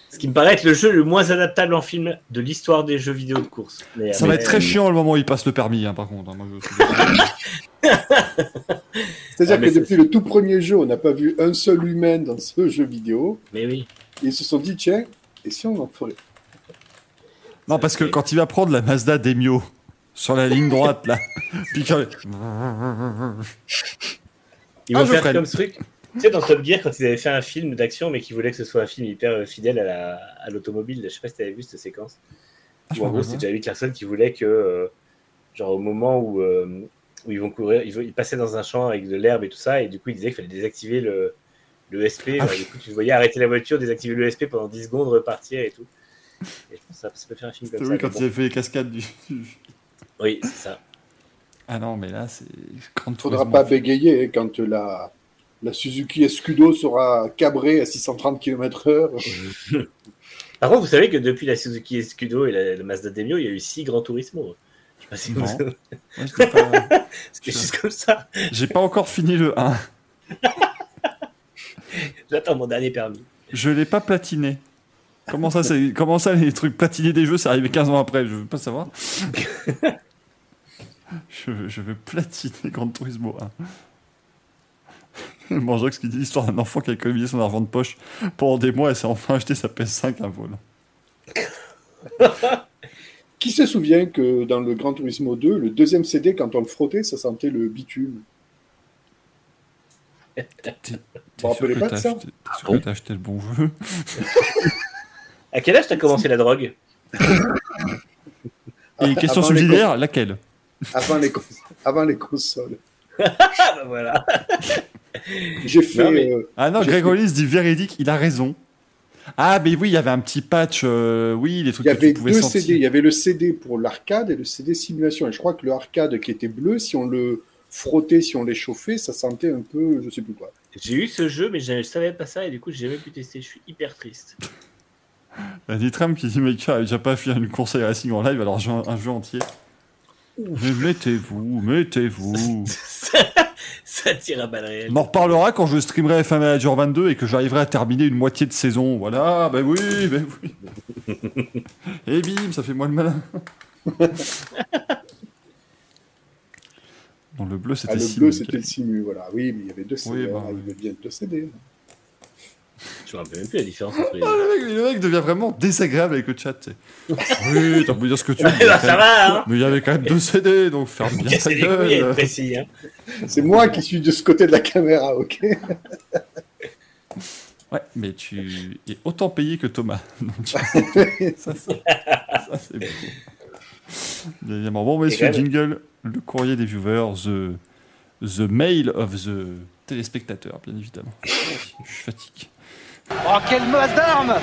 Ce qui me paraît être le jeu le moins adaptable en film de l'histoire des jeux vidéo de course. Mais, Ça mais- va être très chiant le moment où il passe le permis, hein, par contre. hein. C'est-à-dire Ah, que depuis le tout premier jeu, on n'a pas vu un seul humain dans ce jeu vidéo. Mais oui. Et ils se sont dit, tiens, et si on en ferait? Non, parce que quand il va prendre la Mazda Demio sur la ligne droite, là, puis quand- Ils Ah, vont faire comme ce truc. Tu sais, dans Top Gear, quand ils avaient fait un film d'action, mais qui voulaient que ce soit un film hyper euh, fidèle à la- à l'automobile, je sais pas si tu avais vu cette séquence. Ah, je Où en gros, c'était Jerry Clarkson qui voulait que, euh, genre, au moment où, euh, où ils vont courir, ils, passaient dans un champ avec de l'herbe et tout ça, et du coup, il disait qu'il fallait désactiver le, le SP. Ah du coup, tu voyais arrêter la voiture, désactiver le SP pendant 10 secondes, repartir et tout. Et je pense que ça, ça peut faire un film comme Oui, ça. quand mais il bon. a fait les cascades du. Oui, c'est ça. Ah non, mais là, c'est. Il faudra Turismo. pas bégayer hein, quand la, la Suzuki Escudo sera cabrée à 630 km/h. Par contre, vous savez que depuis la Suzuki Escudo et la, la Mazda Demio, il y a eu 6 Gran Turismo. Je sais pas si vous. Ouais, pas- C'était juste comme ça. J'ai pas encore fini le 1. J'attends mon dernier permis. Je l'ai pas platiné. Comment ça, c'est- comment ça, les trucs platinés des jeux, c'est arrivé 15 ans après? Je veux pas savoir. Je, veux- je veux platiner Gran Turismo 1. Manjox qui dit l'histoire d'un enfant qui a économisé son argent de poche pendant des mois et s'est enfin acheté sa PS5 à vol. Qui se souvient que dans le Gran Turismo 2, le deuxième CD, quand on le frottait, ça sentait le bitume? T'es sûr que t'as acheté, acheté le bon jeu? À quel âge t'as commencé la drogue? Et question Avant subsidiaire, laquelle? avant les, cons- avant les consoles. Ah bah voilà. J'ai fait. Non, mais- euh, Ah non, J'ai Greg Hollis dit véridique, il a raison. Ah, mais oui, il y avait un petit patch, euh, oui, les trucs il y que tu avait pouvais deux sentir. CD. Il y avait le CD pour l'arcade et le CD simulation. Et je crois que le arcade qui était bleu, si on le frottait, si on les chauffait, ça sentait un peu, je sais plus quoi. J'ai eu ce jeu, mais je ne savais pas ça et du coup, j'ai jamais pu tester. Je suis hyper triste. Il y a Nitram qui dit Maker a déjà pas fait une course à racing en live, alors j'ai un, un jeu entier. Mais mettez-vous, mettez-vous. ça tire à balles réelles. On en reparlera quand je streamerai F1 Manager 22 et que j'arriverai à terminer une moitié de saison. Voilà, ben oui, ben oui. Et bim, ça fait moi le malin. Le bleu, c'était Ah, le bleu, c'était le simu, voilà. Oui, mais il y avait deux CD. Oui, bah, hein, oui. Il y avait bien deux CD. Je me rappelle même plus la différence entre les Ah, deux. le, mec, le mec devient vraiment désagréable avec le chat. tu sais. Oui, t'as pu dire ce que tu veux. Eh ben, ça va, hein Mais il y avait quand même deux CD, donc ferme bien ta gueule. précis. Hein. C'est moi qui suis de ce côté de la caméra, ok Ouais, mais tu es autant payé que Thomas. Donc, ça, c'est- ça, c'est beau. Bien évidemment. Bon, messieurs, jingle, le courrier des viewers, the, the mail of the téléspectateur, bien évidemment. Je suis fatigué. Oh, quelle masse d'armes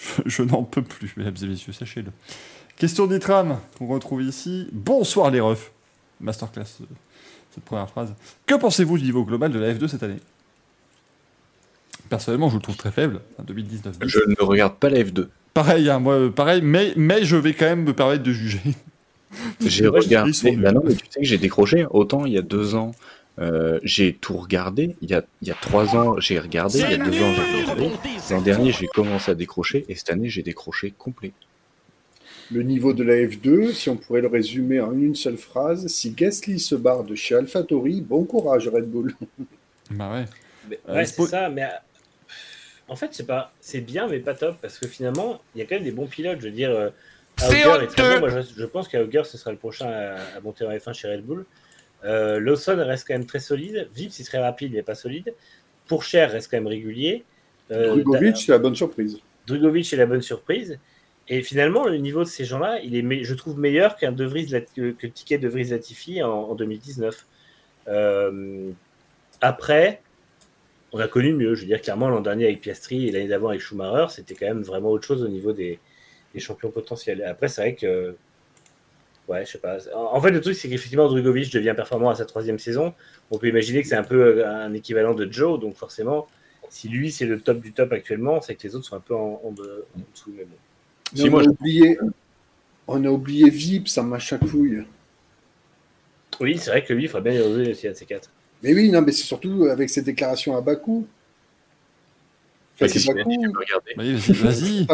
Je, je n'en peux plus, mesdames et messieurs, sachez-le. Question d'Itram, qu'on retrouve ici. Bonsoir les refs. Masterclass, euh, cette première phrase. Que pensez-vous du niveau global de la F2 cette année? Personnellement, je le trouve très faible. Enfin, 2019. Je ne regarde pas la F2. Pareil, hein, moi, euh, pareil, mais, mais je vais quand même me permettre de juger. J'ai regardé. Bah non, mais tu sais que j'ai décroché. Autant il y a deux ans, euh, j'ai tout regardé. Il y a, il y a trois ans, j'ai regardé. Il y a deux ans, j'ai regardé. L'an dernier, j'ai commencé à décrocher. Et cette année, j'ai décroché complet. le niveau de la F2, si on pourrait le résumer en une seule phrase, si Gasly se barre de chez AlphaTauri, bon courage Red Bull. Bah ouais. Mais- Euh, ouais, c'est ça, mais euh, en fait, c'est pas, c'est bien, mais pas top, parce que finalement, il y a quand même des bons pilotes. Je veux dire, euh, C'est Auger est très bon. Moi, je, je pense qu'Auger, ce sera le prochain à, à monter en F1 chez Red Bull. Euh, Lawson reste quand même très solide. Vips, il serait rapide, il n'est pas solide. Pourcher reste quand même régulier. Euh, Drugovic, c'est la bonne surprise. Drugovic est la bonne surprise. Et finalement, le niveau de ces gens-là, il est, je trouve, meilleur qu'un De Vries Lat- que, que le ticket de Vries Latifi en, en 2019. Euh, après, on a connu mieux. Je veux dire, clairement, l'an dernier avec Piastri et l'année d'avant avec Schumacher, c'était quand même vraiment autre chose au niveau des, des champions potentiels. Après, c'est vrai que. Ouais, je sais pas. En fait, le truc, c'est qu'effectivement, Drugovic devient performant à sa troisième saison. On peut imaginer que c'est un peu euh, un équivalent de Joe, donc forcément, si lui, c'est le top du top actuellement, c'est que les autres sont un peu en, en de- en dessous. Mais bon. Si, on, moi, a je- oublié, on a oublié Vips en machin couille. Oui, c'est vrai que lui, il ferait bien y revenir aussi à ces quatre. Mais oui, non, mais c'est surtout avec ses déclarations à Bakou. Enfin, regarder. Vas-y,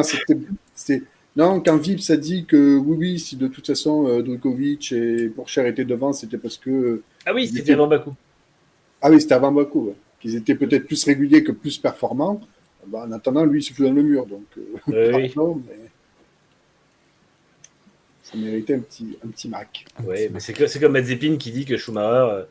Non, quand Vips a dit que oui, oui, si de toute façon euh, Drukovic et Pourcher étaient devant, c'était parce que. Ah oui, c'était était- avant Bakou. Ah oui, c'était avant Bakou, ouais. qu'ils étaient peut-être plus réguliers que plus performants. Bah, en attendant, lui, il se fout dans le mur. Donc, euh, Oui, pardon, mais ça méritait un petit, un petit Mac. oui, mais c'est comme Mazepin qui dit que Schumacher, euh,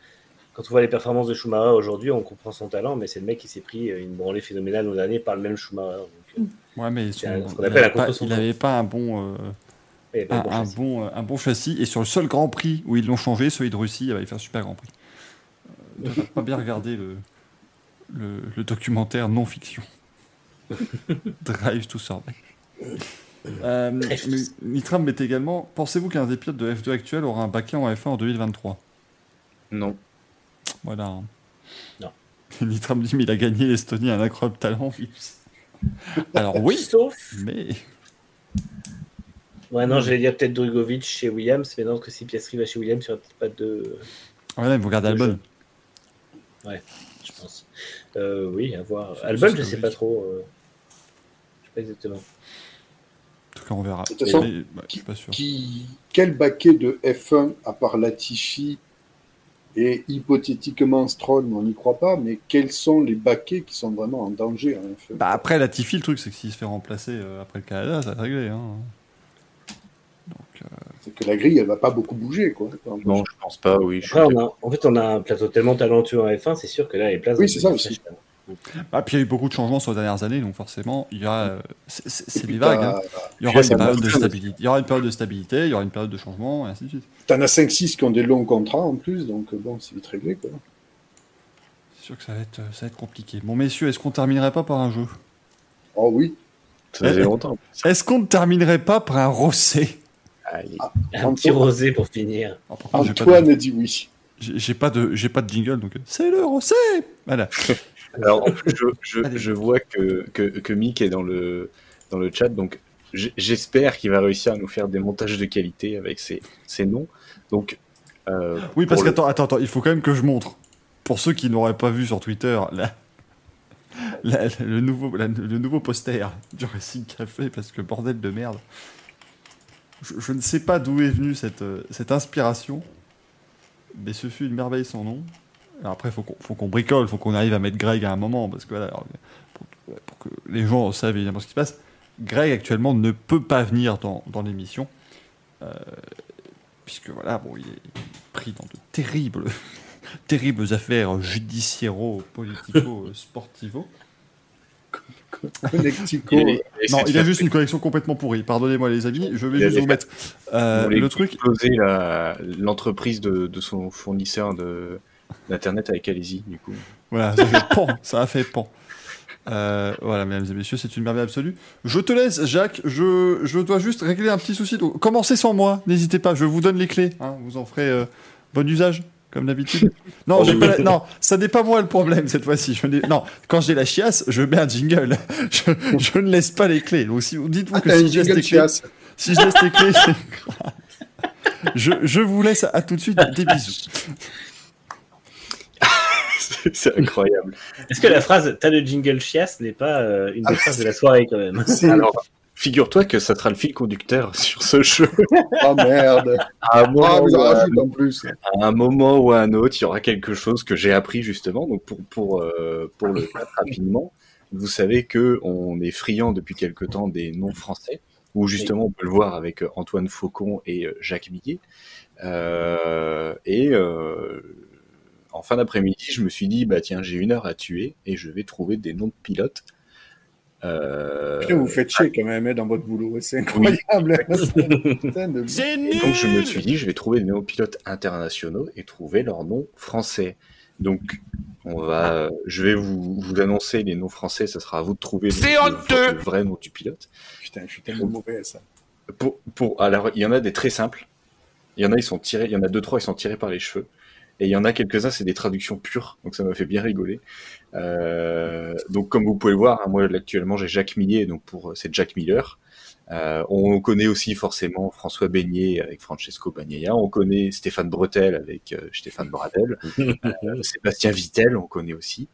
quand on voit les performances de Schumacher aujourd'hui, on comprend son talent, mais c'est le mec qui s'est pris euh, une branlée phénoménale l'an dernier par le même Schumacher. Euh, Ouais, mais son- ce il appelle avait un pas- contre son il temps. avait pas un bon, euh, pas un, bon un châssis. bon, euh, un bon châssis. Et sur le seul Grand Prix où ils l'ont changé, celui de Russie, il va faire un super Grand Prix. Euh, T'as pas bien regardé le, le, le documentaire non-fiction. Drive to Survive. Euh. Nitram met également Pensez-vous qu'un des pilotes de F2 actuel aura un baquet en F1 en 2023 Non. Voilà. hein. Non. Nitram dit Mais il a gagné l'Estonie, un incroyable talent. Alors oui, Sauf. mais. Ouais, non, j'allais dire peut-être Drugovic chez Williams, mais non, que si Piastri va chez Williams, il n'y aura peut-être pas de. Voilà, il faut garder Le Albon. Je pense. Euh, oui, à voir. C'est je que sais pas trop. euh, Je sais pas exactement. En tout cas, on verra. De toute façon, Mais, ouais, je suis pas sûr. Qui, quel baquet de F1, à part Latifi et hypothétiquement Stroll, mais on n'y croit pas, mais quels sont les baquets qui sont vraiment en danger en F1 Bah après, la Tiffy, le truc, c'est que s'il se fait remplacer euh, après le Canada, ça va être réglé. Hein. Donc, euh, C'est que la grille, elle va pas beaucoup bouger. Quoi. Non, je pense pas, oui. je suis Après, on a- en fait, on a un plateau tellement talentueux en F1, c'est sûr que là, les places. Oui, c'est ça aussi. fraîches. Ah, puis il y a eu beaucoup de changements sur les dernières années, donc forcément, il y aura. euh, c'est- des vagues. hein. Il y aura Puis une là, période de ça- stabilité. Il y aura une période de stabilité, il y aura une période de changement, et ainsi de suite. T'en as 5-6 qui ont des longs contrats en plus, donc bon, c'est vite réglé. Quoi. C'est sûr que ça va être, euh, ça va être compliqué. Bon, messieurs, est-ce qu'on terminerait pas par un jeu? Oh oui, Ça faisait longtemps. Est-ce qu'on ne terminerait pas par un rossé Allez. Un petit rosé pour finir. Contre, pas Antoine de- dit oui. J'ai pas de, j'ai pas de jingle, donc euh, c'est le rossé. Voilà. Alors, je, je, Allez. je vois que, que, que Mick est dans le, dans le chat, donc j'espère qu'il va réussir à nous faire des montages de qualité avec ses, ses noms. Donc, euh, Oui, parce le- qu'attends, attends, attends, il faut quand même que je montre. Pour ceux qui n'auraient pas vu sur Twitter, la- la- le, nouveau, la- le nouveau poster du Racing Café, parce que bordel de merde. Je, je ne sais pas d'où est venue cette, euh, cette inspiration, mais ce fut une merveille sans nom. Alors après, il faut qu'on faut qu'on bricole, il faut qu'on arrive à mettre Greg à un moment, parce que voilà, alors, pour, pour que les gens savent évidemment ce qui se passe, Greg actuellement ne peut pas venir dans, dans l'émission. Euh, puisque voilà, bon, il est pris dans de terribles, terribles affaires judiciairo-politico-sportivo. Connectico. il est- il Non, il a juste une connexion complètement pourrie. Pardonnez-moi les amis, je vais Il a juste vous mettre euh, le truc. exploser la- l'entreprise de, de son fournisseur de d'internet avec Alési, du coup. Voilà, ça a fait pan, ça a fait pan. Euh, voilà, mesdames et messieurs, c'est une merveille absolue. Je te laisse, Jacques. Je, je dois juste régler un petit souci. Donc, commencez sans moi, n'hésitez pas. Je vous donne les clés. hein, vous en ferez euh, bon usage, comme d'habitude. Non, j'ai pas la- non, ça n'est pas moi le problème cette fois-ci. Je Non, quand j'ai la chiasse, je mets un jingle. Je, je ne laisse pas les clés. Donc, si, dites-vous que si je les clés, si je laisse les clés, c'est grave. Je, je vous laisse à tout de suite. Des bisous. C'est- incroyable. Est-ce que la phrase T'as le jingle chiasse n'est pas euh, une des phrases de la soirée quand même Alors, Figure-toi que ça sera le fil conducteur sur ce jeu. Oh merde. À un moment, Ah, à un rajoutez en plus. à un moment ou à un autre, il y aura quelque chose que j'ai appris justement. Donc pour pour euh, pour le faire rapidement, vous savez que on est friand depuis quelque temps des noms français, où justement on peut le voir avec euh, Antoine Faucon et Jacques Millet. Euh, et euh, en fin d'après-midi, je me suis dit bah tiens j'ai une heure à tuer et je vais trouver des noms de pilotes. Euh, Putain, vous faites chier quand même hein, dans votre boulot. C'est incroyable. Putain de- donc je me suis dit, je vais trouver des néopilotes internationaux et trouver leurs noms français. Donc on va, je vais vous, vous annoncer les noms français, ça sera à vous de trouver le, C'est le- vrai nom du pilote. Putain, je suis tellement mauvais à ça. Pour, pour, alors il y en a des très simples. Il y en a ils sont tirés, il y en a deux trois ils sont tirés par les cheveux. Et il y en a quelques-uns c'est des traductions pures, donc ça m'a fait bien rigoler. Euh, donc comme vous pouvez le voir, hein, moi actuellement j'ai Jacques Millet, donc pour c'est Jack Miller. Euh, on connaît aussi forcément François Beignet avec Francesco Bagnaia, on connaît Stéphane Bretel avec euh, Stéphane Bradel, Euh, Sébastien Vittel, on connaît aussi.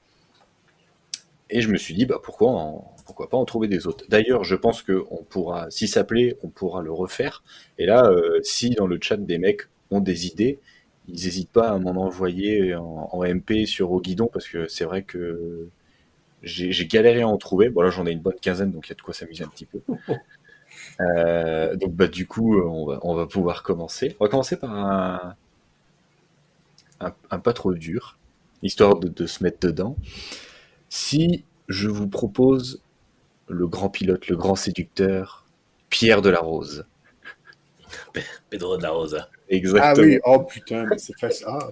Et je me suis dit, bah pourquoi, en- pourquoi pas en trouver des autres? D'ailleurs, je pense que on pourra, si ça plaît, on pourra le refaire. Et là, euh, si dans le chat des mecs ont des idées, ils n'hésitent pas à m'en envoyer en, en MP sur au guidon parce que c'est vrai que j'ai galéré à en trouver. Bon là, j'en ai une bonne quinzaine, donc il y a de quoi s'amuser un petit peu. Euh, donc bah du coup, euh, on va, on va pouvoir commencer. On va commencer par un, un, un pas trop dur, histoire de, de se mettre dedans. Si je vous propose le grand pilote, le grand séducteur, Pierre de la Rose. Pedro de la Rosa. Ah Exactement. oui, oh putain, mais c'est facile. Ah.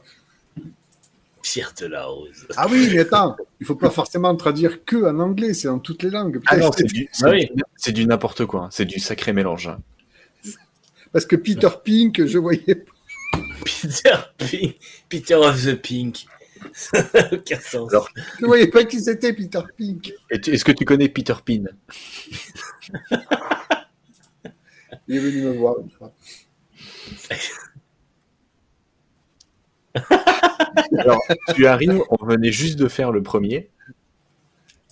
Pierre de la Rose. Ah oui, mais attends, il faut pas forcément traduire que en anglais, c'est dans toutes les langues. Ah Putain, non, c'est- c'est du, c'est Ah oui. du- n'importe quoi, c'est du sacré mélange. Parce que Peter Pink, je voyais. Peter Pink. Peter of the Pink. Ça n'a aucun sens. Alors, Je voyais pas qui c'était Peter Pink. Est-ce que tu connais Peter Pin? Il est venu me voir une fois. Alors, tu arrives, on venait juste de faire le premier.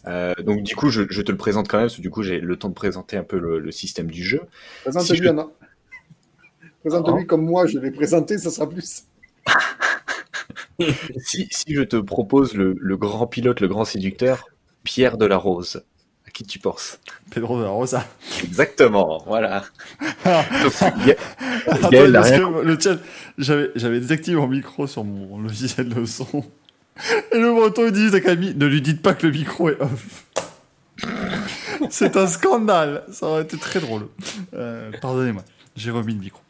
Euh, donc du coup, je, je te le présente quand même, parce que du coup, j'ai le temps de présenter un peu le, le système du jeu. Présente-lui Si je- Présente-lui comme moi, je l'ai présenté, ça sera plus. Si, si je te propose le, le grand pilote, le grand séducteur, Pierre de la Rose, qui tu penses Pedro de la Rosa. Exactement, voilà. Gaël parce que le j'avais, j'avais désactivé mon micro sur mon logiciel de son. Et le breton il dit à Camille, ne lui dites pas que le micro est off. C'est un scandale. Ça aurait été très drôle. Euh, pardonnez-moi, j'ai remis le micro.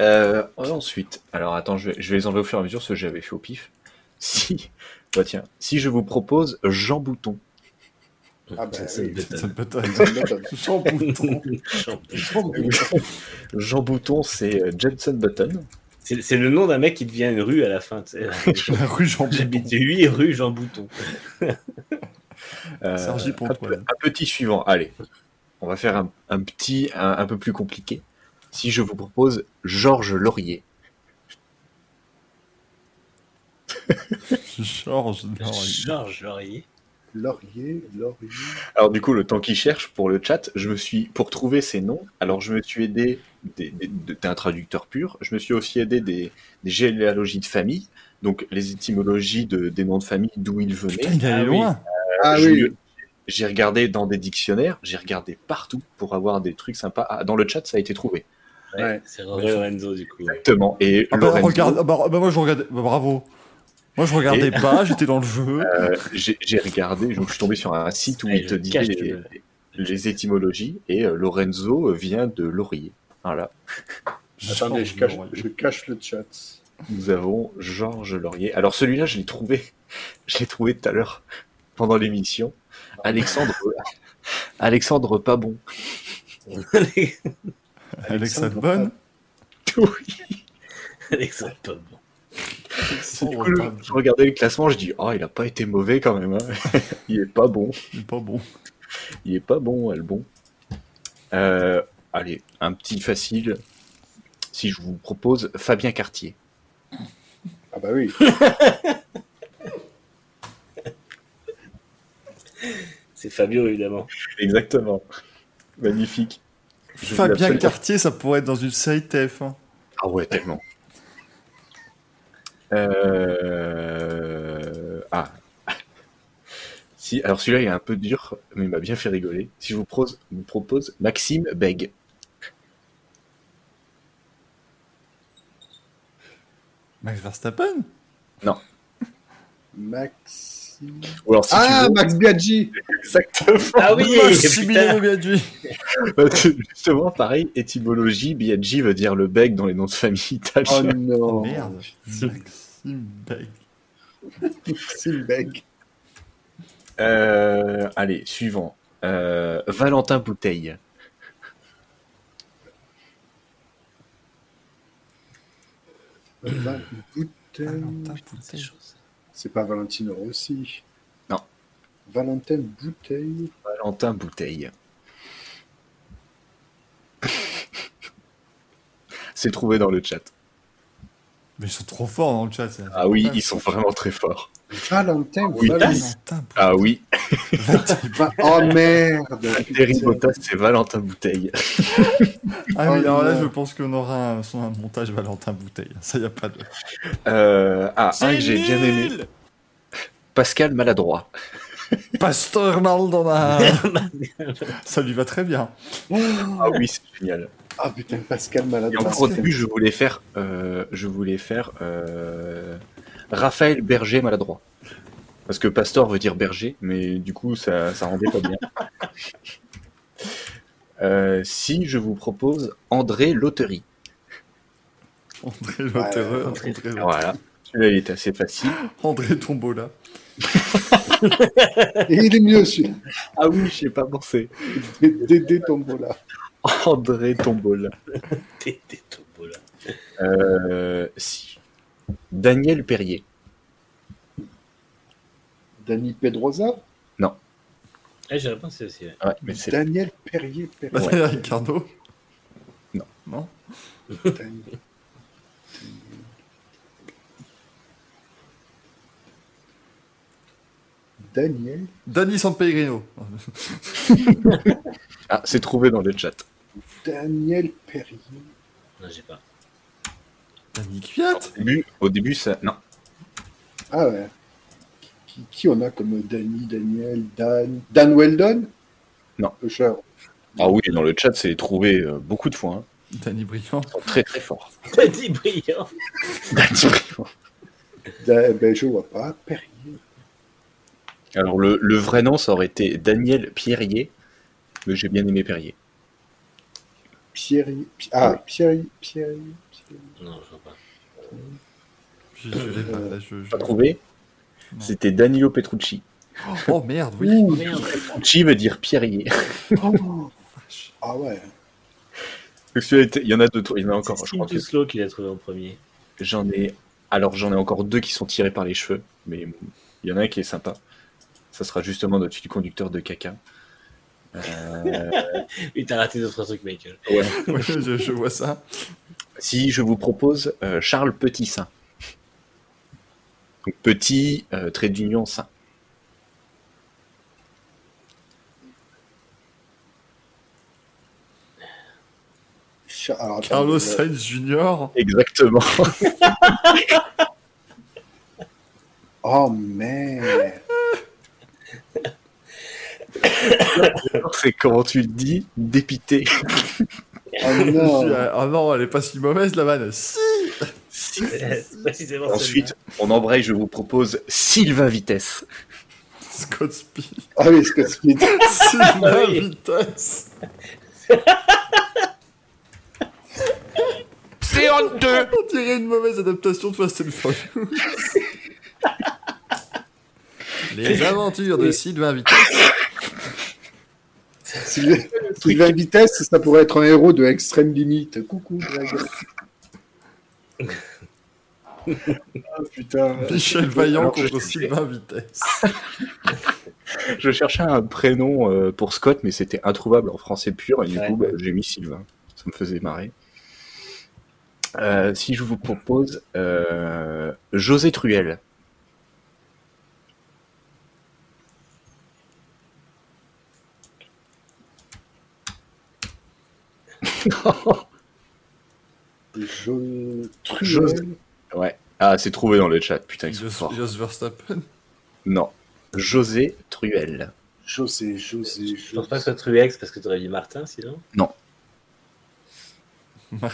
Euh, ensuite, alors attends, je vais, je vais les enlever au fur et à mesure, ce que j'avais fait au pif. Si, bah tiens, si je vous propose Jean Bouton. Ah Ça, oui. ça donne. Jean Bouton. Jean Bouton, c'est euh, Jensen Button. C'est le nom d'un mec qui devient une rue à la fin. La rue Jean Bouton. J'habite 8 rue Jean Bouton. Euh, Sergi un, petit suivant. Allez, on va faire un, un petit, un, un peu plus compliqué. Si je vous propose Georges Laurier. Georges. non, Georges Laurier. Laurier, Laurier. Alors du coup, le temps qu'il cherche pour le chat, je me suis pour trouver ces noms. Alors je me suis aidé d'un traducteur pur. Je me suis aussi aidé des, des généalogies de famille, donc les étymologies de, des noms de famille, d'où ils venaient. Putain, il est allé Ah loin. Ah oui, J'ai regardé dans des dictionnaires, j'ai regardé partout pour avoir des trucs sympas. Ah, dans le chat, ça a été trouvé. Ouais, Ouais. C'est Rory Lorenzo du coup. Exactement. Et Ah bah, Lorenzo, regarde, ah bah, bah, moi je regardais. bah, bravo. Moi je regardais pas, j'étais dans le jeu. euh, j'ai regardé, je suis tombé sur un site où il te cache les, le- les étymologies et euh, Lorenzo vient de Laurier. Voilà. attendez, je cache, je cache le chat. Nous avons Georges Laurier. Alors celui-là, je l'ai trouvé, je l'ai trouvé tout à l'heure pendant l'émission. Alexandre, Alexandre pas bon. Alexandre Bonne. Oui. Alexandre pas bon. Du coup, je, je regardais le classement, je dis, oh, il a pas été mauvais quand même. hein. il est pas bon. Il est pas bon. Il est pas bon, elle bon. Euh, allez, un petit facile. Si je vous propose Fabien Cartier. Ah bah oui. C'est Fabio évidemment. Exactement. Magnifique. Je Fabien Cartier, ça pourrait être dans une série TF1. Ah ouais, tellement. Euh... Ah. Si, alors celui-là il est un peu dur, mais il m'a bien fait rigoler. Si je vous, propose, vous propose Maxime Beg. Max Verstappen? Maxime. Ou alors si Ah, veux, Max Biaggi exactement. Ah oui, Maximilien. Biaggi. Justement, pareil, étymologie, Biaggi veut dire le bec dans les noms de famille Oh italiens. non. Oh merde. Maxime Beg. Maxime Beg. Euh, allez, suivant. Euh, Valentin Bouteille. Val- Bouteille. Valentin Bouteille. C'est pas Valentino Rossi. Non. Valentin Bouteille. Valentin Bouteille. C'est trouvé dans le chat. Mais ils sont trop forts dans le chat. ça. Ah oui, ils sont vraiment très forts. Valentin Oui. Valentin. Ah oui, Oh merde Terry Bottas, c'est Valentin Bouteille. Ah oui, Oh alors là, non. je pense qu'on aura un montage Valentin Bouteille. Ça, y a pas de. Euh, ah, un que j'ai bien aimé. Pascal Maladroit. Pasteur Maldonado Ça lui va très bien. Ah oui, c'est génial. Ah putain, Pascal Et Maladroit. encore au début, je voulais faire, euh, je voulais faire euh, Raphaël Berger Maladroit. Parce que pasteur veut dire berger, mais du coup, ça, ça rendait pas bien. Euh, si je vous propose André Loterie. André Lottereux, André, Lottereux. Voilà. Celui-là, il est assez facile. André Tombola. Et il est mieux celui-là. Ah oui, je ai pas pensé. Dédé Tombola. André Tombola. Beau, là. Euh, si. Daniel Perrier. Dani Pedrosa? Ah, j'ai repensé aussi. ouais. Ouais, mais c'est Daniel Perrier. Perrier. Daniel Ricardo? Non. Non Daniel? Daniel. Dani San Pellegrino. ah, c'est trouvé dans le chat. Daniel Perrier. Non, j'ai pas. Dani Kviat. Au début, au début, ça. Non. Ah ouais. Qui, qui on a comme Danny, Daniel, Dan. Dan Weldon? Non. Le. Ah oui, dans le chat, c'est trouvé euh, beaucoup de fois. hein. Dani Briand. Ils sont très très. T'as dit brillant. Da- ben, je vois pas. Perrier. Alors, le, le vrai nom, ça aurait été Daniel Pierrier, mais j'ai bien aimé Perrier. Pierrier. Pi- Ah. Pierrier. Non, je vois pas. Je, je l'ai pas, là, je- je- Pas trouvé. C'était Danilo Petrucci. Oh merde, oui. Ouh, Merde. Petrucci veut dire Pierrier. oh. Ah ouais. Il y en a deux, il y en a encore. C'est Je crois que Duslo qui l'a trouvé en premier. j'en ai. Alors, j'en ai encore deux qui sont tirés par les cheveux, mais il y en a un qui est sympa. Ça sera justement notre fil conducteur de caca. Euh, Oui, t'as raté d'autres trucs, Michael. Ouais, je, je vois ça. si je vous propose euh, Charles Petit Saint. Donc, petit, euh, trait d'union saint. Alors, Carlos euh, Sainz Jr. Exactement. Oh merde. C'est comment tu le dis Dépité. Oh non. Ah non, elle est pas si mauvaise la vanne. Si Ensuite, on embraye, je vous propose Sylvain Vitesse. Scott Speed. Ah oui, Scott Speed. Sylvain Ah oui. Vitesse. C'est honteux On dirait une mauvaise adaptation de Fast and Furious. Les aventures de Sylvain Vitesse. Sylvain Sylvain Vitesse, ça pourrait être un héros de Extrême Limite. Coucou, Dragon. Ah putain. Michel Vaillant Alors, contre je- Sylvain Vitesse. Je cherchais un prénom euh, pour Scott, mais c'était introuvable en français pur, et du Ouais. coup, bah, j'ai mis Sylvain. Ça me faisait marrer. Euh, si je vous propose euh, José Truel. Jo... Truel. José. Ouais. Ah, c'est trouvé dans le chat. Putain, ils sont Jos, forts. Jos Verstappen. Non. José Truel. José, José, Je pense José. pas que ce soit Truex parce que tu aurais dit Martin sinon.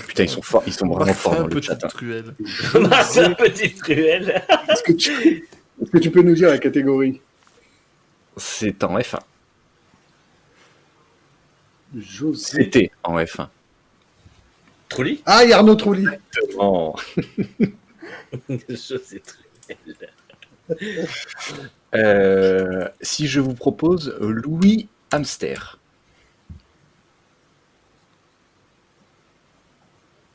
Putain, ils sont forts. Ils sont vraiment forts dans le chat. hein. truelle. Martin, petite Truel. Est-ce que, tu... Est-ce que tu peux nous dire la catégorie C'est en F1. José. C'était en F1. Trulli? Ah, il y a Arnaud Trulli. Oh. Je sais Truel. Euh, si je vous propose Louis Hamster.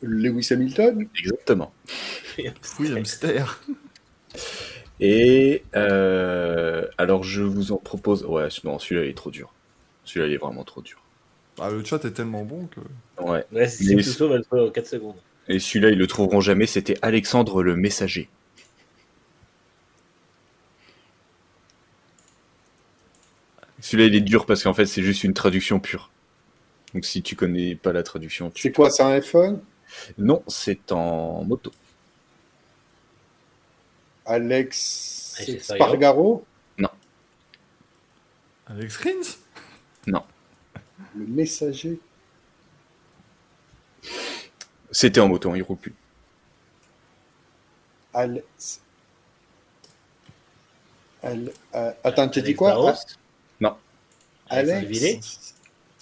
Lewis Hamilton? Exactement. Oui, hamster. Et euh, alors je vous en propose. Ouais, non, celui-là il est trop dur. Celui-là il est vraiment trop dur. Ah, le chat est tellement bon que. Ouais. Ouais, si Mais- c'est tout va le trouver en 4 secondes. Et celui-là ils le trouveront jamais. C'était Alexandre le Messager. Celui-là il est dur parce qu'en fait c'est juste une traduction pure. Donc si tu connais pas la traduction, tu... C'est quoi, c'est un iPhone? Non, c'est en moto. Alex Spargaro? Alex Rins? Le messager C'était en moto, il roule plus. Alex. Al- euh, Attends, tu dis Alex quoi? Barros? Non. Alex?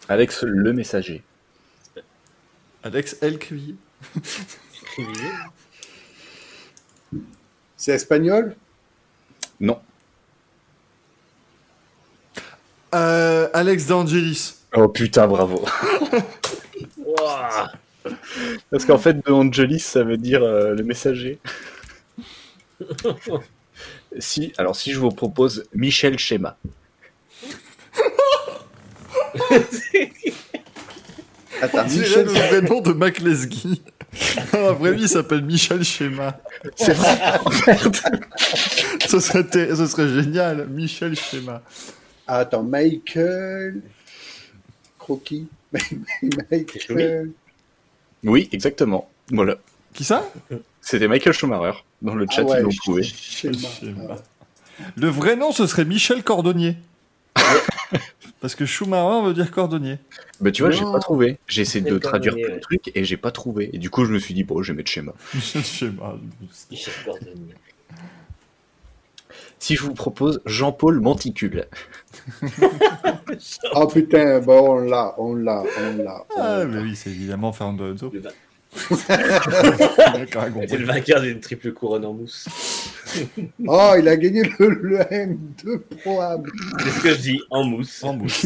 Alex le Messager. Alex Elcrivier. Villet C'est espagnol? Non. Euh, Alex D'Angelis. Oh putain, bravo. Parce qu'en fait, de Angelis, ça veut dire euh, le messager. si, alors si je vous propose Michel Schéma. Attends, C'est Michel. le vrai nom de Mac Lesguy. Dans la vraie vie, il s'appelle Michel Schéma. C'est vrai. Merde. Ce serait, ter- ce serait génial. Michel Schéma. Ah, Attends, Michael. Croquis. Michael. Oui, exactement. Voilà. Qui ça? C'était Michael Schumacher. Dans le chat, Ah ouais, ils l'ont trouvé. Schéma. Schéma. Le vrai nom, ce serait Michel Cordonnier. Parce que Schumacher veut dire cordonnier. Bah tu vois, j'ai pas trouvé. J'ai essayé de traduire plein de trucs et j'ai pas trouvé. Et du coup, je me suis dit, bon, je vais mettre Schéma. Michel Schéma. Michel Cordonnier. Si je vous propose Jean-Paul Monticule. Oh putain, bon, on l'a, on l'a, on l'a. Ah, mais oui, c'est évidemment Fernando Alonso. C'est le vainqueur d'une triple couronne en mousse. Oh, il a gagné le, le M2 Pro Am. C'est ce que je dis, en mousse. En mousse.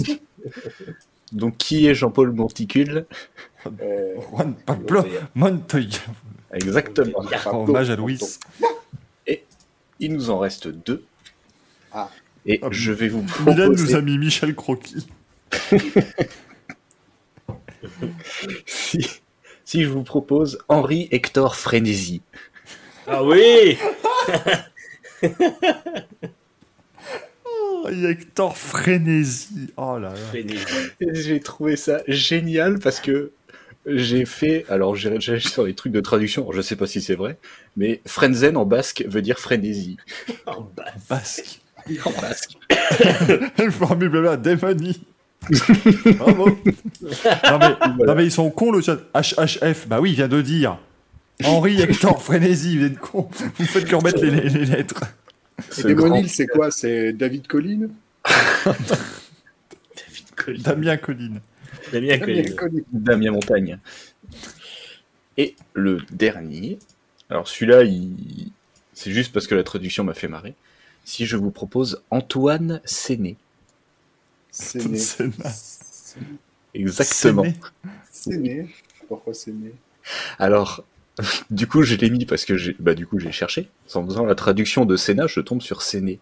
Donc, qui est Jean-Paul Monticule? Euh, Juan Pablo Montoya. Exactement. En hommage à Louis. Il nous en reste deux. Ah. Et Ah, je vais vous Milan nous proposer... a mis Michel Croquis. si, si je vous propose Henri Hector Frénésie. Ah oui Oh, Hector Frénésie. Oh là là. Frénésie. J'ai trouvé ça génial parce que j'ai fait, alors j'ai j'ai sur les trucs de traduction, alors je sais pas si c'est vrai, mais Frenzen en basque veut dire frénésie. En bas. Basque. Le formule Démonie. Bravo. Non mais, non mais ils sont cons le chat. HHF, bah oui, il vient de dire. Henri Hector Frénésie, vous êtes cons. Vous faites que remettre les, les- les lettres. Et Démonil, c'est quoi? C'est David Collin? David Collin. Damien Colline. Damien Collin. David Collin. Damien Montagne. Et le dernier, alors celui-là, il... c'est juste parce que la traduction m'a fait marrer. Si je vous propose Antoine Séné. C'est né. Sénat. Exactement. Séné. Pourquoi c'est né Alors, du coup, je l'ai mis parce que j'ai, bah, du coup, j'ai cherché. En faisant la traduction de Sénat, je tombe sur Séné,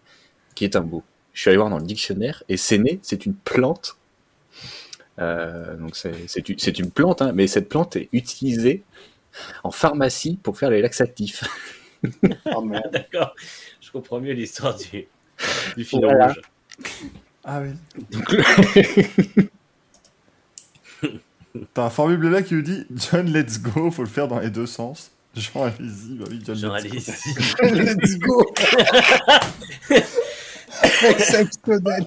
qui est un mot. Je suis allé voir dans le dictionnaire, et Séné, c'est une plante. Euh, donc, c'est, c'est, une- c'est une plante, hein, mais cette plante est utilisée en pharmacie pour faire les laxatifs. Oh merde. D'accord. Comprends mieux l'histoire du, du fil Voilà. rouge. Ah oui. Donc, le- T'as un formule là qui nous dit John, let's go, faut le faire dans les deux sens. Jean, allez-y, bah oui, John, Genre, let's go. allez-y. Let's go Exceptionnel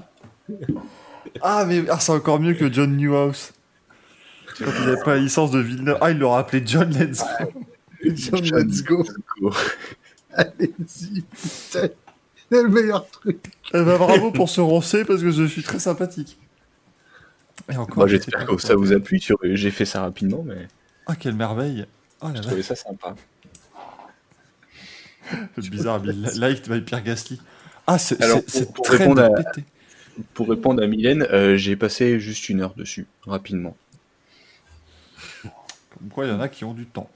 Ah, mais ah, c'est encore mieux que John Newhouse. Quand il n'avait pas la licence de Villeneuve. Ah, il l'aura appelé John Let's Go. John, let's go Allez-y, putain C'est le meilleur truc Eh ben, bravo pour ce roncé parce que je suis très sympathique. Et encore, Moi, j'étais j'espère que ça vous a plu. sur- J'ai fait ça rapidement, mais Ah, quelle merveille. Oh la je trouvais ça sympa. c'est bizarre, mais liked by Pierre Gasly. Ah, c'est pour- pour très répondre à-. Pour répondre à Mylène, euh, j'ai passé juste une heure dessus, rapidement. Comme quoi, il y en a qui ont du temps?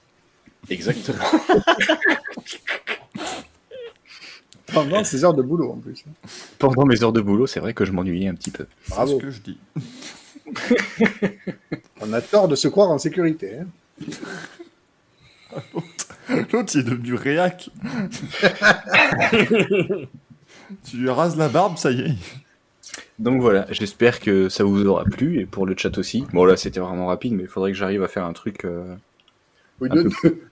Exactement. Pendant ces heures de boulot en plus. Pendant mes heures de boulot, c'est vrai que je m'ennuyais un petit peu. C'est Bravo. ce que je dis. On a tort de se croire en sécurité. hein. L'autre, il est devenu réac. tu lui rases la barbe, ça y est. Donc voilà, j'espère que ça vous aura plu et pour le chat aussi. Bon là, c'était vraiment rapide, mais il faudrait que j'arrive à faire un truc. euh, Oui, ne, ne-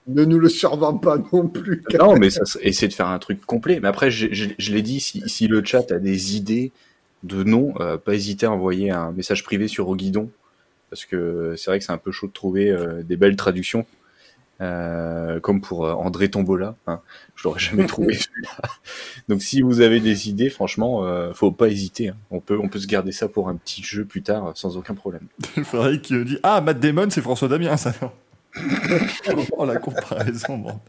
ne nous le survends pas non plus. Non, mais ça, essayer de faire un truc complet. Mais après, je, je- je l'ai dit, si, si le chat a des idées de noms, euh, pas hésiter à envoyer un message privé sur au guidon. Parce que c'est vrai que c'est un peu chaud de trouver euh, des belles traductions. Euh, comme pour André Tombola, hein. je l'aurais jamais trouvé celui-là. Donc si vous avez des idées, franchement, euh, faut pas hésiter. hein. On peut, on peut se garder ça pour un petit jeu plus tard, sans aucun problème. Frédéric qui me dit Ah, Matt Damon, c'est François Damien, ça. Oh, la comparaison, bon.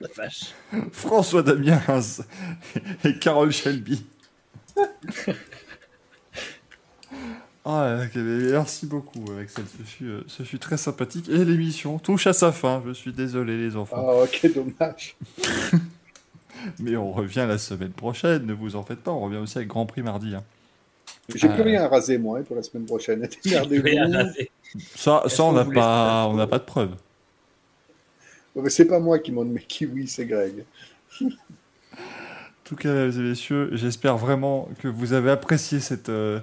La vache. François Damien et Carole Shelby. Ah, merci beaucoup, Axel. Ce fut, euh, ce fut très sympathique. Et l'émission touche à sa fin. Je suis désolé, les enfants. Ah, ok, dommage. Mais on revient la semaine prochaine. Ne vous en faites pas. On revient aussi avec Grand Prix mardi. hein. J'ai Euh. plus rien à raser, moi, hein, pour la semaine prochaine. Ça, ça on n'a pas, ça on n'a pas de preuves. Ouais, mais c'est pas moi qui monte mes kiwis, c'est Greg. En tout cas, mesdames et messieurs, j'espère vraiment que vous avez apprécié cette, euh,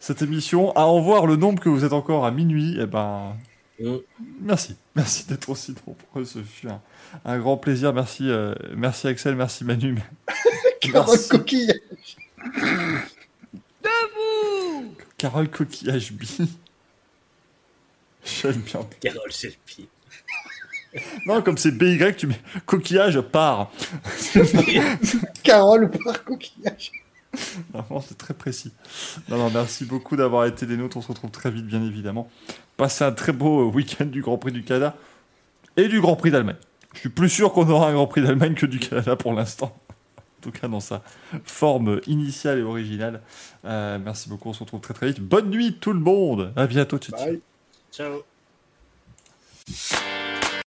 cette émission. À en voir le nombre que vous êtes encore à minuit, eh ben, Mm. merci. Merci d'être aussi nombreux. Ce fut un, un grand plaisir. Merci, euh, merci Axel, merci Manu. Carole Merci. Coquille. Carole Coquillage B. J'aime bien. Carole Shelby. Non, comme c'est BY, tu mets coquillage part. Carole par coquillage. Vraiment, c'est très précis. Non, non, merci beaucoup d'avoir été des nôtres. On se retrouve très vite, bien évidemment. Passez un très beau euh, week-end du Grand Prix du Canada et du Grand Prix d'Allemagne. Je suis plus sûr qu'on aura un Grand Prix d'Allemagne que du Canada pour l'instant. En tout cas, dans sa forme initiale et originale. Euh, merci beaucoup. On se retrouve très très vite. Bonne nuit, tout le monde. À bientôt. Bye. Ciao.